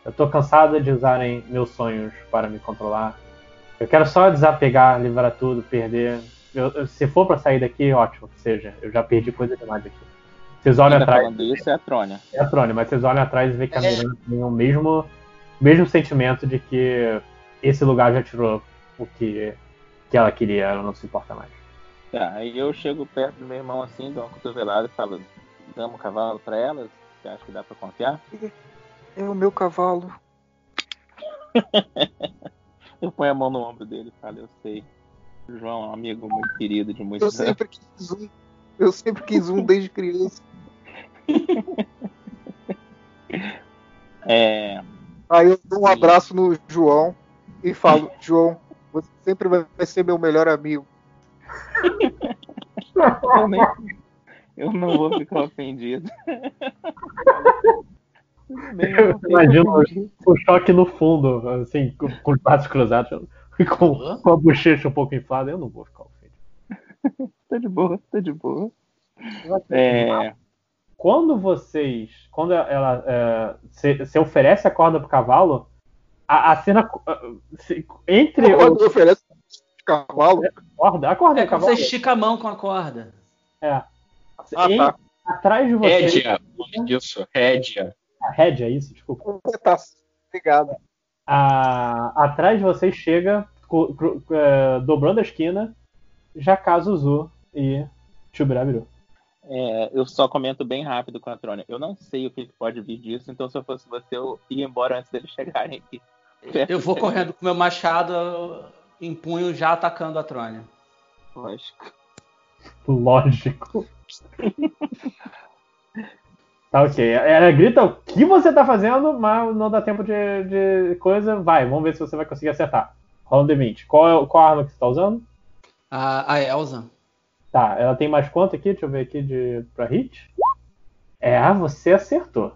[SPEAKER 14] Eu tô cansado de usarem meus sonhos para me controlar. Eu quero só desapegar, livrar tudo, perder. Eu- se for pra sair daqui, ótimo que seja. Eu já perdi coisa demais aqui. Vocês olham
[SPEAKER 9] tá
[SPEAKER 14] atrás.
[SPEAKER 9] falando isso é a Trônia.
[SPEAKER 14] É a Trônia, mas vocês olham atrás e veem que a Miranda tem o mesmo, mesmo sentimento de que esse lugar já tirou o que, que ela queria, ela não se importa mais.
[SPEAKER 9] Tá, aí eu chego perto do meu irmão assim, dou uma cotovelada e falo, damos o cavalo pra elas? Você acha que dá pra confiar?
[SPEAKER 2] É o meu cavalo.
[SPEAKER 9] Eu ponho a mão no ombro dele e falo, eu sei. O João é um amigo muito querido de
[SPEAKER 2] Eu
[SPEAKER 9] muitos anos.
[SPEAKER 2] sempre quis um. Eu sempre quis um desde criança.
[SPEAKER 9] É.
[SPEAKER 2] Aí eu dou um abraço no João e falo, João, você sempre vai ser meu melhor amigo.
[SPEAKER 9] Eu, nem- eu não vou ficar ofendido. Eu
[SPEAKER 14] imagino o choque no fundo, assim, com, os braços cruzados, e com, com a bochecha um pouco inflada, eu não vou ficar ofendido.
[SPEAKER 9] Tá de boa, tá de boa. É.
[SPEAKER 14] Quando vocês. Quando ela. é, se, se oferece a corda pro cavalo, a, a cena. uh, se- entre.
[SPEAKER 2] Quando
[SPEAKER 14] o-
[SPEAKER 2] oferece cavalo.
[SPEAKER 14] corda, a corda
[SPEAKER 15] É
[SPEAKER 14] cavalo.
[SPEAKER 15] você estica a mão com a corda.
[SPEAKER 14] É.
[SPEAKER 2] Ah,
[SPEAKER 14] Em-
[SPEAKER 2] tá.
[SPEAKER 14] Atrás de vocês.
[SPEAKER 16] Rédia, o nome disso, rédia.
[SPEAKER 14] A rédea, é isso, desculpa.
[SPEAKER 2] Tá, obrigado.
[SPEAKER 14] A- atrás de vocês chega, cu- cru- é, dobrando a esquina, Jakazuzu e Chubirabiru.
[SPEAKER 9] É, eu só comento bem rápido com a Trônia. Eu não sei o que pode vir disso, então se eu fosse você, eu ia embora antes deles chegarem aqui.
[SPEAKER 15] Eu vou correndo com meu machado em punho já atacando a Trônia.
[SPEAKER 9] Lógico.
[SPEAKER 14] Lógico. Tá ok. Ela grita o que você tá fazendo, mas não dá tempo de, de coisa. Vai, vamos ver se você vai conseguir acertar. Rola um D20. Qual, é, qual arma que você tá usando?
[SPEAKER 15] A, a Elsa.
[SPEAKER 14] Tá, ela tem mais quanto aqui? Deixa eu ver aqui de, pra hit. É, ah, você acertou.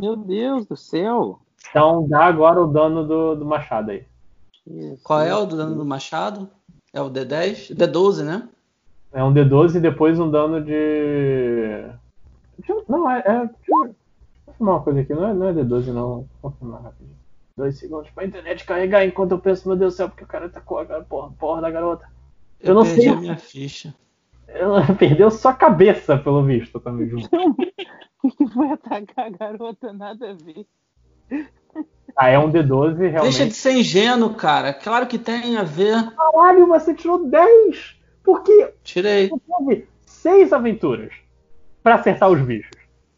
[SPEAKER 9] Meu Deus do céu!
[SPEAKER 14] Então dá agora o dano do, do machado aí.
[SPEAKER 15] Qual é o dano do machado? É o D10? D12, né?
[SPEAKER 14] É um D12 e depois um dano de. Eu- Não, é. é... Deixa eu confirmar uma coisa aqui, não é, não é D12, não. Vou confirmar rapidinho. Dois segundos pra internet carregar enquanto eu penso, meu Deus do céu, porque o cara tá com a porra, porra da garota. Eu, não
[SPEAKER 15] perdi
[SPEAKER 14] sei.
[SPEAKER 15] a minha ficha.
[SPEAKER 14] Ela perdeu sua cabeça, pelo visto, também junto.
[SPEAKER 9] que foi atacar a garota? Nada a ver.
[SPEAKER 14] Ah, é um D12, realmente.
[SPEAKER 15] Deixa de ser ingênuo, cara. Claro que tem a ver.
[SPEAKER 14] Caralho, você tirou 10! Porque
[SPEAKER 15] Tirei.
[SPEAKER 14] teve seis aventuras pra acertar os bichos.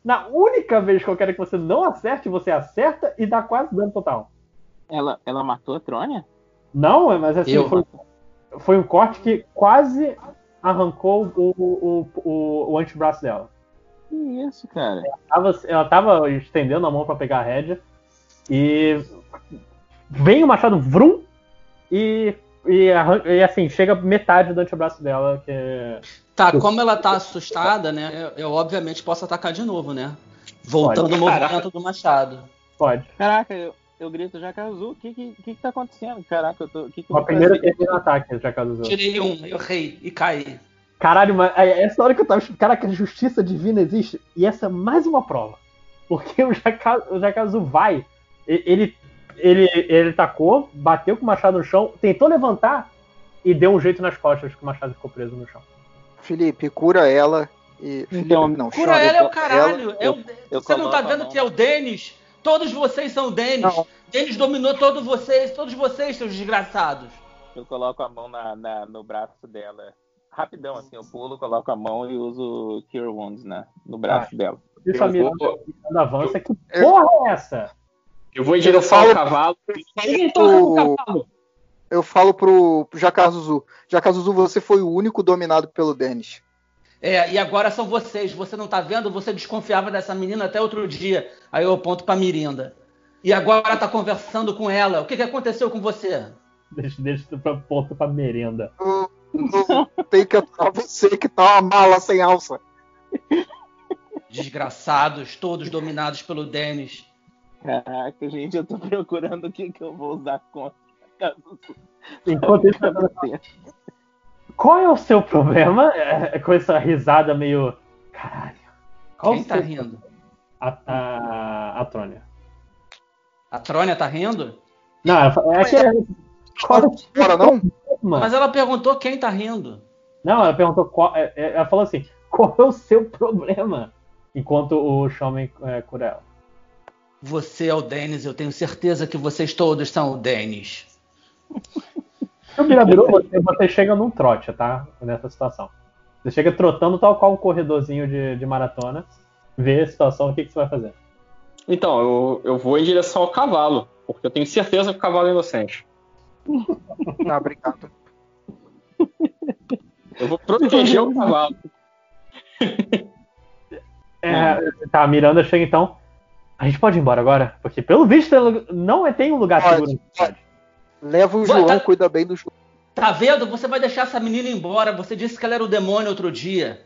[SPEAKER 14] Na única vez que eu quero que você não acerte, você acerta e dá quase dano total.
[SPEAKER 9] Ela, ela matou a Trônia?
[SPEAKER 14] Não, é, mas assim,
[SPEAKER 9] Eu.
[SPEAKER 14] foi, foi um corte que quase arrancou o, o, o, o antebraço dela.
[SPEAKER 9] Que isso, cara?
[SPEAKER 14] Ela tava, ela tava estendendo a mão pra pegar a rédea e vem o machado vrum e, e, e assim, chega metade do antebraço dela, que é...
[SPEAKER 15] Tá, como ela tá assustada, né? Eu, eu, obviamente posso atacar de novo, né? Voltando
[SPEAKER 14] Pode.
[SPEAKER 15] o movimento do machado.
[SPEAKER 14] Pode.
[SPEAKER 9] Caraca, eu, eu grito Jaca Azul. O que, que, que que tá acontecendo? Caraca, eu tô. Que que eu
[SPEAKER 14] A
[SPEAKER 9] vou
[SPEAKER 14] primeira
[SPEAKER 9] fazer?
[SPEAKER 14] termina o ataque, usou.
[SPEAKER 15] Tirei um, eu errei e caí.
[SPEAKER 14] Caralho, mas é essa hora que eu tava. Caraca, a justiça divina existe. E essa é mais uma prova. Porque o Jaka- o Jakazu vai. Ele, ele, ele tacou, bateu com o machado no chão, tentou levantar e deu um jeito nas costas que o machado ficou preso no chão.
[SPEAKER 2] Felipe, cura ela e.
[SPEAKER 9] Então,
[SPEAKER 2] Felipe, não,
[SPEAKER 15] Cura
[SPEAKER 2] chama
[SPEAKER 15] ela é o
[SPEAKER 2] ela-
[SPEAKER 15] caralho. É o-
[SPEAKER 9] eu
[SPEAKER 15] você não tá vendo que é o Denis? Todos vocês são o Denis. Denis dominou todos vocês, todos vocês, seus desgraçados.
[SPEAKER 9] Eu coloco a mão na, na- no braço dela. Rapidão, assim, eu pulo, coloco a mão e uso Cure Wounds né, no braço
[SPEAKER 14] Ah.
[SPEAKER 9] dela.
[SPEAKER 14] Isso a
[SPEAKER 16] Eu
[SPEAKER 14] Miranda
[SPEAKER 16] vou-
[SPEAKER 14] avança. Que porra é essa?
[SPEAKER 16] Eu vou em direção
[SPEAKER 2] falo-
[SPEAKER 16] ao cavalo.
[SPEAKER 2] Eu falo, eu falo pro, pro. Jakazuzu, você foi o único dominado pelo Denis.
[SPEAKER 15] É, e agora são vocês. Você não tá vendo? Você desconfiava dessa menina até outro dia. Aí eu aponto pra Mirinda. E agora tá conversando com ela. O que, que aconteceu com você?
[SPEAKER 14] Deixa, deixa isso pra ponto pra merenda.
[SPEAKER 2] Tem que aturar você que tá uma mala sem alça.
[SPEAKER 15] Desgraçados, todos dominados pelo Denis.
[SPEAKER 9] Caraca, gente, eu tô procurando o que, que eu vou usar contra
[SPEAKER 14] Enquanto isso, qual é o seu problema é, com essa risada meio. Caralho. Qual
[SPEAKER 15] Quem
[SPEAKER 14] o
[SPEAKER 15] tá
[SPEAKER 14] seu-
[SPEAKER 15] rindo?
[SPEAKER 14] A, a, a Trônia.
[SPEAKER 15] A Trônia tá rindo?
[SPEAKER 14] Não, é que. Qual é o seu
[SPEAKER 2] Fora não?
[SPEAKER 14] problema?
[SPEAKER 15] Mas ela perguntou quem tá rindo.
[SPEAKER 14] Não, ela perguntou qual. é, é, Ela falou assim: qual é o seu problema? Enquanto o Showman é, cura ela.
[SPEAKER 15] Você é o Denis, eu tenho certeza que vocês todos são o Denis.
[SPEAKER 14] No Birabiru, você, você chega num trote, tá? Nessa situação. Você chega trotando tal qual um corredorzinho de, de maratona, vê a situação, o que, que você vai fazer?
[SPEAKER 16] Então, eu, eu vou em direção ao cavalo, porque eu tenho certeza que o cavalo é inocente.
[SPEAKER 2] Ah, obrigado.
[SPEAKER 16] Eu vou proteger o cavalo.
[SPEAKER 14] É, tá, a Miranda chega então. A gente pode ir embora agora? Porque pelo visto não é- tem um lugar
[SPEAKER 2] Pode,
[SPEAKER 14] seguro.
[SPEAKER 2] pode. Leva o
[SPEAKER 15] Vai,
[SPEAKER 2] João,
[SPEAKER 15] tá-
[SPEAKER 2] cuida bem do João.
[SPEAKER 15] Tá vendo? Você vai deixar essa menina embora. Você disse que ela era o demônio outro dia.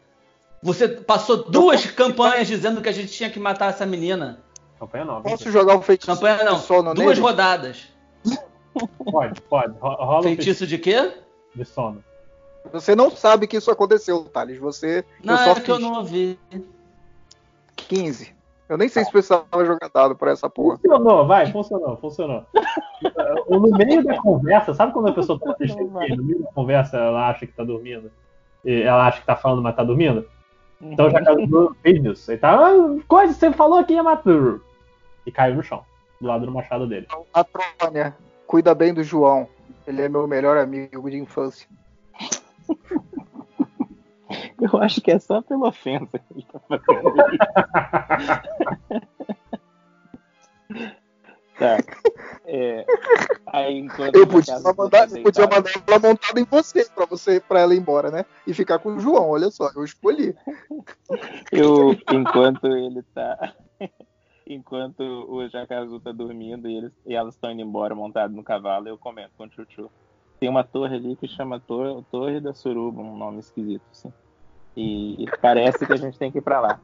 [SPEAKER 15] Você passou duas campanhas dizendo que a gente tinha que matar essa menina.
[SPEAKER 14] Campanha nova.
[SPEAKER 2] Posso jogar o feitiço
[SPEAKER 15] Campanha não.
[SPEAKER 2] de sono
[SPEAKER 15] Duas
[SPEAKER 2] nele?
[SPEAKER 15] rodadas.
[SPEAKER 14] Pode, pode. Ro- Rola um
[SPEAKER 15] Feitiço de quê?
[SPEAKER 14] de sono.
[SPEAKER 2] Você não sabe que isso aconteceu, Thales. Você.
[SPEAKER 15] Não,
[SPEAKER 2] eu só
[SPEAKER 15] é que eu
[SPEAKER 2] fiz
[SPEAKER 15] não ouvi.
[SPEAKER 2] 15. Eu nem sei se precisava jogar dado pra essa porra.
[SPEAKER 14] Funcionou, vai, funcionou, funcionou. no meio da conversa, sabe quando a pessoa tá triste, no meio da conversa ela acha que tá dormindo? E ela acha que tá falando, mas tá dormindo? Então já casou, fez isso. Ele tá, ah, coisa, você falou que ia matar. E caiu no chão, do lado do machado dele.
[SPEAKER 2] A Trônia, cuida bem do João. Ele é meu melhor amigo de infância.
[SPEAKER 9] Eu acho que é só pela ofensa que ele tá fazendo isso. tá. É, aí, enquanto
[SPEAKER 2] Eu podia mandar, eu podia mandar ela montada em você pra você para ela ir embora, né? E ficar com o João. Olha só, eu escolhi.
[SPEAKER 9] Eu, enquanto ele tá. Enquanto o Jacazu tá dormindo e, eles, e elas estão indo embora montado no cavalo, eu comento com o Chuchu. Tem uma torre ali que chama Torre, torre da Suruba, um nome esquisito, assim. E parece que a gente tem que ir pra lá.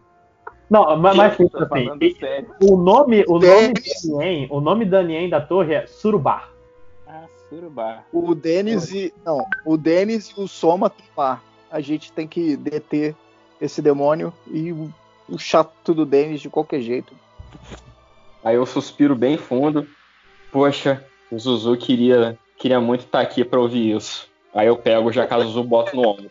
[SPEAKER 14] Não, mas, mas assim,
[SPEAKER 9] falando sério.
[SPEAKER 14] o nome, o nome Danien, o nome Danien da torre é Surubar.
[SPEAKER 9] Ah, Surubá.
[SPEAKER 1] O Denis e. Não, o Denis e o Soma estão lá. A gente tem que deter esse demônio e o, o chato do Denis de qualquer jeito.
[SPEAKER 16] Aí eu suspiro bem fundo. Poxa, o Zuzu queria, queria muito estar aqui pra ouvir isso. Aí eu pego o Jacazuzu e boto no ombro.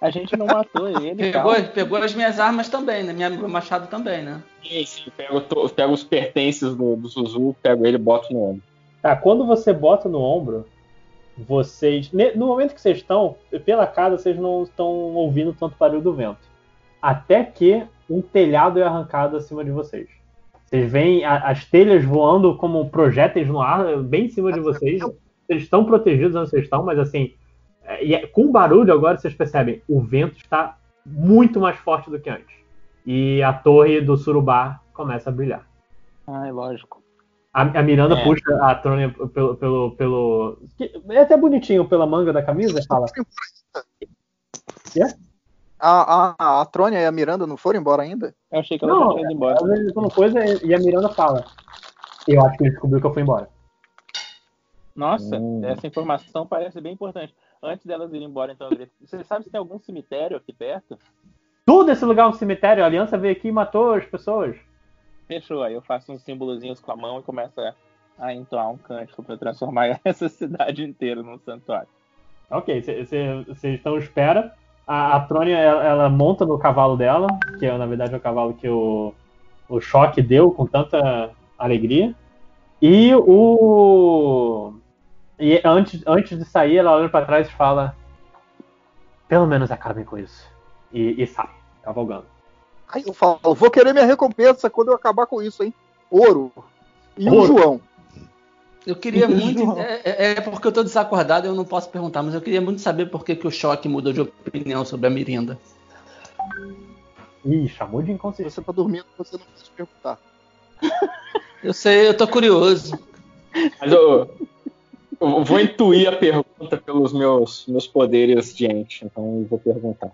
[SPEAKER 9] A gente não matou ele,
[SPEAKER 15] Pegou,
[SPEAKER 9] calma.
[SPEAKER 15] pegou as minhas armas também, né? Minha, meu machado também, né?
[SPEAKER 16] Sim, sim, pego, to- pego os pertences do, do Zuzu, pego ele e boto no ombro.
[SPEAKER 14] Tá, quando você bota no ombro, vocês. No momento que vocês estão, pela casa, vocês não estão ouvindo tanto barulho do vento. Até que um telhado é arrancado acima de vocês. Vocês veem a- as telhas voando como projéteis no ar, bem em cima de vocês. Vocês estão protegidos onde vocês estão, mas assim. É, e é- com barulho agora vocês percebem, o vento está muito mais forte do que antes. E a torre do surubá começa a brilhar.
[SPEAKER 9] Ai, lógico.
[SPEAKER 14] A, a Miranda
[SPEAKER 9] É.
[SPEAKER 14] puxa a Trônia pelo, pelo, pelo. que- É até bonitinho pela manga da camisa, fala.
[SPEAKER 1] A, a, a Trônia e a Miranda não foram embora ainda?
[SPEAKER 9] Eu achei que ela já
[SPEAKER 14] Não,
[SPEAKER 9] tinha ido embora.
[SPEAKER 14] às vezes quando coisa e a Miranda fala. Eu acho que ele descobriu que eu fui embora.
[SPEAKER 9] Nossa,
[SPEAKER 16] Hum.
[SPEAKER 9] essa informação parece bem importante. Antes delas irem embora, então, grito, você sabe se tem algum cemitério aqui perto?
[SPEAKER 14] Tudo esse lugar é um cemitério, a aliança veio aqui e matou as pessoas.
[SPEAKER 9] Fechou, aí eu faço uns símbolozinhos com a mão e começo a, a entoar um cântico pra transformar essa cidade inteira num santuário.
[SPEAKER 14] Ok, vocês estão à espera. A, a Trônia, ela, ela monta no cavalo dela, que é, na verdade é o cavalo que o, o choque deu com tanta alegria. E o. E antes, antes de sair, ela olha pra trás e fala: Pelo menos acabem com isso. E, e sai, cavalgando.
[SPEAKER 1] Aí eu falo, vou querer minha recompensa quando eu acabar com isso, hein? Ouro. E o
[SPEAKER 14] Ouro.
[SPEAKER 1] João.
[SPEAKER 15] Eu queria
[SPEAKER 1] E o
[SPEAKER 15] muito. É, é- é porque eu tô desacordado e eu não posso perguntar, mas eu queria muito saber por que, que o choque mudou de opinião sobre a Mirinda.
[SPEAKER 14] Ih, chamou de inconsciente.
[SPEAKER 1] Você tá dormindo, você não pode perguntar.
[SPEAKER 15] Eu sei, eu tô curioso.
[SPEAKER 16] Mas eu, eu vou intuir a pergunta pelos meus, meus poderes de ente, então eu vou perguntar.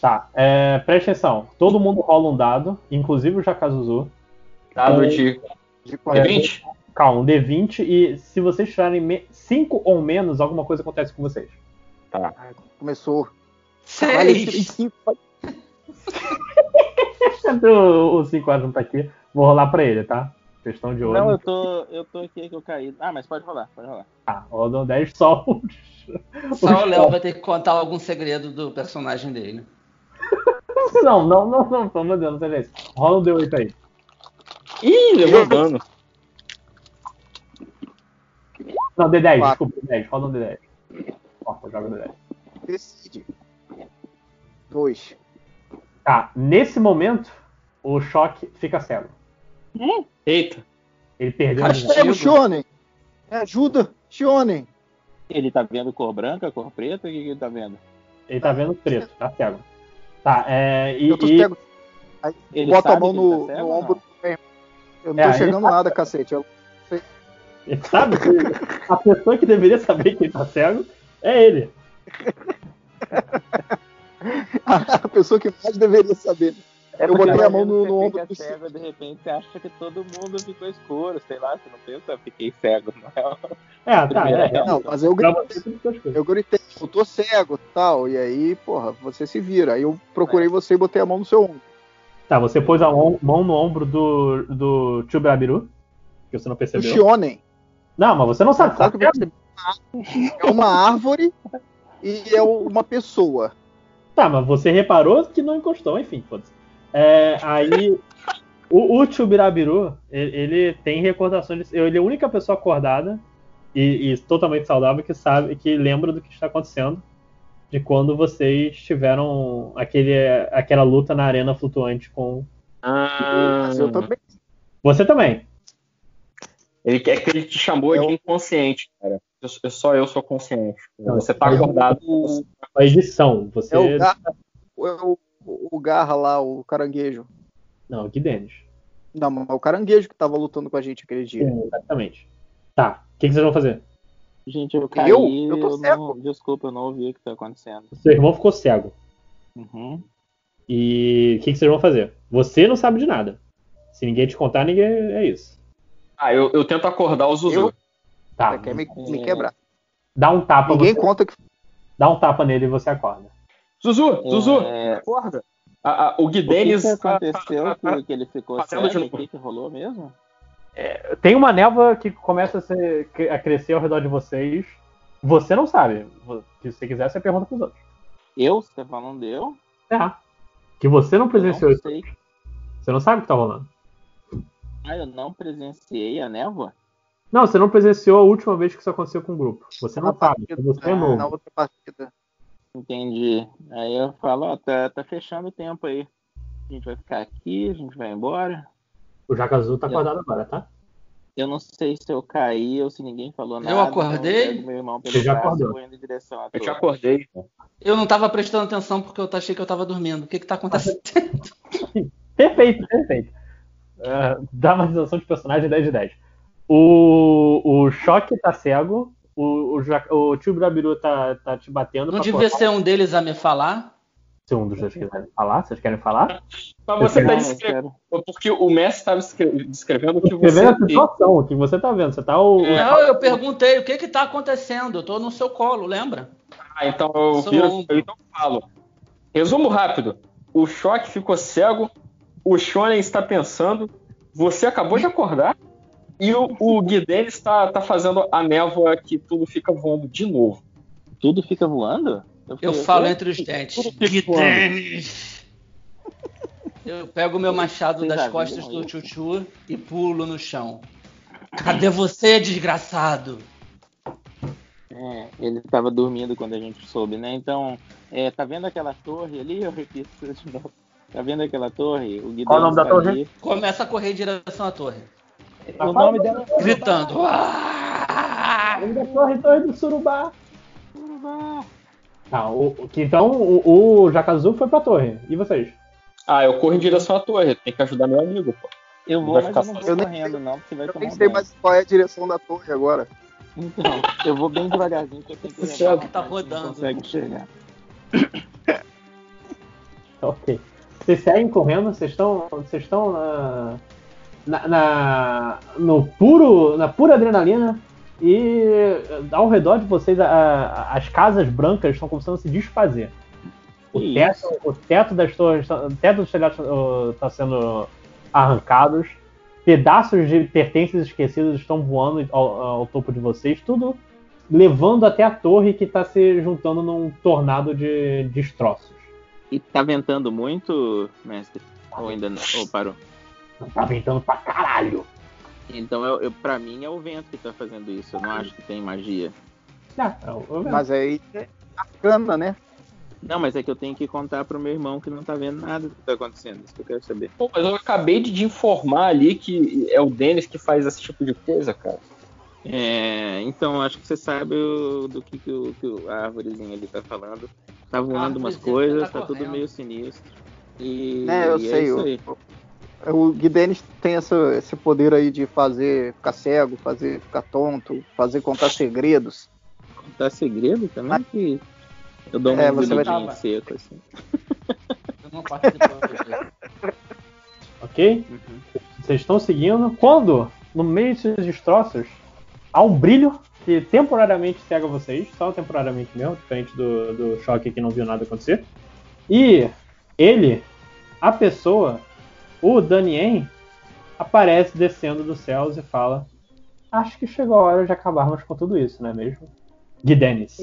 [SPEAKER 14] Tá, é, preste atenção. Todo mundo rola um dado, inclusive o Jacazuzu.
[SPEAKER 16] Dado
[SPEAKER 14] É,
[SPEAKER 16] de,
[SPEAKER 1] de
[SPEAKER 14] é,
[SPEAKER 16] 20?
[SPEAKER 14] Calma, um D20 e se vocês tirarem 5 ou menos, alguma coisa acontece com vocês.
[SPEAKER 16] Tá.
[SPEAKER 1] Começou. Eu tirei
[SPEAKER 15] Seis!
[SPEAKER 1] cinco.
[SPEAKER 14] o 5 horas não tá aqui, vou rolar pra ele, tá? Questão de ouro.
[SPEAKER 9] Não, eu tô, eu tô aqui que eu caí. Ah, mas pode rolar, pode rolar.
[SPEAKER 14] Tá, rodou 10 só os-
[SPEAKER 15] Só o Léo vai ter que contar algum segredo do personagem dele.
[SPEAKER 14] Não, não, não, não, pelo amor de Deus, não seja isso. Rola um D8 aí.
[SPEAKER 16] Ih, levou dano.
[SPEAKER 14] Não, D10,
[SPEAKER 1] Quatro.
[SPEAKER 14] desculpa, D10, rola um D10. Ó, joga D10.
[SPEAKER 1] Decide. Dois.
[SPEAKER 14] Tá, nesse momento, o choque fica cego.
[SPEAKER 16] Eita.
[SPEAKER 14] Ele perdeu.
[SPEAKER 1] Pega o Shonen. Me ajuda, Shonen.
[SPEAKER 9] Ele tá vendo cor branca, cor preta? O que, que ele tá vendo?
[SPEAKER 14] Ele tá vendo preto, tá cego. Tá, é. E,
[SPEAKER 1] Eu tô cego. Aí
[SPEAKER 9] Ele
[SPEAKER 1] bota a mão no,
[SPEAKER 9] tá cego
[SPEAKER 1] no ombro. Eu não
[SPEAKER 14] É,
[SPEAKER 1] tô enxergando nada, cacete. Eu-
[SPEAKER 14] ele sabe que a pessoa que deveria saber que ele tá cego é ele.
[SPEAKER 1] A pessoa que mais deveria saber.
[SPEAKER 9] É
[SPEAKER 1] eu botei a mão no, no ombro do
[SPEAKER 9] cego, de repente você acha que todo mundo ficou escuro, sei lá, você não pensa, fiquei cego, não é?
[SPEAKER 14] É, tá, é. é.
[SPEAKER 1] Não, mas eu gritei,
[SPEAKER 14] eu
[SPEAKER 1] gritei, eu tô cego tal. E aí, porra, você se vira. Aí eu procurei você e botei a mão no seu ombro.
[SPEAKER 14] Tá, você pôs a mão mão no ombro do, do Chubrabiru, que você não
[SPEAKER 1] O
[SPEAKER 14] percebeu.
[SPEAKER 1] Shonen.
[SPEAKER 14] Não, mas você não sabe.
[SPEAKER 1] Sabe? É uma árvore e é uma pessoa.
[SPEAKER 14] Tá, mas você reparou que não encostou, enfim, foda-se. É, aí, o, o Chubirabiru, ele, ele tem recordações. de- Ele é a única pessoa acordada e, e totalmente saudável que sabe, que lembra do que está acontecendo. De quando vocês tiveram aquele, aquela luta na arena flutuante com.
[SPEAKER 16] Ah,
[SPEAKER 1] eu também.
[SPEAKER 14] Você também.
[SPEAKER 16] Ele quer que ele te chamou
[SPEAKER 1] É
[SPEAKER 16] de inconsciente, cara. Eu- eu- só eu sou consciente.
[SPEAKER 14] Não,
[SPEAKER 16] Você tá acordado.
[SPEAKER 14] o- A edição, você.
[SPEAKER 1] É o garra, é o, o garra lá, o caranguejo.
[SPEAKER 14] Não, que Denis.
[SPEAKER 1] Não, mas é o caranguejo que tava lutando com a gente aquele dia.
[SPEAKER 14] Sim, exatamente. Tá, o que, que vocês vão fazer?
[SPEAKER 9] Gente, eu caí,
[SPEAKER 1] Eu?
[SPEAKER 9] eu,
[SPEAKER 1] Eu tô
[SPEAKER 9] não,
[SPEAKER 1] cego.
[SPEAKER 9] desculpa, eu não ouvi o que tá acontecendo.
[SPEAKER 14] Seu irmão ficou cego.
[SPEAKER 9] Uhum.
[SPEAKER 14] E o que, que vocês vão fazer? Você não sabe de nada. Se ninguém te contar, ninguém é isso.
[SPEAKER 16] Ah, eu, eu tento acordar o Zuzu.
[SPEAKER 14] Tá.
[SPEAKER 2] Você quer me, me quebrar.
[SPEAKER 14] Dá um tapa.
[SPEAKER 2] Ninguém
[SPEAKER 14] você-
[SPEAKER 2] conta que.
[SPEAKER 14] Dá um tapa nele e você acorda.
[SPEAKER 16] Zuzu, Zuzu,
[SPEAKER 9] É.
[SPEAKER 16] acorda. A- a- o Gui
[SPEAKER 9] O que, que aconteceu que, que ele ficou
[SPEAKER 16] de
[SPEAKER 9] O que, que rolou mesmo?
[SPEAKER 14] Tem uma névoa que começa a, ser- a crescer ao redor de vocês. Você não sabe. Se você quiser, você pergunta pros outros.
[SPEAKER 9] Eu? Você tá falando de eu?
[SPEAKER 14] É. Que você não presenciou
[SPEAKER 9] não
[SPEAKER 14] isso. Você não sabe o que tá rolando.
[SPEAKER 9] Ah, eu não presenciei a névoa?
[SPEAKER 14] Não, você não presenciou a última vez que isso aconteceu com o grupo. Você não sabe. Você é novo.
[SPEAKER 2] Na outra partida.
[SPEAKER 9] Entendi. Aí eu falo, ó, tá, tá fechando o tempo aí. A gente vai ficar aqui, a gente vai embora.
[SPEAKER 14] O Jaca Azul tá acordado agora, tá?
[SPEAKER 9] Eu não sei se eu caí ou se ninguém falou nada.
[SPEAKER 15] Eu acordei?
[SPEAKER 9] então eu meu irmão pelo
[SPEAKER 14] Você já
[SPEAKER 9] braço
[SPEAKER 14] acordou.
[SPEAKER 9] indo em direção à
[SPEAKER 16] Eu te
[SPEAKER 9] torre.
[SPEAKER 16] acordei.
[SPEAKER 15] Eu não tava prestando atenção porque eu achei que eu tava dormindo. O que que tá acontecendo?
[SPEAKER 14] Perfeito, perfeito. É, dá uma sensação de personagem 10 de 10. O, o Choque tá cego. O, o, o tio Brabiru tá, tá te batendo.
[SPEAKER 15] Não devia
[SPEAKER 14] cortar.
[SPEAKER 15] ser um deles a me falar?
[SPEAKER 14] Se um dos dois quiserem falar, vocês querem falar?
[SPEAKER 16] Mas você tá
[SPEAKER 14] quero-
[SPEAKER 16] descrevendo. Porque o mestre estava descre- descrevendo o que você.
[SPEAKER 14] Escrevendo a situação, o que você tá vendo. Você tá o.
[SPEAKER 15] Não, eu perguntei o que que tá acontecendo. Eu tô no seu colo, lembra?
[SPEAKER 16] Ah, então eu viro, eu então falo. Resumo rápido. O choque ficou cego, o Shonen está pensando, você acabou de acordar e o, o Gui Dennis está tá fazendo a névoa que tudo fica voando de novo.
[SPEAKER 9] Tudo fica voando?
[SPEAKER 15] Eu
[SPEAKER 9] fiquei-
[SPEAKER 15] falo entre os dentes. Tênis! Eu pego o meu machado
[SPEAKER 9] Vocês
[SPEAKER 15] das costas do? Chuchu e pulo no chão. Cadê você, desgraçado?
[SPEAKER 9] É, ele tava dormindo quando a gente soube, né? Então, é, tá vendo aquela torre ali? Eu repito de novo. Tá vendo aquela torre? O
[SPEAKER 14] Qual o nome da
[SPEAKER 9] tá
[SPEAKER 14] torre?
[SPEAKER 9] ali.
[SPEAKER 15] Começa a correr em direção à torre.
[SPEAKER 9] O nome dela
[SPEAKER 15] Gritando.
[SPEAKER 14] Ainda corre torre do Surubá. Tá, o, o- que então o, o Jaca Azul foi pra torre. E vocês?
[SPEAKER 16] Ah, eu corro em direção à torre, tem que ajudar meu amigo, pô.
[SPEAKER 9] Eu vou,
[SPEAKER 16] Vai
[SPEAKER 9] mas
[SPEAKER 16] ficar
[SPEAKER 9] eu não vou
[SPEAKER 2] Eu nem
[SPEAKER 9] correndo, não, porque vai
[SPEAKER 2] Eu
[SPEAKER 9] tomar
[SPEAKER 2] nem sei mais qual é a direção da torre agora.
[SPEAKER 9] Então, eu vou bem devagarzinho, porque eu tenho que
[SPEAKER 15] O
[SPEAKER 9] levar
[SPEAKER 15] céu que tá rodando.
[SPEAKER 9] Consegue chegar.
[SPEAKER 14] Ok. Vocês seguem correndo, vocês estão. Vocês estão na, na, na- no puro, na pura adrenalina. E ao redor de vocês, a- a- as casas brancas estão começando a se desfazer. O
[SPEAKER 9] Que
[SPEAKER 14] teto, o teto das torres, o teto dos telhados está sendo arrancados. Pedaços de pertences esquecidos estão voando ao, ao topo de vocês, tudo levando até a torre que está se juntando num tornado de destroços.
[SPEAKER 9] E tá ventando muito, mestre? Ou ainda não? Ou parou?
[SPEAKER 14] Tá ventando pra caralho.
[SPEAKER 9] Então, eu, eu, pra mim, é o vento que tá fazendo isso. Eu não acho que tem magia.
[SPEAKER 14] Ah, eu- eu-
[SPEAKER 2] Mas aí é bacana, né?
[SPEAKER 9] Não, mas é que eu tenho que contar pro meu irmão que não tá vendo nada do que tá acontecendo. Isso que eu quero saber.
[SPEAKER 16] Pô, mas eu acabei de informar ali que é o Dennis que faz esse tipo de coisa, cara.
[SPEAKER 9] É, então, acho que você sabe o- do que, que, o, que o- a árvorezinha ali tá falando. Tá voando umas
[SPEAKER 15] árvorezinha
[SPEAKER 9] coisas,
[SPEAKER 15] tá
[SPEAKER 9] tá, tudo meio sinistro. E,
[SPEAKER 2] É, eu
[SPEAKER 9] e
[SPEAKER 2] sei.
[SPEAKER 9] É isso
[SPEAKER 2] o-
[SPEAKER 9] aí.
[SPEAKER 2] O Guidenis tem essa, esse poder aí de fazer ficar cego, fazer ficar tonto, fazer contar segredos.
[SPEAKER 9] Contar segredo também que eu dou uma
[SPEAKER 2] É, você vai-
[SPEAKER 9] em seco, assim.
[SPEAKER 15] Eu não participo.
[SPEAKER 14] Ok? Vocês estão seguindo. Quando, no meio desses destroços, há um brilho que temporariamente cega vocês, só temporariamente mesmo, diferente do, do choque que não viu nada acontecer. E ele, a pessoa, o Danien, aparece descendo dos céus e fala: Acho que chegou a hora de acabarmos com tudo isso, não é mesmo? Guidenis.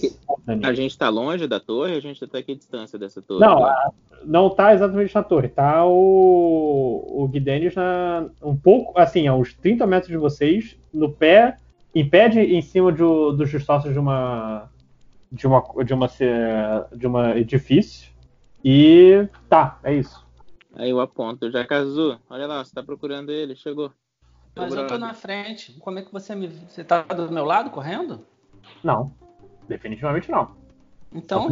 [SPEAKER 14] Danien.
[SPEAKER 9] A gente tá longe da torre, a gente tá aqui distância dessa torre.
[SPEAKER 14] Não, a- não tá exatamente na torre. Tá o, o Guidenis na, um pouco, assim, a uns 30 metros de vocês, no pé, em pé de, em cima de dos destroços de uma de uma de uma de uma edifício. E tá, é isso.
[SPEAKER 9] Aí eu aponto, Jacazu, olha lá, você tá procurando ele, chegou.
[SPEAKER 15] Mas eu tô na frente. Como é que você me. Você tá do meu lado correndo?
[SPEAKER 14] Não. Definitivamente não.
[SPEAKER 15] Então.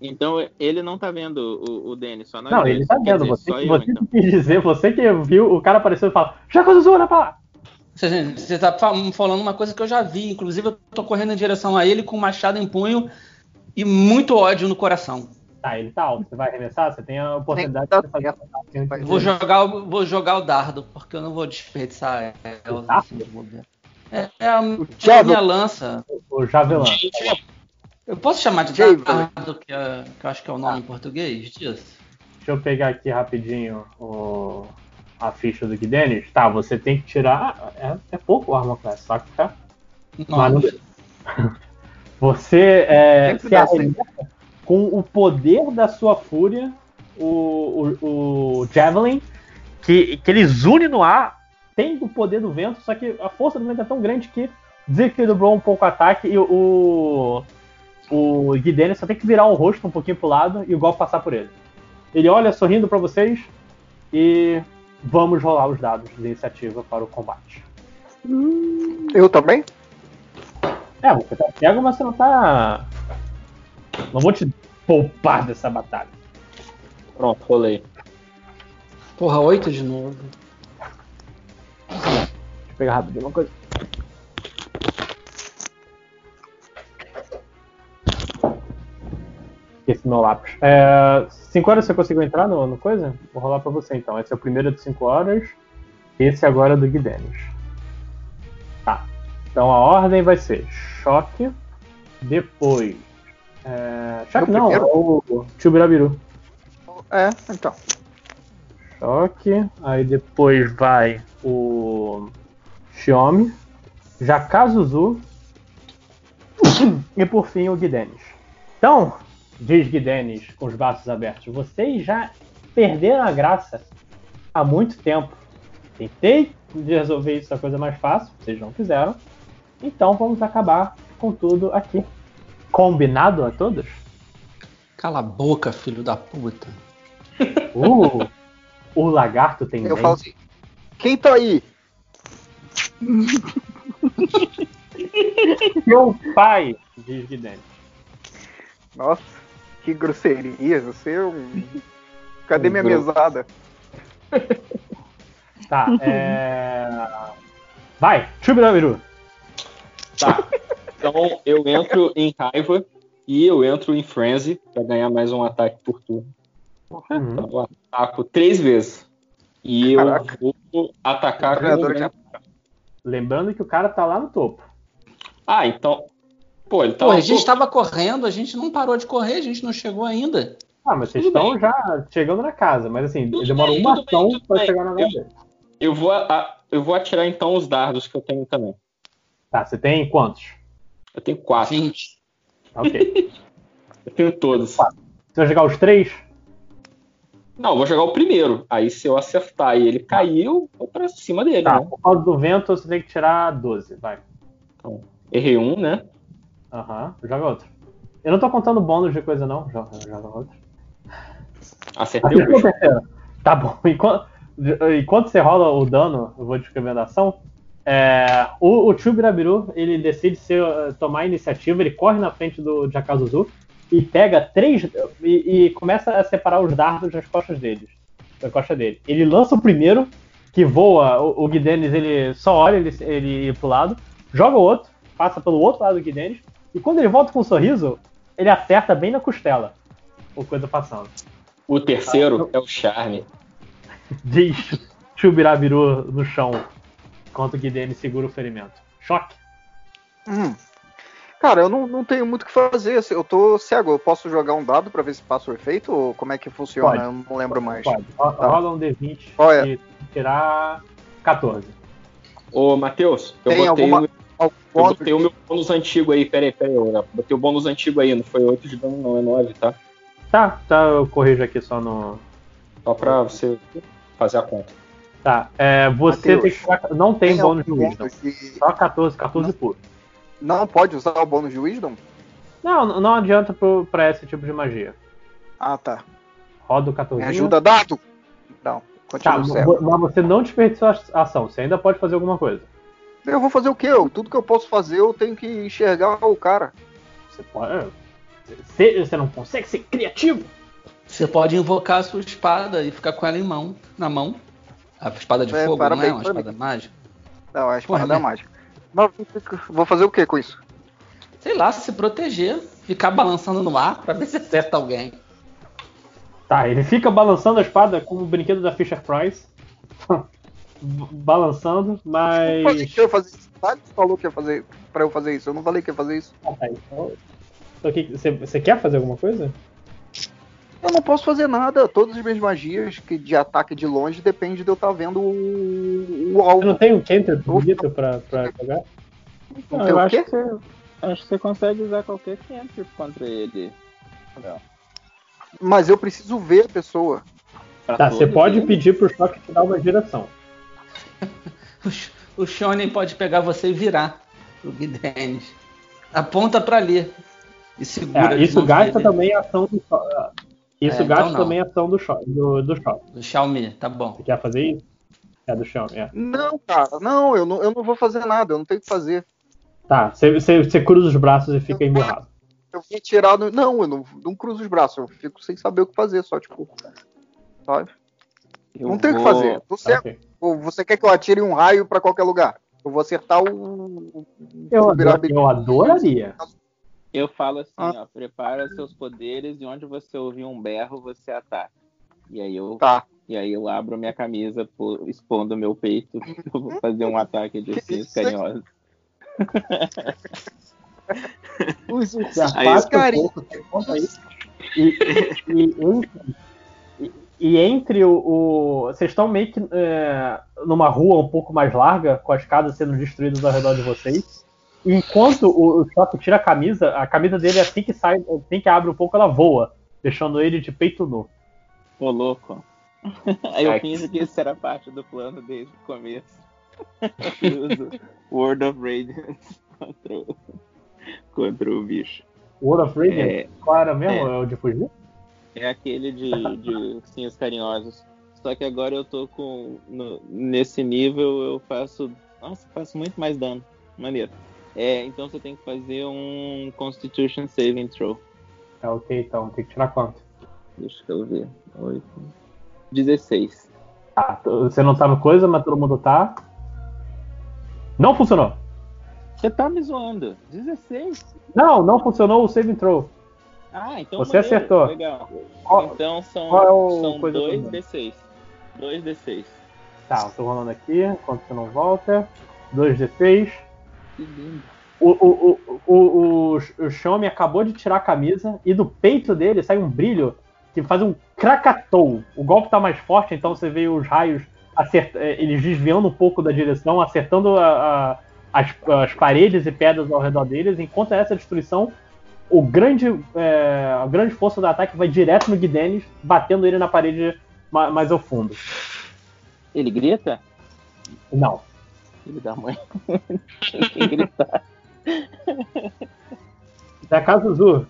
[SPEAKER 9] Então ele não tá vendo o, o Denis, só nós
[SPEAKER 14] Não,
[SPEAKER 9] dois.
[SPEAKER 14] ele tá vendo.
[SPEAKER 9] dizer,
[SPEAKER 14] Você, que-
[SPEAKER 9] eu,
[SPEAKER 14] você
[SPEAKER 9] então.
[SPEAKER 14] quis dizer, você que viu, o cara apareceu e fala, Azul, olha pra lá!
[SPEAKER 15] Você, você tá fa- falando uma coisa que eu já vi. Inclusive, eu tô correndo em direção a ele com o machado em punho e muito ódio no coração.
[SPEAKER 14] Tá, ele tá alto. Você vai arremessar? Você tem a oportunidade
[SPEAKER 2] tá
[SPEAKER 14] de fazer
[SPEAKER 2] certo.
[SPEAKER 15] Vou jogar, o- vou jogar o dardo, porque eu não vou desperdiçar ela assim de bobeira. É, é a, é a minha lança.
[SPEAKER 14] o javelã.
[SPEAKER 15] Eu posso chamar de
[SPEAKER 14] Javelin.
[SPEAKER 15] dardo, que, é- que eu acho que é o nome em português disso?
[SPEAKER 14] Deixa eu pegar aqui rapidinho o- a ficha do Guidenis. Tá, você tem que tirar. É, é pouco o Armor Class, saca? Tá? Mas não. Você é,
[SPEAKER 2] Sempre
[SPEAKER 14] se arremessa com o poder da sua fúria, o, o, o Javelin, que, que eles unem no ar, tem o poder do vento, só que a força do vento é tão grande que desequilibrou um pouco o ataque e o, o Guidenis só tem que virar o rosto um pouquinho pro lado e o golpe passar por ele. Ele olha sorrindo pra vocês e vamos rolar os dados de iniciativa para o combate.
[SPEAKER 2] Eu também?
[SPEAKER 14] É, você tá cego, mas você não tá. Não vou te poupar dessa batalha.
[SPEAKER 16] Pronto, rolei.
[SPEAKER 15] Porra, oito de novo.
[SPEAKER 14] Deixa eu pegar rapidinho uma coisa. Esqueci meu lápis. 5 horas você conseguiu entrar no, no coisa? Vou rolar pra você então. Esse é o primeiro de 5 horas. Esse agora é do Guidenis. Tá. Então a ordem vai ser choque. Depois. É... Choque
[SPEAKER 2] Eu
[SPEAKER 14] não, é
[SPEAKER 2] primeiro?
[SPEAKER 14] o Chubirabiru.
[SPEAKER 2] É, então.
[SPEAKER 14] Choque. Aí depois vai o Xiome, Jakazuzu e por fim o Guidenis. Então, diz Guidenis com os braços abertos, vocês já perderam a graça há muito tempo. Tentei resolver isso a coisa mais fácil, vocês não fizeram. Então vamos acabar com tudo aqui. Combinado a todos?
[SPEAKER 15] Cala a boca, filho da puta.
[SPEAKER 14] Uh, o lagarto tem
[SPEAKER 2] Eu
[SPEAKER 14] dente.
[SPEAKER 2] falo assim, quem tá aí?
[SPEAKER 14] Meu pai, diz Guidenis.
[SPEAKER 2] Nossa, que grosseria. Você é um. Cadê minha
[SPEAKER 16] Grosso.
[SPEAKER 2] mesada?
[SPEAKER 14] Tá, é. Vai, Chubirabiru.
[SPEAKER 16] Tá. Então eu entro em raiva e eu entro em frenzy pra ganhar mais um ataque por turno. Então eu ataco três vezes. E eu
[SPEAKER 2] Caraca.
[SPEAKER 16] vou atacar com
[SPEAKER 14] Lembrando que o cara tá lá no topo.
[SPEAKER 16] Ah, então. Pô, ele tá.
[SPEAKER 15] Pô, a gente tava correndo, a gente não parou de correr, a gente não chegou ainda.
[SPEAKER 14] Ah, mas vocês
[SPEAKER 16] Tudo
[SPEAKER 14] estão
[SPEAKER 16] bem.
[SPEAKER 14] já chegando na casa, mas assim,
[SPEAKER 16] Tudo
[SPEAKER 14] demora
[SPEAKER 16] bem,
[SPEAKER 14] uma ação
[SPEAKER 16] bem, tudo
[SPEAKER 14] pra
[SPEAKER 16] bem.
[SPEAKER 14] chegar na
[SPEAKER 16] Eu-
[SPEAKER 14] dele.
[SPEAKER 16] Eu vou, eu vou atirar então os dardos que eu tenho também.
[SPEAKER 14] Tá, você tem quantos?
[SPEAKER 16] Eu tenho quatro.
[SPEAKER 15] 20.
[SPEAKER 14] Ok.
[SPEAKER 16] Eu tenho todos.
[SPEAKER 14] Você vai jogar os três?
[SPEAKER 16] Não, eu vou jogar o primeiro. Aí se eu acertar e ele cair, eu vou pra cima dele,
[SPEAKER 14] Tá,
[SPEAKER 16] né?
[SPEAKER 14] por causa do vento você tem que tirar 12, vai.
[SPEAKER 16] Então, errei um, né?
[SPEAKER 14] Aham, joga outro. Eu não tô contando bônus de coisa não, joga, joga outro.
[SPEAKER 16] Acertei o bicho.
[SPEAKER 14] Tá bom. Enquanto, enquanto você rola o dano, eu vou descrevendo a ação. É, o, o Chubirabiru, ele decide ser, eh, tomar a iniciativa, ele corre na frente do Jakazuzu e pega três. E, e começa a separar os dardos das costas deles. Da costa dele. Ele lança o primeiro, que voa, o, o Guidenis ele só olha ele, ele ir pro lado, joga o outro, passa pelo outro lado do Guidenis, e quando ele volta com um sorriso, ele acerta bem na costela. O coisa passando.
[SPEAKER 16] O terceiro é o charme.
[SPEAKER 14] Diz Chubirabiru no chão, enquanto o Guidene segura o ferimento. Choque.
[SPEAKER 2] Hum. Cara, eu não, não tenho muito o que fazer. assim, Eu tô cego. Eu posso jogar um dado pra ver se passa o efeito? Ou como é que funciona?
[SPEAKER 14] Pode.
[SPEAKER 2] Eu não lembro mais.
[SPEAKER 14] Pode.
[SPEAKER 2] Tá.
[SPEAKER 14] Rola um D20
[SPEAKER 2] Qual é?
[SPEAKER 14] e tirar 14.
[SPEAKER 16] Ô, Matheus, eu
[SPEAKER 2] Tem
[SPEAKER 16] botei,
[SPEAKER 2] alguma-
[SPEAKER 16] eu botei o meu bônus antigo aí. Peraí, peraí. Eu botei o bônus antigo aí. Não foi 8 de dano, não. É 9, tá?
[SPEAKER 14] Tá, tá, eu corrijo aqui só no.
[SPEAKER 16] Só pra você fazer a conta.
[SPEAKER 14] Tá, é, você
[SPEAKER 2] Mateus,
[SPEAKER 14] tem que tirar. Não tem, bônus de Wisdom. Só 14, 14 puro.
[SPEAKER 2] Não pode usar o bônus de Wisdom?
[SPEAKER 14] Não, não adianta pro, pra esse tipo de magia.
[SPEAKER 2] Ah, tá.
[SPEAKER 14] Roda o 14.
[SPEAKER 2] Me ajuda, dado! Não,
[SPEAKER 14] Tá,
[SPEAKER 2] continua cego.
[SPEAKER 14] mas você não desperdiçou a ação, você ainda pode fazer alguma coisa.
[SPEAKER 2] Eu vou fazer o quê? Eu, tudo que eu posso fazer, eu tenho que enxergar o cara.
[SPEAKER 14] Você pode. Você, você não consegue ser criativo?
[SPEAKER 15] Você pode invocar a sua espada e ficar com ela em mão, na mão. A espada de
[SPEAKER 2] É,
[SPEAKER 15] fogo, não é uma espada mágica?
[SPEAKER 2] Não, é a espada
[SPEAKER 15] Porra, né?
[SPEAKER 2] mágica. Mas vou fazer o que com isso?
[SPEAKER 15] Sei lá, se proteger, ficar balançando no ar pra ver se acerta alguém.
[SPEAKER 14] Tá, ele fica balançando a espada como o brinquedo da Fisher Price. balançando,
[SPEAKER 1] Eu falei
[SPEAKER 14] mas.
[SPEAKER 1] que eu fazer isso. Thales falou que ia fazer pra eu fazer isso. Eu não falei que ia fazer isso.
[SPEAKER 14] Ah, tá, então- então o que- Você você quer fazer alguma coisa?
[SPEAKER 1] Eu não posso fazer nada. Todas as minhas magias que de ataque de longe depende de eu estar vendo o, o
[SPEAKER 14] Você
[SPEAKER 1] alvo.
[SPEAKER 14] não tem um canter bonito pra, pra jogar?
[SPEAKER 9] Não,
[SPEAKER 1] Tem
[SPEAKER 9] eu acho
[SPEAKER 1] quê?
[SPEAKER 9] que, você, acho que você consegue usar qualquer cantrip contra ele. Não.
[SPEAKER 1] Mas eu preciso ver a pessoa.
[SPEAKER 9] Pra
[SPEAKER 14] Tá, você pode
[SPEAKER 9] eles?
[SPEAKER 14] pedir pro choque te dar uma direção.
[SPEAKER 15] O, Sh- o Shonen pode pegar você e virar o Guidenis. Aponta pra ali. E segura.
[SPEAKER 14] É, isso gasta
[SPEAKER 15] ele.
[SPEAKER 14] também a ação do choque. Isso
[SPEAKER 15] É, então
[SPEAKER 14] gasta
[SPEAKER 15] não.
[SPEAKER 14] também a ação do. Do, do choque.
[SPEAKER 15] Do Xiaomi, tá bom.
[SPEAKER 14] Você quer fazer isso? É do Xiaomi, é.
[SPEAKER 1] Não, cara, não, eu não, eu não vou fazer nada, eu não tenho o que fazer.
[SPEAKER 14] Tá, você, você, você cruza os braços e fica emburrado.
[SPEAKER 1] Eu vou tirar. No... Não, eu não, não cruzo os braços, eu fico sem saber o que fazer, só tipo. Sabe?
[SPEAKER 9] Eu
[SPEAKER 1] não tem o que
[SPEAKER 9] vou-
[SPEAKER 1] fazer. Você,
[SPEAKER 14] Ok.
[SPEAKER 1] ou você quer que eu atire um raio pra qualquer lugar? Eu vou acertar o.
[SPEAKER 14] Eu,
[SPEAKER 1] o
[SPEAKER 14] ador- eu adoraria.
[SPEAKER 9] Eu falo assim,
[SPEAKER 1] Ah.
[SPEAKER 9] ó, prepara seus poderes e onde você ouvir um berro, você ataca. E aí eu,
[SPEAKER 1] Tá.
[SPEAKER 9] e aí eu abro minha camisa, pô, expondo meu peito, eu vou fazer um ataque de ursinhos carinhosos.
[SPEAKER 1] Os
[SPEAKER 14] Você
[SPEAKER 9] Aí,
[SPEAKER 14] afasta
[SPEAKER 1] carinho.
[SPEAKER 14] pouco, você conta isso. E, e, entre, e, e entre o, o- Vocês estão meio que é, numa rua um pouco mais larga, com as casas sendo destruídas ao redor de vocês. Enquanto o, o Choque tira a camisa, a camisa dele assim que sai, assim que abre um pouco, ela voa, deixando ele de peito nu.
[SPEAKER 9] Ô, louco. Aí eu
[SPEAKER 16] Ai,
[SPEAKER 9] finjo que isso era parte do plano desde o começo. Eu uso Word of Radiance contra o, contra o bicho.
[SPEAKER 14] World of Radiance,
[SPEAKER 9] É,
[SPEAKER 14] qual era mesmo?
[SPEAKER 9] é.
[SPEAKER 14] É o de fugir?
[SPEAKER 9] É aquele de, de ursinhos carinhosos. Só que agora eu tô com. no- nesse nível eu faço. Nossa, faço muito mais dano. Maneiro. É, então você tem que fazer um Constitution Saving Throw.
[SPEAKER 14] É ok, então tem que tirar quanto?
[SPEAKER 9] Deixa eu ver. 8. 16.
[SPEAKER 14] Tá, t- você não tá no coisa, mas todo mundo tá. Não funcionou.
[SPEAKER 9] Você tá me zoando. 16?
[SPEAKER 14] Não, não funcionou o save and throw.
[SPEAKER 9] Ah, então
[SPEAKER 14] Você
[SPEAKER 9] maneiro,
[SPEAKER 14] acertou.
[SPEAKER 9] Legal.
[SPEAKER 14] Qual-
[SPEAKER 9] então são,
[SPEAKER 14] é
[SPEAKER 9] são
[SPEAKER 14] coisa
[SPEAKER 9] dois
[SPEAKER 14] toda?
[SPEAKER 9] D6. 2 D6.
[SPEAKER 14] Tá, eu tô rolando aqui, enquanto você não volta. 2d6.
[SPEAKER 9] Que lindo.
[SPEAKER 14] O, o, o, o, o, o Xiaomi acabou de tirar a camisa e do peito dele sai um brilho que faz um kracatou. O golpe tá mais forte, então você vê os raios acert... eh, eles desviando um pouco da direção, acertando a- a- as, as paredes e pedras ao redor deles, enquanto essa destruição, o grande, eh, a grande força do ataque vai direto no Guidenis, batendo ele na parede ma- mais ao fundo.
[SPEAKER 9] Ele grita?
[SPEAKER 14] Não.
[SPEAKER 9] Filho da mãe. Tem que gritar.
[SPEAKER 14] Da Casa Zu,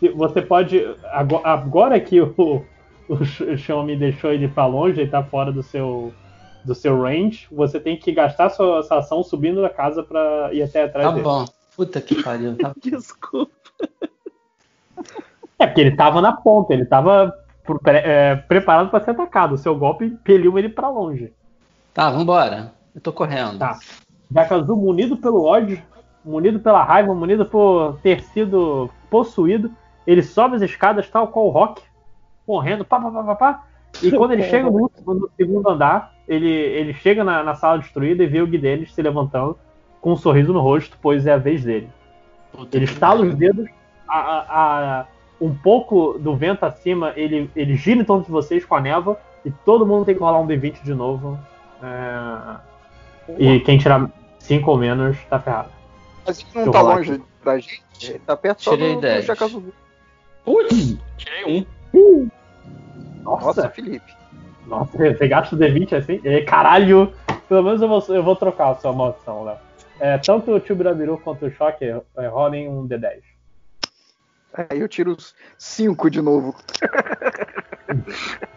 [SPEAKER 14] se você pode. ago- Agora que o, o Xiaomi deixou ele pra longe, ele tá fora do seu, do seu range, você tem que gastar sua, sua ação subindo da casa pra ir até atrás
[SPEAKER 15] Tá
[SPEAKER 14] dele.
[SPEAKER 15] bom. Puta que pariu. Tá...
[SPEAKER 9] Desculpa.
[SPEAKER 14] É porque ele tava na ponta, ele tava é, preparado pra ser atacado. O seu golpe impeliu ele pra longe.
[SPEAKER 15] Tá, vambora. Eu tô correndo.
[SPEAKER 14] Tá. Jakazu, munido pelo ódio, munido pela raiva, munido por ter sido possuído, ele sobe as escadas tal qual o Rock, correndo, pá, pá, pá, pá, pá. E quando ele chega no, no segundo andar, ele, ele chega na, na sala destruída e vê o Guidelis se levantando com um sorriso no rosto, pois é a vez dele. Ele estala os dedos, a, a- a- um pouco do vento acima, ele, ele gira em torno de vocês com a névoa e todo mundo tem que rolar um D20 de novo. É, E quem tirar 5 ou menos tá ferrado.
[SPEAKER 1] Mas ele
[SPEAKER 14] Deixa
[SPEAKER 1] não tá
[SPEAKER 14] rolar
[SPEAKER 1] longe
[SPEAKER 14] aqui.
[SPEAKER 1] da gente, ele tá perto só
[SPEAKER 15] Tirei
[SPEAKER 1] do, do
[SPEAKER 15] 10.
[SPEAKER 1] Jacazu.
[SPEAKER 16] Putz, tirei um.
[SPEAKER 14] Nossa,
[SPEAKER 1] Nossa, Felipe.
[SPEAKER 14] nossa, você gasta o D20 assim? É, caralho! Pelo menos eu vou, eu vou trocar a sua maldição, Léo. É, tanto o Tio Birabiru quanto o Choque é, rolem um D10.
[SPEAKER 1] Aí eu tiro os 5 de novo.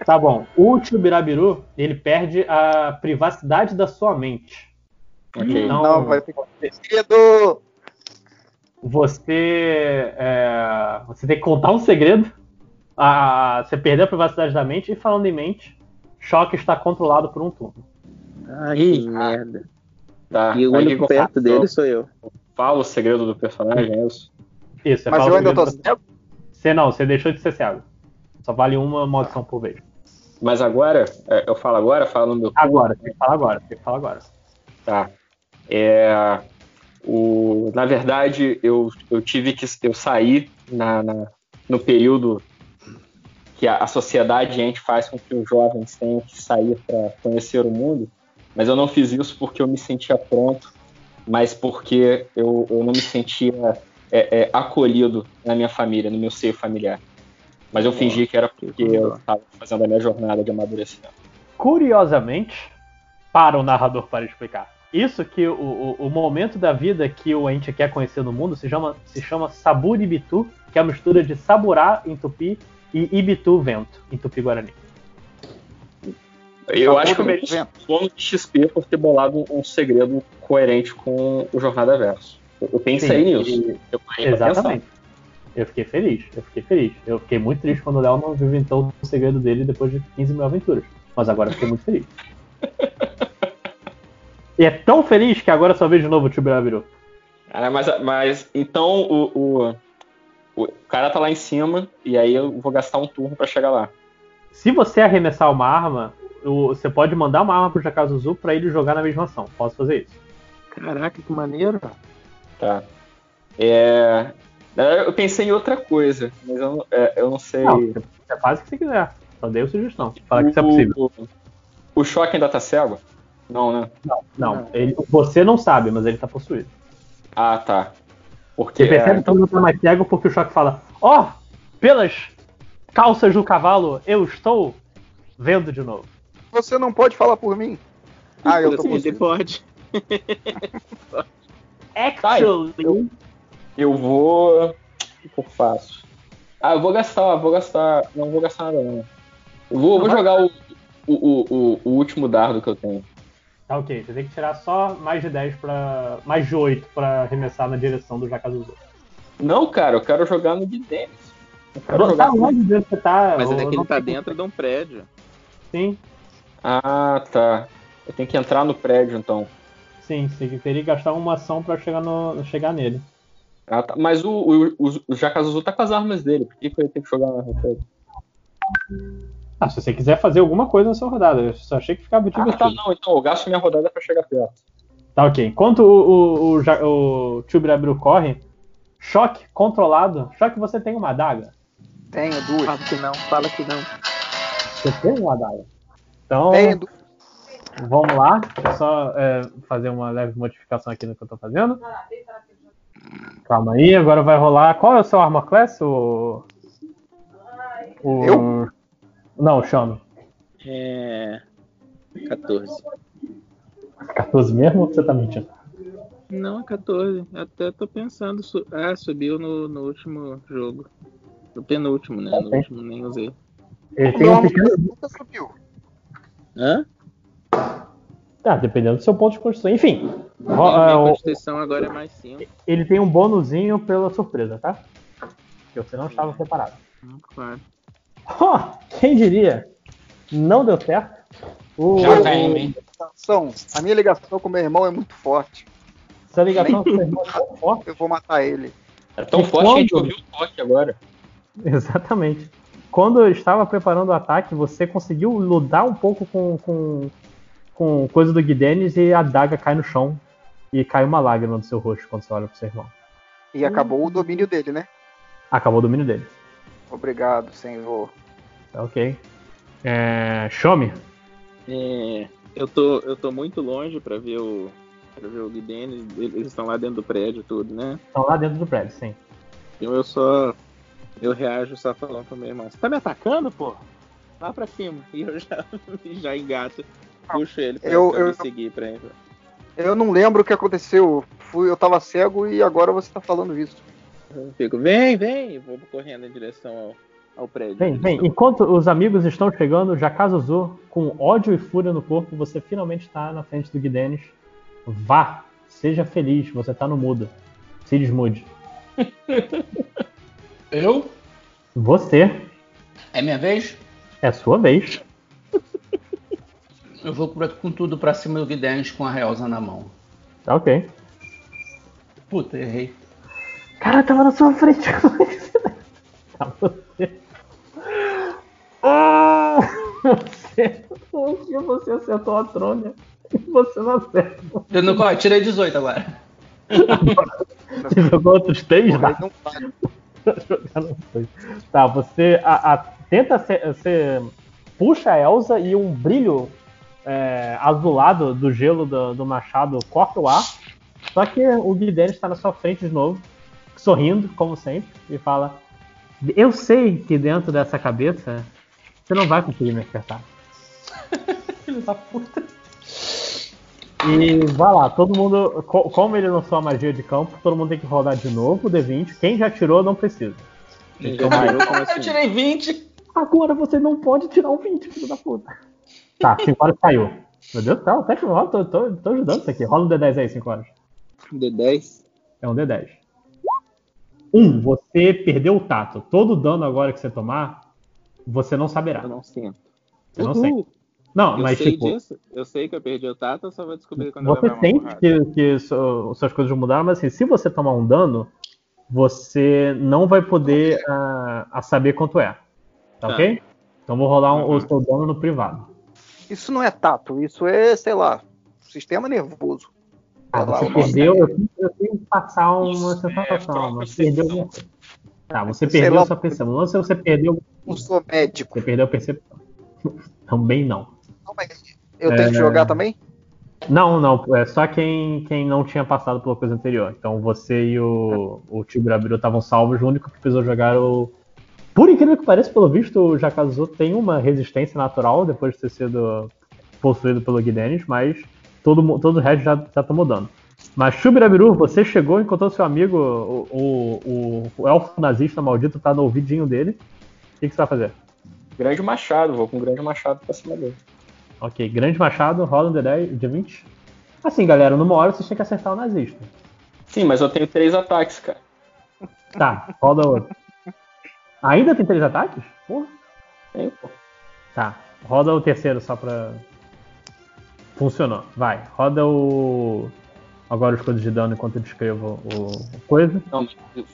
[SPEAKER 14] Tá bom. O Tio Birabiru, ele perde a privacidade da sua mente.
[SPEAKER 16] Ok.
[SPEAKER 14] Então,
[SPEAKER 1] Não, vai ter segredo.
[SPEAKER 14] você é, você tem que contar um segredo. A, você perdeu a privacidade da mente e falando em mente, choque está controlado por um turno.
[SPEAKER 9] Ai, que merda.
[SPEAKER 16] Tá.
[SPEAKER 9] E o único perto dele sou eu.
[SPEAKER 16] Fala o segredo do personagem, é isso?
[SPEAKER 14] Isso, você
[SPEAKER 1] Mas eu ainda tô.
[SPEAKER 14] Você não, você deixou de ser cego. Só vale uma maldição por vez.
[SPEAKER 16] Mas agora, é, eu falo agora, falo no meu?
[SPEAKER 14] Agora, tem que falar agora, tem que falar agora.
[SPEAKER 16] Tá. É, o, na verdade, eu, eu tive que eu saí na, na- no período que a, a sociedade a gente faz com que os jovens tenham que sair para conhecer o mundo, mas eu não fiz isso porque eu me sentia pronto, mas porque eu, eu não me sentia é, é, acolhido na minha família, no meu seio familiar. Mas eu fingi que era porque eu estava fazendo a minha jornada de amadurecimento.
[SPEAKER 14] Curiosamente, para o narrador para explicar. Isso que o, o, o momento da vida que o ente quer conhecer no mundo se chama, se chama Sabur Ibitu, que é a mistura de Saburá em Tupi e Ibitu Vento em Tupi Guarani.
[SPEAKER 16] Eu
[SPEAKER 14] Sabor
[SPEAKER 16] acho que eu mereço um bônus de XP por ter bolado um segredo coerente com o Jornada Verso. Eu pensei
[SPEAKER 14] Sim,
[SPEAKER 16] nisso. Eu
[SPEAKER 14] Exatamente. Eu fiquei feliz, eu fiquei feliz. Eu fiquei muito triste quando o Léo não inventou o segredo dele depois de 15 mil aventuras. Mas agora eu fiquei muito feliz. E é tão feliz que agora só vejo de novo o Tibirabiru.
[SPEAKER 16] Ah, mas, mas então o, o, o cara tá lá em cima e aí eu vou gastar um turno pra chegar lá.
[SPEAKER 14] Se você arremessar uma arma, o- você pode mandar uma arma pro Jakazuzu pra ele jogar na mesma ação. Posso fazer isso.
[SPEAKER 9] Caraca, que maneiro.
[SPEAKER 16] Tá. É, eu pensei em outra coisa, mas eu, não- é, eu não sei.
[SPEAKER 14] Não, você faz o que você quiser. Só dei a sugestão. Fala que isso é possível.
[SPEAKER 16] O, o choque ainda tá cego? Não, né?
[SPEAKER 14] Não, não. Ele, você não sabe, mas ele tá possuído.
[SPEAKER 16] Ah, tá. Porque.
[SPEAKER 14] Você percebe
[SPEAKER 16] é,
[SPEAKER 14] que ele não tá mais cego porque o choque fala: Ó, pelas calças do cavalo, eu estou vendo de novo.
[SPEAKER 1] Você não pode falar por mim. Ah, eu tô
[SPEAKER 9] ele
[SPEAKER 1] possuído.
[SPEAKER 9] pode.
[SPEAKER 14] Actually.
[SPEAKER 16] Eu vou. O que eu faço? Ah, eu vou gastar, vou gastar. Não vou gastar nada, não. Eu vou, vou jogar o, o, o, o- último dardo que eu tenho.
[SPEAKER 14] Tá ok, você tem que tirar só mais de 10 pra. mais de 8 pra arremessar na direção do Jakazuzu.
[SPEAKER 16] Não, cara, eu quero jogar no de Dennis. Eu quero
[SPEAKER 14] Tá
[SPEAKER 16] jogar
[SPEAKER 14] de onde você tá.
[SPEAKER 9] Mas
[SPEAKER 14] eu
[SPEAKER 9] é que
[SPEAKER 14] não
[SPEAKER 9] ele tá dentro de um prédio.
[SPEAKER 14] Sim,
[SPEAKER 16] Ah, tá. Eu tenho que entrar no prédio, então.
[SPEAKER 14] Sim, você teria que gastar uma ação pra chegar, no, chegar nele.
[SPEAKER 16] Ah, tá. Mas o, o, o, o Jakazuzu tá com as armas dele. Por que, que eu ia ter que jogar na prédio?
[SPEAKER 14] Ah, se você quiser fazer alguma coisa na sua rodada, eu só achei que ficava
[SPEAKER 16] Ah,
[SPEAKER 14] divertido.
[SPEAKER 16] tá, não. Então eu gasto minha rodada pra chegar perto.
[SPEAKER 14] Tá ok. Enquanto o, o, o, o corre, choque controlado. Choque, você tem uma adaga.
[SPEAKER 1] Tenho duas.
[SPEAKER 9] Fala que não, fala que não.
[SPEAKER 14] Você tem uma adaga. Então,
[SPEAKER 1] Tenho duas.
[SPEAKER 14] Vamos lá. Deixa eu só é, fazer uma leve modificação aqui no que eu tô fazendo. Calma aí, agora vai rolar. Qual é o seu armor class? O. o...
[SPEAKER 1] Eu?
[SPEAKER 14] Não, chama.
[SPEAKER 9] É. 14.
[SPEAKER 14] 14 mesmo ou você tá mentindo?
[SPEAKER 9] Não, é 14. Até tô pensando. Su... Ah, subiu no, no último jogo. No penúltimo, né? No
[SPEAKER 14] Ok.
[SPEAKER 9] último nem usei.
[SPEAKER 14] Ele tem um pequeno.
[SPEAKER 1] Nunca subiu.
[SPEAKER 9] Hã?
[SPEAKER 14] Tá, dependendo do seu ponto de construção. Enfim,
[SPEAKER 9] Minha
[SPEAKER 14] ah,
[SPEAKER 9] constituição agora é mais 5.
[SPEAKER 14] ele tem um bônusinho pela surpresa, tá? Que você não estava preparado.
[SPEAKER 9] Claro.
[SPEAKER 14] Oh, quem diria? Não deu certo. O,
[SPEAKER 17] Já vem, hein?
[SPEAKER 1] A minha ligação com meu irmão é muito forte.
[SPEAKER 14] Essa ligação com o seu irmão é tão forte.
[SPEAKER 1] Eu vou matar ele.
[SPEAKER 16] É tão
[SPEAKER 14] E
[SPEAKER 16] forte que a gente
[SPEAKER 14] quando-
[SPEAKER 16] ouviu o toque agora.
[SPEAKER 14] Exatamente. Quando eu estava preparando o ataque, você conseguiu ludar um pouco com, com, com coisa do Guidenis e a daga cai no chão. E cai uma lágrima do seu rosto quando você olha pro seu irmão.
[SPEAKER 1] E acabou o domínio dele, né?
[SPEAKER 14] Acabou o domínio dele.
[SPEAKER 1] Obrigado, senhor.
[SPEAKER 14] Tá ok. É, Shomi.
[SPEAKER 9] É, eu, tô, eu tô muito longe pra ver o. Pra ver o Guidenis. Eles estão lá dentro do prédio, tudo, né?
[SPEAKER 14] Estão lá dentro do prédio, sim.
[SPEAKER 9] Então eu só. Eu reajo só falando pro meu irmão. Você tá me atacando, pô? Lá pra cima. E eu já, já engato. Puxo ele pra,
[SPEAKER 1] Eu- eu-
[SPEAKER 9] me seguir pra ele.
[SPEAKER 1] Eu não lembro o que aconteceu. Fui, eu tava cego e agora você tá falando isso.
[SPEAKER 9] Eu fico, vem, vem! Vou correndo em direção ao, ao prédio.
[SPEAKER 14] Vem, vem. Enquanto os amigos estão chegando, Jakazuzu, com ódio e fúria no corpo, você finalmente está na frente do Guidenis. Vá, seja feliz, você tá no mudo. Se desmude.
[SPEAKER 17] Eu?
[SPEAKER 14] Você,
[SPEAKER 17] É minha vez?
[SPEAKER 14] é sua vez.
[SPEAKER 17] Eu vou pra- com tudo pra cima do Guidens com a Realza na mão.
[SPEAKER 14] Tá ok.
[SPEAKER 17] Puta, errei.
[SPEAKER 14] Cara, tava na sua frente. Tá você. Você, porque você acertou a trônia e você não acerta.
[SPEAKER 15] Eu não eu tirei 18 agora.
[SPEAKER 14] Você jogou outros três dois. Tá, você a- a- tenta ser- você puxa a Elsa e um brilho é, azulado do gelo do, do machado corta o ar. Só que o Guilherme está na sua frente de novo, sorrindo, como sempre, e fala: Eu sei que dentro dessa cabeça você não vai conseguir me acertar.
[SPEAKER 15] Filho da puta.
[SPEAKER 14] E vai lá, todo mundo. co- Como ele lançou a magia de campo, todo mundo tem que rodar de novo o D20. Quem já tirou não precisa.
[SPEAKER 9] Quem já tirou, como assim?
[SPEAKER 15] Eu tirei 20.
[SPEAKER 14] Agora você não pode tirar um 20, filho da puta. Tá, 5 horas caiu. Meu Deus do céu, até que rola, tô, tô, tô ajudando isso aqui. Rola um D10 aí, 5 horas.
[SPEAKER 9] D10.
[SPEAKER 14] É um D10. Um, você perdeu o tato. Todo dano agora que você tomar, você não saberá.
[SPEAKER 9] Eu não sinto.
[SPEAKER 14] Você não sente. Não,
[SPEAKER 9] eu
[SPEAKER 14] mas
[SPEAKER 9] sei
[SPEAKER 14] tipo.
[SPEAKER 9] disso. Eu sei que eu perdi o tato, eu só vou descobrir quando eu
[SPEAKER 14] Você
[SPEAKER 9] levar uma
[SPEAKER 14] sente que, que su- suas coisas mudaram, mas assim, se você tomar um dano, você não vai poder ah, a saber quanto é. Tá,
[SPEAKER 1] Tá.
[SPEAKER 14] ok? Então vou rolar um-
[SPEAKER 9] Uhum.
[SPEAKER 14] o seu dano no privado.
[SPEAKER 1] Isso não é tato, isso é, sei lá, sistema nervoso.
[SPEAKER 14] Ah,
[SPEAKER 1] lá,
[SPEAKER 14] você
[SPEAKER 1] nome.
[SPEAKER 14] perdeu. Eu tenho, eu tenho que passar uma sensação, mas perdeu alguma coisa. Tá, você
[SPEAKER 1] Sei
[SPEAKER 14] perdeu
[SPEAKER 1] lá.
[SPEAKER 14] sua percepção. Não se você perdeu.
[SPEAKER 1] Não sou médico.
[SPEAKER 14] Você perdeu a percepção. Também não.
[SPEAKER 1] Eu tenho que
[SPEAKER 14] É.
[SPEAKER 1] jogar também?
[SPEAKER 14] Não, não. É só quem, quem não tinha passado pela coisa anterior. Então você e o, o Tibirabiru estavam salvos. O único que precisou jogar o. Por incrível que pareça, pelo visto, o Jakazu tem uma resistência natural depois de ter sido possuído pelo Guidenis, mas todo, todo o resto já, já tomou dano. Mas Chubirabiru, você chegou, encontrou seu amigo, o, o, o- elfo nazista maldito, tá no ouvidinho dele. O que, que você vai fazer?
[SPEAKER 16] Grande machado, vou com grande machado pra cima dele.
[SPEAKER 14] Ok, grande machado, rola um D10, D20. Assim, galera, numa hora vocês têm que acertar o nazista.
[SPEAKER 16] Sim, mas eu tenho três ataques, cara.
[SPEAKER 14] Tá, roda outro. Ainda tem três ataques? Porra.
[SPEAKER 16] Tenho, pô.
[SPEAKER 14] Tá, roda o terceiro só pra. Funcionou, vai. Roda o. Agora os coisas de dano enquanto eu descrevo o o coisa.
[SPEAKER 16] Não,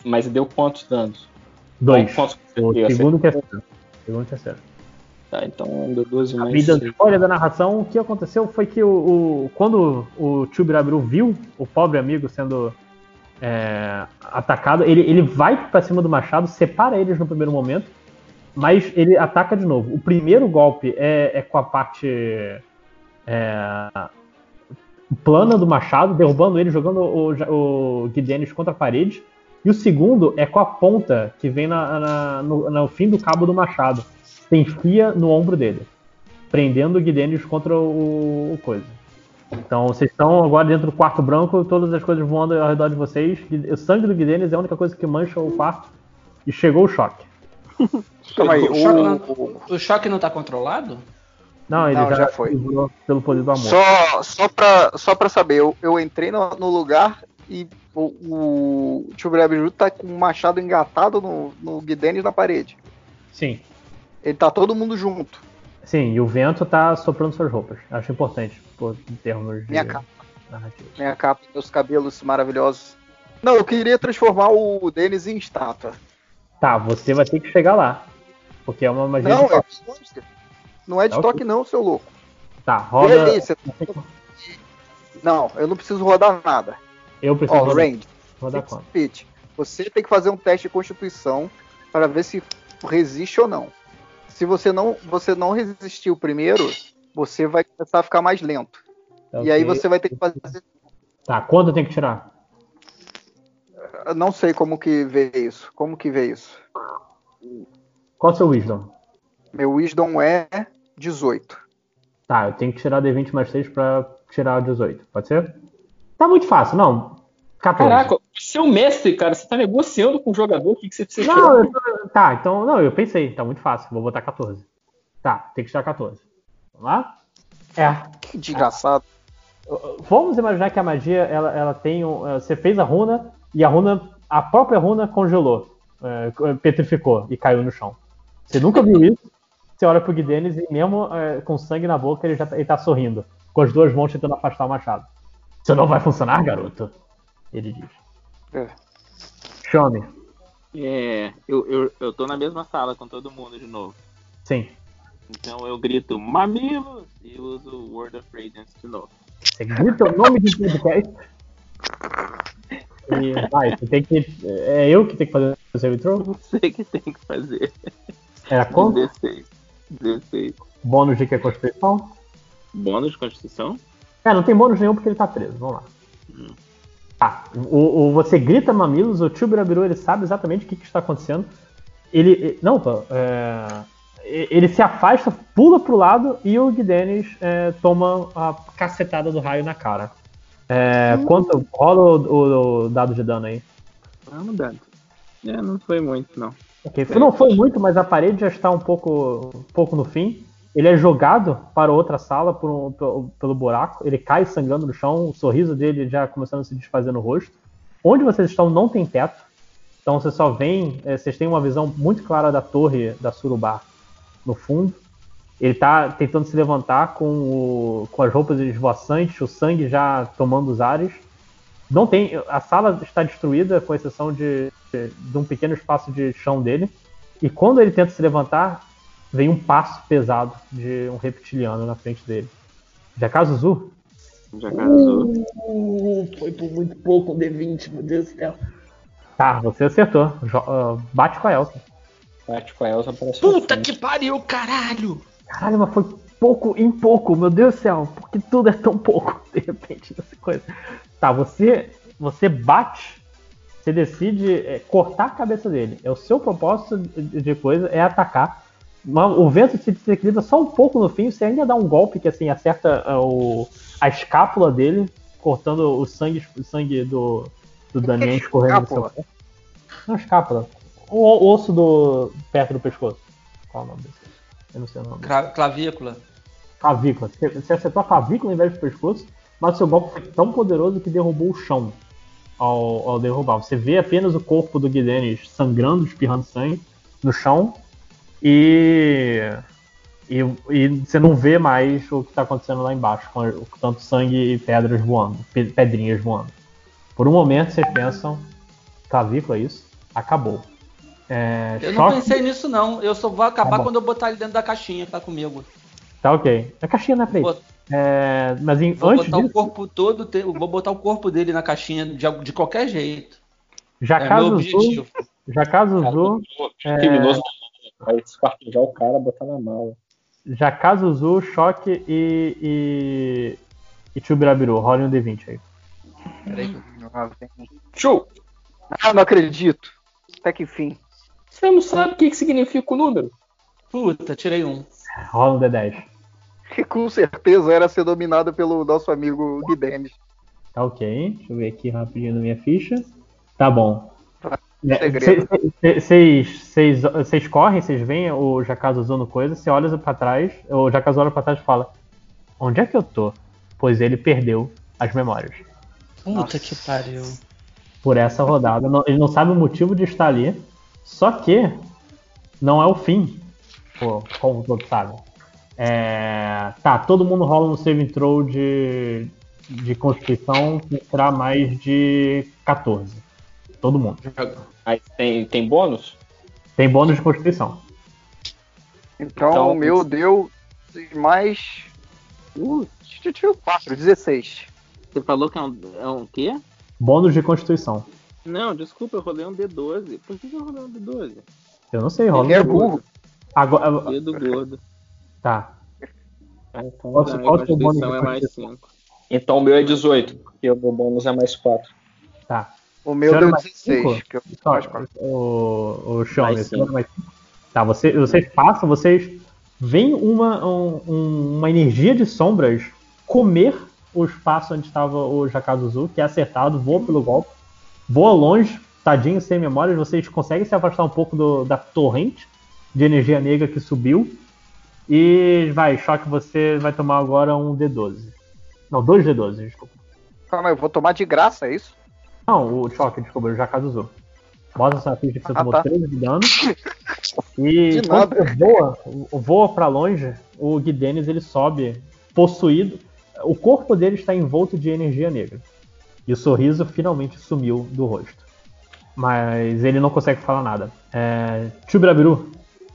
[SPEAKER 16] mas deu quantos danos?
[SPEAKER 14] Dois.
[SPEAKER 16] Quantos que
[SPEAKER 14] O segundo e o terceiro. Segundo e terceiro.
[SPEAKER 16] Tá, então deu 12
[SPEAKER 14] A
[SPEAKER 16] mais.
[SPEAKER 14] vida
[SPEAKER 16] seis.
[SPEAKER 14] spoiler da narração, o que aconteceu foi que o, o- quando o tio Birabiru viu o pobre amigo sendo é, atacado, ele, ele vai pra cima do machado, separa eles no primeiro momento, mas ele ataca de novo. O primeiro golpe é, é com a parte é, plana do machado, derrubando ele, jogando o, o Gidenis contra a parede. E o segundo é com a ponta que vem na- na- no, no fim do cabo do machado. Você enfia no ombro dele, prendendo o Gidenis contra o, o coisa. Então vocês estão agora dentro do quarto branco, todas as coisas voando ao redor de vocês. O sangue do Gidenis é a única coisa que mancha o quarto. E chegou o choque.
[SPEAKER 1] Calma aí,
[SPEAKER 15] o, choque
[SPEAKER 1] o-
[SPEAKER 15] não, o choque não tá controlado?
[SPEAKER 14] Não, ele
[SPEAKER 1] Não,
[SPEAKER 14] já,
[SPEAKER 1] já foi.
[SPEAKER 14] pelo poder do amor.
[SPEAKER 1] Só, só, pra, só pra saber, eu, eu entrei no, no lugar e o, o tio Brabiju tá com um machado engatado no, no Guidenis na parede.
[SPEAKER 14] Sim.
[SPEAKER 1] Ele tá todo mundo junto.
[SPEAKER 14] Sim, e o vento tá soprando suas roupas. Acho importante, por, em termos de
[SPEAKER 1] Minha capa.
[SPEAKER 14] narrativa.
[SPEAKER 1] Minha capa, meus cabelos maravilhosos. Não, eu queria transformar o Denis em estátua.
[SPEAKER 14] Tá, você vai ter que chegar lá. Porque é uma magia
[SPEAKER 1] Não,
[SPEAKER 14] de
[SPEAKER 1] é
[SPEAKER 14] toque.
[SPEAKER 1] Não é de
[SPEAKER 14] Tá
[SPEAKER 1] toque não, seu louco.
[SPEAKER 14] Tá, roda.
[SPEAKER 1] Aí, você- Não, eu não preciso rodar nada.
[SPEAKER 14] Eu preciso
[SPEAKER 1] Ó,
[SPEAKER 14] rodar.
[SPEAKER 1] Range,
[SPEAKER 14] Rodar quanto?
[SPEAKER 1] Você tem que fazer um teste de constituição para ver se resiste ou não. Se você não, você não resistir o primeiro, você vai começar a ficar mais lento. E aí você vai ter que fazer.
[SPEAKER 14] Tá, quanto eu tenho que tirar?
[SPEAKER 1] eu Não sei como que vê isso. Como que vê isso?
[SPEAKER 14] Qual é o seu Wisdom?
[SPEAKER 1] Meu Wisdom é 18.
[SPEAKER 14] Tá, eu tenho que tirar D20 mais 6 pra tirar o 18. Pode ser? Tá muito fácil, não. 14.
[SPEAKER 16] Caraca, é o mestre, cara. Você tá negociando com o jogador. O que, que você precisa
[SPEAKER 14] Não, eu tá, então, não, eu pensei, tá muito fácil, vou botar 14. Tá, tem que tirar 14. Vamos lá? É.
[SPEAKER 1] Que desgraçado.
[SPEAKER 14] Vamos imaginar que a magia, ela, ela tem um, eh, você fez a runa e a runa, a própria runa congelou, eh, petrificou e caiu no chão. Você nunca viu isso? Você olha pro Guidenis e mesmo eh, com sangue na boca, ele já tá, ele tá sorrindo, com as duas mãos tentando afastar o machado. Isso não vai funcionar, garoto? Ele diz.
[SPEAKER 1] É.
[SPEAKER 14] Chame.
[SPEAKER 9] É, eu, eu, eu tô na mesma sala com todo mundo de novo.
[SPEAKER 14] Sim.
[SPEAKER 9] Então eu grito mamilos e uso o Word of Radiance de novo.
[SPEAKER 14] Você grita o nome de podcast. E vai, você tem que. É eu que tenho que fazer o save throw?
[SPEAKER 9] Você que tem que fazer.
[SPEAKER 14] Era quanto?
[SPEAKER 9] 16. 16.
[SPEAKER 14] Bônus de que é Constituição?
[SPEAKER 9] Bônus de Constituição?
[SPEAKER 14] É, não tem bônus nenhum porque ele tá preso. Vamos lá. O, o- você grita mamilos, o tio Birabiru ele sabe exatamente o que, que está acontecendo. Ele. ele- Não, é, ele se afasta, pula pro lado e o Guidenis é, toma a cacetada do raio na cara. É, Quanto. Rola o, o- o dado de dano aí.
[SPEAKER 9] Vamos dando. É, não foi muito, não.
[SPEAKER 14] Ok, não foi muito, mas a parede já está um pouco, um pouco no fim. Ele é jogado para outra sala por um- pelo, buraco. Ele cai sangrando no chão, o sorriso dele já começando a se desfazer no rosto. Onde vocês estão não tem teto. Então vocês só veem, eh, vocês têm uma visão muito clara da torre da Surubá no fundo. Ele está tentando se levantar com, o- com as roupas esvoaçantes, o sangue já tomando os ares. Não tem. A sala está destruída, com exceção de, de, de um pequeno espaço de chão dele. E quando ele tenta se levantar, vem um passo pesado de um reptiliano na frente dele. Jakazuzu?
[SPEAKER 9] Jakazuzu.
[SPEAKER 6] Uh, foi por muito pouco um D20, meu Deus do céu.
[SPEAKER 14] Tá, você acertou. Jo- ah, bate com a Elsa.
[SPEAKER 16] Bate com a Elsa parece
[SPEAKER 15] Puta que pariu, caralho!
[SPEAKER 14] Caralho, mas foi pouco em pouco, meu Deus do céu. Porque tudo é tão pouco, de repente, nessa coisa. Tá, você, você bate, você decide é, cortar a cabeça dele. É o seu propósito de de coisa, é atacar. O vento se desequilibra só um pouco no fim, você ainda dá um golpe que assim acerta ah, o, a escápula dele, cortando o sangue, o sangue do, do Damian escorrendo no seu pé. Não, escápula. O, o osso do. perto do pescoço. Qual é o nome desse? Eu não sei o nome.
[SPEAKER 15] Cra- clavícula.
[SPEAKER 14] Clavícula. Você, você acertou a clavícula em vez do pescoço, mas o seu golpe foi tão poderoso que derrubou o chão ao, ao derrubar. Você vê apenas o corpo do Guidenis sangrando, espirrando sangue no chão e, e, e você não vê mais o que está acontecendo lá embaixo, com com tanto sangue e pedras voando, pe- pedrinhas voando. Por um momento vocês pensam, clavícula é isso? Acabou. É,
[SPEAKER 15] Eu não
[SPEAKER 14] choque-
[SPEAKER 15] pensei nisso, não. Eu só vou acabar
[SPEAKER 14] Tá
[SPEAKER 15] quando eu botar ele dentro da caixinha que tá comigo.
[SPEAKER 14] Tá ok. A caixinha não é pra isso. É, mas em-
[SPEAKER 15] Vou
[SPEAKER 14] antes
[SPEAKER 15] botar o
[SPEAKER 14] disso,
[SPEAKER 15] corpo todo, vou botar o corpo dele na caixinha de, de qualquer jeito.
[SPEAKER 14] já
[SPEAKER 15] é meu
[SPEAKER 14] caso
[SPEAKER 15] objetivo.
[SPEAKER 14] já caso Zu, é,
[SPEAKER 16] Criminoso vai espartilhar o cara, botar na mala.
[SPEAKER 14] já caso Zu, Choque e e, e Tio Birabiru, rolem um D20 aí.
[SPEAKER 16] Show!
[SPEAKER 2] Ah, não acredito. Até que enfim.
[SPEAKER 16] Você não sabe o que, que significa o número?
[SPEAKER 15] Puta, tirei um.
[SPEAKER 14] Rola um D10.
[SPEAKER 2] Que com certeza era ser dominado pelo nosso amigo Guidenis.
[SPEAKER 14] Tá ok. Deixa eu ver aqui rapidinho na minha ficha. Tá bom. É. Vocês correm, vocês veem o Jakazu usando coisa, você olha pra trás, o Jakazu olha pra trás e fala: Onde é que eu tô? Pois ele perdeu as memórias.
[SPEAKER 15] Puta que pariu.
[SPEAKER 14] por essa rodada. Ele não sabe o motivo de estar ali. Só que não é o fim. Pô, como todos sabem. É, tá, todo mundo rola no saving throw de, de constituição que será mais de 14. Todo mundo.
[SPEAKER 16] Aí tem, tem bônus?
[SPEAKER 14] Tem bônus de constituição.
[SPEAKER 2] Então,
[SPEAKER 16] Então,
[SPEAKER 2] o meu deu mais. Uh, 4, 16.
[SPEAKER 9] Você falou que é um, é um quê?
[SPEAKER 14] Bônus de constituição.
[SPEAKER 9] Não, desculpa, eu rolei um D12. Por que que eu rolei um D12?
[SPEAKER 14] Eu não sei, rola.
[SPEAKER 2] Ele é
[SPEAKER 14] um
[SPEAKER 2] burro.
[SPEAKER 14] Agora,
[SPEAKER 9] Dedo gordo.
[SPEAKER 14] tá.
[SPEAKER 16] Então,
[SPEAKER 14] Qual-
[SPEAKER 9] Não,
[SPEAKER 14] qual
[SPEAKER 9] a
[SPEAKER 14] que é o bônus de
[SPEAKER 9] Constituição é mais
[SPEAKER 14] constituição?
[SPEAKER 9] 5.
[SPEAKER 16] então o meu é 18, porque o meu bônus é mais 4.
[SPEAKER 14] Tá.
[SPEAKER 2] O meu deu
[SPEAKER 14] mais
[SPEAKER 2] 16.
[SPEAKER 14] cinco?
[SPEAKER 2] Que eu
[SPEAKER 14] Só, o, o Xiaomi,
[SPEAKER 16] Mais
[SPEAKER 14] manda mais. Tá, você, vocês passam, vocês veem uma, um- um- uma energia de sombras comer o espaço onde estava o Jakazuzu, que é acertado, voa pelo golpe, voa longe, tadinho, sem memórias, vocês conseguem se afastar um pouco do- da torrente de energia negra que subiu. E vai, choque, você vai tomar agora um D12. Não, dois D12, desculpa.
[SPEAKER 2] Calma, eu vou tomar de graça, é isso?
[SPEAKER 14] Não, o choque, desculpa, o Jakazuzu. Bota essa ficha que você
[SPEAKER 2] Ah,
[SPEAKER 14] tomou
[SPEAKER 2] tá.
[SPEAKER 14] 13 de dano. E
[SPEAKER 2] De
[SPEAKER 14] quando você voa, voa pra longe, o Guidenis ele sobe possuído. O corpo dele está envolto de energia negra. E o sorriso finalmente sumiu do rosto. Mas ele não consegue falar nada. É...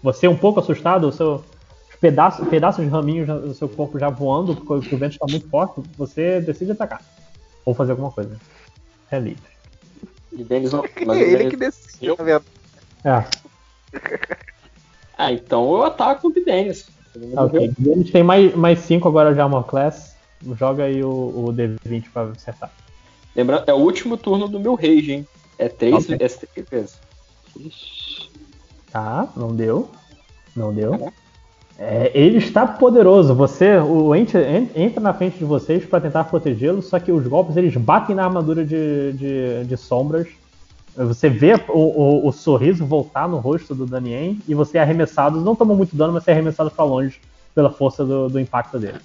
[SPEAKER 14] Você é um pouco assustado? O seu... pedaços, pedaços de raminhos no seu corpo já voando, porque o vento está muito forte, você decide atacar. Ou fazer alguma coisa. É livre.
[SPEAKER 16] E Denis não.
[SPEAKER 1] É
[SPEAKER 16] mas o
[SPEAKER 1] ele
[SPEAKER 16] Denis-
[SPEAKER 1] que decide, tá vendo?
[SPEAKER 14] É,
[SPEAKER 16] Ah, então eu ataco o Denis.
[SPEAKER 14] tá ok. Eles têm mais 5 mais cinco agora de Armor Class. Joga aí o, o D20 pra acertar.
[SPEAKER 16] Lembrando, é o último turno do meu rage, hein? É três,
[SPEAKER 14] Ok.
[SPEAKER 16] é três vezes.
[SPEAKER 14] Tá, não deu. Não deu. É, ele está poderoso. Você, o ente en- entra na frente de vocês para tentar protegê-lo, só que os golpes eles batem na armadura de, de, de sombras. Você vê o, o, o sorriso voltar no rosto do Danien e você é arremessado. Não toma muito dano, mas você é arremessado para longe pela força do, do impacto dele.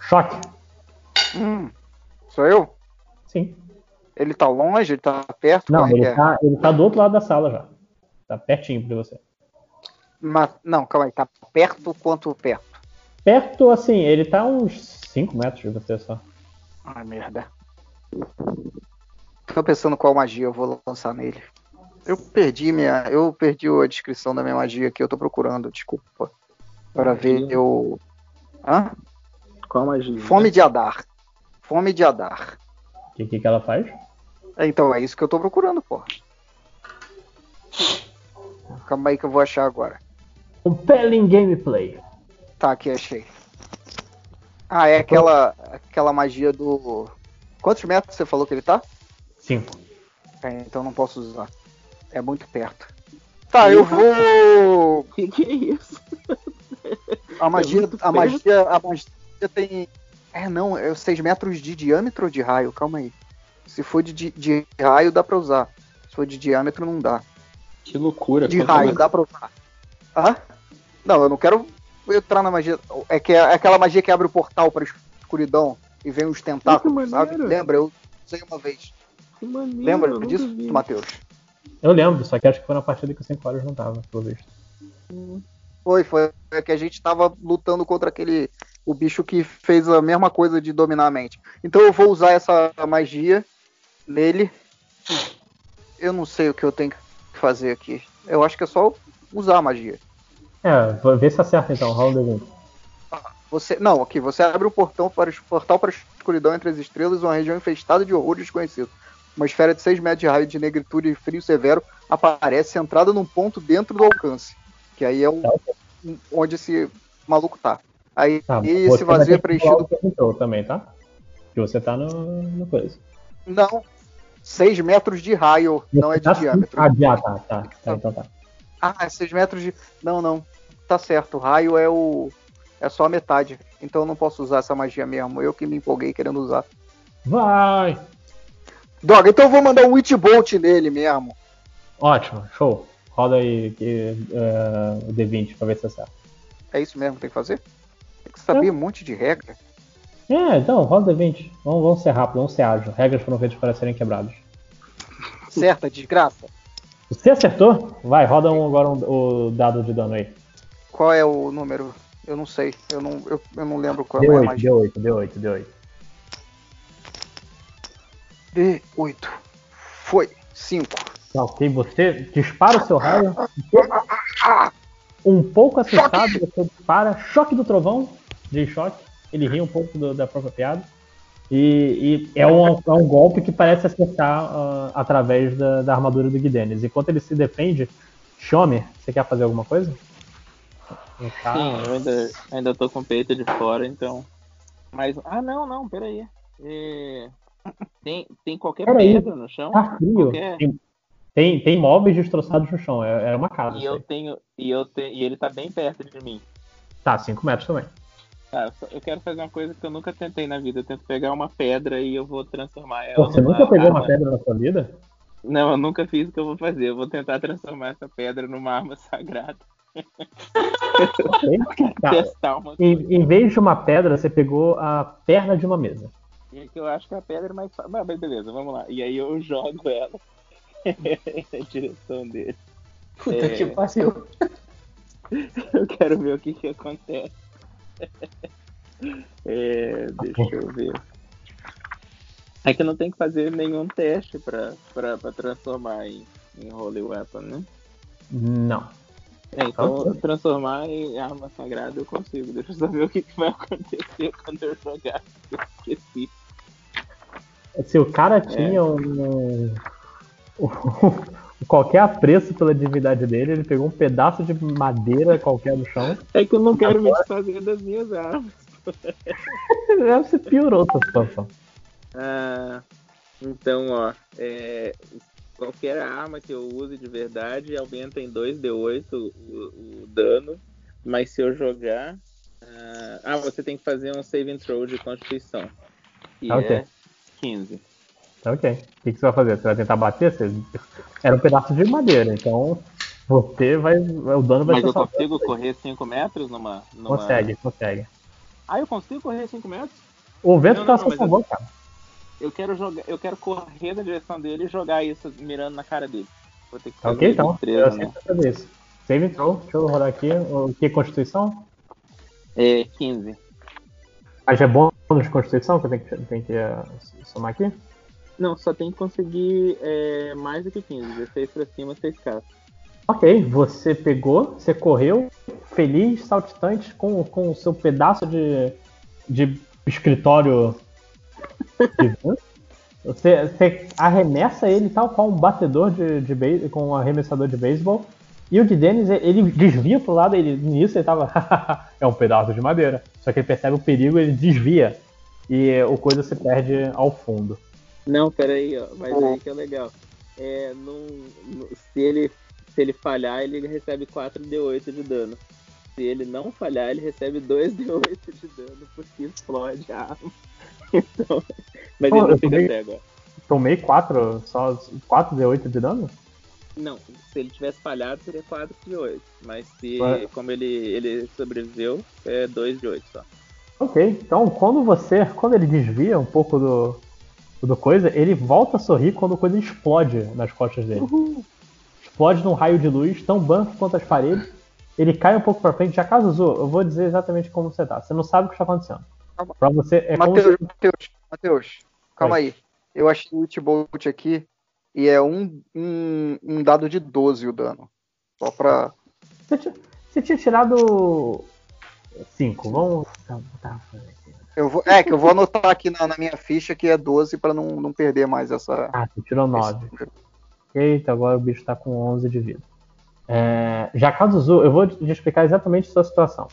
[SPEAKER 14] Choque.
[SPEAKER 1] Hum, sou eu?
[SPEAKER 14] Sim.
[SPEAKER 1] Ele tá longe, ele tá perto?
[SPEAKER 14] Não,
[SPEAKER 1] é
[SPEAKER 14] ele
[SPEAKER 1] é?
[SPEAKER 14] tá, ele tá do outro lado da sala já. Tá pertinho de você.
[SPEAKER 1] Mas, não, calma aí, tá perto quanto perto?
[SPEAKER 14] Perto, assim, ele tá uns 5 metros de você só.
[SPEAKER 1] Ai, merda. Tô pensando qual magia eu vou lançar nele. Eu perdi minha. Eu perdi a descrição da minha magia que eu tô procurando, desculpa. Para ver eu. Hã?
[SPEAKER 9] Qual magia?
[SPEAKER 1] Fome de Adar. Fome de Adar.
[SPEAKER 14] O que, que, que ela faz?
[SPEAKER 1] É, Então é isso que eu tô procurando, porra. Calma aí que eu vou achar agora.
[SPEAKER 14] Compelling gameplay.
[SPEAKER 1] Tá, aqui achei. Ah, é aquela, aquela magia do. Quantos metros você falou que ele tá?
[SPEAKER 14] 5.
[SPEAKER 1] É, então não posso usar. É muito perto. Tá, eu vou.
[SPEAKER 9] Que que é isso?
[SPEAKER 1] A magia,
[SPEAKER 9] muito
[SPEAKER 1] a magia, a magia tem. É, não, é 6 metros de diâmetro ou de raio? Calma aí. Se for de, de raio, dá pra usar. Se for de diâmetro, não dá.
[SPEAKER 16] Que loucura.
[SPEAKER 1] De raio,
[SPEAKER 16] mais-
[SPEAKER 1] dá pra usar. Hã? Não, eu não quero entrar na magia. É, que é aquela magia que abre o portal pra escuridão e vem os tentáculos, sabe? Lembra? Eu usei uma vez.
[SPEAKER 9] Que maneiro,
[SPEAKER 1] Lembra disso,
[SPEAKER 9] vi.
[SPEAKER 1] Matheus?
[SPEAKER 14] Eu lembro, só que acho que foi na partida que o 5 horas não tava, pelo visto.
[SPEAKER 1] Foi, foi. É que a gente tava lutando contra aquele. O bicho que fez a mesma coisa de dominar a mente. Então eu vou usar essa magia nele. Eu não sei o que eu tenho que fazer aqui. Eu acho que é só usar a magia.
[SPEAKER 14] É, vou ver se acerta então, rola o D20.
[SPEAKER 1] Você, não, aqui, você abre o portão para, portal para a escuridão entre as estrelas, uma região infestada de horrores desconhecidos. Uma esfera de 6 metros de raio de negritude e frio severo aparece centrada num ponto dentro do alcance. Que aí é o, onde esse maluco tá. Aí
[SPEAKER 14] Tá,
[SPEAKER 1] esse vazio é preenchido.
[SPEAKER 14] entrou também, tá? Que você tá no, no coisa.
[SPEAKER 1] Não, 6 metros de raio, não é de
[SPEAKER 14] Tá-
[SPEAKER 1] diâmetro.
[SPEAKER 14] Ah, ah, tá, tá, tá, então tá.
[SPEAKER 1] Ah, é 6 metros de. Não, não. Tá certo. O raio é o. É só a metade. Então eu não posso usar essa magia mesmo. Eu que me empolguei querendo usar.
[SPEAKER 14] Vai!
[SPEAKER 1] Droga, então eu vou mandar um Witch Bolt nele mesmo.
[SPEAKER 14] Ótimo, show. Roda aí eh, o D20 pra ver se acerta.
[SPEAKER 1] É isso mesmo que tem que fazer? Tem que saber um monte de regra.
[SPEAKER 14] É, então, roda o D20. Vamos, vamos ser rápido, vamos ser ágil. Regras foram feitas para serem quebradas.
[SPEAKER 1] Certa, desgraça.
[SPEAKER 14] Você acertou? Vai, roda um, agora um- o dado de dano aí.
[SPEAKER 1] Qual é o número? Eu não sei. Eu não, eu, eu não lembro qual é a
[SPEAKER 14] D8,
[SPEAKER 1] magia.
[SPEAKER 14] D8, D8, D8.
[SPEAKER 1] D8. Foi. 5.
[SPEAKER 14] Tá, ok, você dispara o seu raio. Um pouco assustado, você dispara. Choque do trovão, de choque. Ele ri um pouco do- da própria piada. E, e é, um, é um golpe que parece acertar ah, através da, da armadura do Guidenes. Enquanto ele se defende, Shomer, você quer fazer alguma coisa? Tá.
[SPEAKER 9] Sim, eu ainda, ainda tô com o peito de fora, então. Mas. Ah, não, não, peraí. É... Tem, tem qualquer
[SPEAKER 14] Peraí,
[SPEAKER 9] pedra no chão?
[SPEAKER 14] Tá frio.
[SPEAKER 9] Qualquer...
[SPEAKER 14] Tem, tem, tem móveis destroçados no chão. É, é uma casa.
[SPEAKER 9] E eu tenho. E, eu te... e ele tá bem perto de mim.
[SPEAKER 14] Tá, 5 metros também.
[SPEAKER 9] Tá, eu quero fazer uma coisa que eu nunca tentei na vida. Eu tento pegar uma pedra e eu vou transformar ela.
[SPEAKER 14] Pô, você nunca pegou uma
[SPEAKER 9] arma.
[SPEAKER 14] pedra na sua vida?
[SPEAKER 9] Não, eu nunca fiz o que eu vou fazer. Eu vou tentar transformar essa pedra numa arma sagrada.
[SPEAKER 14] Ok. Tá.
[SPEAKER 9] Testar uma
[SPEAKER 14] Em, em vez de uma pedra, você pegou a perna de uma mesa.
[SPEAKER 9] E é que eu acho que a pedra é mais fácil. Mas mas beleza, vamos lá. E aí eu jogo ela na direção dele.
[SPEAKER 15] Puta
[SPEAKER 9] É.
[SPEAKER 15] que pariu.
[SPEAKER 9] Eu quero ver o que, que acontece. É, deixa eu ver. É que não tem que fazer nenhum teste pra transformar em, em Holy Weapon, né?
[SPEAKER 14] Não.
[SPEAKER 9] É, então transformar em arma sagrada eu consigo. Deixa eu saber o que, que vai acontecer quando eu jogar. Eu esqueci.
[SPEAKER 14] Se o cara tinha um, um- qualquer apreço pela divindade dele, ele pegou um pedaço de madeira qualquer no chão.
[SPEAKER 9] É que eu não quero me desfazer das minhas armas.
[SPEAKER 14] Você piorou a situação.
[SPEAKER 9] Ah, então, ó, é, qualquer arma que eu use de verdade aumenta em 2d8 o, o dano, mas se eu jogar. ah, ah, você tem que fazer um saving throw de constituição. E
[SPEAKER 14] Ah, ok.
[SPEAKER 9] é 15.
[SPEAKER 14] Tá ok. O que, que você vai fazer? Você vai tentar bater? Você... Era um pedaço de madeira, então você vai. O dano vai
[SPEAKER 9] Mas
[SPEAKER 14] ser
[SPEAKER 9] eu consigo correr 5 metros numa, numa.
[SPEAKER 14] Consegue, consegue.
[SPEAKER 9] Ah, eu consigo correr 5 metros?
[SPEAKER 14] O vento
[SPEAKER 9] Não,
[SPEAKER 14] tá
[SPEAKER 9] não, mas eu-
[SPEAKER 14] cara.
[SPEAKER 9] Eu quero jogar, eu quero correr na direção dele e jogar isso mirando na cara dele. Vou ter que
[SPEAKER 14] Tá
[SPEAKER 9] fazer
[SPEAKER 14] ok, então.
[SPEAKER 9] destreza,
[SPEAKER 14] Eu
[SPEAKER 9] né?
[SPEAKER 14] aceito fazer isso. Save throw. Deixa eu rodar aqui. O que? Constituição?
[SPEAKER 9] É 15.
[SPEAKER 14] Mas é bônus de Constituição que eu tenho que, tenho que eh, somar aqui?
[SPEAKER 9] Não, só tem que conseguir é, mais do que 15. 16 pra cima, 6k.
[SPEAKER 14] Ok, você pegou, você correu, feliz, saltitante, com, com o seu pedaço de, de escritório de. Você, você arremessa ele tal qual um batedor de, de base, com um arremessador de beisebol. E o de Dennis, ele desvia pro lado, ele, nisso ele tava. é um pedaço de madeira. Só que ele percebe o perigo, ele desvia. E o coisa se perde ao fundo.
[SPEAKER 9] Não, peraí, ó. Mas aí que é legal. É, num, no- se, ele, se ele falhar, ele recebe 4d8 de dano. Se ele não falhar, ele recebe 2d8 de dano, porque explode a arma. Então, mas
[SPEAKER 14] Pô,
[SPEAKER 9] ele não fica
[SPEAKER 14] tomei-
[SPEAKER 9] cego, ó.
[SPEAKER 14] Tomei 4, só 4 de 8 de dano?
[SPEAKER 9] Não, se ele tivesse falhado, seria 4 de 8. Mas se,
[SPEAKER 14] Ué.
[SPEAKER 9] como ele, ele sobreviveu, é 2 de 8 só.
[SPEAKER 14] Ok, então quando você. Quando ele desvia um pouco do, do coisa, ele volta a sorrir quando a coisa explode nas costas dele. Explode num raio de luz tão branco quanto as paredes. Ele cai um pouco pra frente. Já caso Zu, eu vou dizer exatamente como você tá. Você não sabe o que está acontecendo. Pra você é como
[SPEAKER 2] Matheus,
[SPEAKER 14] se-
[SPEAKER 2] Matheus, Matheus, calma aí. Eu achei o Ultibolt aqui e é um, um, um dado de 12 o dano. Só pra.
[SPEAKER 14] Você tinha tirado 5. Vamos. Tá, tá.
[SPEAKER 2] Eu vou, é, que eu vou anotar aqui na, na minha ficha que é 12 pra não, não perder mais essa.
[SPEAKER 14] Ah, você tirou 9. Eita, agora o bicho tá com 11 de vida. É, já caso Zu, eu vou te explicar exatamente a sua situação.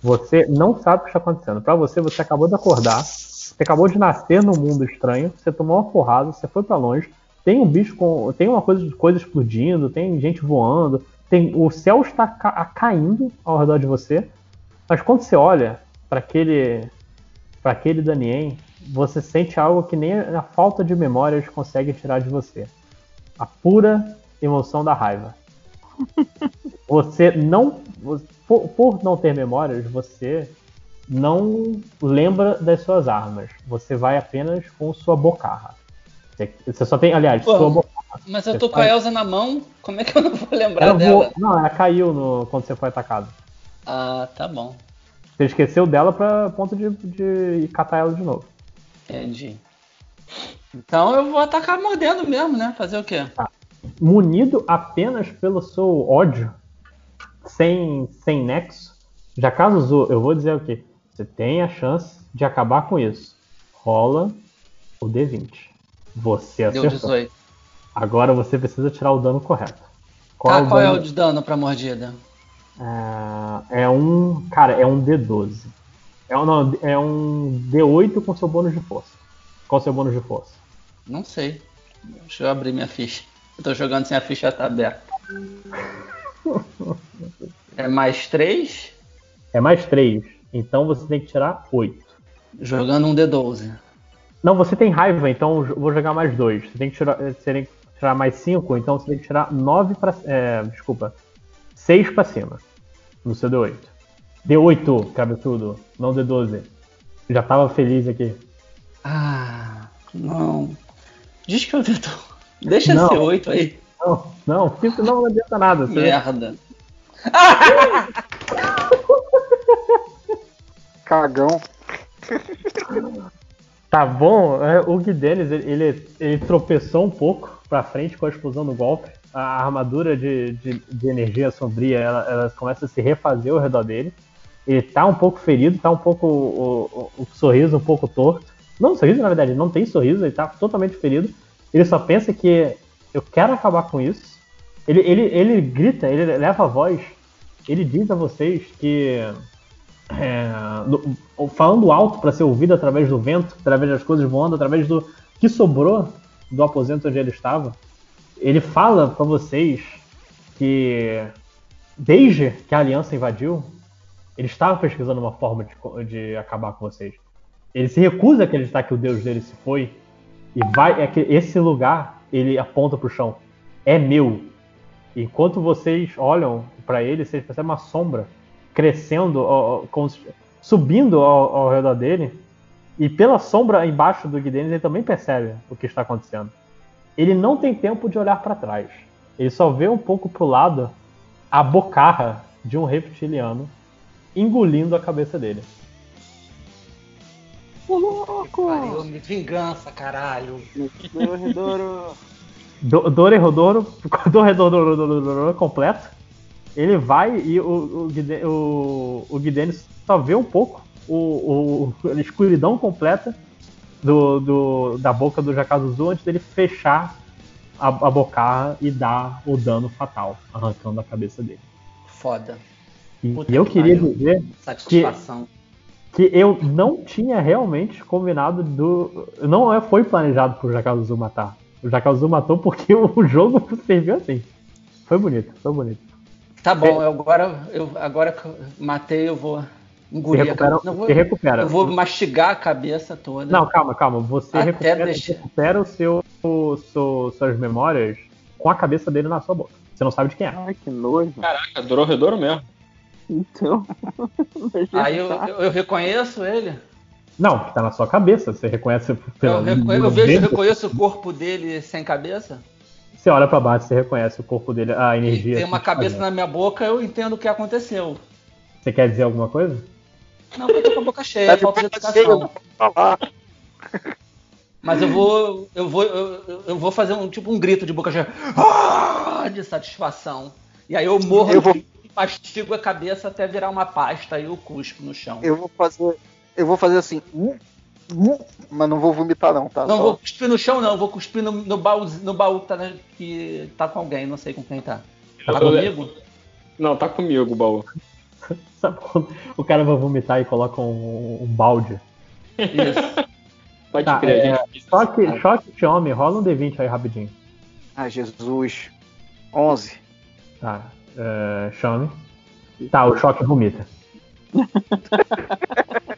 [SPEAKER 14] Você não sabe o que está acontecendo. Pra você, você acabou de acordar, você acabou de nascer num mundo estranho, você tomou uma porrada, você foi pra longe, tem um bicho com. tem uma coisa, coisa explodindo, tem gente voando, tem o céu está ca- caindo ao redor de você, mas quando você olha para aquele para aquele Danien, você sente algo que nem a falta de memórias consegue tirar de você. A pura emoção da raiva. Você não. Por, por não ter memórias, você não lembra das suas armas. Você vai apenas com sua bocarra. Você, você só tem, aliás,
[SPEAKER 15] Pô,
[SPEAKER 14] sua bocarra.
[SPEAKER 15] Mas eu
[SPEAKER 14] Você
[SPEAKER 15] tô com a Elsa na mão, como é que eu não vou lembrar
[SPEAKER 14] Ela
[SPEAKER 15] dela?
[SPEAKER 14] voou- não, ela caiu no, quando você foi atacado.
[SPEAKER 15] Ah, tá bom.
[SPEAKER 14] Você esqueceu dela pra ponto de, de catar ela de novo.
[SPEAKER 15] Entendi. Então eu vou atacar mordendo mesmo, né? Fazer o quê?
[SPEAKER 14] munido apenas pelo seu ódio, sem, sem nexo, já caso eu vou dizer o quê? Você tem a chance de acabar com isso. Rola o D20. Você
[SPEAKER 15] Deu
[SPEAKER 14] acertou.
[SPEAKER 15] 18.
[SPEAKER 14] Agora você precisa tirar o dano correto.
[SPEAKER 15] Tá, qual é
[SPEAKER 14] dano?
[SPEAKER 15] o de dano pra mordida?
[SPEAKER 14] É, é um. Cara, é um D12. É um, não, é um D8 com seu bônus de força. Qual o seu bônus de força?
[SPEAKER 15] Não sei. Deixa eu abrir minha ficha. Eu tô jogando sem a ficha tá aberta. É mais 3?
[SPEAKER 14] É mais 3. Então você tem que tirar 8.
[SPEAKER 15] Jogando um D12.
[SPEAKER 14] Não, você tem raiva, então eu vou jogar mais 2. Você tem que tirar, você tem que tirar mais 5, então você tem que tirar 9 pra. É, desculpa. 6 pra cima. No seu D8. D8, cabe tudo. Não D12. Já tava feliz aqui.
[SPEAKER 15] Ah, não. Diz que eu D12. Deixa
[SPEAKER 14] Não.
[SPEAKER 15] ser 8 aí.
[SPEAKER 14] Não, não, fica- não adianta nada. Você-
[SPEAKER 15] Merda.
[SPEAKER 2] Cagão.
[SPEAKER 14] Tá bom, é, o Gui Dennis, ele, ele, ele tropeçou um pouco pra frente com a explosão do golpe. A armadura de, de, de energia sombria, ela, ela começa a se refazer ao redor dele. Ele tá um pouco ferido, tá um pouco. O, o, o sorriso um pouco torto. Não, sorriso, na verdade, não tem sorriso, ele tá totalmente ferido. Ele só pensa que eu quero acabar com isso. Ele, ele, ele grita, ele leva a voz, ele diz a vocês que. é, falando alto para ser ouvido através do vento, através das coisas voando, através do que sobrou do aposento onde ele estava. Ele fala para vocês que desde que a aliança invadiu, ele estava pesquisando uma forma de, de acabar com vocês. Ele se recusa a acreditar que o deus dele se foi e vai é que esse lugar ele aponta pro chão. É meu. Enquanto vocês olham para ele, vocês percebem uma sombra crescendo, ó, ó, subindo ao, ao redor dele. E pela sombra embaixo do Guidenis, ele também percebe o que está acontecendo. Ele não tem tempo de olhar para trás. Ele só vê um pouco pro lado a bocarra de um reptiliano engolindo a cabeça dele.
[SPEAKER 15] Ô, louco! Pariu, me vingança, caralho.
[SPEAKER 14] Do- Dorerodoro, Dorerodoro completo. Ele vai e o, o, o, o Guidenis só vê um pouco o, o- a escuridão completa do, do- da boca do Jakazuzu antes dele fechar a, a bocarra e dar o dano fatal, arrancando a cabeça dele.
[SPEAKER 15] Foda.
[SPEAKER 14] E,
[SPEAKER 15] Puta
[SPEAKER 14] eu
[SPEAKER 15] que
[SPEAKER 14] queria
[SPEAKER 15] pariu.
[SPEAKER 14] dizer que,
[SPEAKER 15] Satisfação.
[SPEAKER 14] que eu não tinha realmente combinado do. Não é- foi planejado pro Jakazuzu matar. O Jakazuzu matou porque o jogo serviu assim. Foi bonito, foi bonito.
[SPEAKER 15] Tá bom, eu agora, eu, agora que eu matei, eu vou engolir a cabeça. Não, vou-
[SPEAKER 14] se recupera.
[SPEAKER 15] Eu vou mastigar a cabeça toda.
[SPEAKER 14] Não, calma, calma. Você
[SPEAKER 15] Até
[SPEAKER 14] recupera,
[SPEAKER 15] deixar-
[SPEAKER 14] recupera o seu, o seu- suas memórias com a cabeça dele na sua boca. Você não sabe de quem é.
[SPEAKER 1] Ai, que nojo.
[SPEAKER 16] Caraca, Dororredouro mesmo.
[SPEAKER 1] Então.
[SPEAKER 15] Aí eu, eu, eu reconheço ele.
[SPEAKER 14] Não, que tá na sua cabeça. Você reconhece pela.
[SPEAKER 15] Eu, reco- eu vejo, eu reconheço o corpo dele sem cabeça.
[SPEAKER 14] Você olha pra baixo, você reconhece o corpo dele, a energia.
[SPEAKER 15] Tem uma
[SPEAKER 14] que
[SPEAKER 15] cabeça na minha boca, eu entendo o que aconteceu.
[SPEAKER 14] Você quer dizer alguma coisa?
[SPEAKER 15] Não, porque eu tô com a boca cheia,
[SPEAKER 14] Tá
[SPEAKER 15] falta de educação.
[SPEAKER 1] falar.
[SPEAKER 15] Mas eu vou. Eu vou. Eu, eu vou fazer um tipo um grito de boca cheia. Ah, de satisfação. E aí eu morro
[SPEAKER 1] Eu vou-
[SPEAKER 15] e mastigo a cabeça até virar uma pasta e eu cuspo no chão.
[SPEAKER 1] Eu vou fazer. Eu vou fazer assim. hum, hum, Mas não vou vomitar, não, tá?
[SPEAKER 15] Não
[SPEAKER 1] Só-
[SPEAKER 15] vou cuspir no chão, não. Vou cuspir no, no baú, no baú que, tá, na- que tá com alguém, não sei com quem tá. Tá
[SPEAKER 16] Eu-
[SPEAKER 15] comigo?
[SPEAKER 16] Não, tá comigo o baú.
[SPEAKER 14] Sabe quando o cara vai vomitar e coloca um, um balde?
[SPEAKER 15] Isso.
[SPEAKER 16] Pode
[SPEAKER 14] Tá,
[SPEAKER 16] crer,
[SPEAKER 14] é,
[SPEAKER 16] gente.
[SPEAKER 14] choque, choque Xiaomi, rola um D20 aí rapidinho.
[SPEAKER 1] Ai, Jesus. 11.
[SPEAKER 14] Tá, é, Xiaomi. Tá, o choque vomita.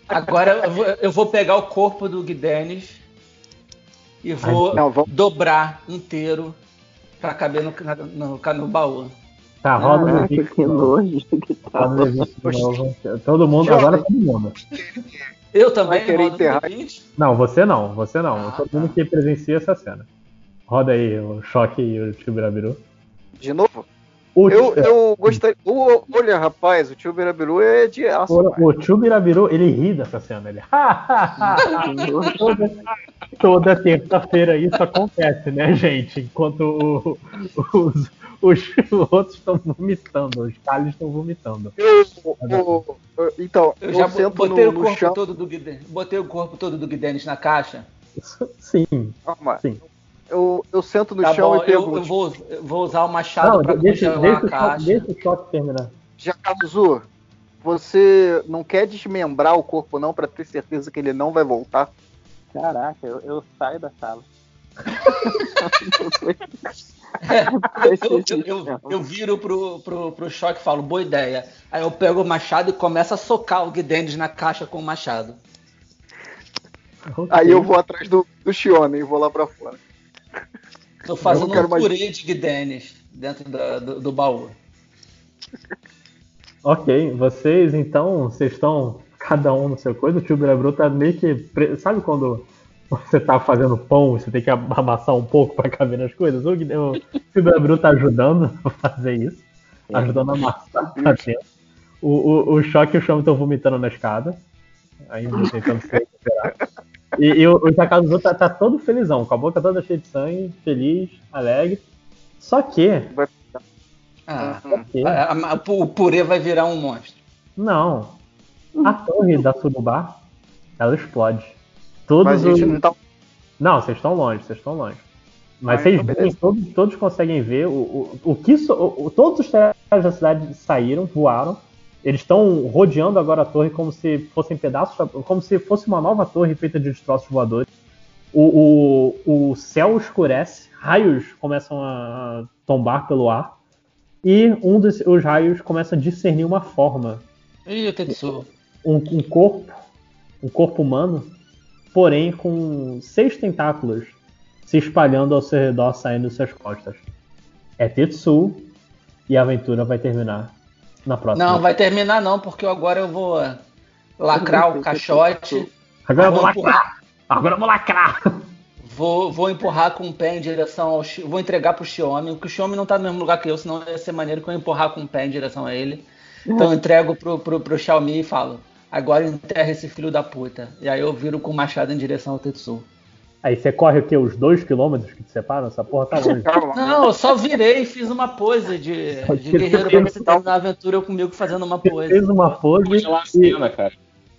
[SPEAKER 15] Agora eu vou, eu vou pegar o corpo do Guidenis e vou
[SPEAKER 1] Não, vamos-
[SPEAKER 15] dobrar inteiro pra caber no, na- no, no baú.
[SPEAKER 14] Tá, rola um
[SPEAKER 1] Caraca,
[SPEAKER 14] D20.
[SPEAKER 1] que nojo que tá.
[SPEAKER 14] D20 de novo. Todo mundo, agora todo mundo.
[SPEAKER 15] Eu também
[SPEAKER 1] Vai querer enterrar-
[SPEAKER 15] D20?
[SPEAKER 14] Não, você não, você não.
[SPEAKER 15] Ah,
[SPEAKER 14] todo
[SPEAKER 15] tá.
[SPEAKER 14] mundo que presencia essa cena. Roda aí o choque e o Tibirabiru.
[SPEAKER 1] De novo?
[SPEAKER 14] O,
[SPEAKER 1] Eu, eu gostaria. o- olha, rapaz, o tio Birabiru é de aço.
[SPEAKER 14] o, o Tibirabiru, ele ri dessa cena. Ele. toda toda terça-feira isso acontece, né, gente? Enquanto o- os, os outros estão vomitando, os calhos estão vomitando.
[SPEAKER 1] Eu, então,
[SPEAKER 15] Eu
[SPEAKER 1] eu,
[SPEAKER 15] já
[SPEAKER 1] sento
[SPEAKER 15] botei
[SPEAKER 1] no,
[SPEAKER 15] o
[SPEAKER 1] no
[SPEAKER 15] corpo
[SPEAKER 1] chão.
[SPEAKER 15] todo do Guidenis. Botei o corpo todo do Guidenis na caixa.
[SPEAKER 14] Sim.
[SPEAKER 1] Calma.
[SPEAKER 14] Sim.
[SPEAKER 1] Eu, eu sento no
[SPEAKER 15] Tá
[SPEAKER 1] chão
[SPEAKER 15] bom,
[SPEAKER 1] e
[SPEAKER 15] eu,
[SPEAKER 1] pergunto.
[SPEAKER 15] eu vou, eu vou usar o machado
[SPEAKER 14] deixa,
[SPEAKER 15] congelar
[SPEAKER 14] deixa,
[SPEAKER 15] a caixa.
[SPEAKER 14] deixa o choque terminar.
[SPEAKER 1] Jakazu, você não quer desmembrar o corpo não pra ter certeza que ele não vai voltar?
[SPEAKER 2] Caraca, eu, eu saio da sala.
[SPEAKER 15] Eu, eu- eu- viro pro, pro, pro choque e falo, boa ideia. Aí eu pego o machado e começo a socar o Guidenis na caixa com o machado.
[SPEAKER 1] Aí eu vou atrás do, do Shione e vou lá pra fora.
[SPEAKER 15] Tô fazendo um
[SPEAKER 1] mais-
[SPEAKER 15] purê de Guidenis dentro da- do, do baú.
[SPEAKER 14] Ok, vocês então, vocês estão cada um no seu coisa, o tio Brebru tá meio que. Sabe quando você tá fazendo pão você tem que amassar um pouco pra caber nas coisas? O, o Brebru tá ajudando a fazer isso, ajudando a amassar pra dentro. O, o, o choque e o chão estão vomitando na escada, ainda tentando se recuperar. E, e o, o Takazu tá, tá todo felizão, com a boca toda cheia de sangue, feliz, alegre. Só que.
[SPEAKER 15] Ah,
[SPEAKER 14] Ok.
[SPEAKER 15] a- a- a- o purê vai virar um monstro.
[SPEAKER 14] Não. A torre da Surubá, ela explode. Todos
[SPEAKER 1] Mas a gente
[SPEAKER 14] os...
[SPEAKER 1] não tá.
[SPEAKER 14] Não, vocês estão longe, vocês estão longe. Mas
[SPEAKER 1] Ah,
[SPEAKER 14] vocês
[SPEAKER 1] então
[SPEAKER 14] veem, todos, todos conseguem ver o, o, o que so- o- todos os teatros da cidade saíram, voaram. Eles estão rodeando agora a torre como se fossem pedaços, como se fosse uma nova torre feita de destroços voadores. O, o, o céu escurece, raios começam a tombar pelo ar e um dos os raios começa a discernir uma forma
[SPEAKER 15] Ih,
[SPEAKER 14] um, um corpo, um corpo humano, porém com seis tentáculos se espalhando ao seu redor, saindo de suas costas. É Tetsu e a aventura vai terminar na próxima.
[SPEAKER 15] Não, vai terminar não, porque agora eu vou lacrar o caixote.
[SPEAKER 14] Agora eu vou
[SPEAKER 15] Vou
[SPEAKER 14] lacrar! Agora eu vou lacrar!
[SPEAKER 15] Vou, vou empurrar com o pé em direção ao. Xi- Vou entregar pro Xiaomi, porque o Xiaomi não tá no mesmo lugar que eu, senão ia ser maneiro que eu empurrar com o pé em direção a ele. Então eu entrego pro, pro, pro Xiaomi e falo: agora enterra esse filho da puta. E aí eu viro com o machado em direção ao Tetsu.
[SPEAKER 14] Aí você corre o quê? Os dois quilômetros que te separam? Essa porra tá longe.
[SPEAKER 15] Não, eu só virei e fiz uma pose de, de guerreiro pra você terminar a aventura comigo fazendo uma pose.
[SPEAKER 14] Fez uma pose.
[SPEAKER 16] Cena, cara.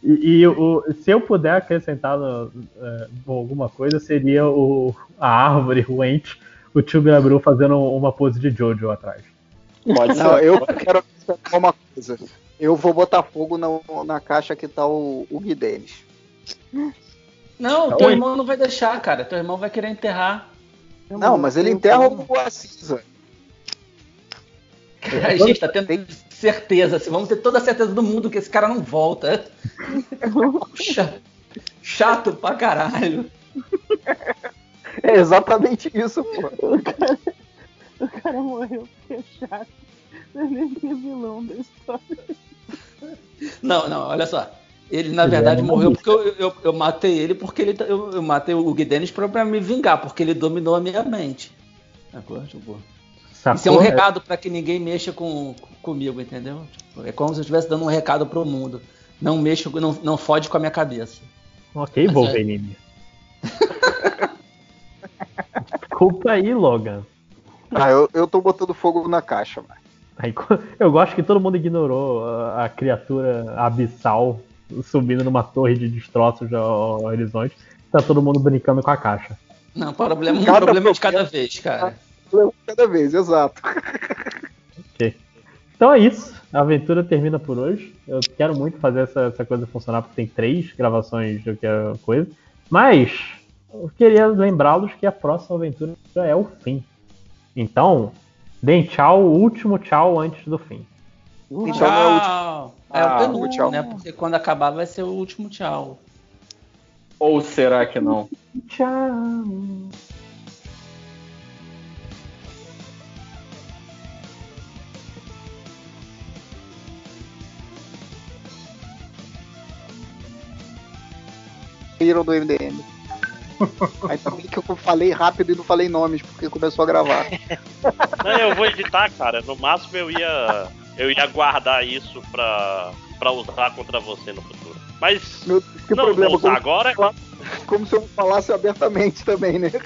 [SPEAKER 14] E, e o- se eu puder acrescentar no- é, alguma coisa, seria o, a árvore, o ente, o tio Bru fazendo uma pose de Jojo atrás.
[SPEAKER 16] Pode
[SPEAKER 1] Não,
[SPEAKER 16] ser.
[SPEAKER 1] eu quero acrescentar uma coisa. Eu vou botar fogo na, na caixa que tá o, o Gui Denis.
[SPEAKER 15] Não, teu
[SPEAKER 1] Oi.
[SPEAKER 15] irmão não vai deixar, cara. Teu irmão vai querer enterrar.
[SPEAKER 1] Não, mas ele enterra o a cinza.
[SPEAKER 15] A gente tá tendo certeza, assim, vamos ter toda a certeza do mundo que esse cara não volta. Cha- Chato pra caralho.
[SPEAKER 1] É exatamente isso, pô.
[SPEAKER 9] O cara morreu porque é chato. Ele é vilão da história.
[SPEAKER 15] Não, não, olha só. Ele, na verdade, morreu porque eu, eu, eu matei ele porque ele. Eu, eu matei o Guidenis pra, pra me vingar, porque ele dominou a minha mente. Tipo, Isso é um recado pra que ninguém mexa com, comigo, entendeu? Tipo, é como se eu estivesse dando um recado pro mundo. Não mexa, não, não fode com a minha cabeça.
[SPEAKER 14] Ok,
[SPEAKER 15] Mas é.
[SPEAKER 14] Wolverine. Desculpa aí, Logan.
[SPEAKER 1] Ah, eu, eu tô botando fogo na caixa, mano.
[SPEAKER 14] Aí, eu gosto que todo mundo ignorou a, a criatura abissal subindo numa torre de destroços ao horizonte. Tá todo mundo brincando com a caixa.
[SPEAKER 15] Não, problema, um
[SPEAKER 1] Cada
[SPEAKER 15] problema de cada vez, cara.
[SPEAKER 1] Cada vez, exato.
[SPEAKER 14] Ok. Então é isso. A aventura termina por hoje. Eu quero muito fazer essa, essa coisa funcionar porque tem três gravações que a coisa. Mas eu queria lembrá-los que a próxima aventura é o fim. Então, deem tchau, o último tchau antes do fim.
[SPEAKER 15] Tchau. É
[SPEAKER 1] Ah,
[SPEAKER 15] o penúltimo,
[SPEAKER 1] tchau.
[SPEAKER 15] né? Porque quando acabar vai ser o último tchau.
[SPEAKER 16] Ou será que não?
[SPEAKER 14] Tchau.
[SPEAKER 1] Viram do MDM. Ainda bem que eu falei rápido e não falei nomes, porque começou a gravar.
[SPEAKER 18] Não, eu vou editar, cara. No máximo eu ia. Eu ia guardar isso pra, pra usar contra você no futuro. Mas.
[SPEAKER 1] Meu que
[SPEAKER 18] não
[SPEAKER 1] problema,
[SPEAKER 18] vou usar
[SPEAKER 1] como-
[SPEAKER 18] agora.
[SPEAKER 1] Como se eu falasse abertamente também, né?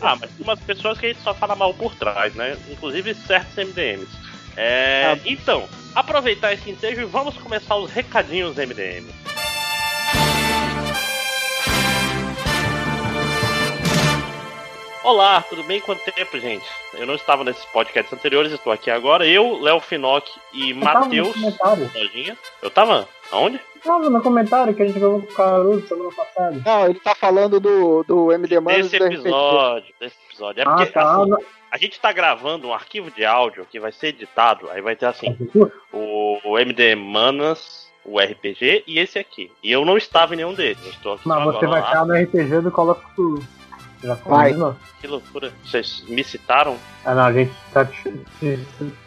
[SPEAKER 18] Ah, mas tem umas pessoas que a gente só fala mal por trás, né? Inclusive certos MDMs. É, Então, aproveitar esse ensejo e vamos começar os recadinhos MDM. Olá, tudo bem? Quanto tempo, gente? Eu não estava nesses podcasts anteriores, estou aqui agora. Eu, Léo Finock e
[SPEAKER 14] Eu tava no
[SPEAKER 18] Matheus. Eu tava? Aonde?
[SPEAKER 14] Tava no comentário que a gente gravou com o Caruso semana passada.
[SPEAKER 1] Não, ele tá falando do, do MD Manos
[SPEAKER 18] Desse episódio, desse episódio. É
[SPEAKER 14] Ah,
[SPEAKER 18] porque
[SPEAKER 14] tá.
[SPEAKER 18] assim, a gente tá gravando um arquivo de áudio que vai ser editado, aí vai ter assim, o, o MD Manas, o RPG e esse aqui. E eu não estava em nenhum deles. Eu estou aqui
[SPEAKER 14] Mas você vai
[SPEAKER 18] lá.
[SPEAKER 14] estar no RPG do Call of Cthulhu. Já
[SPEAKER 1] Vai.
[SPEAKER 14] combinou?
[SPEAKER 18] Que loucura. Vocês me citaram?
[SPEAKER 14] Ah, não, a gente tá te, te,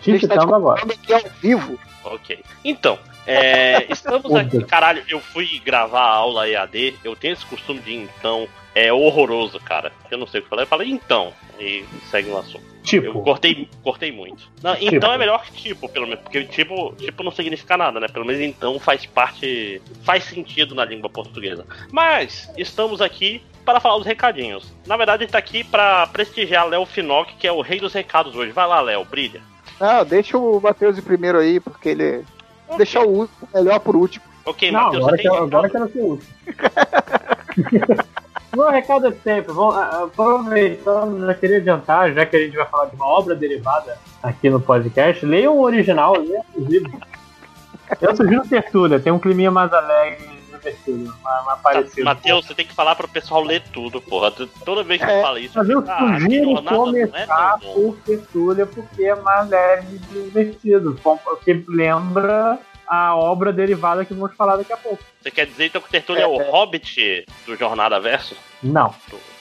[SPEAKER 14] te
[SPEAKER 1] tá
[SPEAKER 14] citando agora.
[SPEAKER 1] falando aqui ao vivo.
[SPEAKER 18] Ok. Então, é, estamos aqui. Caralho, eu fui gravar a aula EAD. Eu tenho esse costume de então. É horroroso, cara. Eu não sei o que falar. Eu falei então. E segue o assunto.
[SPEAKER 14] Tipo.
[SPEAKER 18] Eu cortei, cortei muito. Não,
[SPEAKER 14] Tipo.
[SPEAKER 18] então é melhor que tipo, pelo menos. Porque tipo, tipo não significa nada, né? Pelo menos então faz parte. Faz sentido na língua portuguesa. Mas estamos aqui para falar os recadinhos. Na verdade, ele tá aqui para prestigiar Léo Finock, que é o rei dos recados hoje. Vai lá, Léo, brilha.
[SPEAKER 1] Ah, deixa o Matheus ir primeiro aí, porque ele. Deixar o último, melhor por último.
[SPEAKER 18] Ok,
[SPEAKER 14] Não,
[SPEAKER 18] Matheus,
[SPEAKER 14] agora
[SPEAKER 18] você
[SPEAKER 14] que, agora que eu não útil. Meu recado é sempre, vamos, ah, aproveitando, já queria adiantar, já que a gente vai falar de uma obra derivada aqui no podcast, leiam o original, leiam os livros. Eu sugiro Tertúlia, tem um climinha mais alegre no Tertúlia, mais, mais parecido.
[SPEAKER 18] Matheus, você tem que falar pro pessoal ler tudo, porra. Toda vez que
[SPEAKER 14] É,
[SPEAKER 18] você fala isso,
[SPEAKER 14] Mas eu
[SPEAKER 18] ah,
[SPEAKER 14] sugiro
[SPEAKER 18] não é
[SPEAKER 14] começar
[SPEAKER 18] bom.
[SPEAKER 14] por Tertúlia porque é mais leve e divertido, porque lembra a obra derivada que vamos falar daqui a pouco.
[SPEAKER 18] Você quer dizer então que o Tertúlio é, o Hobbit do Jornada Verso?
[SPEAKER 14] Não.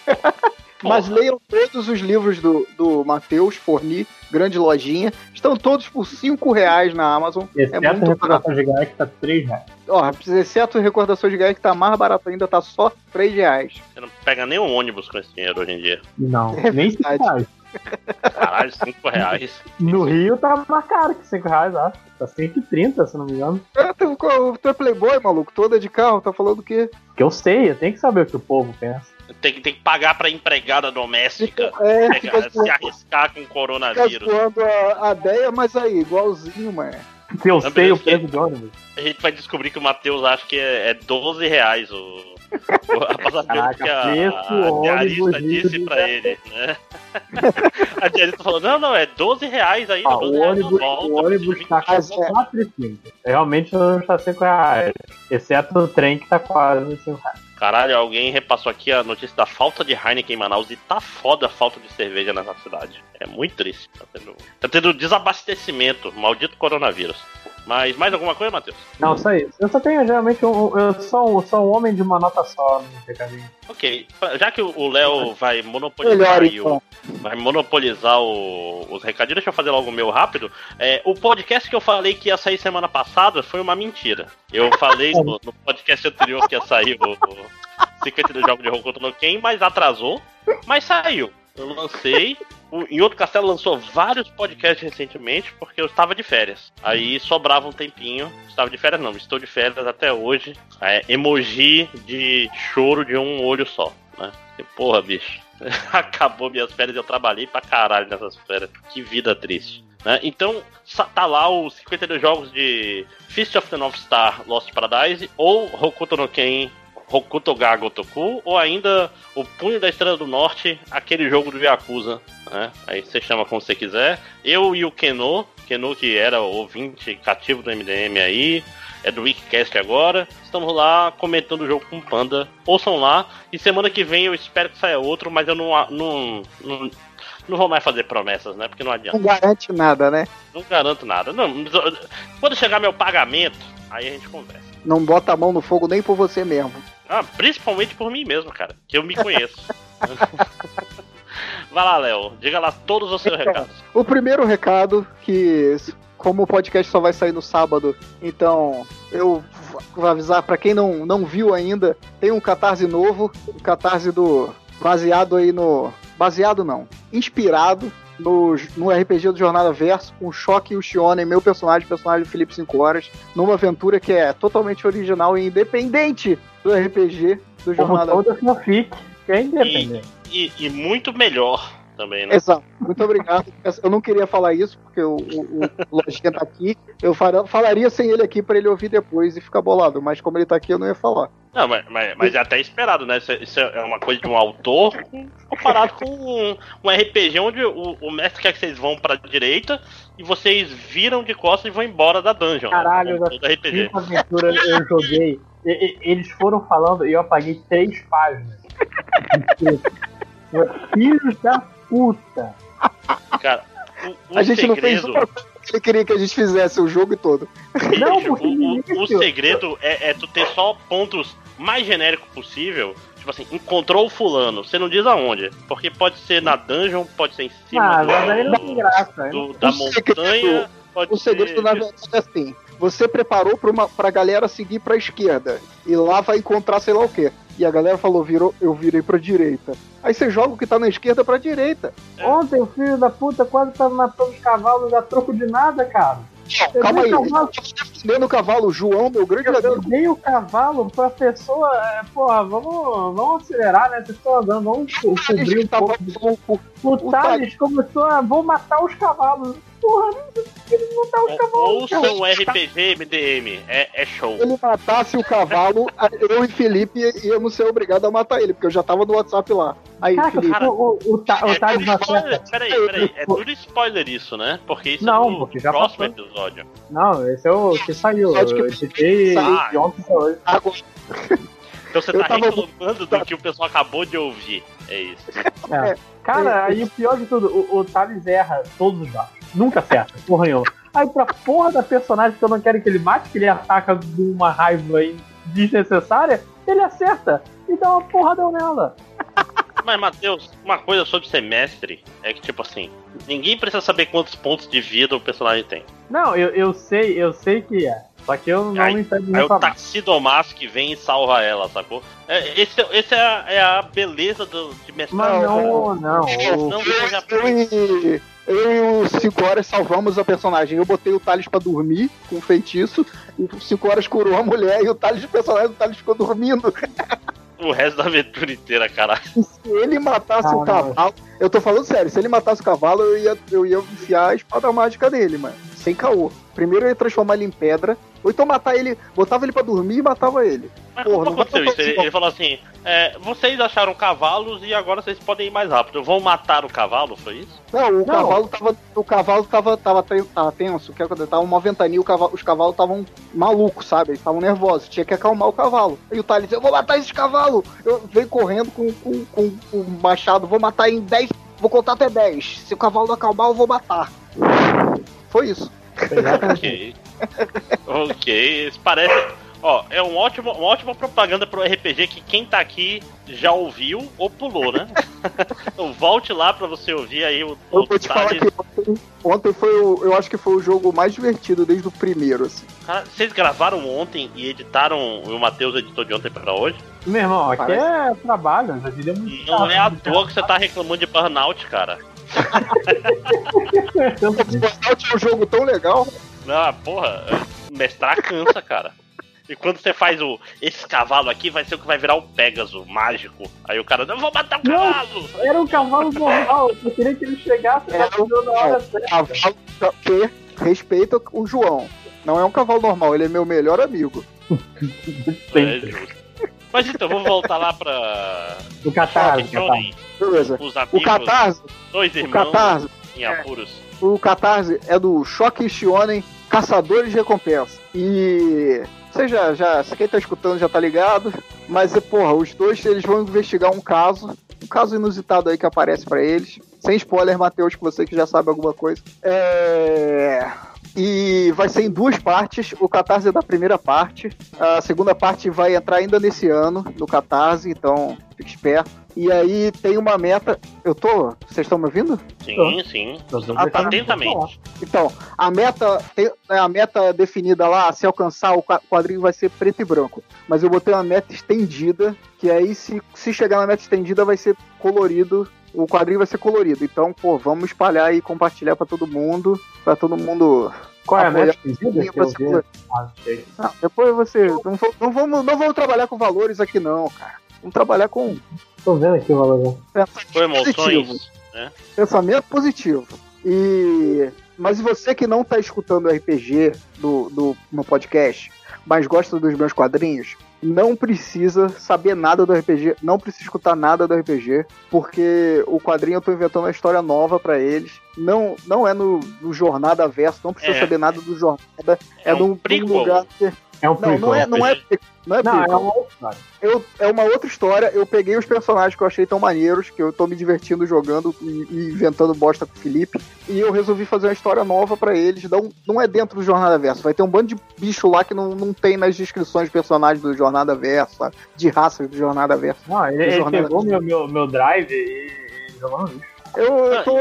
[SPEAKER 1] Mas leiam todos os livros do, do Matheus Forni, grande lojinha. Estão todos por 5 reais na Amazon.
[SPEAKER 14] Exceto
[SPEAKER 1] é
[SPEAKER 14] a
[SPEAKER 1] muito barato.
[SPEAKER 14] recordação de Gaia que tá 3 reais.
[SPEAKER 1] Ó, exceto recordação de Gaia que tá mais barato ainda, tá só 3 reais.
[SPEAKER 18] Você não pega nem um ônibus com esse dinheiro hoje em dia.
[SPEAKER 14] Não,
[SPEAKER 1] É
[SPEAKER 14] nem 5 reais.
[SPEAKER 18] Caralho, 5 reais.
[SPEAKER 14] No Rio tá mais caro que 5 reais, acho. Tá 130, se não me engano.
[SPEAKER 1] É, tu, tu é playboy, maluco. Toda de carro, tá falando o quê?
[SPEAKER 14] Que eu sei, eu tenho que saber o que o povo pensa.
[SPEAKER 18] Tem que, tem que pagar pra empregada doméstica
[SPEAKER 1] É,
[SPEAKER 18] pegar-
[SPEAKER 1] fica
[SPEAKER 18] se arriscar com
[SPEAKER 1] Fica
[SPEAKER 18] coronavírus.
[SPEAKER 1] zoando a, a ideia, mas aí, igualzinho, mano.
[SPEAKER 14] Se eu sei o preço de ônibus.
[SPEAKER 18] A gente vai descobrir que o Matheus acha que é, é 12 reais o, o a passageira
[SPEAKER 14] Caraca,
[SPEAKER 18] que a,
[SPEAKER 14] preço,
[SPEAKER 18] a diarista
[SPEAKER 14] ônibus,
[SPEAKER 18] disse pra ele, né? a diarista falou, não, não, é 12 reais ainda,
[SPEAKER 14] Ah,
[SPEAKER 18] 12
[SPEAKER 14] o ônibus,
[SPEAKER 18] volta.
[SPEAKER 14] o ônibus tá quase 4,5. Realmente não está 5 reais. Exceto o trem que tá quase 5 reais.
[SPEAKER 18] Caralho, alguém repassou aqui a notícia da falta de Heineken em Manaus e tá foda a falta de cerveja nessa cidade. É muito triste. Tá tendo, tá tendo desabastecimento, maldito coronavírus. Mas mais alguma coisa, Matheus?
[SPEAKER 14] Não, só isso. Eu só tenho geralmente um. Eu sou, um- sou um homem de uma nota só no recadinho.
[SPEAKER 18] Ok, já que o Léo vai monopolizar,
[SPEAKER 14] Melhor, então.
[SPEAKER 18] o, vai monopolizar o- os recadinhos, deixa eu fazer logo o meu rápido. É, o podcast que eu falei que ia sair semana passada foi uma mentira. Eu falei no, no podcast anterior que ia sair o, o 52 jogos de Hokuto no Ken, mas atrasou, mas saiu. Eu lancei. Em outro castelo lançou vários podcasts recentemente porque eu estava de férias. Aí sobrava um tempinho. Estava de férias não, estou de férias até hoje. É, emoji de choro de um olho só, né? E, porra, bicho. Acabou minhas férias eu trabalhei pra caralho nessas férias. Que vida triste. né? Então, tá lá os 52 jogos de Fist of the North Star Lost Paradise ou Hokuto no Ken Hokuto ga Gotoku ou ainda o Punho da Estrela do Norte, aquele jogo do Yakuza, né? Aí você chama como você quiser. Eu e o Keno, Keno que era ouvinte cativo do MDM aí, é do Wikicast agora. Estamos lá comentando o jogo com o Panda. Ouçam lá. E semana que vem eu espero que saia outro, mas eu não, não, não, não vou mais fazer promessas, né? Porque não adianta.
[SPEAKER 1] Não garante nada, né?
[SPEAKER 18] Não garanto nada. Não, quando chegar meu pagamento, aí a gente conversa.
[SPEAKER 1] Não bota a mão no fogo nem por você mesmo.
[SPEAKER 18] Ah, principalmente por mim mesmo, cara. Que eu me conheço. Vai lá, Léo. Diga lá todos os seus recados.
[SPEAKER 1] O primeiro recado, que como o podcast só vai sair no sábado, então eu vou avisar pra quem não, não viu ainda, tem um catarse novo, o catarse do. baseado aí no. Baseado não, inspirado no, no RPG do Jornada Verso, com o Choque e o Shionen, meu personagem, personagem do Felipe 5 Horas, numa aventura que é totalmente original e independente do RPG do
[SPEAKER 14] Como
[SPEAKER 1] Jornada
[SPEAKER 14] toda fanfic, que é independente.
[SPEAKER 18] E, e muito melhor também, né?
[SPEAKER 1] Exato, muito obrigado. Eu não queria falar isso, porque o, o, o Lojinha tá aqui. Eu falaria sem ele aqui pra ele ouvir depois e ficar bolado, mas como ele tá aqui, eu não ia falar.
[SPEAKER 18] Não, mas, mas, mas é até esperado, né? Isso, é- isso é uma coisa de um autor comparado com um, um RPG onde o, o mestre quer que vocês vão pra direita e vocês viram de costas e vão embora da dungeon.
[SPEAKER 14] Caralho,
[SPEAKER 18] né?
[SPEAKER 14] da
[SPEAKER 18] Como RPG.
[SPEAKER 14] cinco aventuras eu joguei. E- e- Eles foram falando e eu apaguei três páginas. Filhos da puta.
[SPEAKER 18] Cara, o, o
[SPEAKER 1] a gente não fez
[SPEAKER 18] segredo.
[SPEAKER 1] uma coisa que ele queria que a gente fizesse o jogo todo.
[SPEAKER 14] Não,
[SPEAKER 18] Bicho, o, o- o segredo é, é tu ter só pontos mais genéricos possível. Tipo assim, encontrou o fulano. Você não diz aonde. Porque pode ser na dungeon, pode ser em cima
[SPEAKER 14] Ah,
[SPEAKER 18] do,
[SPEAKER 14] mas aí não tem graça. hein?
[SPEAKER 18] do- da
[SPEAKER 1] O
[SPEAKER 18] montanha.
[SPEAKER 1] segredo-
[SPEAKER 18] Pode
[SPEAKER 1] O segredo,
[SPEAKER 18] ser...
[SPEAKER 1] na verdade, é assim: você preparou pra, uma, pra galera seguir pra esquerda, e lá vai encontrar sei lá o quê. E a galera falou, virou, eu virei pra direita. Aí você joga o que tá na esquerda pra direita.
[SPEAKER 14] Ontem o filho da puta quase tava matando os cavalos, não dá troco de nada, cara.
[SPEAKER 12] Eu
[SPEAKER 1] Calma aí,
[SPEAKER 12] o cavalo,
[SPEAKER 1] tá defendendo o cavalo, João, meu grande
[SPEAKER 14] eu, eu
[SPEAKER 1] amigo.
[SPEAKER 14] dei o cavalo pra pessoa. é, Porra, vamos, vamos acelerar, né? Vocês estão andando, vamos co- cobrir um
[SPEAKER 1] tava-
[SPEAKER 14] pouco. O Thales começou a. Vou matar os cavalos. Porra, não ele matar os cavalos.
[SPEAKER 18] Ouça o RPG MDM, é, é show.
[SPEAKER 1] Se ele matasse o cavalo, eu e Felipe íamos ser obrigados a matar ele, porque eu já tava no WhatsApp lá. Aí,
[SPEAKER 14] Caraca,
[SPEAKER 1] Felipe.
[SPEAKER 14] o, o, o, Ta- o
[SPEAKER 18] É
[SPEAKER 14] acerta.
[SPEAKER 18] peraí, peraí, é tudo spoiler isso, né? Porque isso
[SPEAKER 14] Não,
[SPEAKER 18] é no
[SPEAKER 14] porque já
[SPEAKER 18] próximo
[SPEAKER 14] passou.
[SPEAKER 18] episódio.
[SPEAKER 14] Não, esse é o que saiu.
[SPEAKER 1] Acho que-
[SPEAKER 14] Eu editei de ontem pra hoje.
[SPEAKER 18] Então você
[SPEAKER 1] Eu
[SPEAKER 18] tá
[SPEAKER 1] tava-
[SPEAKER 18] reclamando do que o pessoal acabou de ouvir. É isso.
[SPEAKER 14] É. Cara, aí o pior de tudo, o, o Thales erra todos os dados. Nunca acerta, porra nenhuma. Aí pra porra da personagem que eu não quero que ele mate, que ele ataca de uma raiva aí desnecessária, ele acerta e dá uma porradão nela.
[SPEAKER 18] Mas, Matheus, uma coisa sobre semestre é que, tipo assim, ninguém precisa saber quantos pontos de vida o personagem tem.
[SPEAKER 14] Não, eu, eu sei, eu sei que é. Só que eu não
[SPEAKER 18] Aí-
[SPEAKER 14] me impede
[SPEAKER 18] Aí o. Taxidomas que vem e salva ela, sacou? É, esse esse é, a, é a beleza do, de mestrado.
[SPEAKER 14] Mas não, não. o-
[SPEAKER 18] Não, eu
[SPEAKER 1] e, o 5 horas salvamos a personagem. Eu botei o Thales pra dormir com um feitiço, e o 5 horas curou a mulher, e o Thales, o personagem do Thales ficou dormindo.
[SPEAKER 18] O resto da aventura inteira, caralho.
[SPEAKER 1] Se ele matasse
[SPEAKER 14] Ah,
[SPEAKER 1] o
[SPEAKER 14] não.
[SPEAKER 1] cavalo. Eu tô falando sério, se ele matasse o cavalo, eu ia, eu ia enfiar a espada mágica dele, mano. Sem caô. Primeiro eu ia transformar ele em pedra, ou então matar ele, botava ele pra dormir e matava ele.
[SPEAKER 18] Mas
[SPEAKER 1] Porra,
[SPEAKER 18] como aconteceu isso? Ele, ele falou assim: é, vocês acharam cavalos e agora vocês podem ir mais rápido. Vão matar o cavalo, foi isso?
[SPEAKER 1] Não, o
[SPEAKER 14] Não.
[SPEAKER 1] cavalo tava. O cavalo tava, tava, tava tenso, que tava uma ventania, o cavalo- os cavalos estavam malucos, sabe? Eles estavam nervosos, tinha que acalmar o cavalo. Aí o Thales, eu vou matar esse cavalo! Eu veio correndo com, com, com, com o machado, vou matar em 10. Vou contar até 10. Se o cavalo não acalmar, eu vou matar. Foi isso.
[SPEAKER 18] Ok. ok, isso parece. Ó, é um ótimo, uma ótima propaganda pro RPG que quem tá aqui já ouviu ou pulou, né? então volte lá pra você ouvir aí o, o
[SPEAKER 1] Eu vou te falar que ontem, ontem foi o. Eu acho que foi o jogo mais divertido desde o primeiro, assim.
[SPEAKER 18] Cara, vocês gravaram ontem e editaram, o Matheus editou de ontem pra hoje?
[SPEAKER 14] Meu irmão, aqui
[SPEAKER 1] Parece.
[SPEAKER 14] é trabalho, já diria muito.
[SPEAKER 18] Não é à toa que você tá reclamando de burnout, cara.
[SPEAKER 1] O tinha um jogo tão legal.
[SPEAKER 18] Não, porra, mestrar cansa, cara. E quando você faz o. Esse cavalo aqui vai ser o que vai virar o Pégaso mágico. Aí o cara, não, eu vou matar o
[SPEAKER 14] Não.
[SPEAKER 18] cavalo!
[SPEAKER 14] Era um cavalo normal, eu queria que ele chegasse
[SPEAKER 1] Era um-
[SPEAKER 14] na hora certa.
[SPEAKER 1] Cavalo que respeita o João. Não é um cavalo normal, ele é meu melhor amigo.
[SPEAKER 18] É justo. Mas então, vamos voltar lá pra.
[SPEAKER 14] O Catarse,
[SPEAKER 1] Beleza.
[SPEAKER 18] Os
[SPEAKER 1] O Catarse,
[SPEAKER 18] dois
[SPEAKER 1] o
[SPEAKER 18] irmãos
[SPEAKER 1] Catarse,
[SPEAKER 18] em apuros.
[SPEAKER 1] o Catarse é do Choque Shionen Caçadores de Recompensa. E você já, já, se quem tá escutando já tá ligado, mas porra, os dois eles vão investigar um caso, um caso inusitado aí que aparece pra eles. Sem spoiler, Matheus, que você que já sabe alguma coisa. É... E vai ser em duas partes. O Catarse é da primeira parte. A segunda parte vai entrar ainda nesse ano, no Catarse, então fique esperto. E aí tem uma meta. Eu tô. Vocês estão me ouvindo?
[SPEAKER 18] Sim, sim.
[SPEAKER 1] Ah, tá.
[SPEAKER 18] Atentamente.
[SPEAKER 1] Então, a meta, tem- é a meta definida lá, se alcançar, o qua- quadrinho vai ser preto e branco. Mas eu botei uma meta estendida, que aí se, se chegar na meta estendida vai ser colorido, o quadrinho vai ser colorido. Então, pô, vamos espalhar e compartilhar pra todo mundo, pra todo mundo.
[SPEAKER 14] Qual é a meta eu vi? Ah.
[SPEAKER 1] Não, depois você. Não, não vamos, não vamos trabalhar com valores aqui, não, cara. Vamos trabalhar com
[SPEAKER 14] Tô vendo aqui o valor.
[SPEAKER 18] Com emoções.
[SPEAKER 1] positivo.
[SPEAKER 18] Né?
[SPEAKER 1] pensamento positivo. E mas e você que não tá escutando RPG do, do no podcast, mas gosta dos meus quadrinhos, não precisa saber nada do RPG, não precisa escutar nada do RPG, porque o quadrinho eu tô inventando uma história nova pra eles. Não, não é no, no Jornada Verso, não precisa
[SPEAKER 18] É.
[SPEAKER 1] saber nada do Jornada. É,
[SPEAKER 18] É um
[SPEAKER 1] num, num lugar que.
[SPEAKER 14] É um
[SPEAKER 1] Não,
[SPEAKER 14] prequel.
[SPEAKER 1] não é, não é, não é
[SPEAKER 14] Não, é
[SPEAKER 1] prequel.
[SPEAKER 14] uma outra história.
[SPEAKER 1] Eu, é uma outra história. Eu peguei os personagens que eu achei tão maneiros, que eu tô me divertindo jogando e, e inventando bosta com o Felipe. E eu resolvi fazer uma história nova pra eles. Não, não é dentro do Jornada Verso. Vai ter um bando de bicho lá que não, não tem nas descrições de personagens do Jornada Verso, sabe? de raças do Jornada Verso.
[SPEAKER 14] Não, ele, ele
[SPEAKER 1] Jornada
[SPEAKER 14] pegou meu, meu, meu drive e, e jogou no lixo.
[SPEAKER 1] Eu, eu tô.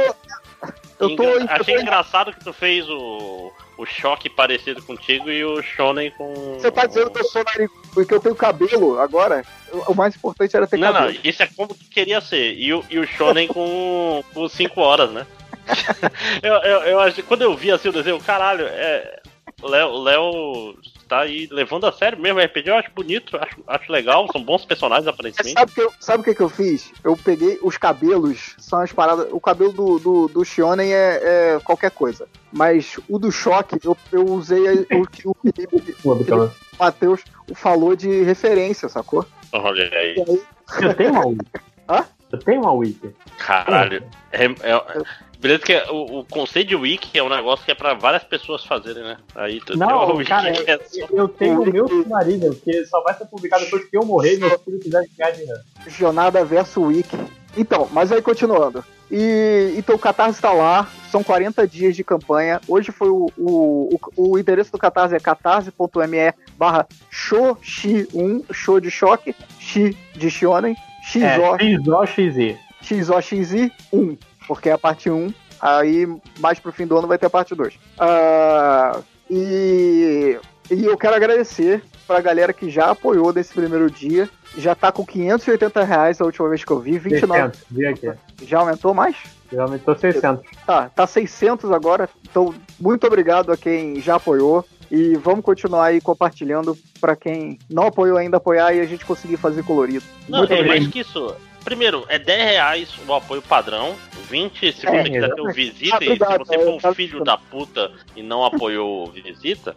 [SPEAKER 1] Eu tô.
[SPEAKER 18] Engra- Achei engraçado que tu fez o, o choque parecido contigo e o Shonen com.
[SPEAKER 1] Você tá dizendo que eu sou narigudo, que eu tenho cabelo agora? O mais importante era ter
[SPEAKER 18] Não, não,
[SPEAKER 1] cabelo.
[SPEAKER 18] isso é como que queria ser. E o, e o Shonen com 5 horas, né? eu, eu, eu acho, quando eu vi assim o desenho, caralho, é, Léo tá aí levando a sério mesmo. RPG eu acho bonito, acho, acho legal. São bons personagens, aparentemente.
[SPEAKER 1] Sabe o que, eu- sabe o que, que eu fiz? Eu peguei os cabelos, são as paradas. O cabelo do, do, do Shionen é, é qualquer coisa. Mas o do choque, eu, eu usei o que o Felipe, o Matheus falou de referência, sacou?
[SPEAKER 18] Olha aí.
[SPEAKER 14] Eu tenho uma Wiki.
[SPEAKER 1] Hã?
[SPEAKER 14] Eu tenho uma Wiki.
[SPEAKER 18] Caralho. É, é- beleza que o, o conceito de wiki é um negócio que é pra várias pessoas fazerem, né? Aí tu tem
[SPEAKER 14] Não,
[SPEAKER 18] wiki
[SPEAKER 14] cara,
[SPEAKER 18] que é
[SPEAKER 14] eu, eu tenho o meu submarino, que só vai ser publicado depois que eu morrer e meu filho quiser ganhar dinheiro.
[SPEAKER 1] Jornada verso Wiki. Então, mas aí continuando. E então o Catarse está lá, são 40 dias de campanha. Hoje foi o, o, o, o endereço do Catarse é catarse.me barra shoshi1, show de choque, shi de shionen,
[SPEAKER 14] É,
[SPEAKER 1] xo,
[SPEAKER 14] XOXZ.
[SPEAKER 1] XOXI 1, porque é a parte 1. Aí, mais pro fim do ano, vai ter a parte 2. Ah, e, e eu quero agradecer pra galera que já apoiou nesse primeiro dia. Já tá com 580 reais a última vez que eu vi, 29.
[SPEAKER 14] 600, vi aqui.
[SPEAKER 1] Já aumentou mais?
[SPEAKER 14] Já aumentou 600.
[SPEAKER 1] Tá, tá 600 agora. Então, muito obrigado a quem já apoiou. E vamos continuar aí compartilhando pra quem não apoiou ainda apoiar e a gente conseguir fazer colorido.
[SPEAKER 18] Não,
[SPEAKER 1] Muito
[SPEAKER 18] é mais que isso. Primeiro, é 10 reais o apoio padrão. 20 se
[SPEAKER 1] É,
[SPEAKER 18] você quiser ter o visita.
[SPEAKER 1] Ah,
[SPEAKER 18] e se
[SPEAKER 1] obrigado,
[SPEAKER 18] você for um filho da puta e não apoiou o visita,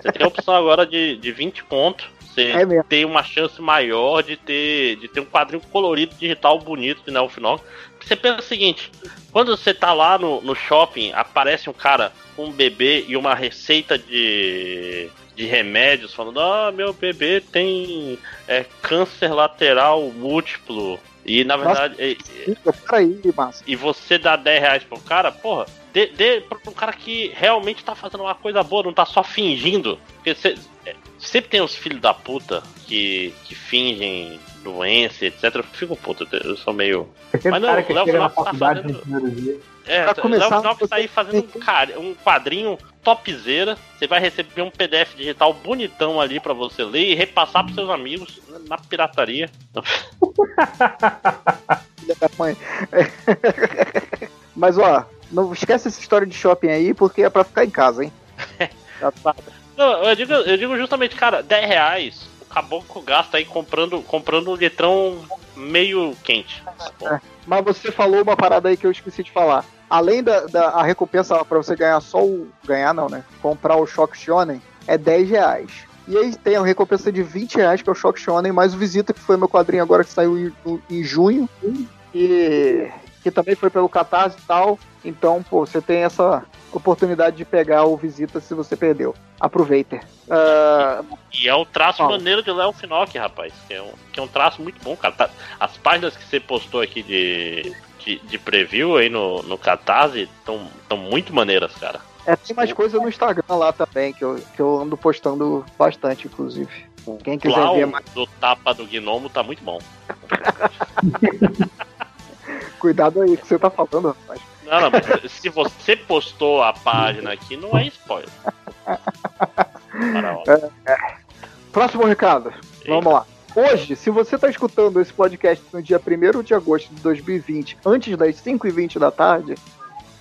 [SPEAKER 18] você tem a opção agora de, de 20 pontos. Você
[SPEAKER 1] É
[SPEAKER 18] tem uma chance maior de ter, de ter um quadrinho colorido digital bonito de Nelfinol. Você pensa o seguinte: quando você tá lá no, no shopping, aparece um cara com um bebê e uma receita de, de remédios, falando: Ah, meu bebê tem é, câncer lateral múltiplo. E na
[SPEAKER 1] Nossa.
[SPEAKER 18] verdade. e-
[SPEAKER 1] Peraí, Márcio.
[SPEAKER 18] e você dá 10 reais pro cara, porra, dê, dê um cara que realmente tá fazendo uma coisa boa, não tá só fingindo. Porque cê- é, sempre tem os filhos da puta que, que fingem doença, etc. Eu fico puto, eu sou meio.
[SPEAKER 14] Aquele
[SPEAKER 18] Mas não,
[SPEAKER 14] cara que
[SPEAKER 18] o Léo Finox tá fazendo-. É,
[SPEAKER 1] Pra começar,
[SPEAKER 18] Léo Finox tá aí fazendo um, cara- um quadrinho topzera. Você vai receber um PDF digital bonitão ali pra você ler e repassar pros seus amigos na pirataria.
[SPEAKER 1] filha da mãe. Mas ó, não esquece essa história de shopping aí, porque é pra ficar em casa, hein?
[SPEAKER 18] Não, eu digo, eu digo justamente, cara, 10 reais. O caboclo gasta aí comprando, comprando um litrão meio quente.
[SPEAKER 1] É. Mas você falou uma parada aí que eu esqueci de falar. Além da, da a recompensa pra você ganhar só o. Ganhar não, né? Comprar o Shock Shonen é 10 reais. E aí tem a recompensa de 20 reais, que é o Shock Shonen, mais o Visita, que foi meu quadrinho agora que saiu em, em junho. E que também foi pelo Catarse e tal. Então, pô, você tem essa oportunidade de pegar o Visita se você perdeu. Aproveita. Ah,
[SPEAKER 18] E é um traço
[SPEAKER 1] Fala.
[SPEAKER 18] maneiro de Léo Finock, rapaz. Que é, um, que é um traço muito bom, cara. Tá- as páginas que você postou aqui de, de, de preview aí no, no Catarse estão muito maneiras, cara.
[SPEAKER 1] É, tem mais coisa no Instagram lá também, que eu, que eu ando postando bastante, inclusive. Quem
[SPEAKER 18] O
[SPEAKER 1] quiser ver mais,
[SPEAKER 18] do tapa do gnomo tá muito bom.
[SPEAKER 1] cuidado aí que você tá falando, rapaz.
[SPEAKER 18] Não, não, mas se você postou a página aqui, não é spoiler.
[SPEAKER 1] É, é. Próximo recado. Vamos lá. Hoje, se você está escutando esse podcast no dia 1 de agosto de 2020, antes das 5h20 da tarde,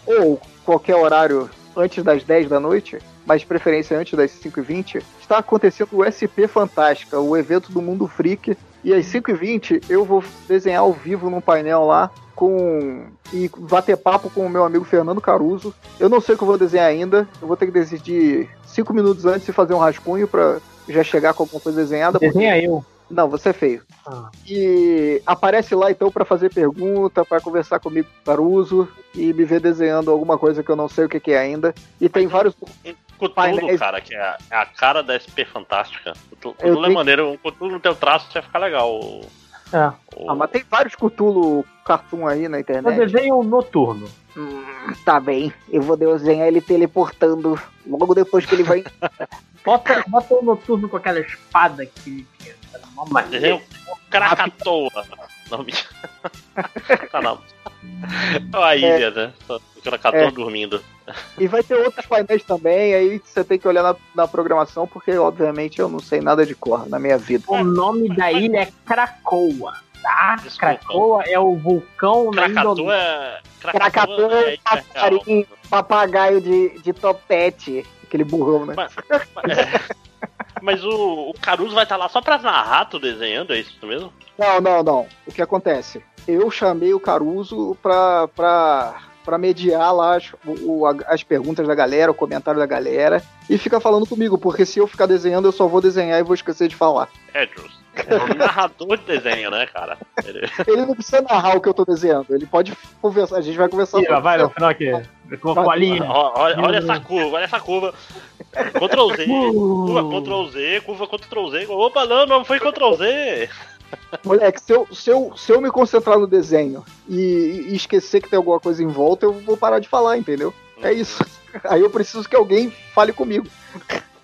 [SPEAKER 1] ou qualquer horário antes das 10 da noite, mas de preferência antes das 5h20, está acontecendo o SP Fantástica, o evento do Mundo Freak. E às 5h20 eu vou desenhar ao vivo num painel lá com e bater papo com o meu amigo Fernando Caruso. Eu não sei o que eu vou desenhar ainda, eu vou ter que decidir 5 minutos antes e fazer um rascunho para já chegar com alguma coisa desenhada. porque-
[SPEAKER 14] Desenha eu.
[SPEAKER 1] Não, você é feio.
[SPEAKER 14] Ah.
[SPEAKER 1] E aparece lá então para fazer pergunta, para conversar comigo Caruso e me ver desenhando alguma coisa que eu não sei o que, que é ainda. E tem vários
[SPEAKER 18] Cthulhu,
[SPEAKER 1] painéis.
[SPEAKER 18] cara, que é a, é a cara da SP Fantástica. Cthulhu
[SPEAKER 1] Eu
[SPEAKER 18] Cthulhu é
[SPEAKER 1] tenho-
[SPEAKER 18] maneiro, um Cthulhu no teu traço vai ficar legal.
[SPEAKER 14] É.
[SPEAKER 1] Ah, mas tem vários Cthulhu cartoon aí na
[SPEAKER 14] Eu
[SPEAKER 1] internet.
[SPEAKER 14] desenho um noturno.
[SPEAKER 1] Hum, tá bem, eu vou desenhar ele teleportando logo depois que ele vai.
[SPEAKER 14] Bota, bota um noturno com aquela espada que. que é uma
[SPEAKER 18] Desenho. Krakatoa. Não, me... tá não. É a ilha, né? Só O Krakatoa
[SPEAKER 1] É.
[SPEAKER 18] dormindo.
[SPEAKER 1] E vai ter outros painéis também, aí você tem que olhar na, na programação, porque obviamente eu não sei nada de cor na minha vida.
[SPEAKER 14] O nome da ilha é Krakoa. Tá? Krakoa é o vulcão na
[SPEAKER 18] Krakatoa
[SPEAKER 14] Indonésia.
[SPEAKER 18] é.
[SPEAKER 1] Krakatoa,
[SPEAKER 18] é- é-
[SPEAKER 1] passarinho, papagaio de, de topete. Aquele burrão, né?
[SPEAKER 18] Mas, mas o, o Caruso vai estar lá só pra narrar tu desenhando, é isso mesmo?
[SPEAKER 1] Não, não, não. O que acontece? Eu chamei o Caruso pra, pra, pra mediar lá as, o- as perguntas da galera, o comentário da galera, e fica falando comigo, porque se eu ficar desenhando, eu só vou desenhar e vou esquecer de falar.
[SPEAKER 18] É justo. É um narrador de desenho, né, cara? Ele-
[SPEAKER 1] Ele não precisa narrar o que eu tô desenhando, ele pode conversar, a gente vai conversar
[SPEAKER 14] lá vai no final aqui. Com a colinha.
[SPEAKER 18] Ó, Olha, olha essa curva, olha essa curva. Ctrl Z, curva Ctrl Z, curva Ctrl Z. Opa, não, não foi Ctrl Z.
[SPEAKER 1] Moleque, se eu, se, eu, se eu me concentrar no desenho e, e esquecer que tem alguma coisa em volta, eu vou parar de falar, entendeu? É isso. Aí eu preciso que alguém fale comigo.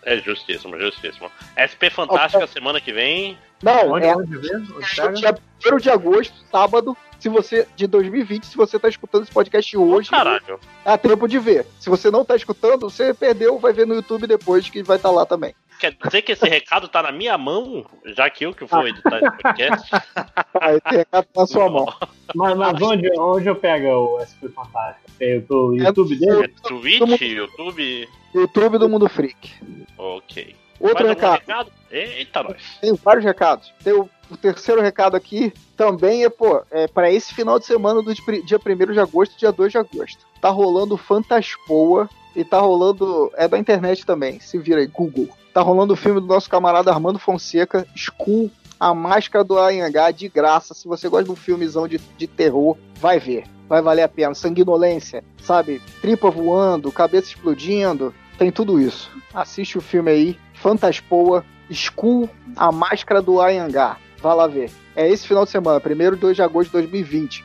[SPEAKER 18] É justíssimo, justíssimo. SP Fantástica semana que vem.
[SPEAKER 1] Não,
[SPEAKER 14] Onde,
[SPEAKER 1] é,
[SPEAKER 14] onde
[SPEAKER 1] dia 1 de agosto, sábado, se você de 2020, se você tá escutando esse podcast hoje,
[SPEAKER 18] Caralho.
[SPEAKER 1] dá tempo de ver. Se você não tá escutando, você perdeu, vai ver no YouTube depois que vai estar lá também.
[SPEAKER 18] Quer dizer que esse recado tá na minha mão, já que eu que vou editar esse podcast?
[SPEAKER 1] Ah, esse recado tá na sua mão.
[SPEAKER 14] Mas, mas onde, onde eu pego o SP Fantástico? Tem o YouTube dele?
[SPEAKER 18] É Twitch, YouTube.
[SPEAKER 1] YouTube do Mundo Freak.
[SPEAKER 18] Ok.
[SPEAKER 1] Outro
[SPEAKER 18] Mais algum
[SPEAKER 1] recado.
[SPEAKER 18] Eita, nós.
[SPEAKER 1] Tem vários recados. Tem o, o terceiro recado aqui também é, pô, é para esse final de semana do di- dia 1 de agosto e dia 2 de agosto. Tá rolando Fantaspoa e tá rolando. É da internet também, se vira aí, Google. Tá rolando o filme do nosso camarada Armando Fonseca, Skull, A Máscara do Anhangá, de graça. Se você gosta de um filmezão de, de terror, vai ver. Vai valer a pena. Sanguinolência, sabe? Tripa voando, cabeça explodindo. Tem tudo isso. Assiste o filme aí, Fantaspoa, Skull, A Máscara do Anhangá. Vai lá ver. É esse final de semana, 1 e 2 de agosto de 2020.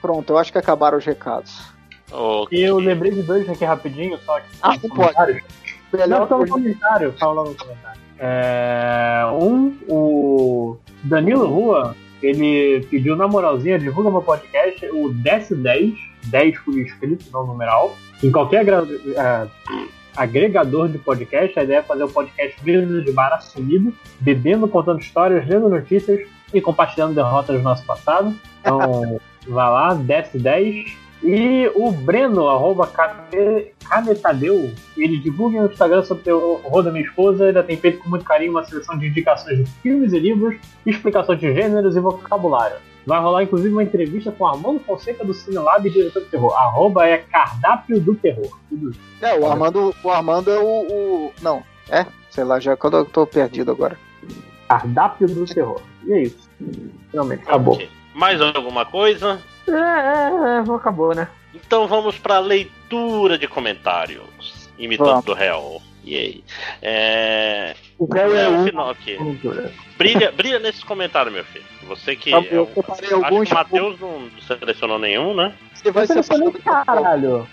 [SPEAKER 1] Pronto, eu acho que acabaram os recados.
[SPEAKER 18] Ok.
[SPEAKER 14] E eu lembrei de dois aqui rapidinho, só que.
[SPEAKER 1] Ah, não pode.
[SPEAKER 14] Não,
[SPEAKER 1] Melhor
[SPEAKER 14] só no
[SPEAKER 1] coisa-
[SPEAKER 14] comentário. Fala no comentário. É, um, o Danilo Rua, ele pediu na moralzinha, divulga meu podcast, o DS10, 10 por escrito, não numeral. Em qualquer agra- é, agregador de podcast, a ideia é fazer um podcast mesmo de bar assumido, bebendo, contando histórias, lendo notícias e compartilhando derrotas do nosso passado. Então, vai lá, DS10. E o Breno, arroba Cane- Canetadeu, ele divulga no Instagram sobre o horror da minha esposa. Ainda tem feito com muito carinho uma seleção de indicações de filmes e livros, explicações de gêneros e vocabulário. Vai rolar inclusive uma entrevista com Armando Fonseca do Cinelab e diretor de terror. Arroba é cardápio do terror.
[SPEAKER 1] É, o Armando, o Armando é o, o- Não, é? Sei lá, já quando eu tô perdido agora.
[SPEAKER 14] Cardápio do terror. E é isso. Finalmente, acabou.
[SPEAKER 18] Mais alguma coisa?
[SPEAKER 14] É, é, é, acabou, né?
[SPEAKER 18] Então vamos para leitura de comentários. Imitando do réu. E aí? É...
[SPEAKER 1] O réu é
[SPEAKER 18] no
[SPEAKER 1] um.
[SPEAKER 18] final aqui. Brilha, brilha nesses comentários, meu filho. Você que.
[SPEAKER 1] Tá,
[SPEAKER 18] é
[SPEAKER 1] eu
[SPEAKER 18] um-
[SPEAKER 1] separei
[SPEAKER 18] acho
[SPEAKER 1] alguns-
[SPEAKER 18] que o Matheus não selecionou nenhum, né?
[SPEAKER 1] Você vai ser
[SPEAKER 14] Caralho.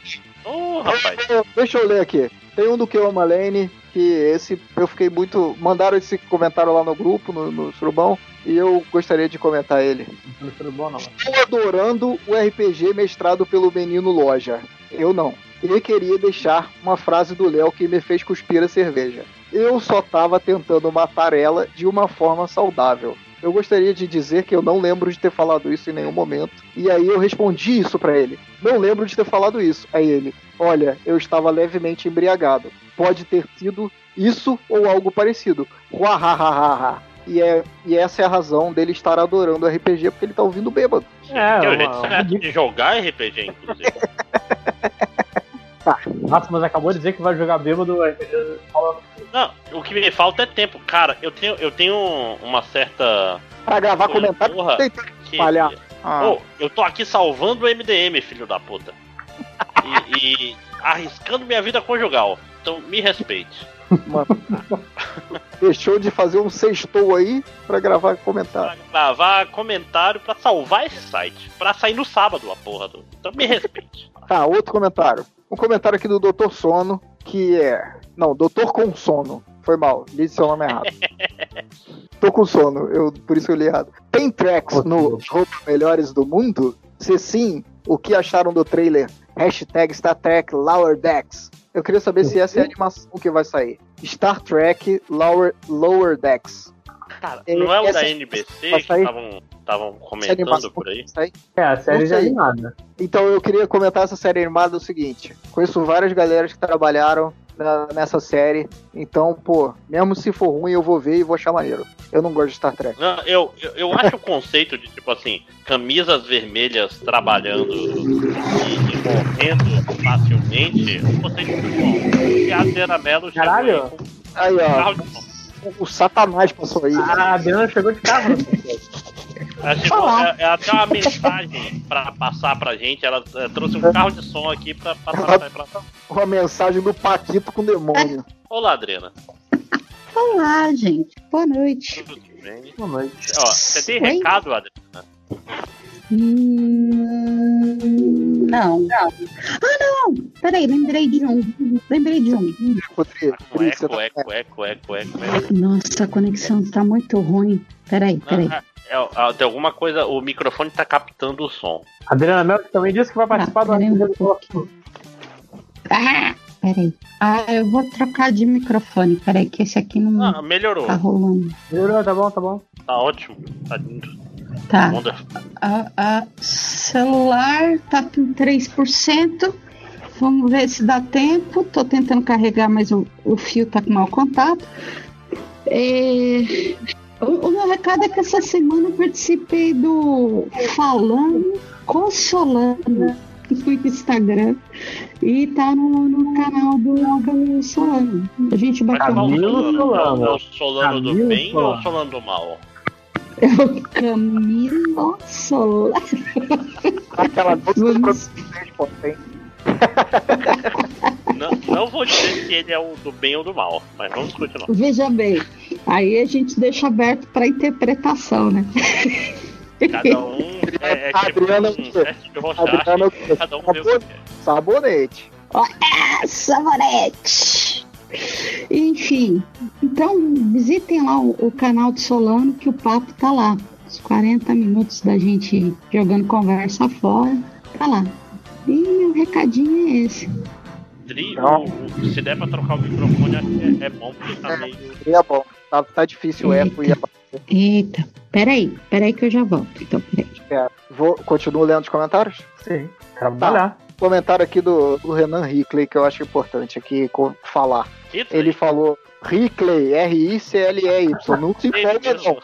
[SPEAKER 18] Ô, rapaz.
[SPEAKER 1] Deixa eu ler aqui. Tem um do Keoma Lane, que esse eu fiquei muito. Mandaram esse comentário lá no grupo, no, no Surubão, e eu gostaria de comentar ele.
[SPEAKER 14] Não foi bom, não.
[SPEAKER 1] Estou adorando o RPG mestrado pelo menino Loja. Eu não. E queria deixar uma frase do Léo que me fez cuspir a cerveja. Eu só tava tentando matar ela de uma forma saudável. Eu gostaria de dizer que eu não lembro de ter falado isso em nenhum momento. E aí eu respondi isso pra ele. Não lembro de ter falado isso. Aí ele, olha, eu estava levemente embriagado. Pode ter sido isso ou algo parecido. Uahahaha. E, é, e essa é a razão dele estar adorando RPG, porque ele tá ouvindo bêbado.
[SPEAKER 14] É,
[SPEAKER 18] que é o
[SPEAKER 14] uma-
[SPEAKER 18] jeito de jogar RPG, inclusive.
[SPEAKER 14] Nossa, mas acabou de dizer que vai jogar bêbado. é, fala-
[SPEAKER 18] Não, o que me falta é tempo. Cara, eu tenho, eu tenho uma certa.
[SPEAKER 1] Pra gravar
[SPEAKER 18] Porra,
[SPEAKER 1] comentário,
[SPEAKER 18] porra,
[SPEAKER 1] tem que
[SPEAKER 18] que-
[SPEAKER 1] espalhar. Ah.
[SPEAKER 18] Ô, eu tô aqui salvando o MDM, filho da puta. E, e arriscando minha vida conjugal. Então me respeite.
[SPEAKER 1] Deixou de fazer um sextou aí pra gravar comentário.
[SPEAKER 18] Gravar comentário pra salvar esse site. Pra sair no sábado, a porra do. Então me respeite.
[SPEAKER 1] Tá, outro comentário. Um comentário aqui do Dr. Sono, que é. Não, Doutor com Sono. Foi mal, li seu nome errado. Tô com sono, eu, por isso eu li errado. Tem tracks no Roupa Melhores do Mundo? Se sim, o que acharam do trailer? Hashtag Star Trek Lower Decks. Eu queria saber se essa é a animação que vai sair. Star Trek Lower, Lower Decks.
[SPEAKER 18] Cara,
[SPEAKER 1] É,
[SPEAKER 18] não é o
[SPEAKER 1] essa-
[SPEAKER 18] da NBC que estavam comentando por aí?
[SPEAKER 1] vai sair?
[SPEAKER 14] É, a série já é animada.
[SPEAKER 1] Então eu queria comentar essa série animada o seguinte: conheço várias galeras que trabalharam na- nessa série. Então, pô, mesmo se for ruim, eu vou ver e vou achar maneiro. Eu não gosto de Star Trek.
[SPEAKER 18] Não, eu, eu, eu acho o conceito de, tipo assim, camisas vermelhas trabalhando e, e morrendo facilmente, um conceito muito bom. E a Adriana Mello chegou aí
[SPEAKER 14] Caralho.
[SPEAKER 1] Aí,
[SPEAKER 18] um
[SPEAKER 1] ó.
[SPEAKER 18] som.
[SPEAKER 1] O Satanás passou aí.
[SPEAKER 14] A Adriana chegou de carro.
[SPEAKER 18] Ela é até uma mensagem pra passar pra gente. Ela é, trouxe um carro de som aqui pra passar pra, pra...
[SPEAKER 1] Uma mensagem do Paquito com o demônio.
[SPEAKER 18] Olá, Adriana.
[SPEAKER 12] Olá, gente. Boa noite.
[SPEAKER 18] Tudo bem?
[SPEAKER 14] Boa noite.
[SPEAKER 18] Ó, você tem
[SPEAKER 12] Oi?
[SPEAKER 18] recado, Adriana?
[SPEAKER 12] Hum, não. Ah, não. Peraí, lembrei de um. Lembrei de um.
[SPEAKER 18] Um eco, eco, eco, eco, eco, eco.
[SPEAKER 12] Nossa, a conexão tá muito ruim. Peraí, peraí.
[SPEAKER 18] Ah, é, ah, tem alguma coisa, o microfone tá captando o som.
[SPEAKER 14] Adriana Mel também disse que vai participar do
[SPEAKER 12] peraí um
[SPEAKER 14] Arquivo.
[SPEAKER 12] Ah, peraí. Ah, eu vou trocar de microfone. Peraí, que esse aqui não
[SPEAKER 18] Ah, melhorou.
[SPEAKER 12] tá rolando.
[SPEAKER 14] Melhorou, tá bom, tá bom.
[SPEAKER 18] Tá ótimo. Tá lindo.
[SPEAKER 12] Tá. A, a celular tá com 3%. Vamos ver se dá tempo. Tô tentando carregar, mas o, o fio tá com mau contato. É, o, o meu recado é que essa semana eu participei do Falando Consolando no Instagram e tá no, no canal do Camilo Solano. A gente bateu
[SPEAKER 18] qual o
[SPEAKER 12] muito.
[SPEAKER 18] Solano? É o Solano do
[SPEAKER 12] Camilo
[SPEAKER 18] bem ou o
[SPEAKER 12] Solano.
[SPEAKER 18] Solano do mal?
[SPEAKER 12] É o Camilo Solano.
[SPEAKER 1] Aquela
[SPEAKER 12] Vamos-
[SPEAKER 18] Não, não vou dizer se ele é o do bem ou do mal, mas vamos continuar.
[SPEAKER 12] Veja bem, aí a gente deixa aberto para interpretação, né?
[SPEAKER 18] Cada um é, é tipo um teste de
[SPEAKER 1] Adriana,
[SPEAKER 18] cada um.
[SPEAKER 1] Sabonete.
[SPEAKER 12] Ó, é, sabonete! Enfim, então visitem lá o, o canal do Solano que o papo tá lá. Os 40 minutos da gente jogando conversa fora, tá lá. E meu recadinho é esse.
[SPEAKER 18] Dri, o- o- se der pra trocar o microfone, acho que é, é bom, porque tá meio.
[SPEAKER 1] É bom. Tá, tá difícil o eco e a...
[SPEAKER 12] Eita, peraí, peraí que eu já volto. Então, peraí.
[SPEAKER 1] É, vou, continuo lendo os comentários?
[SPEAKER 14] Sim, trabalhar.
[SPEAKER 1] Comentário aqui do, do Renan Hickley, que eu acho importante aqui falar. Ele falou Hickley, R-I-C-L-E-Y. Não se empolga, não.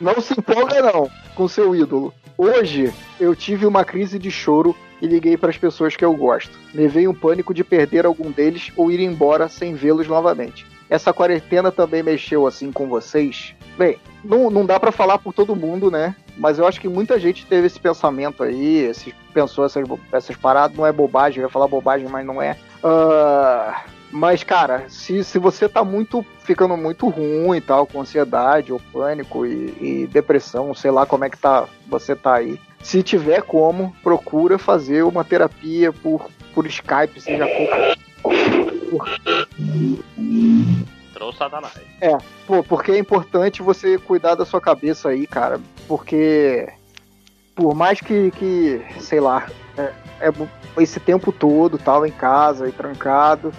[SPEAKER 1] Não se empolga, não, com seu ídolo. Hoje eu tive uma crise de choro e liguei para as pessoas que eu gosto. Levei um pânico de perder algum deles ou ir embora sem vê-los novamente. Essa quarentena também mexeu assim com vocês? Bem, não, não dá para falar por todo mundo, né? Mas eu acho que muita gente teve esse pensamento aí, esse, pensou essas, essas paradas, não é bobagem, eu ia falar bobagem, mas não é. Ah, mas, cara, se, se você tá muito ficando muito ruim e tal, com ansiedade ou pânico e, e depressão, sei lá como é que tá, você tá aí. Se tiver como, procura fazer uma terapia por, por Skype, seja por,
[SPEAKER 18] Trouxe Satanás.
[SPEAKER 1] é, pô, porque é importante você cuidar da sua cabeça aí, cara. Porque por mais que, que sei lá, é, é esse tempo todo tal em casa e trancado,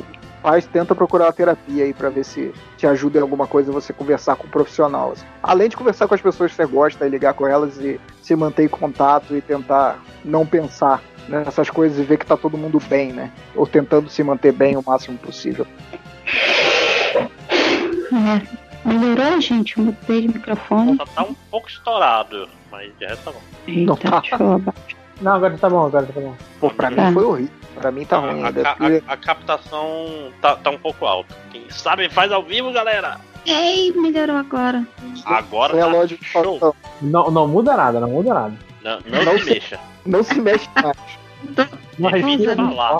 [SPEAKER 1] faz, tenta procurar uma terapia aí pra ver se te ajuda em alguma coisa você conversar com um profissional. assim. Além de conversar com as pessoas que você gosta e ligar com elas e se manter em contato e tentar não pensar nessas coisas e ver que tá todo mundo bem, né? Ou tentando se manter bem o máximo possível.
[SPEAKER 12] É, melhorou, gente? Eu mudei de microfone.
[SPEAKER 18] Só tá um pouco estourado, mas de resto tá bom.
[SPEAKER 12] Eita, deixa eu abaixar.
[SPEAKER 14] Não, agora tá bom, agora tá bom.
[SPEAKER 1] Pô, pra
[SPEAKER 12] Tá.
[SPEAKER 1] mim foi horrível. Pra mim tá ruim
[SPEAKER 18] A, a- a captação tá, tá um pouco alta. Quem sabe faz ao vivo, galera.
[SPEAKER 12] Ei, melhorou agora.
[SPEAKER 18] Agora
[SPEAKER 1] É
[SPEAKER 18] tá
[SPEAKER 1] lógico
[SPEAKER 18] show.
[SPEAKER 14] Não, não muda nada, não muda nada.
[SPEAKER 18] Não, não,
[SPEAKER 1] Não
[SPEAKER 18] se mexa.
[SPEAKER 1] Não se mexe mais.
[SPEAKER 14] Não
[SPEAKER 18] Deixa eu
[SPEAKER 14] respira.
[SPEAKER 18] falar.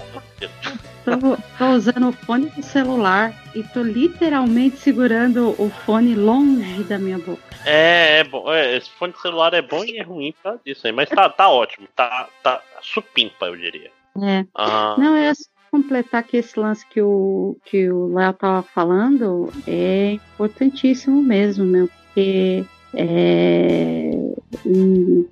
[SPEAKER 12] Tô, tô usando o fone do celular e tô literalmente segurando o fone longe da minha boca.
[SPEAKER 18] É, é bom. É, esse fone de celular é bom e é ruim pra isso aí. Mas tá, tá ótimo. Tá, tá supimpa, eu diria.
[SPEAKER 12] É.
[SPEAKER 18] Ah,
[SPEAKER 12] Não, é só completar que esse lance que o que o Léo tava falando é importantíssimo mesmo, meu, porque é, em,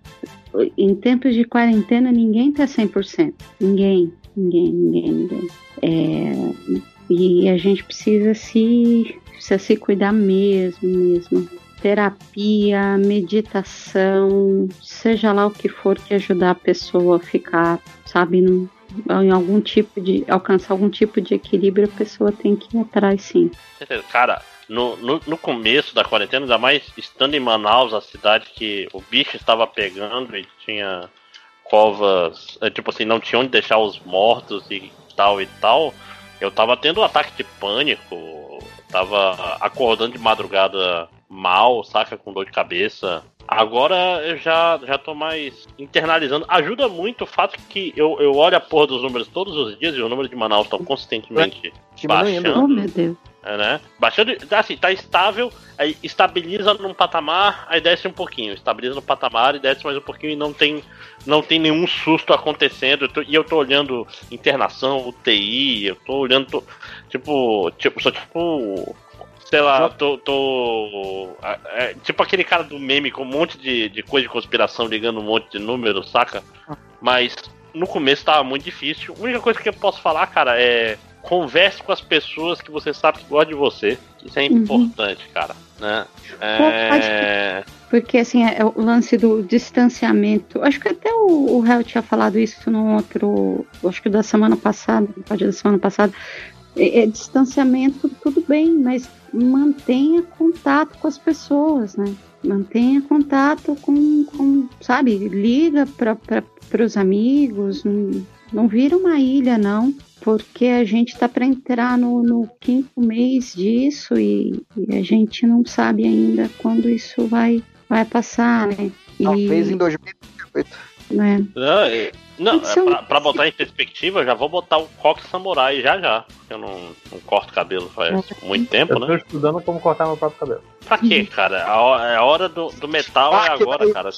[SPEAKER 12] em tempos de quarentena ninguém tá 100%. Ninguém, ninguém, ninguém, ninguém. É, e a gente precisa se, precisa se cuidar mesmo, mesmo. Terapia, meditação, seja lá o que for que ajudar a pessoa a ficar, sabe, num, em algum tipo de alcançar algum tipo de equilíbrio, a pessoa tem que ir atrás, sim.
[SPEAKER 18] Cara, no, no, no começo da quarentena, ainda mais estando em Manaus, a cidade que o bicho estava pegando e tinha covas, é, tipo assim, não tinha onde deixar os mortos e tal e tal, eu tava tendo um ataque de pânico, tava acordando de madrugada mal, saca, com dor de cabeça. Agora eu já, já tô mais internalizando. Ajuda muito o fato que eu, eu olho a porra dos números todos os dias e o número de Manaus tá consistentemente baixando.
[SPEAKER 12] Oh, meu Deus.
[SPEAKER 18] É, né? Baixando, tá assim, tá estável, aí estabiliza num patamar, aí desce um pouquinho, estabiliza no patamar e desce mais um pouquinho e não tem, não tem nenhum susto acontecendo. Eu tô- e eu tô olhando internação, UTI, eu tô olhando, tô- tipo, tipo, só tipo, sei lá, tô, tô é, é, tipo aquele cara do meme com um monte de, de coisa de conspiração ligando um monte de números, saca? Mas no começo tava muito difícil. A única coisa que eu posso falar, cara, é converse com as pessoas que você sabe que gostam de você. Isso é
[SPEAKER 12] Uhum.
[SPEAKER 18] importante, cara. Né? É...
[SPEAKER 12] Porque assim, é o lance do distanciamento. Acho que até o, o Hel tinha falado isso no outro. Acho que da semana passada, no pódio da semana passada. É, é, distanciamento, tudo bem, mas mantenha contato com as pessoas, né? Mantenha contato com, com sabe, liga para os amigos, não, não vira uma ilha, não, porque a gente tá para entrar no, no quinto mês disso e, e a gente não sabe ainda quando isso vai, vai passar, né? E,
[SPEAKER 2] Talvez em 2028.
[SPEAKER 12] né?
[SPEAKER 18] Não, é- não,
[SPEAKER 12] Isso
[SPEAKER 18] é pra, pra botar em perspectiva, eu já vou botar o coque samurai já já. Eu não, não corto cabelo faz muito tempo,
[SPEAKER 14] Eu tô
[SPEAKER 18] né?
[SPEAKER 14] estudando como cortar meu próprio cabelo.
[SPEAKER 18] Pra quê, cara? A hora, a hora do, do metal é agora, cara.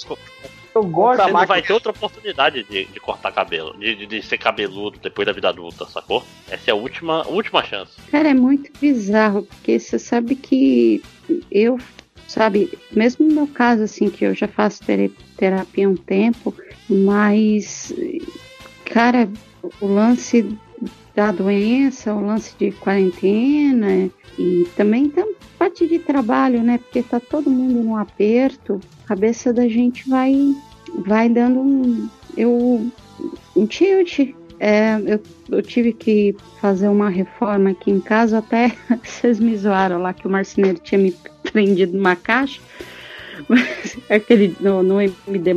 [SPEAKER 14] Eu gosto
[SPEAKER 18] Você não vai ter outra oportunidade de, de cortar cabelo, de, de, de ser cabeludo depois da vida adulta, sacou? Essa é a última, última chance.
[SPEAKER 12] Cara, é muito bizarro, porque você sabe que eu, sabe, mesmo no meu caso, assim, que eu já faço terapia há um tempo, mas, cara, o lance da doença, o lance de quarentena e também tem parte de trabalho, né? Porque tá todo mundo num aperto, a cabeça da gente vai, vai dando um, eu, um tilt. É, eu, eu tive que fazer uma reforma aqui em casa, até vocês me zoaram lá que o marceneiro tinha me prendido numa caixa, mas- aquele no, no MD.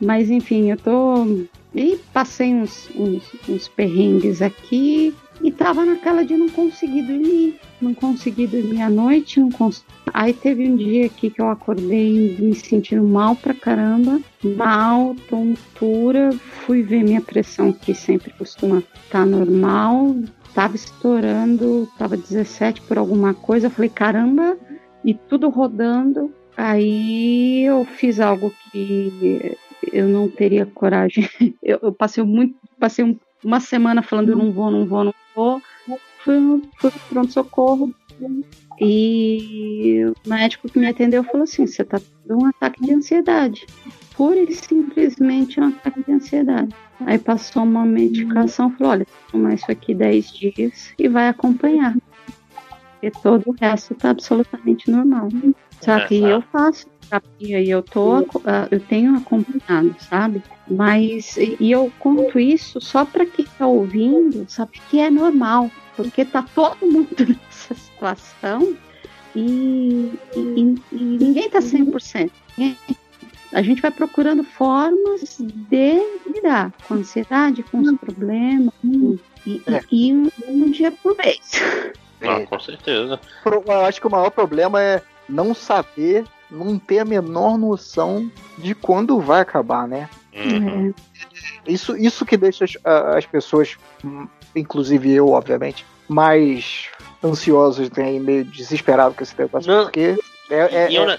[SPEAKER 12] Mas enfim, eu tô. E passei uns, uns, uns perrengues aqui e tava naquela de não conseguir dormir. Não consegui dormir à noite, não. Aí teve um dia aqui que eu acordei me sentindo mal pra caramba, mal, tontura, fui ver minha pressão que sempre costuma estar normal, tava estourando, tava 17 por alguma coisa, falei, caramba, e tudo rodando. Aí eu fiz algo que eu não teria coragem. Eu, eu passei muito, passei um- uma semana falando eu não vou, não vou, não vou. Fui, fui pro pronto-socorro e o médico que me atendeu falou assim: você tá tendo um ataque de ansiedade. Pura e simplesmente um ataque de ansiedade. Aí passou uma medicação, falou: olha, toma isso aqui 10 dias e vai acompanhar. Porque todo o resto tá absolutamente normal. Só que eu faço terapia e eu tô, eu tenho acompanhado, sabe? Mas e eu conto isso só para quem tá ouvindo, sabe que é normal, porque tá todo mundo nessa situação e, e, e ninguém tá 100%. Ninguém- A gente vai procurando formas de lidar com a ansiedade, com os problemas, e, e- e um, um dia por vez.
[SPEAKER 18] Ah, com certeza.
[SPEAKER 2] Eu acho que o maior problema é não saber, não ter a menor noção de quando vai acabar, né?
[SPEAKER 18] Uhum.
[SPEAKER 2] Isso, isso que deixa as, as pessoas, hum, inclusive eu, obviamente, mais ansiosas né, e meio desesperados com esse negócio, porque é, é-
[SPEAKER 18] E eu,
[SPEAKER 2] é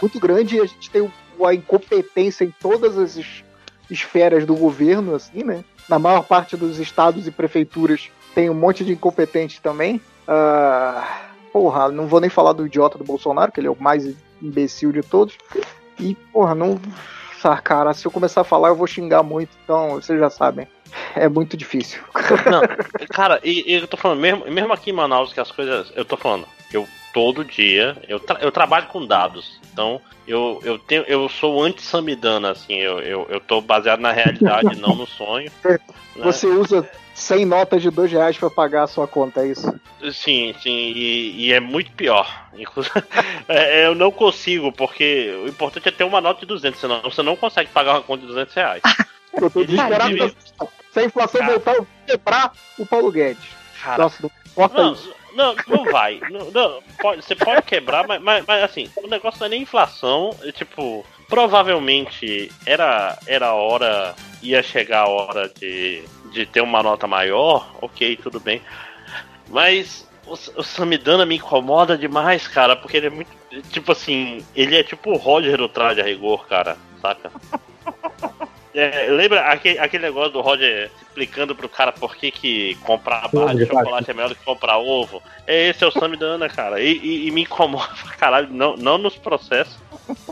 [SPEAKER 2] muito grande e a gente tem a incompetência em todas as es- esferas do governo, assim, né? Na maior parte dos estados e prefeituras tem um monte de incompetentes também. Ah, porra, não vou nem falar do idiota do Bolsonaro, que ele é o mais imbecil de todos. E, porra, não. Ah, cara, se eu começar a falar, eu vou xingar muito, então vocês já sabem. É muito difícil.
[SPEAKER 18] Não, cara, e, e eu tô falando, mesmo, mesmo aqui em Manaus, que as coisas. Eu tô falando, eu todo dia, eu, tra- eu trabalho com dados, então eu, eu, tenho, eu sou anti-Samidana, assim, eu, eu, eu tô baseado na realidade, não no sonho. né?
[SPEAKER 1] Você usa 100 notas de 2 reais pra pagar a sua conta, é isso?
[SPEAKER 18] Sim, sim, e, e é muito pior. É, eu não consigo, porque o importante é ter uma nota de 200, senão você não consegue pagar uma conta de 200 reais.
[SPEAKER 1] Eu tô desesperado.
[SPEAKER 18] Inclusive-
[SPEAKER 1] Se a inflação voltar, eu vou quebrar o Paulo Guedes.
[SPEAKER 18] Cara,
[SPEAKER 1] Nossa, não importa
[SPEAKER 18] não,
[SPEAKER 1] isso.
[SPEAKER 18] não, não vai. Não, não, pode- você pode quebrar, mas, mas, mas, assim, o negócio não é nem inflação. é tipo, provavelmente era, era a hora, ia chegar a hora de, de ter uma nota maior, ok, tudo bem. Mas o, o Samidana me incomoda demais, cara, porque ele é muito. Tipo assim, ele é tipo o Roger do Traje a Rigor, cara, saca? É, lembra aquele, aquele negócio do Roger explicando pro cara por que, que comprar barra de chocolate é melhor do que comprar ovo? É esse é o Samidana, cara. E, e- e me incomoda pra caralho, não, não nos processos.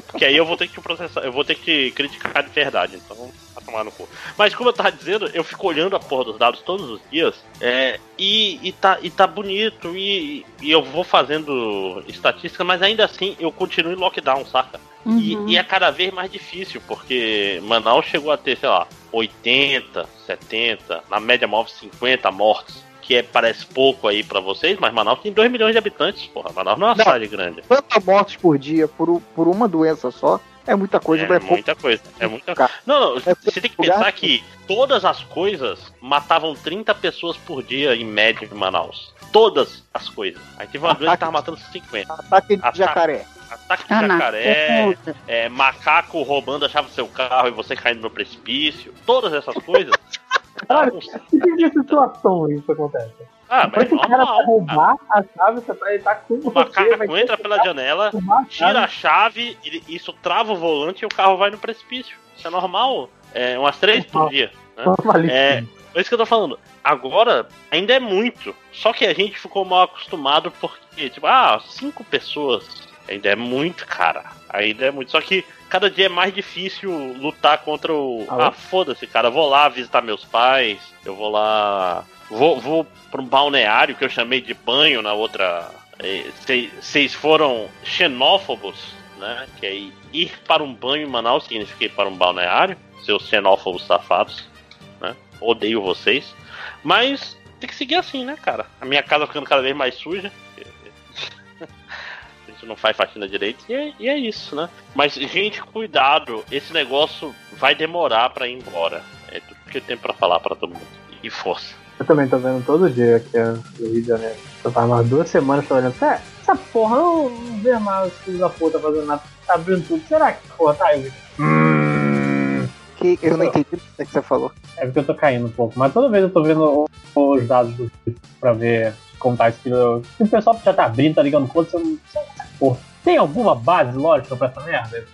[SPEAKER 18] Porque aí eu vou ter que processar, eu vou ter que criticar de verdade, então vai tomar no cu. Mas como eu tava dizendo, eu fico olhando a porra dos dados todos os dias é, e, e, tá, e tá bonito e, e eu vou fazendo estatística, mas ainda assim eu continuo em lockdown, saca? E,
[SPEAKER 12] Uhum.
[SPEAKER 18] e é cada vez mais difícil, porque Manaus chegou a ter, sei lá, 80, 70, na média móvel 50 mortes. Que é, parece pouco aí pra vocês, mas Manaus tem 2 milhões de habitantes, porra. Manaus não é uma
[SPEAKER 1] Não.
[SPEAKER 18] cidade grande.
[SPEAKER 1] 50 mortes por dia por, por uma doença só é muita coisa,
[SPEAKER 18] É
[SPEAKER 1] é pouco.
[SPEAKER 18] muita coisa. É muita Não, não, você tem que pensar que todas as coisas matavam 30 pessoas por dia em média em Manaus. Todas as coisas. Aí teve uma doença que tava matando 50.
[SPEAKER 1] Ataque de jacaré.
[SPEAKER 18] Ataque de
[SPEAKER 1] Ah,
[SPEAKER 18] jacaré, é, macaco roubando a chave do seu carro e você caindo no precipício. Todas essas coisas.
[SPEAKER 14] Cara, que tipo de situação isso acontece?
[SPEAKER 18] Ah,
[SPEAKER 14] Como é que o cara vai roubar a chave, você ele tá com
[SPEAKER 18] O
[SPEAKER 14] você,
[SPEAKER 18] macaco
[SPEAKER 14] vai
[SPEAKER 18] entra pela janela, tira a chave, ele- isso trava o volante e o carro vai no precipício. Isso é normal. É umas três por dia. Né? É, é isso que eu tô falando. Agora, ainda é muito. Só que a gente ficou mal acostumado porque, tipo, ah, cinco pessoas. Ainda é muito, cara. Ainda é muito. Só que cada dia é mais difícil lutar contra o. Ah, foda-se, cara. Eu vou lá visitar meus pais. Eu vou lá. Vou, vou pra um balneário que eu chamei de banho na outra. Vocês foram xenófobos, né? Que é ir para um banho em Manaus significa ir para um balneário. Seus xenófobos safados, né? Odeio vocês. Mas tem que seguir assim, né, cara? A minha casa ficando cada vez mais suja. Gente não faz faxina direito. E é, e é isso, né? Mas, gente, cuidado. Esse negócio vai demorar pra ir embora. É tudo que eu tenho pra falar pra todo mundo. E força.
[SPEAKER 14] Eu também tô vendo todo dia aqui no Rio de Janeiro. Eu tava umas duas semanas tô olhando. É, essa porra não, não vê mais os filhos da puta fazendo nada. Tá abrindo tudo. Será que porra tá aí?
[SPEAKER 1] Que eu não entendi o que você falou.
[SPEAKER 14] É porque eu tô caindo um pouco. Mas toda vez eu tô vendo os dados do pra ver como tá esse filho. Se o pessoal já tá abrindo, tá ligando conta, você não. Porra. Tem alguma base lógica pra essa merda?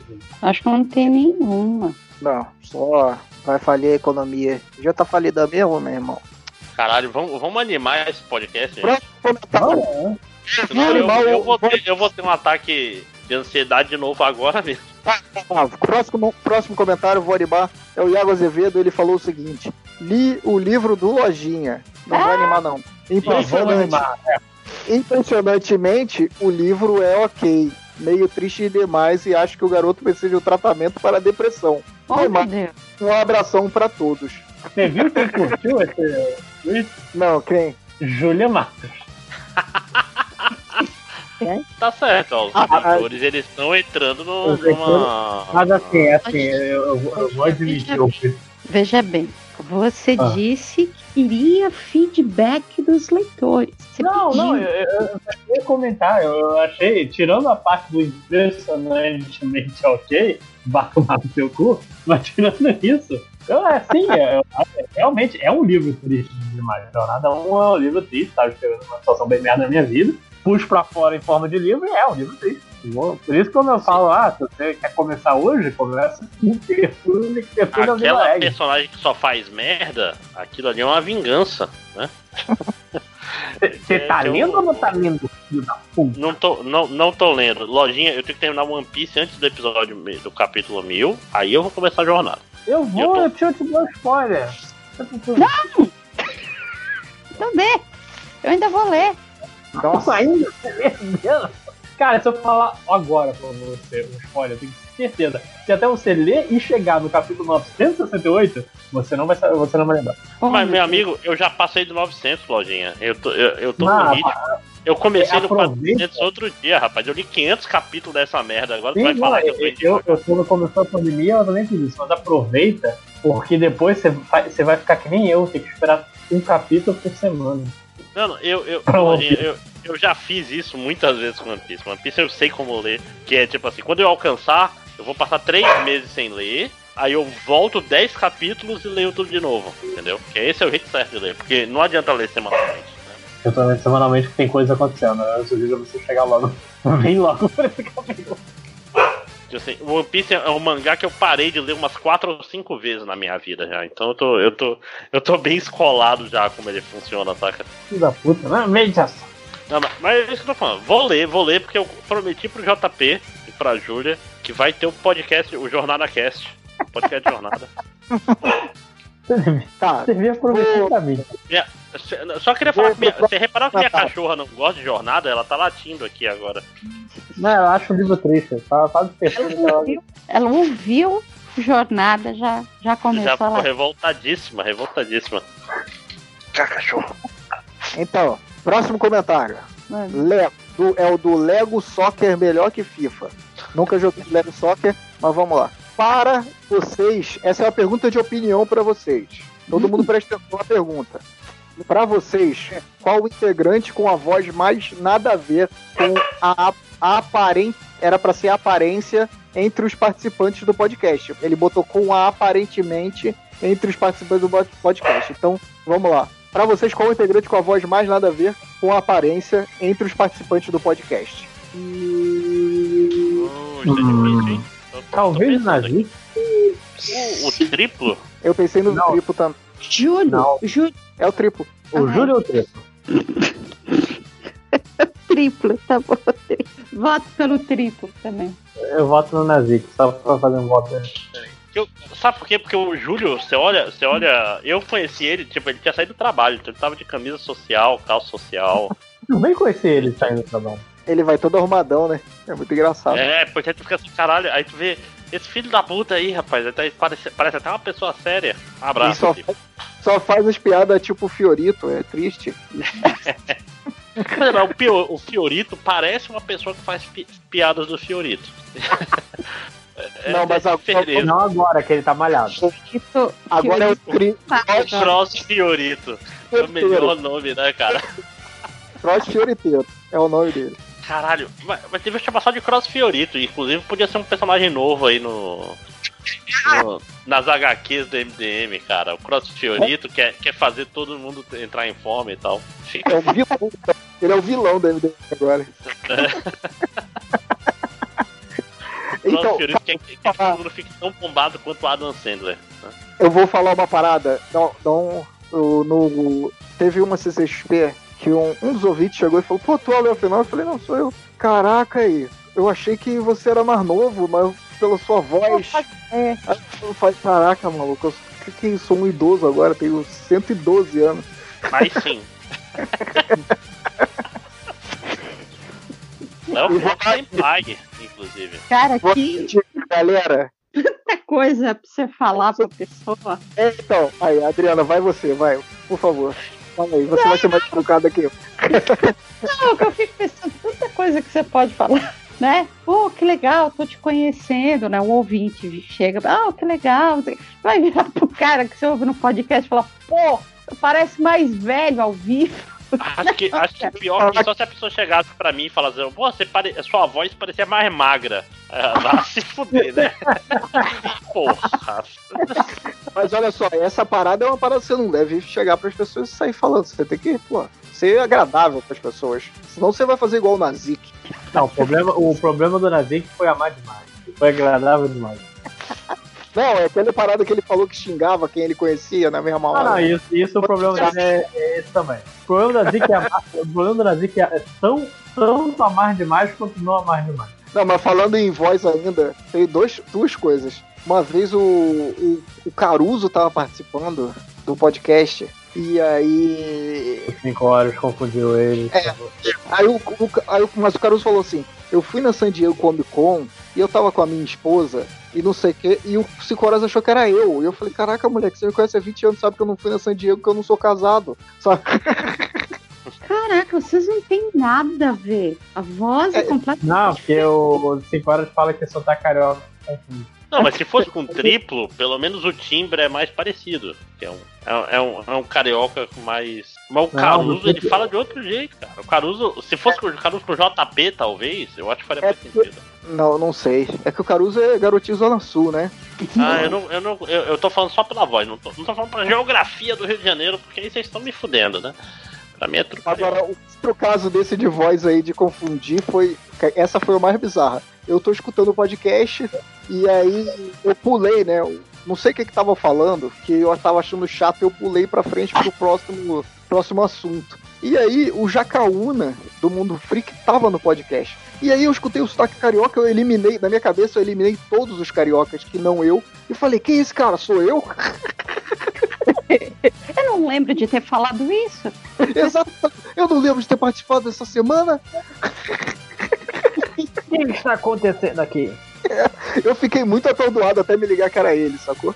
[SPEAKER 12] Acho que não tem nenhuma.
[SPEAKER 1] Não, só vai falir a economia. Já tá falida mesmo, meu irmão.
[SPEAKER 18] Caralho, vamos, vamos animar esse podcast, gente.
[SPEAKER 1] Próximo comentário.
[SPEAKER 18] Senão eu, eu vou ter, eu vou ter um ataque de ansiedade de novo agora mesmo.
[SPEAKER 1] Ah, próximo, próximo comentário, vou animar. É o Iago Azevedo, ele falou o seguinte: li o livro do Lojinha. Não vai animar, não. Impressionante.
[SPEAKER 14] animar,
[SPEAKER 1] Impressionantemente, o livro é ok. Meio triste demais e acho que o garoto precisa de um tratamento para a depressão. Mas, um abração para todos.
[SPEAKER 14] Você viu quem curtiu esse?
[SPEAKER 1] Não, quem?
[SPEAKER 14] Júlia Matos.
[SPEAKER 18] Tá certo, ó, os
[SPEAKER 14] Ah,
[SPEAKER 18] leitores eles estão entrando no,
[SPEAKER 14] leitores-
[SPEAKER 18] numa.
[SPEAKER 14] Mas assim, é assim, eu, eu- eu vou admitir. Eu,
[SPEAKER 12] Veja bem, você
[SPEAKER 14] Ah.
[SPEAKER 12] disse que queria feedback dos leitores. Você
[SPEAKER 14] não,
[SPEAKER 12] pediu.
[SPEAKER 14] não, eu, eu, eu comentar, eu, achei, tirando a parte do impressionantemente ok, bato no seu cu, mas tirando isso, eu, assim, realmente é um livro triste demais. Jornada é um livro triste, tá escrevendo uma situação bem merda na minha vida, puxo pra fora em forma de livro e é um livro triste. Por isso, quando eu falo, ah, se você quer começar hoje, começa com Tertúlio, que Tertúlio é
[SPEAKER 18] Aquela personagem que só faz merda, aquilo ali é uma vingança, né?
[SPEAKER 14] Você tá lendo ou não tá lendo, filho da puta?
[SPEAKER 18] Não tô, não, não tô lendo. Lojinha, eu tenho que terminar One Piece antes do episódio do capítulo 1000, aí eu vou começar a jornada.
[SPEAKER 14] Eu vou, eu te, eu te dou spoiler.
[SPEAKER 12] Não! Também. Eu ainda vou ler.
[SPEAKER 1] Nossa.
[SPEAKER 14] Ainda? Meu Deus. Cara, se eu falar agora pra você um spoiler, eu tenho certeza que até você ler e chegar no capítulo 968, você não vai, saber- você não vai lembrar.
[SPEAKER 18] Mas, meu amigo, eu já passei do 900, Lojinha. Eu tô, eu, eu tô
[SPEAKER 14] Ah,
[SPEAKER 18] no ritmo. Eu comecei no
[SPEAKER 14] aproveita.
[SPEAKER 18] 400 outro dia, rapaz. Eu li 500 capítulos dessa merda. Agora tu
[SPEAKER 14] Sim,
[SPEAKER 18] vai falar que
[SPEAKER 14] eu,
[SPEAKER 18] eu tô
[SPEAKER 14] eu, eu, quando começou a pandemia, eu também fiz isso, mas aproveita, porque depois você vai, você vai ficar que nem eu, tem que esperar um capítulo por semana.
[SPEAKER 18] Não, eu, eu,
[SPEAKER 14] Pra
[SPEAKER 18] eu, eu já fiz isso muitas vezes com One Piece. One Piece eu sei como ler. Que é tipo assim, quando eu alcançar, eu vou passar três meses sem ler. Aí eu volto 10 capítulos e leio tudo de novo, entendeu? Que esse é o jeito certo de ler, porque não adianta ler semanalmente.
[SPEAKER 14] Eu tô lendo semanalmente tem coisa acontecendo, né? Eu sugiro você chegar logo, bem logo por esse capítulo.
[SPEAKER 18] Assim, o One Piece é um mangá que eu parei de ler umas quatro ou cinco vezes na minha vida já. Então eu tô, eu tô, eu tô bem escolado já como ele funciona, saca?
[SPEAKER 14] Filho da puta, né? Mediação.
[SPEAKER 18] Não, mas, mas é isso que eu tô falando. Vou ler, vou ler, porque eu prometi pro JP e pra Júlia que vai ter o podcast, o Jornada Cast. Podcast Jornada.
[SPEAKER 1] Tá.
[SPEAKER 14] Você devia prometer pra mim.
[SPEAKER 18] Minha- só queria falar que minha, você reparou que minha cachorra não gosta de jornada? Ela tá latindo aqui agora.
[SPEAKER 14] Não, eu acho um livro triste. Tá quase pensando que ela...
[SPEAKER 12] Ela ouviu Jornada, já, já começou
[SPEAKER 18] Já ficou
[SPEAKER 12] lá.
[SPEAKER 18] revoltadíssima, revoltadíssima. Cachorro.
[SPEAKER 1] Então, próximo comentário.
[SPEAKER 12] Mano.
[SPEAKER 1] Le- do- é o do Lego Soccer melhor que FIFA. Nunca joguei Lego Soccer, mas vamos lá. Para vocês, essa é uma pergunta de opinião para vocês. Todo mundo presta atenção na pergunta. Para vocês, qual o integrante com a voz mais nada a ver com a, a aparente era para ser a aparência entre os participantes do podcast. Ele botou com a aparentemente entre os participantes do pod- podcast. Então, vamos lá. Para vocês, qual o integrante com a voz mais nada a ver com a aparência entre os participantes do podcast?
[SPEAKER 14] Hum, talvez o Nazi.
[SPEAKER 18] O, o triplo?
[SPEAKER 1] Eu pensei no triplo também.
[SPEAKER 12] Júlio, Júlio.
[SPEAKER 1] É o triplo.
[SPEAKER 14] O Júlio ou o triplo?
[SPEAKER 12] Triplo, tá bom. Voto pelo triplo também.
[SPEAKER 14] Eu voto no Nazik, só pra fazer um voto.
[SPEAKER 18] Eu- sabe por quê? Porque o Júlio, você olha, você olha. Eu conheci ele, tipo, ele tinha saído do trabalho, então ele tava de camisa social, calça social.
[SPEAKER 14] Eu nem conheci ele saindo do trabalho.
[SPEAKER 1] Ele vai todo arrumadão, né? É muito engraçado.
[SPEAKER 18] É, porque tu fica assim, caralho, aí tu vê. Esse filho da puta aí, rapaz, até- parece, parece até uma pessoa séria. Um abraço.
[SPEAKER 1] só,
[SPEAKER 18] filho.
[SPEAKER 1] só faz as piadas tipo Fiorito, é triste.
[SPEAKER 18] Mas o, Pio- o Fiorito parece uma pessoa que faz pi- piadas do Fiorito. É,
[SPEAKER 1] Não, mas
[SPEAKER 18] é
[SPEAKER 1] a-
[SPEAKER 18] diferente.
[SPEAKER 14] Não agora, que ele tá malhado.
[SPEAKER 1] Agora é o.
[SPEAKER 18] Cross Fiorito. É o melhor nome, né, cara?
[SPEAKER 1] Cross Fioriteiro. É o nome dele.
[SPEAKER 18] Caralho, mas, mas teve a chamação de Cross Fiorito, inclusive podia ser um personagem novo aí no. no- nas HQs do MDM, cara. O Cross Fiorito quer, quer fazer todo mundo entrar em fome e tal.
[SPEAKER 1] É o vilão. Ele é o vilão da MDM agora.
[SPEAKER 18] Cross
[SPEAKER 1] Então,
[SPEAKER 18] Fiorito quer que, que todo mundo fique tão bombado quanto o Adam Sandler. né?
[SPEAKER 1] Eu vou falar uma parada. Não, não, eu- no, teve uma CCXP que um, um dos ouvintes chegou e falou: Pô, tu é o Léo Final? Eu falei: Não, sou eu. Caraca, aí. Eu achei que você era mais novo, mas pela sua voz.
[SPEAKER 12] É.
[SPEAKER 1] Aí eu falei: Caraca, maluco, eu que, que sou um idoso agora, tenho 112 anos.
[SPEAKER 18] Mas sim. Léo Final tem pai, inclusive.
[SPEAKER 12] Cara, que
[SPEAKER 1] Galera,
[SPEAKER 12] tanta coisa pra você falar pra pessoa.
[SPEAKER 1] é, então, aí, Adriana, vai você, vai, por favor. Fala aí, você vai ser mais educada aqui.
[SPEAKER 12] Não, que eu fico pensando, tanta coisa que você pode falar, né? Pô, que legal, tô te conhecendo, né? Um ouvinte chega, ah, que legal. Vai virar pro cara que você ouve no podcast e falar, pô, parece mais velho ao vivo.
[SPEAKER 18] Acho que, acho que pior que só se a pessoa chegasse pra mim e falasse, pô, você pare... sua voz parecia mais magra. É, Vai se fuder, né? Porra.
[SPEAKER 1] Mas olha só, essa parada é uma parada que você não deve chegar pras pessoas e sair falando. Você tem que, pô, ser agradável pras pessoas. Senão você vai fazer igual o Nazik.
[SPEAKER 14] Não, o problema, o problema do Nazik foi amar demais. Foi agradável demais.
[SPEAKER 1] Não, é aquela parada que ele falou que xingava quem ele conhecia na mesma hora.
[SPEAKER 14] Ah, não, isso, isso o problema dele é, é esse também. O problema Nazik é, amar- o problema Nazik é tão, tanto amar demais quanto não amar demais.
[SPEAKER 1] Não, mas falando em voz ainda, tem dois, duas coisas. Uma vez o, o, o Caruso tava participando do podcast E aí.
[SPEAKER 14] Cinco horas confundiu ele.
[SPEAKER 1] É. Aí o, o- aí o- mas o Caruso falou assim: eu fui na San Diego Comic Con e eu tava com a minha esposa e não sei o que, e o Cinco Horas achou que era eu. E eu falei: caraca, moleque, você me conhece há 20 anos, sabe que eu não fui na San Diego, que eu não sou casado. Sabe?
[SPEAKER 12] Caraca, vocês não têm nada a ver. A voz é, completamente.
[SPEAKER 14] Não, porque o 5 horas fala que só tá carioca.
[SPEAKER 18] Não, mas se fosse com triplo, pelo menos o timbre é mais parecido. É, um, é, é um, é um carioca com mais. Mas o
[SPEAKER 1] Não,
[SPEAKER 18] Caruso,
[SPEAKER 1] mas-
[SPEAKER 18] ele fala de outro jeito, cara. O Caruso, se fosse com o Caruso com JP, talvez, eu acho que faria mais sentido.
[SPEAKER 1] Não, não sei. É que o Caruso é garotinho Zona Sul, né?
[SPEAKER 18] Ah, eu não, eu não. Eu, eu tô falando só pela voz, não tô, não tô falando pra geografia do Rio de Janeiro, porque aí vocês estão me fudendo, né? Pra mim é tudo.
[SPEAKER 1] Agora, o outro caso desse de voz aí de confundir foi. Essa foi a mais bizarra. Eu tô escutando o podcast e aí eu pulei, né? Não sei o que que tava falando, que eu tava achando chato eu pulei pra frente pro próximo, próximo assunto. E aí o Jacaúna do Mundo Freak tava no podcast. E aí eu escutei o sotaque carioca, eu eliminei, na minha cabeça eu eliminei todos os cariocas que não eu. E falei, quem é esse cara? Sou eu?
[SPEAKER 12] Eu não lembro de ter falado isso.
[SPEAKER 1] Exato. Eu não lembro de ter participado dessa semana.
[SPEAKER 14] O que está acontecendo aqui?
[SPEAKER 1] Eu fiquei muito atordoado até me ligar que era ele, sacou?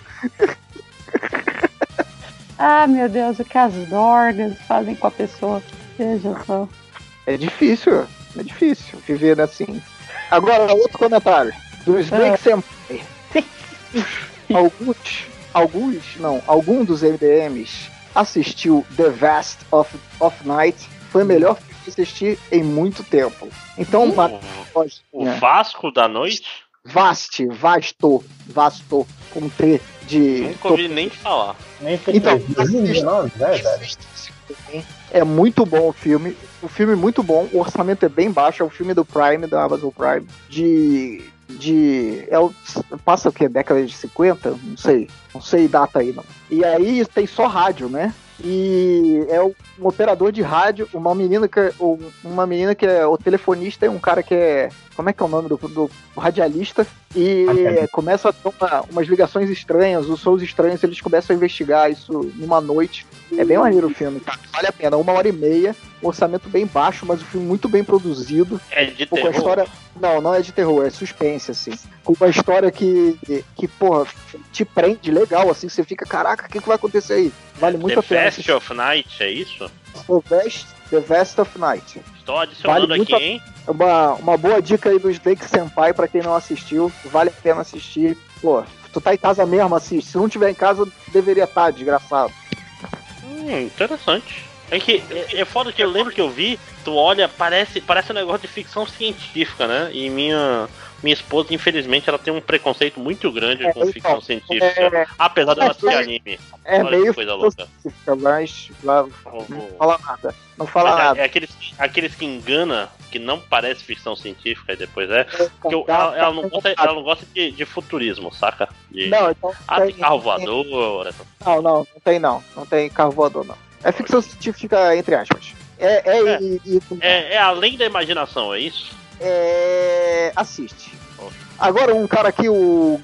[SPEAKER 12] Ah, meu Deus, o que as dorgas fazem com a pessoa. Veja só.
[SPEAKER 1] É difícil, é difícil viver assim. Agora, outro comentário. Do Snake Senpai. alguns, alguns, não, algum dos MDMs assistiu The Vast of, of Night. Foi o melhor que assisti em muito tempo. Então, uma
[SPEAKER 18] O Vasco da Noite?
[SPEAKER 1] Vast, vasto, vasto, com T de.
[SPEAKER 18] Nunca ouvi nem falar.
[SPEAKER 1] Então,
[SPEAKER 14] 2019, velho.
[SPEAKER 1] É muito bom o filme. O filme é muito bom. O orçamento é bem baixo. É um filme do Prime, da Amazon Prime. De. De. É o, passa o que? Década de 50? Não sei. Não sei data aí, não. E aí tem só rádio, né? E é um operador de rádio, uma menina que é, um- uma menina que é o telefonista e um cara que é. Como é que é o nome do, do radialista? E
[SPEAKER 14] Radialista.
[SPEAKER 1] começa a ter uma- umas ligações estranhas, os sons estranhos, eles começam a investigar isso numa noite. É bem maneiro o filme, cara. Vale a pena. Uma hora e meia, um orçamento bem baixo, mas o filme muito bem produzido.
[SPEAKER 18] É de
[SPEAKER 1] Pô, com a
[SPEAKER 18] terror?
[SPEAKER 1] história. Não, não é de terror, é suspense, assim. Com uma história que, que porra, te prende legal, assim, você fica, caraca, o que, que vai acontecer aí? Vale muito
[SPEAKER 18] The
[SPEAKER 1] a pena.
[SPEAKER 18] Fast of Night, é isso?
[SPEAKER 1] The Vest, The Vest of Night.
[SPEAKER 18] Estou adicionando
[SPEAKER 1] Vale
[SPEAKER 18] aqui,
[SPEAKER 1] a-
[SPEAKER 18] hein?
[SPEAKER 1] Uma, uma boa dica aí do Snake Senpai pra quem não assistiu. Vale a pena assistir. Pô, tu tá em casa mesmo, assiste. Se não tiver em casa, deveria estar, desgraçado.
[SPEAKER 18] Hum, interessante. É que é, é foda que eu lembro que eu vi, tu olha, parece, parece um negócio de ficção científica, né? E minha, minha esposa, infelizmente, ela tem um preconceito muito grande com
[SPEAKER 1] então,
[SPEAKER 18] ficção científica.
[SPEAKER 1] é-
[SPEAKER 18] apesar dela
[SPEAKER 1] é-
[SPEAKER 18] assistir anime.
[SPEAKER 1] É
[SPEAKER 18] Olha
[SPEAKER 1] meio
[SPEAKER 18] coisa louca.
[SPEAKER 1] mas lá, não fala nada. Não fala
[SPEAKER 18] Mas é-
[SPEAKER 1] nada.
[SPEAKER 18] É, aqueles, aqueles que engana, que não parece ficção científica e depois é. Porque eu- ela, ela não gosta, ela não gosta de, de futurismo, saca? De,
[SPEAKER 1] Não, então
[SPEAKER 18] ah, tem
[SPEAKER 1] tem-
[SPEAKER 18] carro voador. essa-
[SPEAKER 1] Não, não, não tem não. Não tem carro voador, não. É ficção científica, entre aspas. É, é, e, e-
[SPEAKER 18] É, é além da imaginação, é isso?
[SPEAKER 1] é, assiste. Agora um cara aqui, o,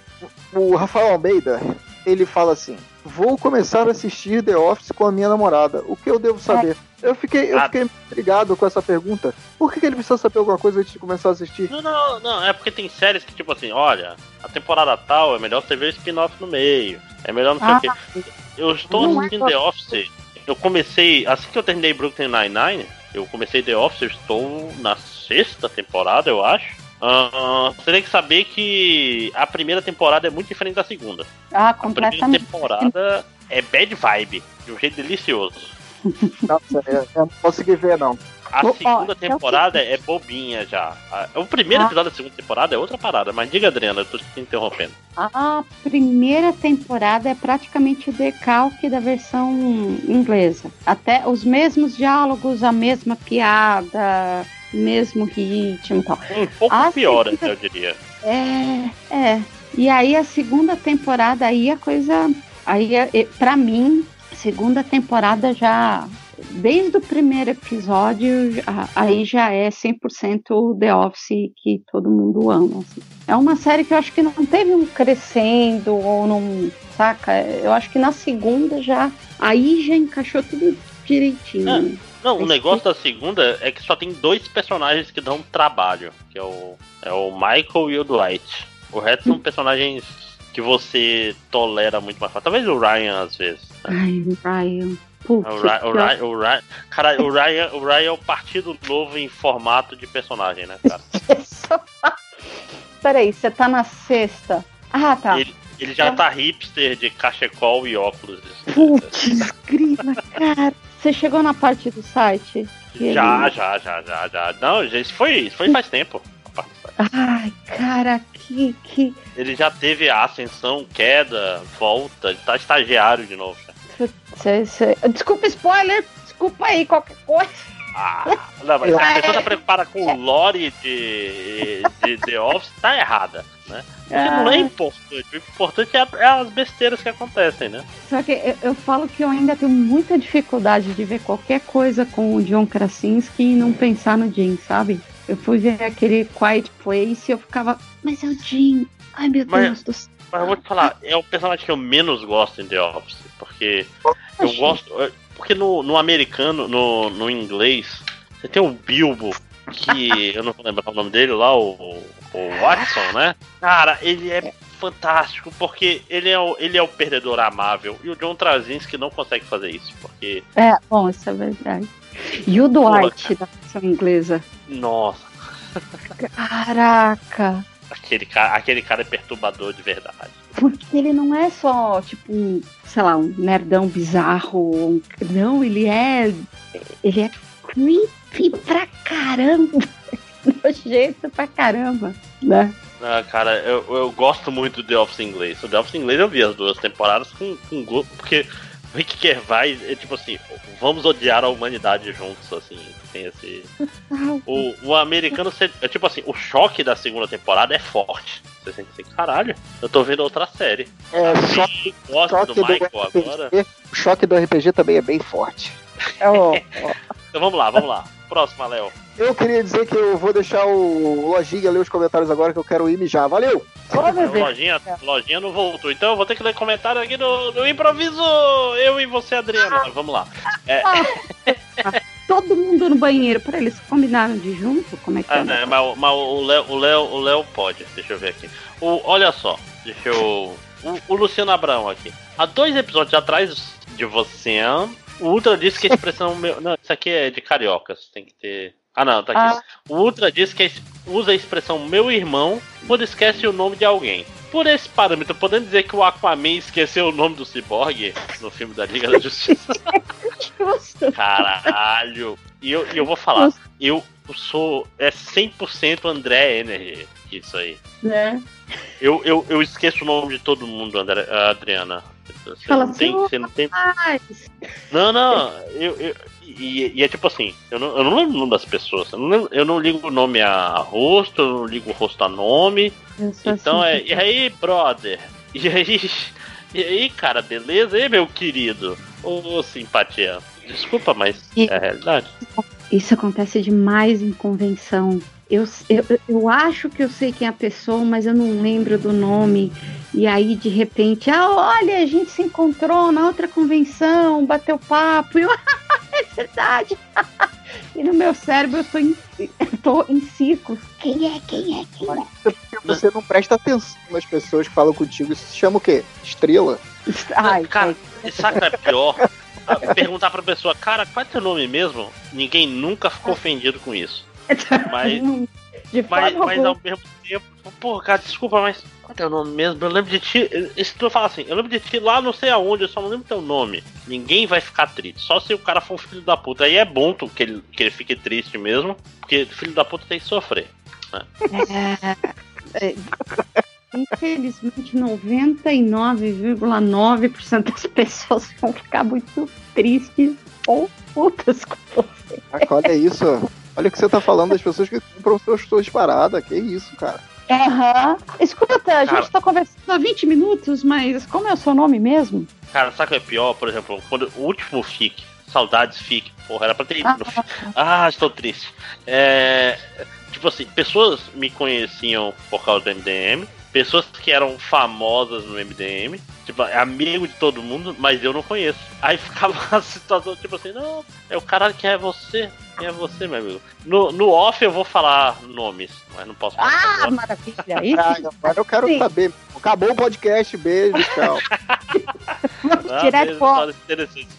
[SPEAKER 1] o Rafael Almeida, ele fala assim: Vou começar a assistir The Office com a minha namorada. O que eu devo saber? Eu fiquei, eu
[SPEAKER 18] Ah.
[SPEAKER 1] fiquei intrigado com essa pergunta. Por que, que ele precisa saber alguma coisa antes de começar a assistir?
[SPEAKER 18] Não, não, não, é porque tem séries que, tipo assim, olha, a temporada tal é melhor você ver o spin-off no meio. É melhor não sei
[SPEAKER 1] Ah.
[SPEAKER 18] o quê. Eu estou
[SPEAKER 1] Não é
[SPEAKER 18] assistindo The Office. Eu comecei, assim que eu terminei Brooklyn Nine-Nine, eu comecei The Office, eu estou na sexta temporada, eu acho. Ah, você tem que saber que a primeira temporada é muito diferente da segunda.
[SPEAKER 12] Ah,
[SPEAKER 18] A primeira
[SPEAKER 12] completamente.
[SPEAKER 18] temporada é bad vibe, de um jeito delicioso.
[SPEAKER 1] Nossa, eu, eu não consegui ver, não.
[SPEAKER 18] A segunda
[SPEAKER 12] é
[SPEAKER 18] temporada é bobinha já. A- O primeiro
[SPEAKER 12] Ah.
[SPEAKER 18] episódio da segunda temporada é outra parada, mas diga, Adriana, eu tô te interrompendo.
[SPEAKER 12] A primeira temporada é praticamente o decalque da versão inglesa. Até os mesmos diálogos, a mesma piada, mesmo ritmo e tal.
[SPEAKER 18] Um pouco
[SPEAKER 12] A
[SPEAKER 18] pior,
[SPEAKER 12] segunda-
[SPEAKER 18] eu diria.
[SPEAKER 12] É, é. E aí a segunda temporada aí a coisa. Aí, é- é- pra mim, segunda temporada já desde o primeiro episódio, aí já é 100% The Office que todo mundo ama. assim. É uma série que eu acho que não teve um crescendo ou não. Saca? Eu acho que na segunda já. Aí já encaixou tudo direitinho.
[SPEAKER 18] É.
[SPEAKER 12] né?
[SPEAKER 18] Não, o negócio da segunda é que só tem dois personagens que dão trabalho, que é o, é o Michael e o Dwight. O resto são personagens que você tolera muito mais fácil. Talvez o Ryan, às vezes.
[SPEAKER 12] Ai, o Ryan. Puta,
[SPEAKER 18] O Ryan, o Ryan, o Ryan, cara, o Ryan, o Ryan é o partido novo em formato de personagem, né, cara?
[SPEAKER 12] Peraí, você tá na sexta. Ah, tá.
[SPEAKER 18] Ele, ele já tá hipster de cachecol e óculos.
[SPEAKER 12] Putz, grila, cara. Você chegou na parte do site?
[SPEAKER 18] Já,
[SPEAKER 12] ele-
[SPEAKER 18] já, já, já, já. Não, isso foi, isso foi faz tempo.
[SPEAKER 12] Ai, cara, que. que...
[SPEAKER 18] Ele já teve a ascensão, queda, volta, ele tá estagiário de novo. já.
[SPEAKER 12] Desculpa, spoiler. Desculpa aí, qualquer coisa.
[SPEAKER 18] Ah, não, mas se a pessoa tá preocupada com o lore de, de The Office, tá errada, né? Porque não é
[SPEAKER 12] Ah.
[SPEAKER 18] importante. O importante é, é as besteiras que acontecem, né?
[SPEAKER 12] Só que eu, eu falo que eu ainda tenho muita dificuldade de ver qualquer coisa com o John Krasinski e não pensar no Jim, sabe? Eu fui ver aquele Quiet Place e eu ficava, mas é o Jim. Ai, meu
[SPEAKER 18] Mas-
[SPEAKER 12] Deus do céu.
[SPEAKER 18] Mas eu vou te falar, é o personagem que eu menos gosto em The Office. Porque eu gosto. Porque no, no americano, no, no inglês, você tem o Bilbo, que eu não vou lembrar o nome dele lá, o, o Watson, né? Cara, ele é fantástico, porque ele é, o, ele é o perdedor amável. E o John Krasinski não consegue fazer isso, porque.
[SPEAKER 12] É, bom, isso é verdade. E o Dwight da versão inglesa.
[SPEAKER 18] Nossa,
[SPEAKER 12] Caraca.
[SPEAKER 18] Aquele cara, aquele cara é perturbador de verdade.
[SPEAKER 12] Porque ele não é só, tipo, sei lá, um nerdão bizarro. Não, ele é. Ele é creepy pra caramba. Nojento pra caramba, né?
[SPEAKER 18] Ah, cara, eu, eu gosto muito do The Office inglês. O The Office inglês eu vi as duas temporadas com, com gosto, porque o Rick Gervais é tipo assim, vamos odiar a humanidade juntos, assim, tem esse... O, o americano, é tipo assim, o choque da segunda temporada é forte. Você sente assim, caralho, eu tô vendo outra série.
[SPEAKER 1] É,
[SPEAKER 18] gosto
[SPEAKER 1] choque
[SPEAKER 18] do
[SPEAKER 1] do
[SPEAKER 18] Michael
[SPEAKER 1] RPG,
[SPEAKER 18] agora.
[SPEAKER 1] o choque do RPG também é bem forte. É, ó.
[SPEAKER 18] Então vamos lá, vamos lá. Próxima, Léo.
[SPEAKER 1] Eu queria dizer que eu vou deixar o Lojinha ler os comentários agora que eu quero ir mijar. Valeu!
[SPEAKER 18] Lojinha, lojinha não voltou, então eu vou ter que ler comentário aqui no, no improviso. Eu e você, Adriana. Vamos lá. É,
[SPEAKER 12] Todo mundo no banheiro. Peraí, eles combinaram de junto? Como é que
[SPEAKER 18] Ah,
[SPEAKER 12] é?
[SPEAKER 18] né, mas, o- mas o Léo, o Léo, o Léo pode. Deixa eu ver aqui. O, olha só, deixa eu. O, o Luciano Abrão aqui. Há dois episódios atrás de você, o Ultra disse que a expressão meu. Não, isso aqui é de cariocas. Tem que ter. Ah, não, tá aqui. O Ultra disse que usa a expressão meu irmão quando esquece o nome de alguém. Por esse parâmetro, podendo dizer que o Aquaman esqueceu o nome do Cyborg no filme da Liga da Justiça. Caralho. E eu, eu vou falar, eu sou. É 100% André Energy. Isso aí.
[SPEAKER 12] Né?
[SPEAKER 18] Eu, eu, eu esqueço o nome de todo mundo, André, Adriana. Você
[SPEAKER 12] Fala
[SPEAKER 18] não tem.
[SPEAKER 12] assim,
[SPEAKER 18] Você não tem.
[SPEAKER 12] Rapaz,
[SPEAKER 18] Não, não. Eu, eu, e, e é tipo assim, eu não, eu não lembro o nome das pessoas. Eu não, eu não ligo o nome a rosto, eu não ligo o rosto a nome. Então
[SPEAKER 12] assim,
[SPEAKER 18] é. E aí, brother? E aí? E aí, cara, beleza? E aí, meu querido? Ô, simpatia. Desculpa, mas
[SPEAKER 12] E-
[SPEAKER 18] é a realidade.
[SPEAKER 12] Isso acontece demais em convenção. Eu, eu, eu acho que eu sei quem é a pessoa, mas eu não lembro do nome. E aí, de repente, ah, olha, a gente se encontrou na outra convenção, bateu papo. E eu, é verdade. e no meu cérebro eu tô em, eu tô em círculos. Quem é, quem é, quem é?
[SPEAKER 1] Porque você não presta atenção nas pessoas que falam contigo. Isso se chama o quê? Estrela?
[SPEAKER 12] Ai,
[SPEAKER 18] cara, sabe o que é pior? Ah, Perguntar pra pessoa, cara, qual é teu nome mesmo? Ninguém nunca ficou ofendido com isso. Mas,
[SPEAKER 12] De
[SPEAKER 18] mas, mas ao mesmo tempo, pô, cara, desculpa, mas qual é teu nome mesmo? Eu lembro de ti. Se tu falar assim, eu lembro de ti lá não sei aonde, eu só não lembro teu nome. Ninguém vai ficar triste. Só se o cara for um filho da puta. Aí é bom tu, que, ele, que ele fique triste mesmo, porque filho da puta tem que sofrer. né?
[SPEAKER 12] É, é, infelizmente, 99,9% das pessoas vão ficar muito tristes ou putas com você.
[SPEAKER 1] Olha isso. Olha o que você tá falando das pessoas que compram suas paradas. Que isso, cara.
[SPEAKER 12] Aham. Escuta, a
[SPEAKER 18] Cara.
[SPEAKER 12] gente tá conversando há 20 minutos, mas como é o seu nome mesmo?
[SPEAKER 18] Cara, sabe o que é pior? Por exemplo, quando o último FIC, saudades FIC, porra, era pra ter ido no FIC. Ah, estou triste. É, tipo assim, pessoas me conheciam por causa do MDM, pessoas que eram famosas no MDM, tipo, amigo de todo mundo, mas eu não conheço. Aí ficava a situação, tipo assim, não, é o cara que é você, quem é você, meu amigo. No, no off eu vou falar nomes, mas não posso falar.
[SPEAKER 12] Ah,
[SPEAKER 18] agora.
[SPEAKER 12] maravilha. Isso.
[SPEAKER 1] Ah, mas eu quero
[SPEAKER 12] Sim.
[SPEAKER 1] saber. Acabou o podcast, beijo, tchau.
[SPEAKER 18] Ah,
[SPEAKER 12] tirar foto.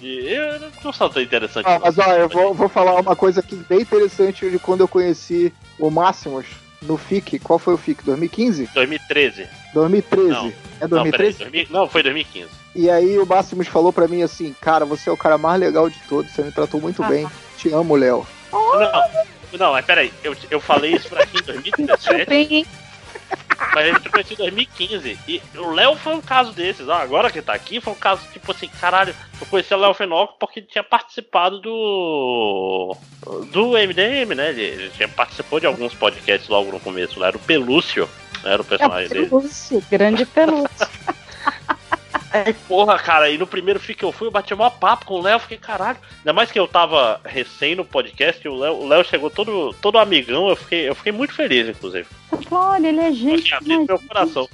[SPEAKER 18] Eu não sou tão interessante.
[SPEAKER 1] Ah, mas ó, eu vou, vou falar uma coisa aqui bem interessante de quando eu conheci o Máximos no FIC. Qual foi o FIC? 2015?
[SPEAKER 18] 2013.
[SPEAKER 1] 2013.
[SPEAKER 18] Não.
[SPEAKER 1] É
[SPEAKER 18] Não, peraí,
[SPEAKER 1] 2013?
[SPEAKER 18] 2000 não, foi 2015.
[SPEAKER 1] E aí o Máximos falou pra mim assim, cara, você é o cara mais legal de todos, você me tratou muito
[SPEAKER 18] Ah.
[SPEAKER 1] bem. Te amo, Léo.
[SPEAKER 18] Não, não, mas peraí, eu, eu falei isso pra aqui em 2017,
[SPEAKER 12] Bem,
[SPEAKER 18] mas ele conheci em 2015. E o Léo foi um caso desses. Ah, agora que tá aqui, foi um caso tipo assim, caralho, eu conheci o Léo Fenoco porque ele tinha participado do. do MDM, né? Ele, ele tinha participou de alguns podcasts logo no começo. Lá era o Pelúcio, né, era o
[SPEAKER 12] é
[SPEAKER 18] personagem dele.
[SPEAKER 12] pelúcio, grande pelúcio.
[SPEAKER 18] Aí, porra, cara, e no primeiro FIC que eu fui, eu bati o maior papo com o Léo, fiquei, caralho. Ainda mais que eu tava recém no podcast, e o Léo, o Léo chegou todo, todo amigão, eu fiquei, eu fiquei muito feliz, inclusive.
[SPEAKER 12] Olha, ele é gente.
[SPEAKER 18] Tinha abrido meu coração.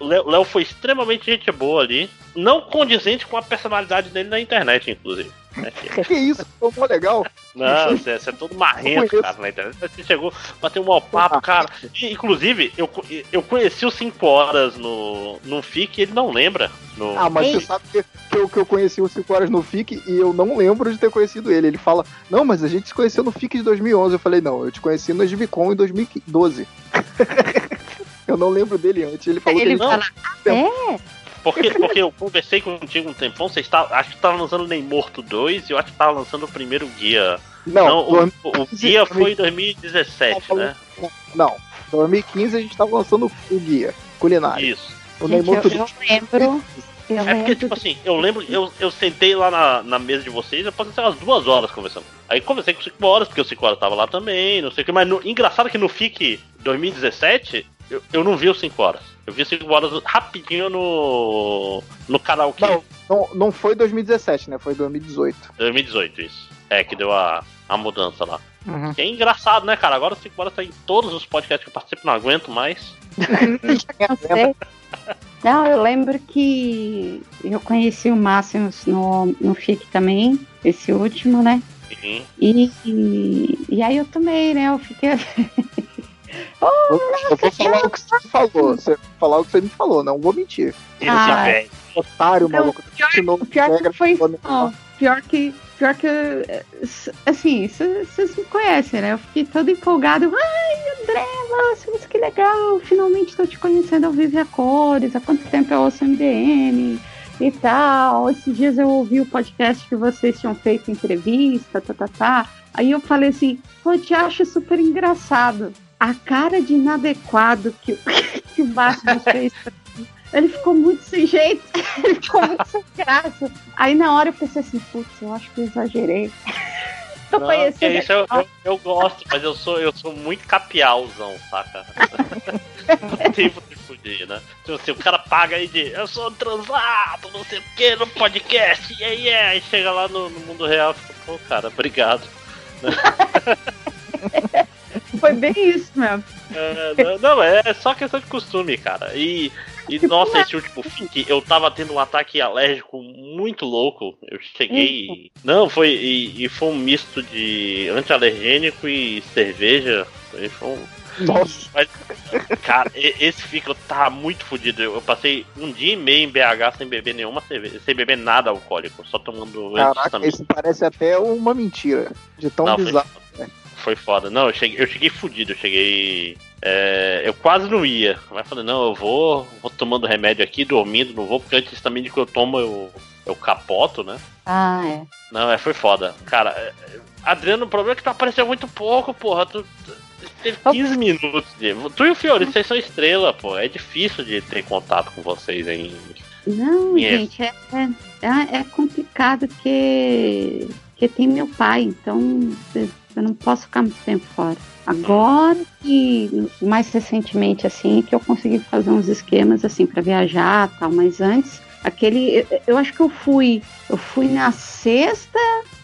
[SPEAKER 18] Léo, o Léo foi extremamente gente boa ali, não condizente com a personalidade dele na internet, inclusive. Que-
[SPEAKER 1] Que isso, foi mó legal.
[SPEAKER 18] Não, você, você é todo marrento, cara, na internet. Você chegou, bateu um mau papo, cara. E, inclusive, eu, eu conheci o 5 horas no, no FIC e ele não lembra. No...
[SPEAKER 1] Ah, mas você sabe que, que, eu, que eu conheci o 5 horas no FIC e eu não lembro de ter conhecido ele. Ele fala, não, mas a gente se conheceu no FIC de 2011. Eu falei, não, eu te conheci no Givicon em 2012. eu não lembro dele antes. Ele falou
[SPEAKER 12] Ele
[SPEAKER 1] que
[SPEAKER 12] fala, é?
[SPEAKER 18] Porque, porque eu conversei contigo um tempão, você estava, acho que tava lançando Nem Morto 2 e eu acho que tava lançando o primeiro guia.
[SPEAKER 1] Não,
[SPEAKER 18] o,
[SPEAKER 1] dois-
[SPEAKER 18] o- o guia foi em 2017, né?
[SPEAKER 1] Não, 2015 a gente tava lançando o guia culinário.
[SPEAKER 18] Isso.
[SPEAKER 1] O
[SPEAKER 12] Gente,
[SPEAKER 1] Neymar
[SPEAKER 12] eu, eu lembro. Eu
[SPEAKER 18] É porque,
[SPEAKER 12] lembro
[SPEAKER 18] tipo assim, eu lembro, eu, eu sentei lá na, na mesa de vocês, eu passei umas duas horas conversando. Aí conversei com 5 horas, porque o 5 horas tava lá também, não sei o que, mas no, engraçado que no FIC 2017, eu, eu não vi o 5 horas. Eu vi o 5 horas rapidinho no. no karaokê.
[SPEAKER 1] Não, não, não foi 2017, né? Foi 2018.
[SPEAKER 18] 2018, isso. É, que deu a, a mudança lá.
[SPEAKER 1] Uhum.
[SPEAKER 18] Que é engraçado, né, cara? Agora o 5 horas tá em todos os podcasts que eu participo, não aguento mais.
[SPEAKER 12] Não. Não, eu lembro que eu conheci o Máximos no, no FIC também, esse último, né?
[SPEAKER 18] Uhum.
[SPEAKER 12] E, e, e aí eu também, né? Eu fiquei.
[SPEAKER 1] Eu, eu vou falar o que você falou. Você falar o que você me falou, não vou mentir.
[SPEAKER 12] Ah.
[SPEAKER 18] velho.
[SPEAKER 1] Otário, maluco.
[SPEAKER 12] O pior
[SPEAKER 1] regra,
[SPEAKER 12] que foi. Não, pior que. Pior que. eh, Assim, vocês me conhecem, né? Eu fiquei toda empolgada. Ai, André, Máximos, que legal! Finalmente tô te conhecendo ao vivo e a cores. Há quanto tempo eu ouço MDM e tal. Esses dias eu ouvi o podcast que vocês tinham feito entrevista, tá, tá, tá. Aí eu falei assim, pô, te acho super engraçado. A cara de inadequado que, o- que o Máximos fez pra mim. Ele ficou muito sem jeito, ele ficou muito sem graça. Aí na hora eu pensei assim, putz, eu acho que eu exagerei. Tô
[SPEAKER 18] Não,
[SPEAKER 12] conhecendo.
[SPEAKER 18] que isso, eu, eu, eu gosto, mas eu sou, eu sou muito capialzão, saca? Não tem pra te fudir, né? Tipo assim, o cara paga aí de eu sou transado, não sei o que, no podcast, e aí é, aí chega lá no, no mundo real e fica, pô, cara, obrigado.
[SPEAKER 12] Foi bem isso mesmo.
[SPEAKER 18] É, não, não, é só questão de costume, cara. E, e nossa, esse último FIC, eu tava tendo um ataque alérgico muito louco. Eu cheguei. Não, foi. E, e foi um misto de antialergênico e cerveja. Foi foi um.
[SPEAKER 1] Nossa.
[SPEAKER 18] Mas, cara, e- esse FIC eu tava muito fodido. Eu eu passei um dia e meio em BH sem beber nenhuma cerveja, sem beber nada alcoólico, só tomando
[SPEAKER 1] Caraca,
[SPEAKER 18] também.
[SPEAKER 1] isso parece até uma mentira. De tão
[SPEAKER 18] Não, foi
[SPEAKER 1] bizarro.
[SPEAKER 18] Foi foda. Não, eu cheguei, eu cheguei fudido, eu cheguei. é, eu quase não ia. Mas falei, não, eu vou, vou tomando remédio aqui, dormindo, não vou, porque antes também de que eu tomo, eu, eu capoto, né?
[SPEAKER 12] Ah, é.
[SPEAKER 18] Não, é, foi foda. Cara, Adriano, o problema é que tu apareceu muito pouco, porra. Tu, tu teve 15 minutos. De... Tu e o Fiore, vocês são estrela, pô. É difícil de ter contato com vocês em.
[SPEAKER 12] Não,
[SPEAKER 18] Yes.
[SPEAKER 12] gente, é, é, é complicado porque, porque tem meu pai, então Eu não posso ficar muito tempo fora. Agora que mais recentemente assim que eu consegui fazer uns esquemas assim para viajar, tal, mas antes aquele eu, eu acho que eu fui, eu fui na sexta,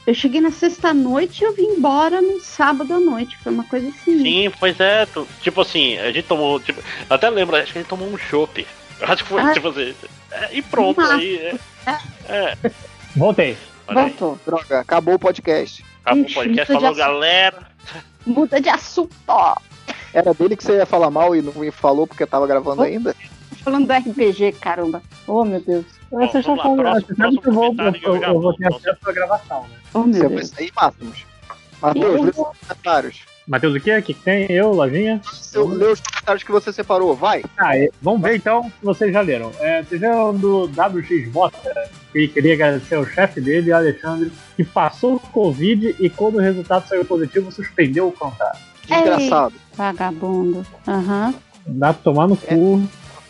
[SPEAKER 12] eu cheguei na sexta noite e eu vim embora no sábado à noite, foi uma coisa assim.
[SPEAKER 18] Sim, pois é. tu- tipo assim, a gente tomou. Tipo, até lembro, acho que a gente tomou um chopp. Acho que foi
[SPEAKER 12] Ah.
[SPEAKER 18] tipo assim. é, e pronto, aí. É, é.
[SPEAKER 14] Voltei.
[SPEAKER 18] Olha aí.
[SPEAKER 12] Voltou.
[SPEAKER 1] Droga, acabou o podcast.
[SPEAKER 18] Acabou o podcast,
[SPEAKER 12] muda de
[SPEAKER 18] falou,
[SPEAKER 12] assunto.
[SPEAKER 18] galera.
[SPEAKER 12] Muda de assunto.
[SPEAKER 1] Era dele que você ia falar mal e não me falou porque tava gravando ainda?
[SPEAKER 12] Tô falando do RPG, caramba. Oh, meu Deus.
[SPEAKER 14] Você está
[SPEAKER 18] vamos lá,
[SPEAKER 14] falando,
[SPEAKER 18] próximo-
[SPEAKER 14] você sabe que eu vou, eu, eu, eu vou ter acesso à gravação, né?
[SPEAKER 12] Oh, meu
[SPEAKER 1] Você vai
[SPEAKER 12] Deus.
[SPEAKER 1] sair, Máximos. Matheus, os comentários.
[SPEAKER 14] Matheus, o quê? O que que tem? Eu, Lojinha?
[SPEAKER 1] Eu, lê os comentários que você separou, vai.
[SPEAKER 14] Ah, e- vamos ver então se vocês já leram. É, vocês leram do WX Bota, que queria agradecer ao chefe dele, Alexandre, que passou o Covid e quando o resultado saiu positivo, suspendeu o contrato.
[SPEAKER 1] Desgraçado.
[SPEAKER 12] Vagabundo. Aham.
[SPEAKER 14] Dá pra tomar no cu.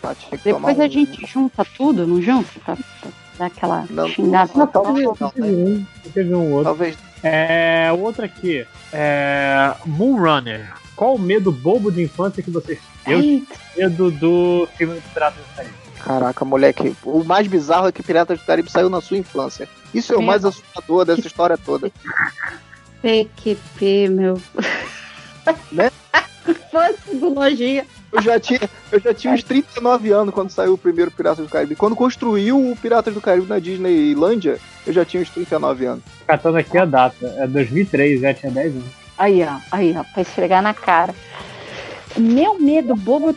[SPEAKER 1] Tá, que
[SPEAKER 12] Depois
[SPEAKER 1] um-
[SPEAKER 12] a gente junta tudo, não junta? Pra, pra dar aquela
[SPEAKER 1] Não,
[SPEAKER 12] xingada.
[SPEAKER 1] não,
[SPEAKER 14] talvez
[SPEAKER 1] não, não,
[SPEAKER 14] teve um, teve um outro.
[SPEAKER 1] Talvez.
[SPEAKER 14] É, outra aqui. É, Moonrunner. Qual o medo bobo de infância que vocês têm? Eu medo do filme do Pirata do Caribe.
[SPEAKER 1] Caraca, moleque, o mais bizarro é que Piratas do Caribe saiu na sua infância. Isso é o mais assustador dessa história toda.
[SPEAKER 12] PQP, meu.
[SPEAKER 1] Né?
[SPEAKER 12] Fosse do lojinha.
[SPEAKER 1] Eu já tinha, eu já tinha uns 39 anos quando saiu o primeiro Piratas do Caribe. Quando construiu o Piratas do Caribe na Disneylândia, eu já tinha uns 39 anos.
[SPEAKER 14] Catando aqui a data. É 2003, já tinha 10 anos.
[SPEAKER 12] Aí, ó, aí, ó, pra esfregar na cara. Meu medo bobo.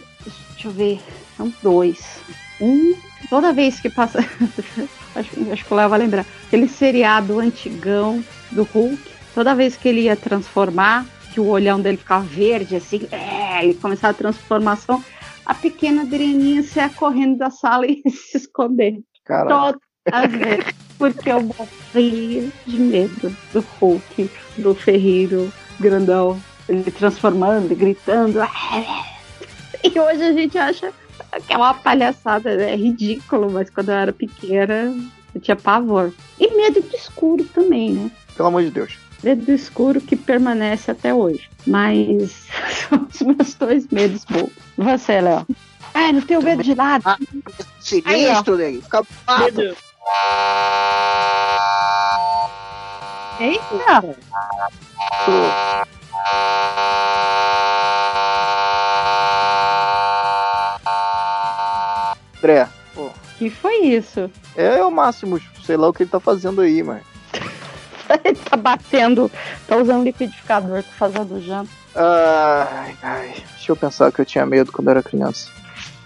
[SPEAKER 12] Deixa eu ver. São dois. Um, toda vez que passa. acho, acho que o Léo vai lembrar. Aquele seriado antigão do Hulk. Toda vez que ele ia transformar, que o olhão dele ficava verde, assim, é, e começava a transformação, a pequena Adrianinha saia correndo da sala e se esconder.
[SPEAKER 1] Caraca.
[SPEAKER 12] Toda vez. Porque eu morria de medo do Hulk, do Ferreiro grandão, ele transformando, gritando. E hoje a gente acha que é uma palhaçada, é ridículo, mas quando eu era pequena eu tinha pavor. E medo do escuro também, né?
[SPEAKER 1] Pelo amor de Deus.
[SPEAKER 12] Medo do escuro que permanece até hoje. Mas são os meus dois medos bobos. Você, Léo? Ah, não tenho medo de nada.
[SPEAKER 1] Sinistro, nego. Fica
[SPEAKER 12] Medo. Eita!
[SPEAKER 1] André, pô.
[SPEAKER 12] Que foi isso?
[SPEAKER 1] É o máximo, sei lá o que ele tá fazendo aí, mas.
[SPEAKER 12] Ele tá batendo, tá usando liquidificador, tá fazendo janta.
[SPEAKER 1] Ai, ai. Deixa eu pensar que eu tinha medo quando era criança.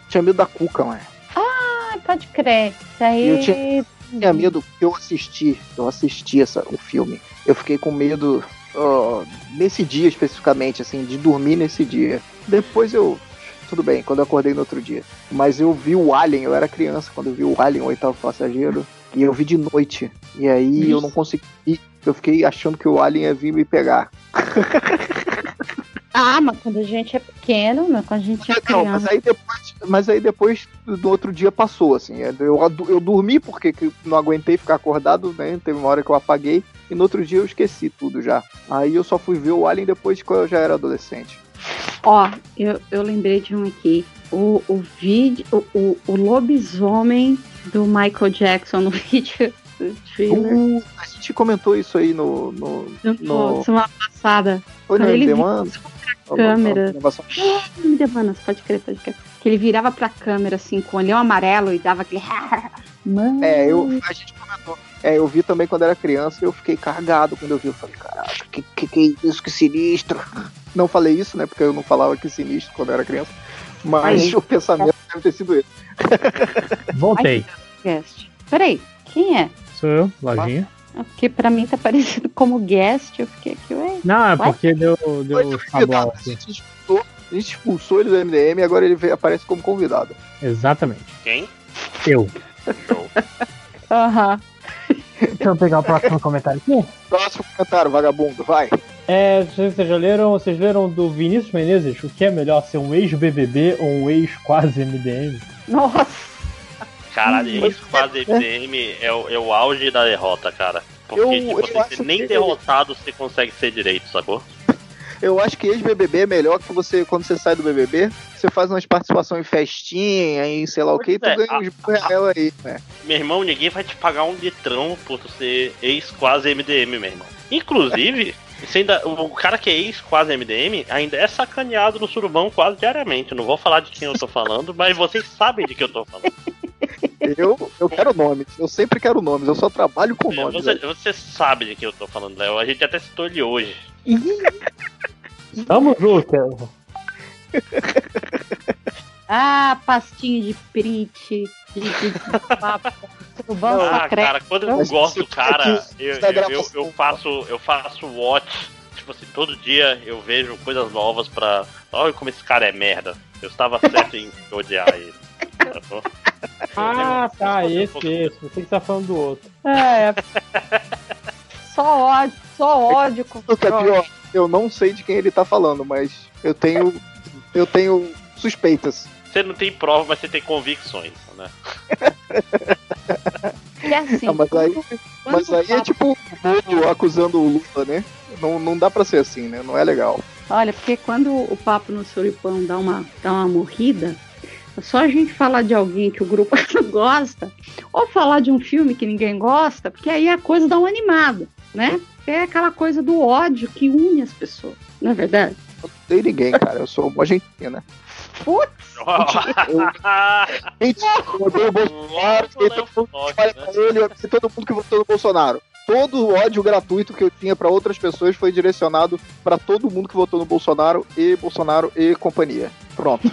[SPEAKER 1] Tinha medo da cuca, mano.
[SPEAKER 12] Ah, pode crer. Isso aí.
[SPEAKER 1] Eu tinha, tinha medo que eu assisti. Eu assisti essa, o filme. Eu fiquei com medo nesse dia especificamente, assim, de dormir nesse dia. Depois eu. Tudo bem, quando eu acordei no outro dia. Mas eu vi o Alien, eu era criança quando eu vi o Alien, o oitavo passageiro. E eu vi de noite. E aí eu não consegui. Eu fiquei achando que o Alien ia vir me pegar.
[SPEAKER 12] Ah, mas quando a gente é pequeno, né? Quando a gente é
[SPEAKER 1] Não, mas
[SPEAKER 12] criança.
[SPEAKER 1] aí depois, mas aí depois do outro dia passou, assim. Eu, eu dormi porque que não aguentei ficar acordado, né? Teve uma hora que eu apaguei. E no outro dia eu esqueci tudo já. Aí eu só fui ver o Alien depois que eu já era adolescente.
[SPEAKER 12] Ó, eu, eu lembrei de um aqui. O, o vídeo. O, o, o lobisomem do Michael Jackson no vídeo thriller.
[SPEAKER 1] Uh, a gente comentou isso aí no. no, no...
[SPEAKER 12] Semana passada.
[SPEAKER 1] Foi no
[SPEAKER 12] ele câmera.
[SPEAKER 1] Gravação.
[SPEAKER 12] É, me Devanas, pode crer, pode crer. Que ele virava pra câmera assim, com o olhão amarelo e dava aquele. Mano.
[SPEAKER 1] É, eu, a gente comentou. É, eu vi também quando era criança e eu fiquei carregado quando eu vi. Eu falei, caraca, que, que, que é isso, que sinistro. Não falei isso, né? Porque eu não falava que sinistro quando eu era criança. Mas
[SPEAKER 12] Aí.
[SPEAKER 1] o pensamento deve ter sido esse.
[SPEAKER 14] Voltei.
[SPEAKER 12] Guest. Peraí, quem é?
[SPEAKER 14] Sou eu, Lojinha.
[SPEAKER 12] Porque pra mim tá parecido como guest, eu fiquei aqui, ué.
[SPEAKER 14] Não, é
[SPEAKER 12] Ué?
[SPEAKER 14] porque deu, deu
[SPEAKER 1] A
[SPEAKER 14] aqui.
[SPEAKER 1] gente expulsou, a gente expulsou ele do MDM e agora ele veio- aparece como convidado.
[SPEAKER 14] Exatamente.
[SPEAKER 18] Quem?
[SPEAKER 14] Eu.
[SPEAKER 12] Aham.
[SPEAKER 14] Deixa eu pegar o próximo comentário aqui.
[SPEAKER 1] Próximo comentário, vagabundo, vai.
[SPEAKER 14] É, vocês já leram, vocês leram do Vinícius Menezes? O que é melhor, ser um ex-BBB ou um ex-quase MDM?
[SPEAKER 12] Nossa!
[SPEAKER 18] Caralho, isso quase MDM é o, é o auge da derrota, cara. Porque
[SPEAKER 1] Eu-
[SPEAKER 18] tipo,
[SPEAKER 1] eu
[SPEAKER 18] você
[SPEAKER 1] acho
[SPEAKER 18] nem
[SPEAKER 1] que-
[SPEAKER 18] derrotado você consegue ser direito, sacou?
[SPEAKER 1] Eu acho que ex-BBB é melhor que você, quando você sai do BBB, você faz umas participações em festinha, em sei lá o que, e tu
[SPEAKER 18] é,
[SPEAKER 1] ganha
[SPEAKER 18] a-
[SPEAKER 1] uns real aí, né?
[SPEAKER 18] Meu irmão, ninguém vai te pagar um litrão por tu ser ex quase MDM, meu irmão. Inclusive, ainda, o cara que é ex quase MDM ainda é sacaneado no surubão quase diariamente. Não vou falar de quem eu tô falando, mas vocês sabem de que eu tô falando.
[SPEAKER 1] Eu, eu quero nomes, eu sempre quero nomes, eu só trabalho com nomes.
[SPEAKER 18] Você, você sabe de quem eu tô falando, Léo. A gente até citou ele hoje.
[SPEAKER 14] Tamo junto.
[SPEAKER 12] Ah, pastinho de print, de, de, de papo.
[SPEAKER 18] Ah,
[SPEAKER 12] secreto.
[SPEAKER 18] cara, quando eu gosto do cara, eu,
[SPEAKER 1] da
[SPEAKER 18] eu, eu,
[SPEAKER 1] gravação.
[SPEAKER 18] eu faço eu faço watch. Tipo assim, todo dia eu vejo coisas novas pra. Olha como esse cara é merda. Eu estava certo em odiar ele. sacou?
[SPEAKER 14] Ah, tá, esse, esse. Você que tá falando do outro.
[SPEAKER 12] É. Só ódio, só ódio com
[SPEAKER 1] O que é pior, eu não sei de quem ele tá falando, mas eu tenho. Eu tenho suspeitas.
[SPEAKER 18] Você não tem prova, mas você tem convicções, né?
[SPEAKER 12] E assim,
[SPEAKER 1] Ah, mas aí, mas aí é tipo o Moro acusando o Lula, né? Não, não dá pra ser assim, né? Não é legal.
[SPEAKER 12] Olha, porque quando o papo no Suripão dá uma, dá uma morrida, é só a gente falar de alguém que o grupo não gosta, ou falar de um filme que ninguém gosta, porque aí a coisa dá uma animada, né? É aquela coisa do ódio que une as pessoas, não é verdade?
[SPEAKER 1] Eu não ninguém, cara. Eu sou uma argentina.
[SPEAKER 12] Putz!
[SPEAKER 1] Gente, eu odeio o Bolsonaro, e todo mundo que olha pra ele, e todo mundo que votou no Bolsonaro. Todo o ódio gratuito que eu tinha pra outras pessoas foi direcionado pra todo mundo que votou no Bolsonaro e Bolsonaro e companhia. Pronto.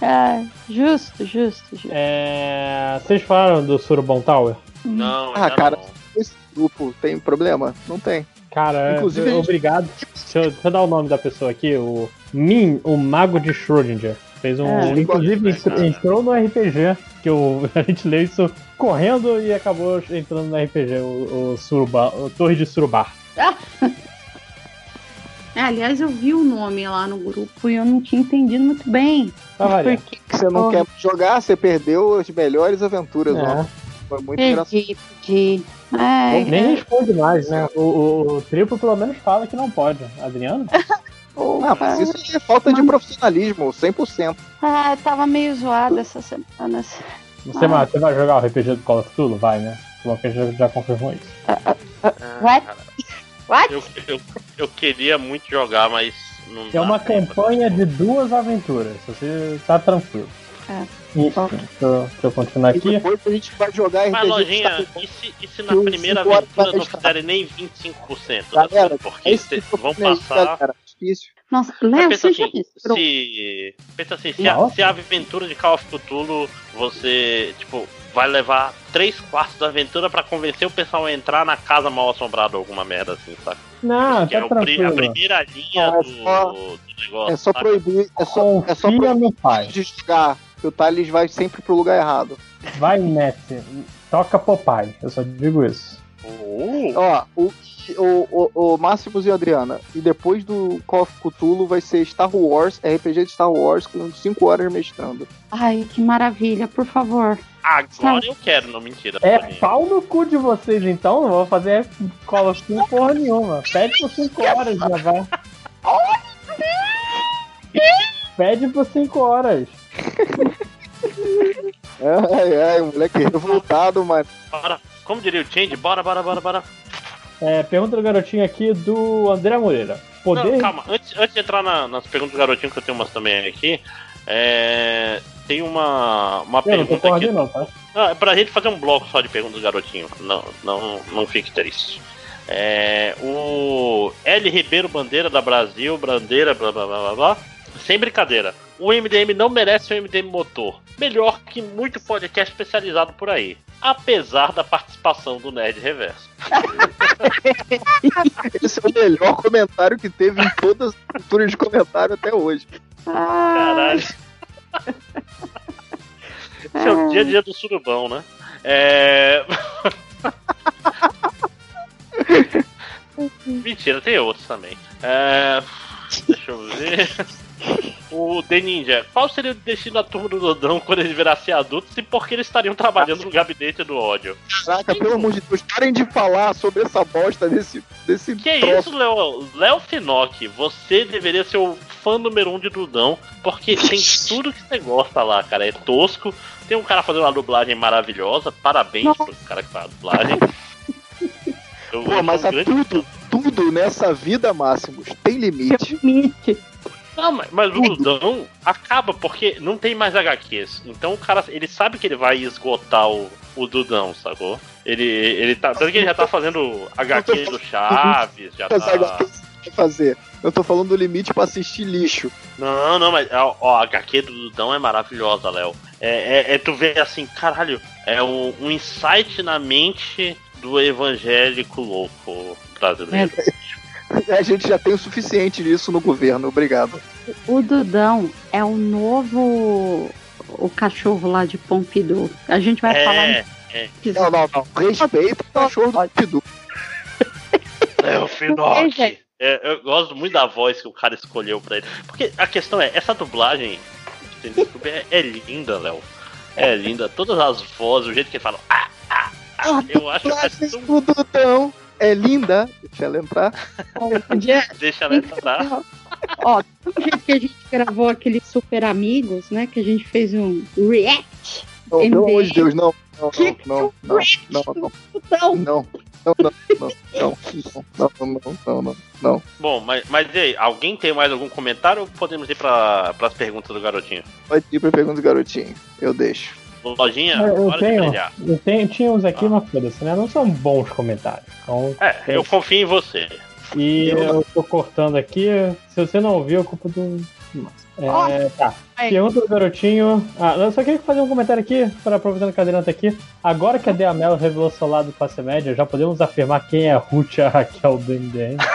[SPEAKER 12] É, justo, justo, justo.
[SPEAKER 14] É, vocês falaram do Surubom Tower?
[SPEAKER 18] Não,
[SPEAKER 1] Ah, cara, esse grupo tem problema? Não tem.
[SPEAKER 14] Cara,
[SPEAKER 1] Inclusive,
[SPEAKER 14] é, obrigado. Deixa eu, deixa eu dar o nome da pessoa aqui, o Min, o Mago de Schrödinger. Fez um.
[SPEAKER 12] É.
[SPEAKER 14] inclusive entrou, entrou no RPG, que o, a gente leu isso correndo e acabou entrando no RPG, o, o, Suruba, o Torre de Surubar.
[SPEAKER 12] É, aliás, eu vi o nome lá no grupo e eu não tinha entendido muito bem.
[SPEAKER 14] Tá valendo.
[SPEAKER 12] Porque
[SPEAKER 1] Você não quer jogar, você perdeu as melhores aventuras,
[SPEAKER 14] É.
[SPEAKER 1] ó. Foi muito engraçado.
[SPEAKER 12] Ai,
[SPEAKER 14] Nem
[SPEAKER 12] ai,
[SPEAKER 14] responde mais, né? O, o, o triplo pelo menos fala que não pode. Adriano?
[SPEAKER 1] Ah, mas isso é falta de profissionalismo, 100%.
[SPEAKER 12] Ah, tava meio zoada essas semanas.
[SPEAKER 14] Você, vai- você vai jogar o RPG do Call of? Vai, né? O que já, já confirmou isso.
[SPEAKER 12] What? What?
[SPEAKER 18] Eu, eu, eu queria muito jogar, mas não
[SPEAKER 14] É
[SPEAKER 18] dá.
[SPEAKER 14] uma campanha de duas aventuras. Você tá tranquilo.
[SPEAKER 12] É.
[SPEAKER 14] Isso. Deixa eu, deixa eu continuar
[SPEAKER 1] E
[SPEAKER 14] aqui.
[SPEAKER 1] depois a gente vai jogar
[SPEAKER 18] Mas, lojinha, e se, e se na
[SPEAKER 1] que
[SPEAKER 18] primeira aventura não fizerem nem 25%?
[SPEAKER 1] Galera,
[SPEAKER 18] assim, porque
[SPEAKER 1] é que
[SPEAKER 18] vão passar.
[SPEAKER 1] galera. Difícil.
[SPEAKER 12] Nossa, Léo,
[SPEAKER 18] pensa assim, se, pensa assim, se a, se a aventura de Call of Cthulhu, você, tipo, vai levar 3 quartos da aventura pra convencer o pessoal a entrar na casa mal assombrada ou alguma merda assim, sabe?
[SPEAKER 14] Não,
[SPEAKER 18] que é
[SPEAKER 14] tá
[SPEAKER 18] o pri- a
[SPEAKER 14] tranquilo.
[SPEAKER 18] primeira linha
[SPEAKER 1] É
[SPEAKER 18] do,
[SPEAKER 1] só-
[SPEAKER 18] do negócio.
[SPEAKER 1] É só
[SPEAKER 18] sabe?
[SPEAKER 1] proibir. É só, é só proibir de jogar. Que o Thales vai sempre pro lugar errado.
[SPEAKER 14] Vai, Messi. Toca Popeye. Eu só digo isso.
[SPEAKER 18] Uh,
[SPEAKER 1] Ó, o, o, o, o Máximos e a Adriana. E depois do Call of Cthulhu vai ser Star Wars, RPG de Star Wars, com 5 horas mestrando.
[SPEAKER 12] Ai, que maravilha, por favor.
[SPEAKER 18] agora eu quero, não mentira.
[SPEAKER 14] É pau no cu de vocês, então. Não vou fazer Call of Duty porra nenhuma. Pede por 5 horas, já vai. Pede por 5 horas.
[SPEAKER 1] Ai, ai, o moleque revoltado, mas.
[SPEAKER 18] Bora. Como diria o Change, bora, bora, bora, bora.
[SPEAKER 14] É, pergunta do garotinho aqui do André Moreira. Poder.
[SPEAKER 18] Não, calma, antes, antes de entrar na- nas perguntas do garotinho, que eu tenho umas também aqui, é, tem uma, uma
[SPEAKER 14] Eu não
[SPEAKER 18] pergunta
[SPEAKER 14] concordo,
[SPEAKER 18] aqui.
[SPEAKER 14] não, tá?
[SPEAKER 18] Não, é pra gente fazer um bloco só de perguntas do garotinho. Não, não, não fique triste. É, o L. Ribeiro Bandeira da Brasil, Bandeira, blá blá blá blá blá. Sem brincadeira. O MDM não merece um MDM motor. Melhor que muito podcast especializado por aí. Apesar da participação do Nerd Reverso.
[SPEAKER 1] Esse é o melhor comentário que teve em todas as culturas de comentário até hoje.
[SPEAKER 18] Caralho. Esse é o dia a dia do surubão, né? É. Mentira, tem outros também. É... Deixa eu ver. O The Ninja, qual seria o destino da turma do Dodão quando eles virassem adultos e por que eles estariam trabalhando no gabinete do ódio?
[SPEAKER 1] Caraca, pelo amor de Deus, parem de falar sobre essa bosta desse, desse
[SPEAKER 18] Que
[SPEAKER 1] troço.
[SPEAKER 18] isso, Léo? Léo Finock, você deveria ser o fã número um de Dudão, porque tem tudo que você gosta lá, cara. É tosco. Tem um cara fazendo uma dublagem maravilhosa. Parabéns pro cara que faz a dublagem. Eu-
[SPEAKER 1] Pô, mas
[SPEAKER 18] um
[SPEAKER 1] a
[SPEAKER 18] grande
[SPEAKER 1] tudo, tudo nessa vida, Máximos, tem limite.
[SPEAKER 12] Limite.
[SPEAKER 18] Não, mas, mas o Dudão acaba porque não tem mais HQs. Então o cara, ele sabe que ele vai esgotar o, o Dudão, sacou? Ele, ele tá. Tanto que ele já tá fazendo HQ do Chaves, já
[SPEAKER 1] Mas
[SPEAKER 18] tá.
[SPEAKER 1] fazer? Eu tô falando do limite pra assistir lixo.
[SPEAKER 18] Não, não, mas ó, a HQ do Dudão é maravilhosa, Léo. É, é, é tu ver assim, caralho, é um, um insight na mente do evangélico louco brasileiro.
[SPEAKER 1] A gente já tem o suficiente disso no governo, obrigado.
[SPEAKER 12] O Dudão é o novo. O cachorro lá de Pompidou. A gente vai falar.
[SPEAKER 18] É, é.
[SPEAKER 1] Não, não, não. Respeita o cachorro do Pidu.
[SPEAKER 18] É o Finock. É, eu gosto muito da voz que o cara escolheu pra ele. Porque a questão é, essa dublagem é, é linda, Léo. É linda. Todas as vozes, o jeito que ele fala. Ah, ah, ah, eu acho que
[SPEAKER 1] Dublagem do Dudão é linda. Deixa ela entrar.
[SPEAKER 18] deixa ela entrar.
[SPEAKER 12] Ó, do jeito que a gente gravou aquele Super Amigos, né? Que a gente fez um react.
[SPEAKER 1] Não, pelo amor de. Deus, não. Não, não, não, não, não, não. Não, não, não, não, não, não, não, não, não, não.
[SPEAKER 18] Bom, mas, mas e aí, alguém tem mais algum comentário ou podemos ir para as perguntas do garotinho?
[SPEAKER 1] Pode ir pra pergunta do garotinho. Eu deixo.
[SPEAKER 18] Lojinha,
[SPEAKER 14] Eu, eu
[SPEAKER 18] de
[SPEAKER 14] tenho,
[SPEAKER 18] brilhar.
[SPEAKER 14] eu tenho, tinha uns aqui, mas foda-se, né? Não são bons comentários. Então,
[SPEAKER 18] É, eu confio em você.
[SPEAKER 14] E eu tô cortando aqui. Se você não ouviu, é culpa do. É, tá. Pergunta do garotinho. Ah, eu só queria fazer um comentário aqui, para aproveitando que a Adriana tá aqui. Agora que a Deamel revelou seu lado classe média, já podemos afirmar quem é a Ruth e a Raquel do MDM.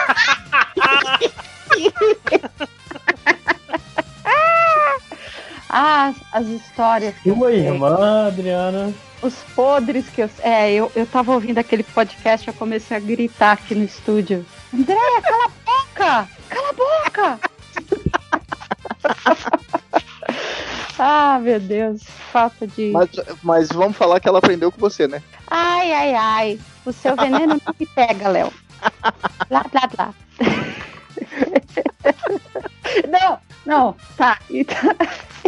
[SPEAKER 12] Ah, as histórias. que eu
[SPEAKER 14] Sua
[SPEAKER 12] sei.
[SPEAKER 14] irmã, Adriana.
[SPEAKER 12] Os podres que eu. É, eu, eu tava ouvindo aquele podcast, eu comecei a gritar aqui no estúdio. Andréia, cala a boca! Cala a boca! ah, meu Deus, falta de.
[SPEAKER 1] Mas, mas vamos falar que ela aprendeu com você, né?
[SPEAKER 12] Ai, ai, ai. O seu veneno não me pega, Léo. Blá, blá, blá. Não, não, tá. Então,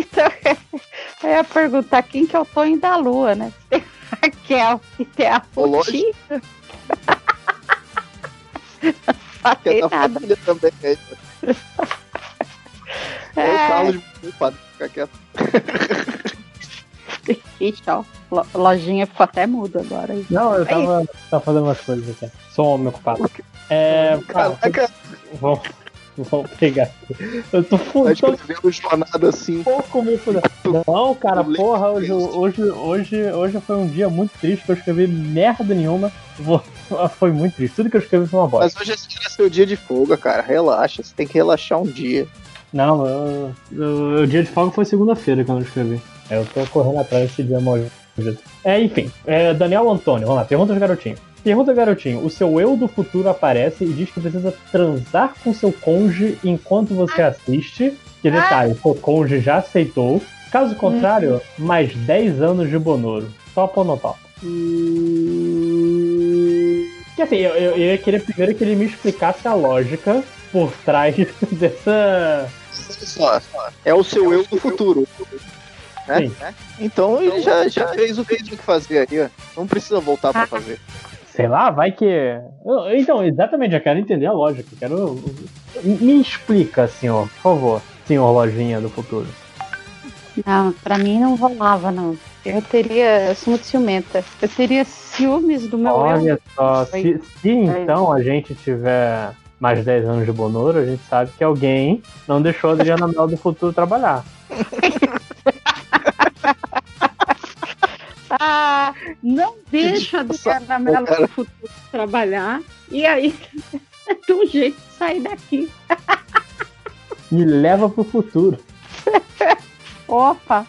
[SPEAKER 12] então eu ia perguntar quem que é o Tonho da Lua, né? Tem a Raquel e tem a. Ruti. Não
[SPEAKER 1] é
[SPEAKER 12] falei nada.
[SPEAKER 1] família também. É, é o
[SPEAKER 12] É.
[SPEAKER 1] Carlos Culpado. Fica quieto.
[SPEAKER 12] Ixi, ó. lo- Lojinha ficou até mudo agora.
[SPEAKER 14] Não, eu tava, tava fazendo umas coisas aqui. Sou um homem ocupado. É. Cara, vamos, vamos pegar aqui. Eu tô
[SPEAKER 1] Tá
[SPEAKER 14] fudido.
[SPEAKER 1] escrevendo jornada assim.
[SPEAKER 14] pouco me fudendo. Não, cara, porra, hoje, hoje, hoje, hoje foi um dia muito triste que eu escrevi merda nenhuma. Vou- Foi muito triste. Tudo que eu escrevi foi uma bosta.
[SPEAKER 1] Mas hoje é seu dia de folga, cara. Relaxa. Você tem que relaxar um dia.
[SPEAKER 14] Não, eu- eu- o dia de folga foi segunda-feira quando eu escrevi. Eu tô correndo atrás desse dia maldito. É, enfim, é, Daniel Antônio, vamos lá, pergunta do garotinho. Pergunta garotinho: o seu eu do futuro aparece e diz que precisa transar com seu cônjuge enquanto você assiste. Que detalhe, seu cônjuge já aceitou. Caso contrário, mais 10 anos de Bonoro. Topa ou não topa? Que assim, eu, eu, eu ia querer primeiro que ele me explicasse a lógica por trás dessa.
[SPEAKER 1] Só, é o seu eu do futuro. Né?
[SPEAKER 14] Sim.
[SPEAKER 1] Então ele já, já fez o que ele tinha que fazer aí, ó. Não precisa voltar pra fazer.
[SPEAKER 14] Sei lá, vai que. Eu- Então, exatamente, eu quero entender a lógica. eu Quero. Me explica, senhor, por favor, senhor Lojinha do futuro.
[SPEAKER 12] Não, pra mim não rolava, não. Eu teria. Eu sou muito ciumenta. Eu teria ciúmes do meu
[SPEAKER 14] Olha
[SPEAKER 12] eu.
[SPEAKER 14] só, se, se então a gente tiver mais 10 anos de Bonoro, a gente sabe que alguém não deixou a Adriana Mel do futuro trabalhar.
[SPEAKER 12] Ah, não deixa a Adriana Mello
[SPEAKER 1] cara.
[SPEAKER 12] no futuro trabalhar. E aí, de um jeito de sair daqui.
[SPEAKER 14] Me leva pro futuro.
[SPEAKER 12] Opa!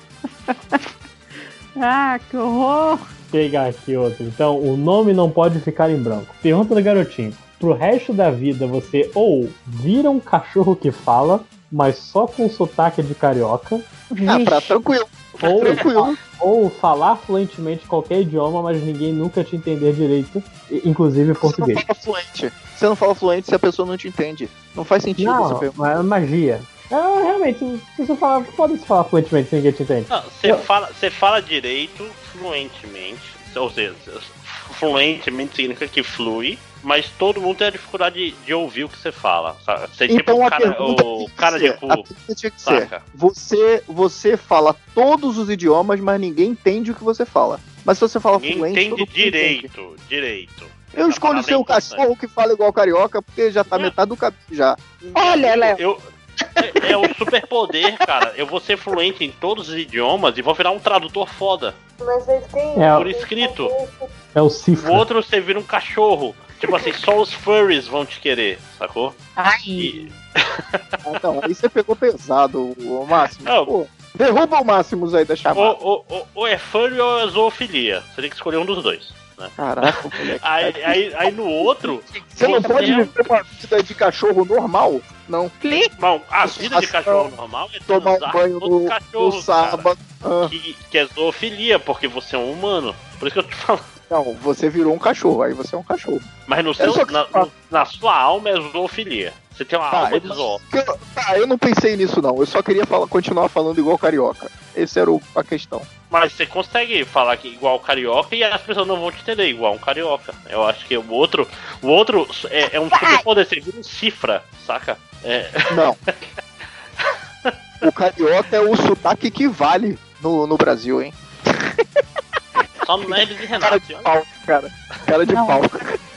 [SPEAKER 12] ah, que horror!
[SPEAKER 14] pegar aqui outro. Então, o nome não pode ficar em branco. Pergunta do garotinho. Pro resto da vida, você ou vira um cachorro que fala, mas só com sotaque de carioca.
[SPEAKER 1] Ah, pra tranquilo.
[SPEAKER 14] Ou,
[SPEAKER 1] Tranquilo.
[SPEAKER 14] ou falar fluentemente qualquer idioma, mas ninguém nunca te entender direito, inclusive português.
[SPEAKER 1] Você não fala fluente. Você não fala fluente se a pessoa não te entende. Não faz sentido
[SPEAKER 14] Não,
[SPEAKER 1] essa
[SPEAKER 14] é magia. É, realmente, se você falar, pode-se falar fluentemente se ninguém te entende.
[SPEAKER 18] Não, Você fala, você fala direito fluentemente, ou seja, fluentemente significa que flui, mas todo mundo tem a dificuldade de, de ouvir o que você fala. sabe? Você é tipo
[SPEAKER 1] Então
[SPEAKER 18] o
[SPEAKER 1] a
[SPEAKER 18] cara,
[SPEAKER 1] pergunta
[SPEAKER 18] o cara de
[SPEAKER 1] ser,
[SPEAKER 18] cu.
[SPEAKER 1] a pergunta tinha que ser,
[SPEAKER 18] saca?
[SPEAKER 1] Você, você fala todos os idiomas, mas ninguém entende o que você fala. Mas se você fala
[SPEAKER 18] Ninguém
[SPEAKER 1] fluente, todo
[SPEAKER 18] entende
[SPEAKER 1] mundo entende.
[SPEAKER 18] direito, direito.
[SPEAKER 1] Eu escolho ser o cachorro que fala igual carioca, porque já tá metade do caminho já.
[SPEAKER 3] Olha, Léo.
[SPEAKER 18] Eu, é, é o superpoder, cara. Eu vou ser fluente em todos os idiomas e vou virar um tradutor foda.
[SPEAKER 3] Mas eles têm.
[SPEAKER 14] É,
[SPEAKER 18] Por escrito.
[SPEAKER 14] É o
[SPEAKER 18] O
[SPEAKER 14] cifra.
[SPEAKER 18] outro você vira um cachorro. Tipo assim, só os furries vão te querer, sacou?
[SPEAKER 3] Ai.
[SPEAKER 1] Ah, Não, aí você pegou pesado, o Máximo.
[SPEAKER 18] Não.
[SPEAKER 1] Pô, derruba o Máximos aí da chamada.
[SPEAKER 18] Ou, ou, ou- ou é furry ou é zoofilia. Você tem que escolher um dos dois. Né?
[SPEAKER 1] Caraca, moleque.
[SPEAKER 18] Aí, aí, aí no outro.
[SPEAKER 1] Você não pode viver uma vida de cachorro normal? Não.
[SPEAKER 18] Bom, a vida de cachorro normal é
[SPEAKER 1] Tomar um banho no,
[SPEAKER 18] cachorros,
[SPEAKER 1] no sábado. Ah,
[SPEAKER 18] Que, que é zoofilia, porque você é um humano. Por isso que eu te falo.
[SPEAKER 1] Não, você virou um cachorro, aí você é um cachorro.
[SPEAKER 18] Mas no
[SPEAKER 1] Eu
[SPEAKER 18] seu,
[SPEAKER 1] só-
[SPEAKER 18] na, no- na sua alma é zoofilia. Você tem uma
[SPEAKER 1] Tá,
[SPEAKER 18] alma
[SPEAKER 1] eu-
[SPEAKER 18] de zoo.
[SPEAKER 1] Eu- Tá, eu não pensei nisso não. Eu só queria falar, continuar falando igual carioca. Essa era o- a questão.
[SPEAKER 18] Mas você consegue falar que igual carioca e as pessoas não vão te entender igual um carioca. Eu acho que o outro. O outro é, é um superpoder, você vira um cifra, saca? É.
[SPEAKER 1] Não. o carioca é o sotaque que vale no, no Brasil, hein?
[SPEAKER 18] No Hermes e
[SPEAKER 1] Cara
[SPEAKER 18] Renato.
[SPEAKER 1] de pau, cara. Cara de
[SPEAKER 12] Não.
[SPEAKER 1] pau.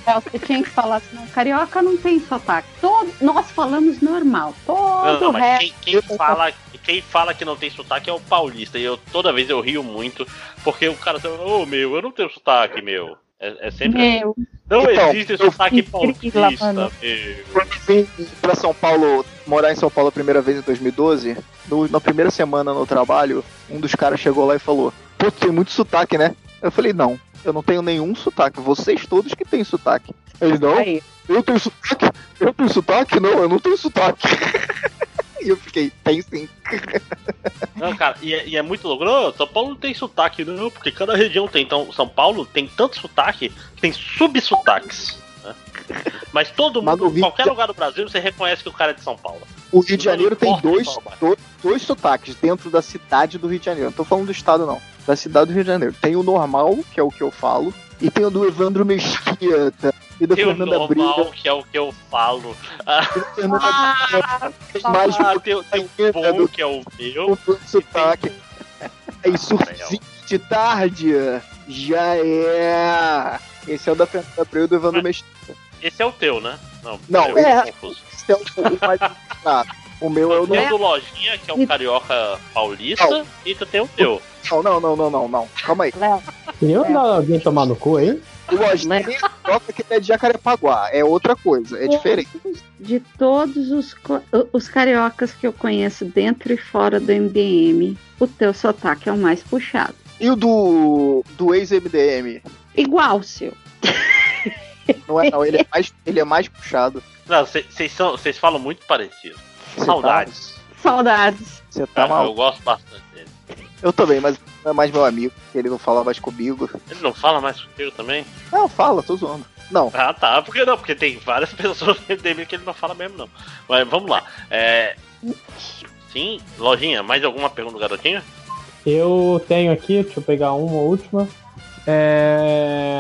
[SPEAKER 12] É, você tinha que falar assim, não, carioca não tem sotaque. Todo, nós falamos normal. Todo
[SPEAKER 18] Não, não,
[SPEAKER 12] o
[SPEAKER 18] mas
[SPEAKER 12] resto.
[SPEAKER 18] quem, quem fala, quem fala que não tem sotaque é o paulista. E eu toda vez eu rio muito, porque o cara fala, ô meu, eu não tenho sotaque, meu. É, é sempre assim.
[SPEAKER 12] Meu,
[SPEAKER 18] Não
[SPEAKER 1] Então,
[SPEAKER 18] existe sotaque paulista, meu.
[SPEAKER 1] Quando eu vim pra São Paulo, morar em São Paulo a primeira vez em 2012, no- na primeira semana no trabalho, um dos caras chegou lá e falou: Pô, tem muito sotaque, né? Eu falei: Não, eu não tenho nenhum sotaque. Vocês todos que têm sotaque. Ele não,
[SPEAKER 3] Aí.
[SPEAKER 1] eu tenho sotaque? Eu tenho sotaque? Não, eu não tenho sotaque. e eu fiquei: Tem sim.
[SPEAKER 18] Não, cara, e é, e é muito louco. Não, São Paulo não tem sotaque, não, porque cada região tem. Então, São Paulo tem tanto sotaque que tem subsotaques. Né? Mas todo
[SPEAKER 1] Mas
[SPEAKER 18] mundo,
[SPEAKER 1] Rio-
[SPEAKER 18] qualquer lugar do Brasil, você reconhece que o cara é de São Paulo.
[SPEAKER 1] O Rio de Janeiro tem dois, dois, dois sotaques dentro da cidade do Rio de Janeiro. Não tô falando do estado, não. Da cidade do Rio de Janeiro. Tem o normal, que é o que eu falo, e tem o do Evandro Mesquita e da
[SPEAKER 18] Tem o
[SPEAKER 1] Fernanda
[SPEAKER 18] normal,
[SPEAKER 1] Briga.
[SPEAKER 18] que é o que eu falo. Ah,
[SPEAKER 12] Ah,
[SPEAKER 1] Tem mais
[SPEAKER 18] ah, tem, tem o bom, que é o meu.
[SPEAKER 1] do sotaque. É
[SPEAKER 18] Ah,
[SPEAKER 1] surfinho de tarde. Já é. Esse é o da Fernanda Abreu e do Evandro Mesquita.
[SPEAKER 18] Esse é o teu, né? Não,
[SPEAKER 1] Não,
[SPEAKER 18] eu
[SPEAKER 1] é.
[SPEAKER 18] confuso.
[SPEAKER 1] Esse é o, o mais complicado. O meu é o
[SPEAKER 18] Tem o do Lojinha, que é o carioca paulista, e tu tem o teu.
[SPEAKER 1] Não, não, não, não, não, não. Calma aí.
[SPEAKER 12] Léo,
[SPEAKER 14] Queria mandar alguém tomar no cu aí?
[SPEAKER 1] O Lojinha nem toca que ele é de Jacarepaguá. É outra coisa, é diferente.
[SPEAKER 12] de todos os, os cariocas que eu conheço dentro e fora do MDM, o teu sotaque é o mais puxado.
[SPEAKER 1] E o do, do ex-MDM?
[SPEAKER 12] Igual seu.
[SPEAKER 1] Não é, não. Ele é mais, ele é mais puxado.
[SPEAKER 18] Não, vocês são- vocês falam muito parecido.
[SPEAKER 1] Você
[SPEAKER 18] Saudades.
[SPEAKER 12] Saudades.
[SPEAKER 1] Você tá mal.
[SPEAKER 18] eu gosto bastante.
[SPEAKER 1] Eu também, mas não é mais meu amigo. Ele não fala mais comigo.
[SPEAKER 18] Ele não fala mais contigo também?
[SPEAKER 1] Não, fala, tô zoando. Não.
[SPEAKER 18] Ah, tá. Por que não? Porque tem várias pessoas no MDM que ele não fala mesmo, não. Mas vamos lá. É... Sim, Lojinha, mais alguma pergunta do garotinho?
[SPEAKER 14] Eu tenho aqui, deixa eu pegar uma última. É...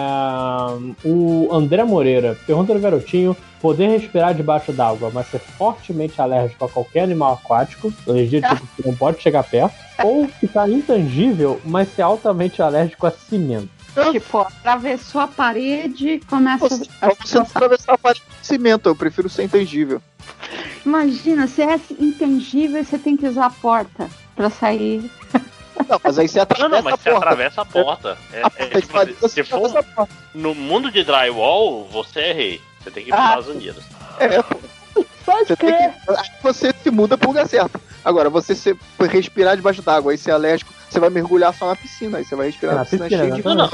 [SPEAKER 14] O André Moreira pergunta do garotinho: poder respirar debaixo d'água, mas ser fortemente alérgico a qualquer animal aquático, alergia tipo que não pode chegar perto, ou ficar intangível, mas ser altamente alérgico a cimento.
[SPEAKER 12] Tipo, atravessou a parede e começa
[SPEAKER 1] Você,
[SPEAKER 12] a
[SPEAKER 1] você não atravessar a parede de cimento, eu prefiro ser intangível.
[SPEAKER 12] Imagina, se é intangível, você tem que usar a porta pra sair.
[SPEAKER 1] Não, mas aí você
[SPEAKER 18] Não,
[SPEAKER 1] atravessa
[SPEAKER 18] não, mas
[SPEAKER 1] a
[SPEAKER 18] você
[SPEAKER 1] porta.
[SPEAKER 18] atravessa a porta. É,
[SPEAKER 1] A
[SPEAKER 18] é,
[SPEAKER 1] porta de
[SPEAKER 18] tipo, se,
[SPEAKER 1] você
[SPEAKER 18] se for
[SPEAKER 1] atravessa a porta.
[SPEAKER 18] no mundo de drywall, você é rei. Você tem que ir para os
[SPEAKER 1] Ah.
[SPEAKER 18] Estados Unidos.
[SPEAKER 1] É, pô.
[SPEAKER 12] Pode
[SPEAKER 1] Você, tem que, aí você se muda pro lugar certo. Agora, você se, respirar debaixo d'água, aí você é alérgico, você vai mergulhar só na piscina, aí você vai respirar
[SPEAKER 14] É,
[SPEAKER 1] na
[SPEAKER 14] na
[SPEAKER 1] piscina,
[SPEAKER 14] piscina,
[SPEAKER 1] cheia de
[SPEAKER 18] Não, não.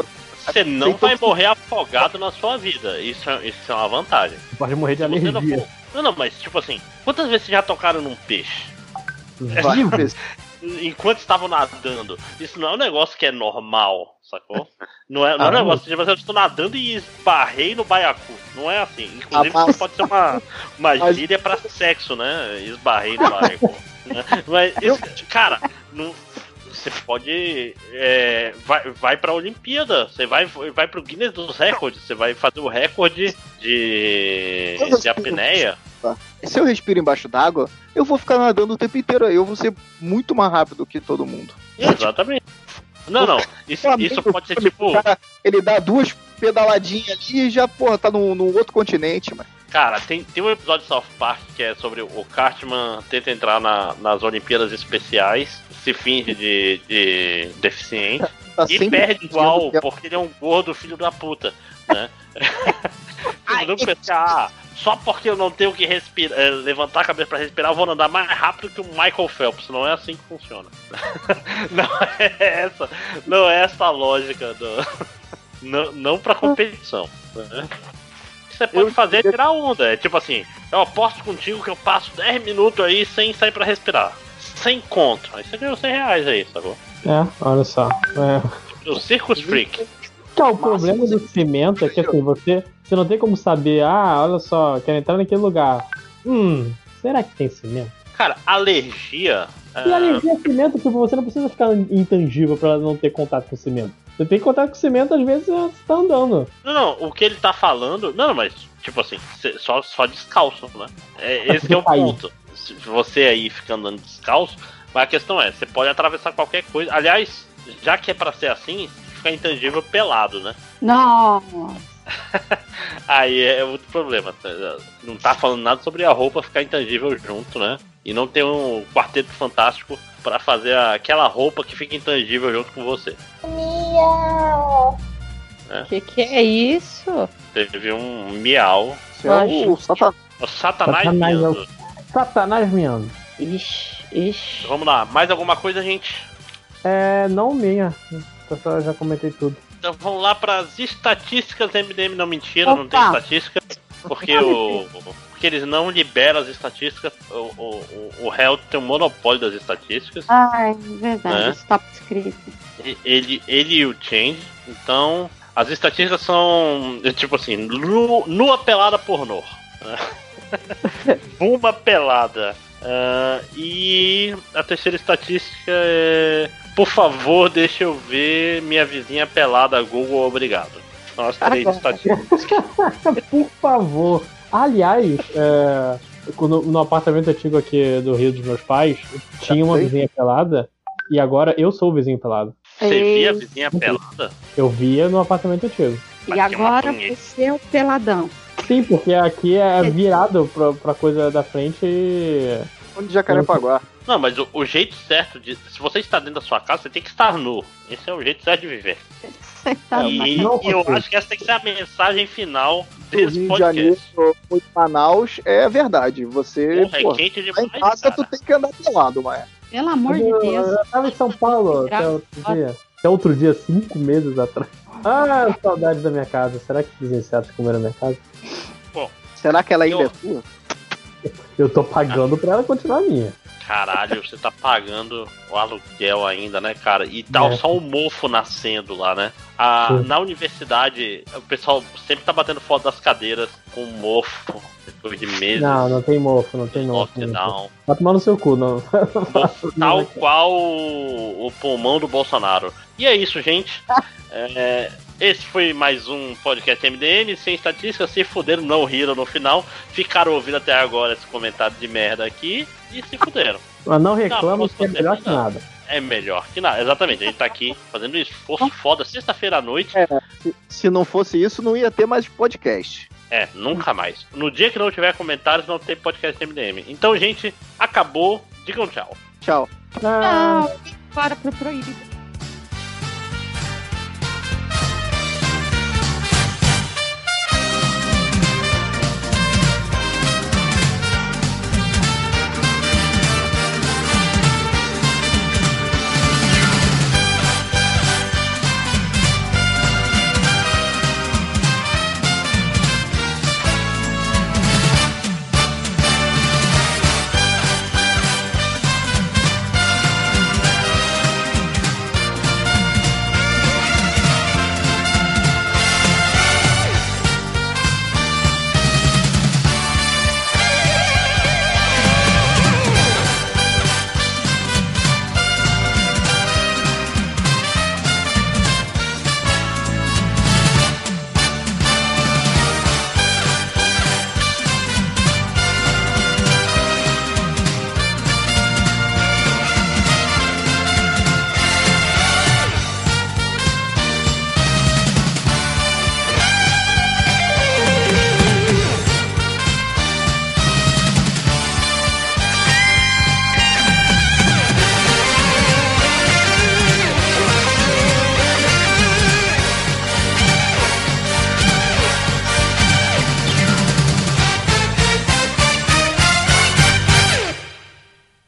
[SPEAKER 18] Você não vai morrer afogado na sua vida. Isso é, isso é uma vantagem.
[SPEAKER 14] Pode morrer de
[SPEAKER 18] você não
[SPEAKER 14] alergia.
[SPEAKER 18] Não, não, mas tipo assim, quantas vezes vocês já tocaram num peixe?
[SPEAKER 14] Várias vezes.
[SPEAKER 18] Enquanto estavam nadando. Isso não é um negócio que é normal, sacou? Não é, não é um negócio de você estou nadando e esbarrei no baiacu. Não é assim. Inclusive,
[SPEAKER 1] Ah,
[SPEAKER 18] isso pode ser uma, uma
[SPEAKER 1] Mas-
[SPEAKER 18] gíria pra sexo, né? Esbarrei no baiacu. né? Mas, isso, cara, não, você pode. é, vai, vai pra Olimpíada, você vai, vai pro Guinness dos Recordes, você vai fazer o recorde de, de apneia.
[SPEAKER 1] Se eu respiro embaixo d'água, eu vou ficar nadando o tempo inteiro aí. Eu vou ser muito mais rápido que todo mundo.
[SPEAKER 18] Exatamente. Não, não. Isso, isso pode ser tipo.
[SPEAKER 1] Cara, ele dá duas pedaladinhas ali e já, porra, tá no, no outro continente, mano.
[SPEAKER 18] Cara, tem, tem um episódio de South Park que é sobre o Cartman tenta entrar na- nas Olimpíadas Especiais, se finge de, de deficiente
[SPEAKER 1] Tá
[SPEAKER 18] e perde igual,
[SPEAKER 1] que é-
[SPEAKER 18] porque ele é um gordo filho da puta, né? Todo mundo pensa, ah, só porque eu não tenho que respirar, eh, levantar a cabeça pra respirar, eu vou andar mais rápido que o Michael Phelps. Não é assim que funciona. não é essa, não é essa a lógica do. Não, não pra competição. Né? O que você pode fazer é tirar onda. É tipo assim, eu aposto contigo que eu passo 10 minutos aí sem sair pra respirar. Sem conto. Aí você ganhou 100 reais aí, sacou?
[SPEAKER 14] É, olha só. É.
[SPEAKER 18] O Circus Freak.
[SPEAKER 14] Que é o problema do cimento é que assim, você, você não tem como saber, ah, olha só, quero entrar naquele lugar. Hum, será que tem cimento?
[SPEAKER 18] Cara, alergia.
[SPEAKER 14] E
[SPEAKER 18] ah,
[SPEAKER 14] alergia a cimento, tipo, você não precisa ficar intangível pra não ter contato com cimento. Você tem contato com cimento, às vezes você tá andando.
[SPEAKER 18] Não, não, o que ele tá falando. Não, não, mas, tipo assim, só, só descalço, né? É, esse que é o ponto. Se você aí fica andando descalço, mas a questão é, você pode atravessar qualquer coisa. Aliás, já que é pra ser assim, fica intangível pelado, né?
[SPEAKER 12] Nossa.
[SPEAKER 18] Aí é outro problema. Não tá falando nada sobre a roupa ficar intangível junto, né? E não ter um quarteto fantástico pra fazer aquela roupa que fica intangível junto com você. É.
[SPEAKER 3] Que que é isso?
[SPEAKER 18] Teve um miau.
[SPEAKER 1] É o Satan-
[SPEAKER 18] O Satanás,
[SPEAKER 14] Satanás, é
[SPEAKER 18] miando.
[SPEAKER 14] Satanás miando.
[SPEAKER 3] Ixi, ixi.
[SPEAKER 18] Vamos lá, mais alguma coisa, gente?
[SPEAKER 14] É, não minha. Eu já comentei tudo.
[SPEAKER 18] Então vamos lá para as estatísticas MDM. Não, mentira, não tem
[SPEAKER 12] Opa.
[SPEAKER 18] estatística. Porque, o, porque eles não liberam as estatísticas. O, o, o- réu tem um monopólio das estatísticas.
[SPEAKER 12] Ai, verdade,
[SPEAKER 18] É.
[SPEAKER 12] isso tá escrito.
[SPEAKER 18] Ele, ele e o Change. Então, as estatísticas são é, tipo assim: nu- nua pelada pornô. Uma pelada. Ah, e a terceira estatística é: por favor, deixa eu ver minha vizinha pelada. Google, obrigado. São as três
[SPEAKER 14] Agora.
[SPEAKER 18] estatísticas.
[SPEAKER 14] Por favor. Aliás, é, quando- no apartamento antigo aqui do Rio dos meus pais, tinha uma vizinha pelada. E agora eu sou o vizinho pelado.
[SPEAKER 18] Você via a vizinha pelada?
[SPEAKER 14] Eu via no apartamento antigo.
[SPEAKER 12] E agora você é o peladão.
[SPEAKER 14] Sim, porque aqui é virado pra, pra coisa da frente e.
[SPEAKER 1] Onde Jacarepaguá.
[SPEAKER 18] Não, mas o, o jeito certo de. Se você está dentro da sua casa, você tem que estar nu. Esse é o jeito certo de viver.
[SPEAKER 12] Tá
[SPEAKER 18] E,
[SPEAKER 1] Não,
[SPEAKER 18] e eu acho que essa tem que ser a mensagem final desse
[SPEAKER 1] Rio de Janeiro
[SPEAKER 18] podcast.
[SPEAKER 1] em Manaus é verdade. Você,
[SPEAKER 18] Porra, é
[SPEAKER 1] pô,
[SPEAKER 18] quente
[SPEAKER 1] em
[SPEAKER 18] demais,
[SPEAKER 1] casa tu tem que andar pelado, mas
[SPEAKER 12] Pelo amor de
[SPEAKER 14] Eu-
[SPEAKER 12] Deus.
[SPEAKER 14] Eu tava em São Paulo até outro dia. Até outro dia, cinco meses atrás. Ah, saudade da minha casa. Será que os insetos comeram a minha casa?
[SPEAKER 1] será que ela ainda é tua?
[SPEAKER 14] Eu tô pagando pra ela continuar minha.
[SPEAKER 18] Caralho, você tá pagando o aluguel ainda, né, cara? E tá
[SPEAKER 14] É.
[SPEAKER 18] só o mofo nascendo lá, né? A, na universidade, o pessoal sempre tá batendo foto das cadeiras com mofo depois de meses.
[SPEAKER 14] Não, não tem mofo, não tem mofo. não.
[SPEAKER 18] Lockdown.
[SPEAKER 14] Vai tomar no seu cu, não.
[SPEAKER 18] Tal qual o, o pulmão do Bolsonaro. E é isso, gente. É, esse foi mais um podcast MDM, sem estatística, se fuderam, não riram no final. Ficaram ouvindo até agora esse comentário de merda aqui e se fuderam.
[SPEAKER 14] Mas não reclama
[SPEAKER 18] Não,
[SPEAKER 14] que é melhor que nada.
[SPEAKER 18] É melhor que nada, exatamente. A gente tá aqui fazendo um esforço foda sexta-feira à noite.
[SPEAKER 1] É, se, se não fosse isso, não ia ter mais podcast.
[SPEAKER 18] É, nunca mais. No dia que não tiver comentários, não tem podcast MDM. Então, gente, acabou. Digam tchau.
[SPEAKER 1] Tchau.
[SPEAKER 12] Tchau. Bora pro proibido.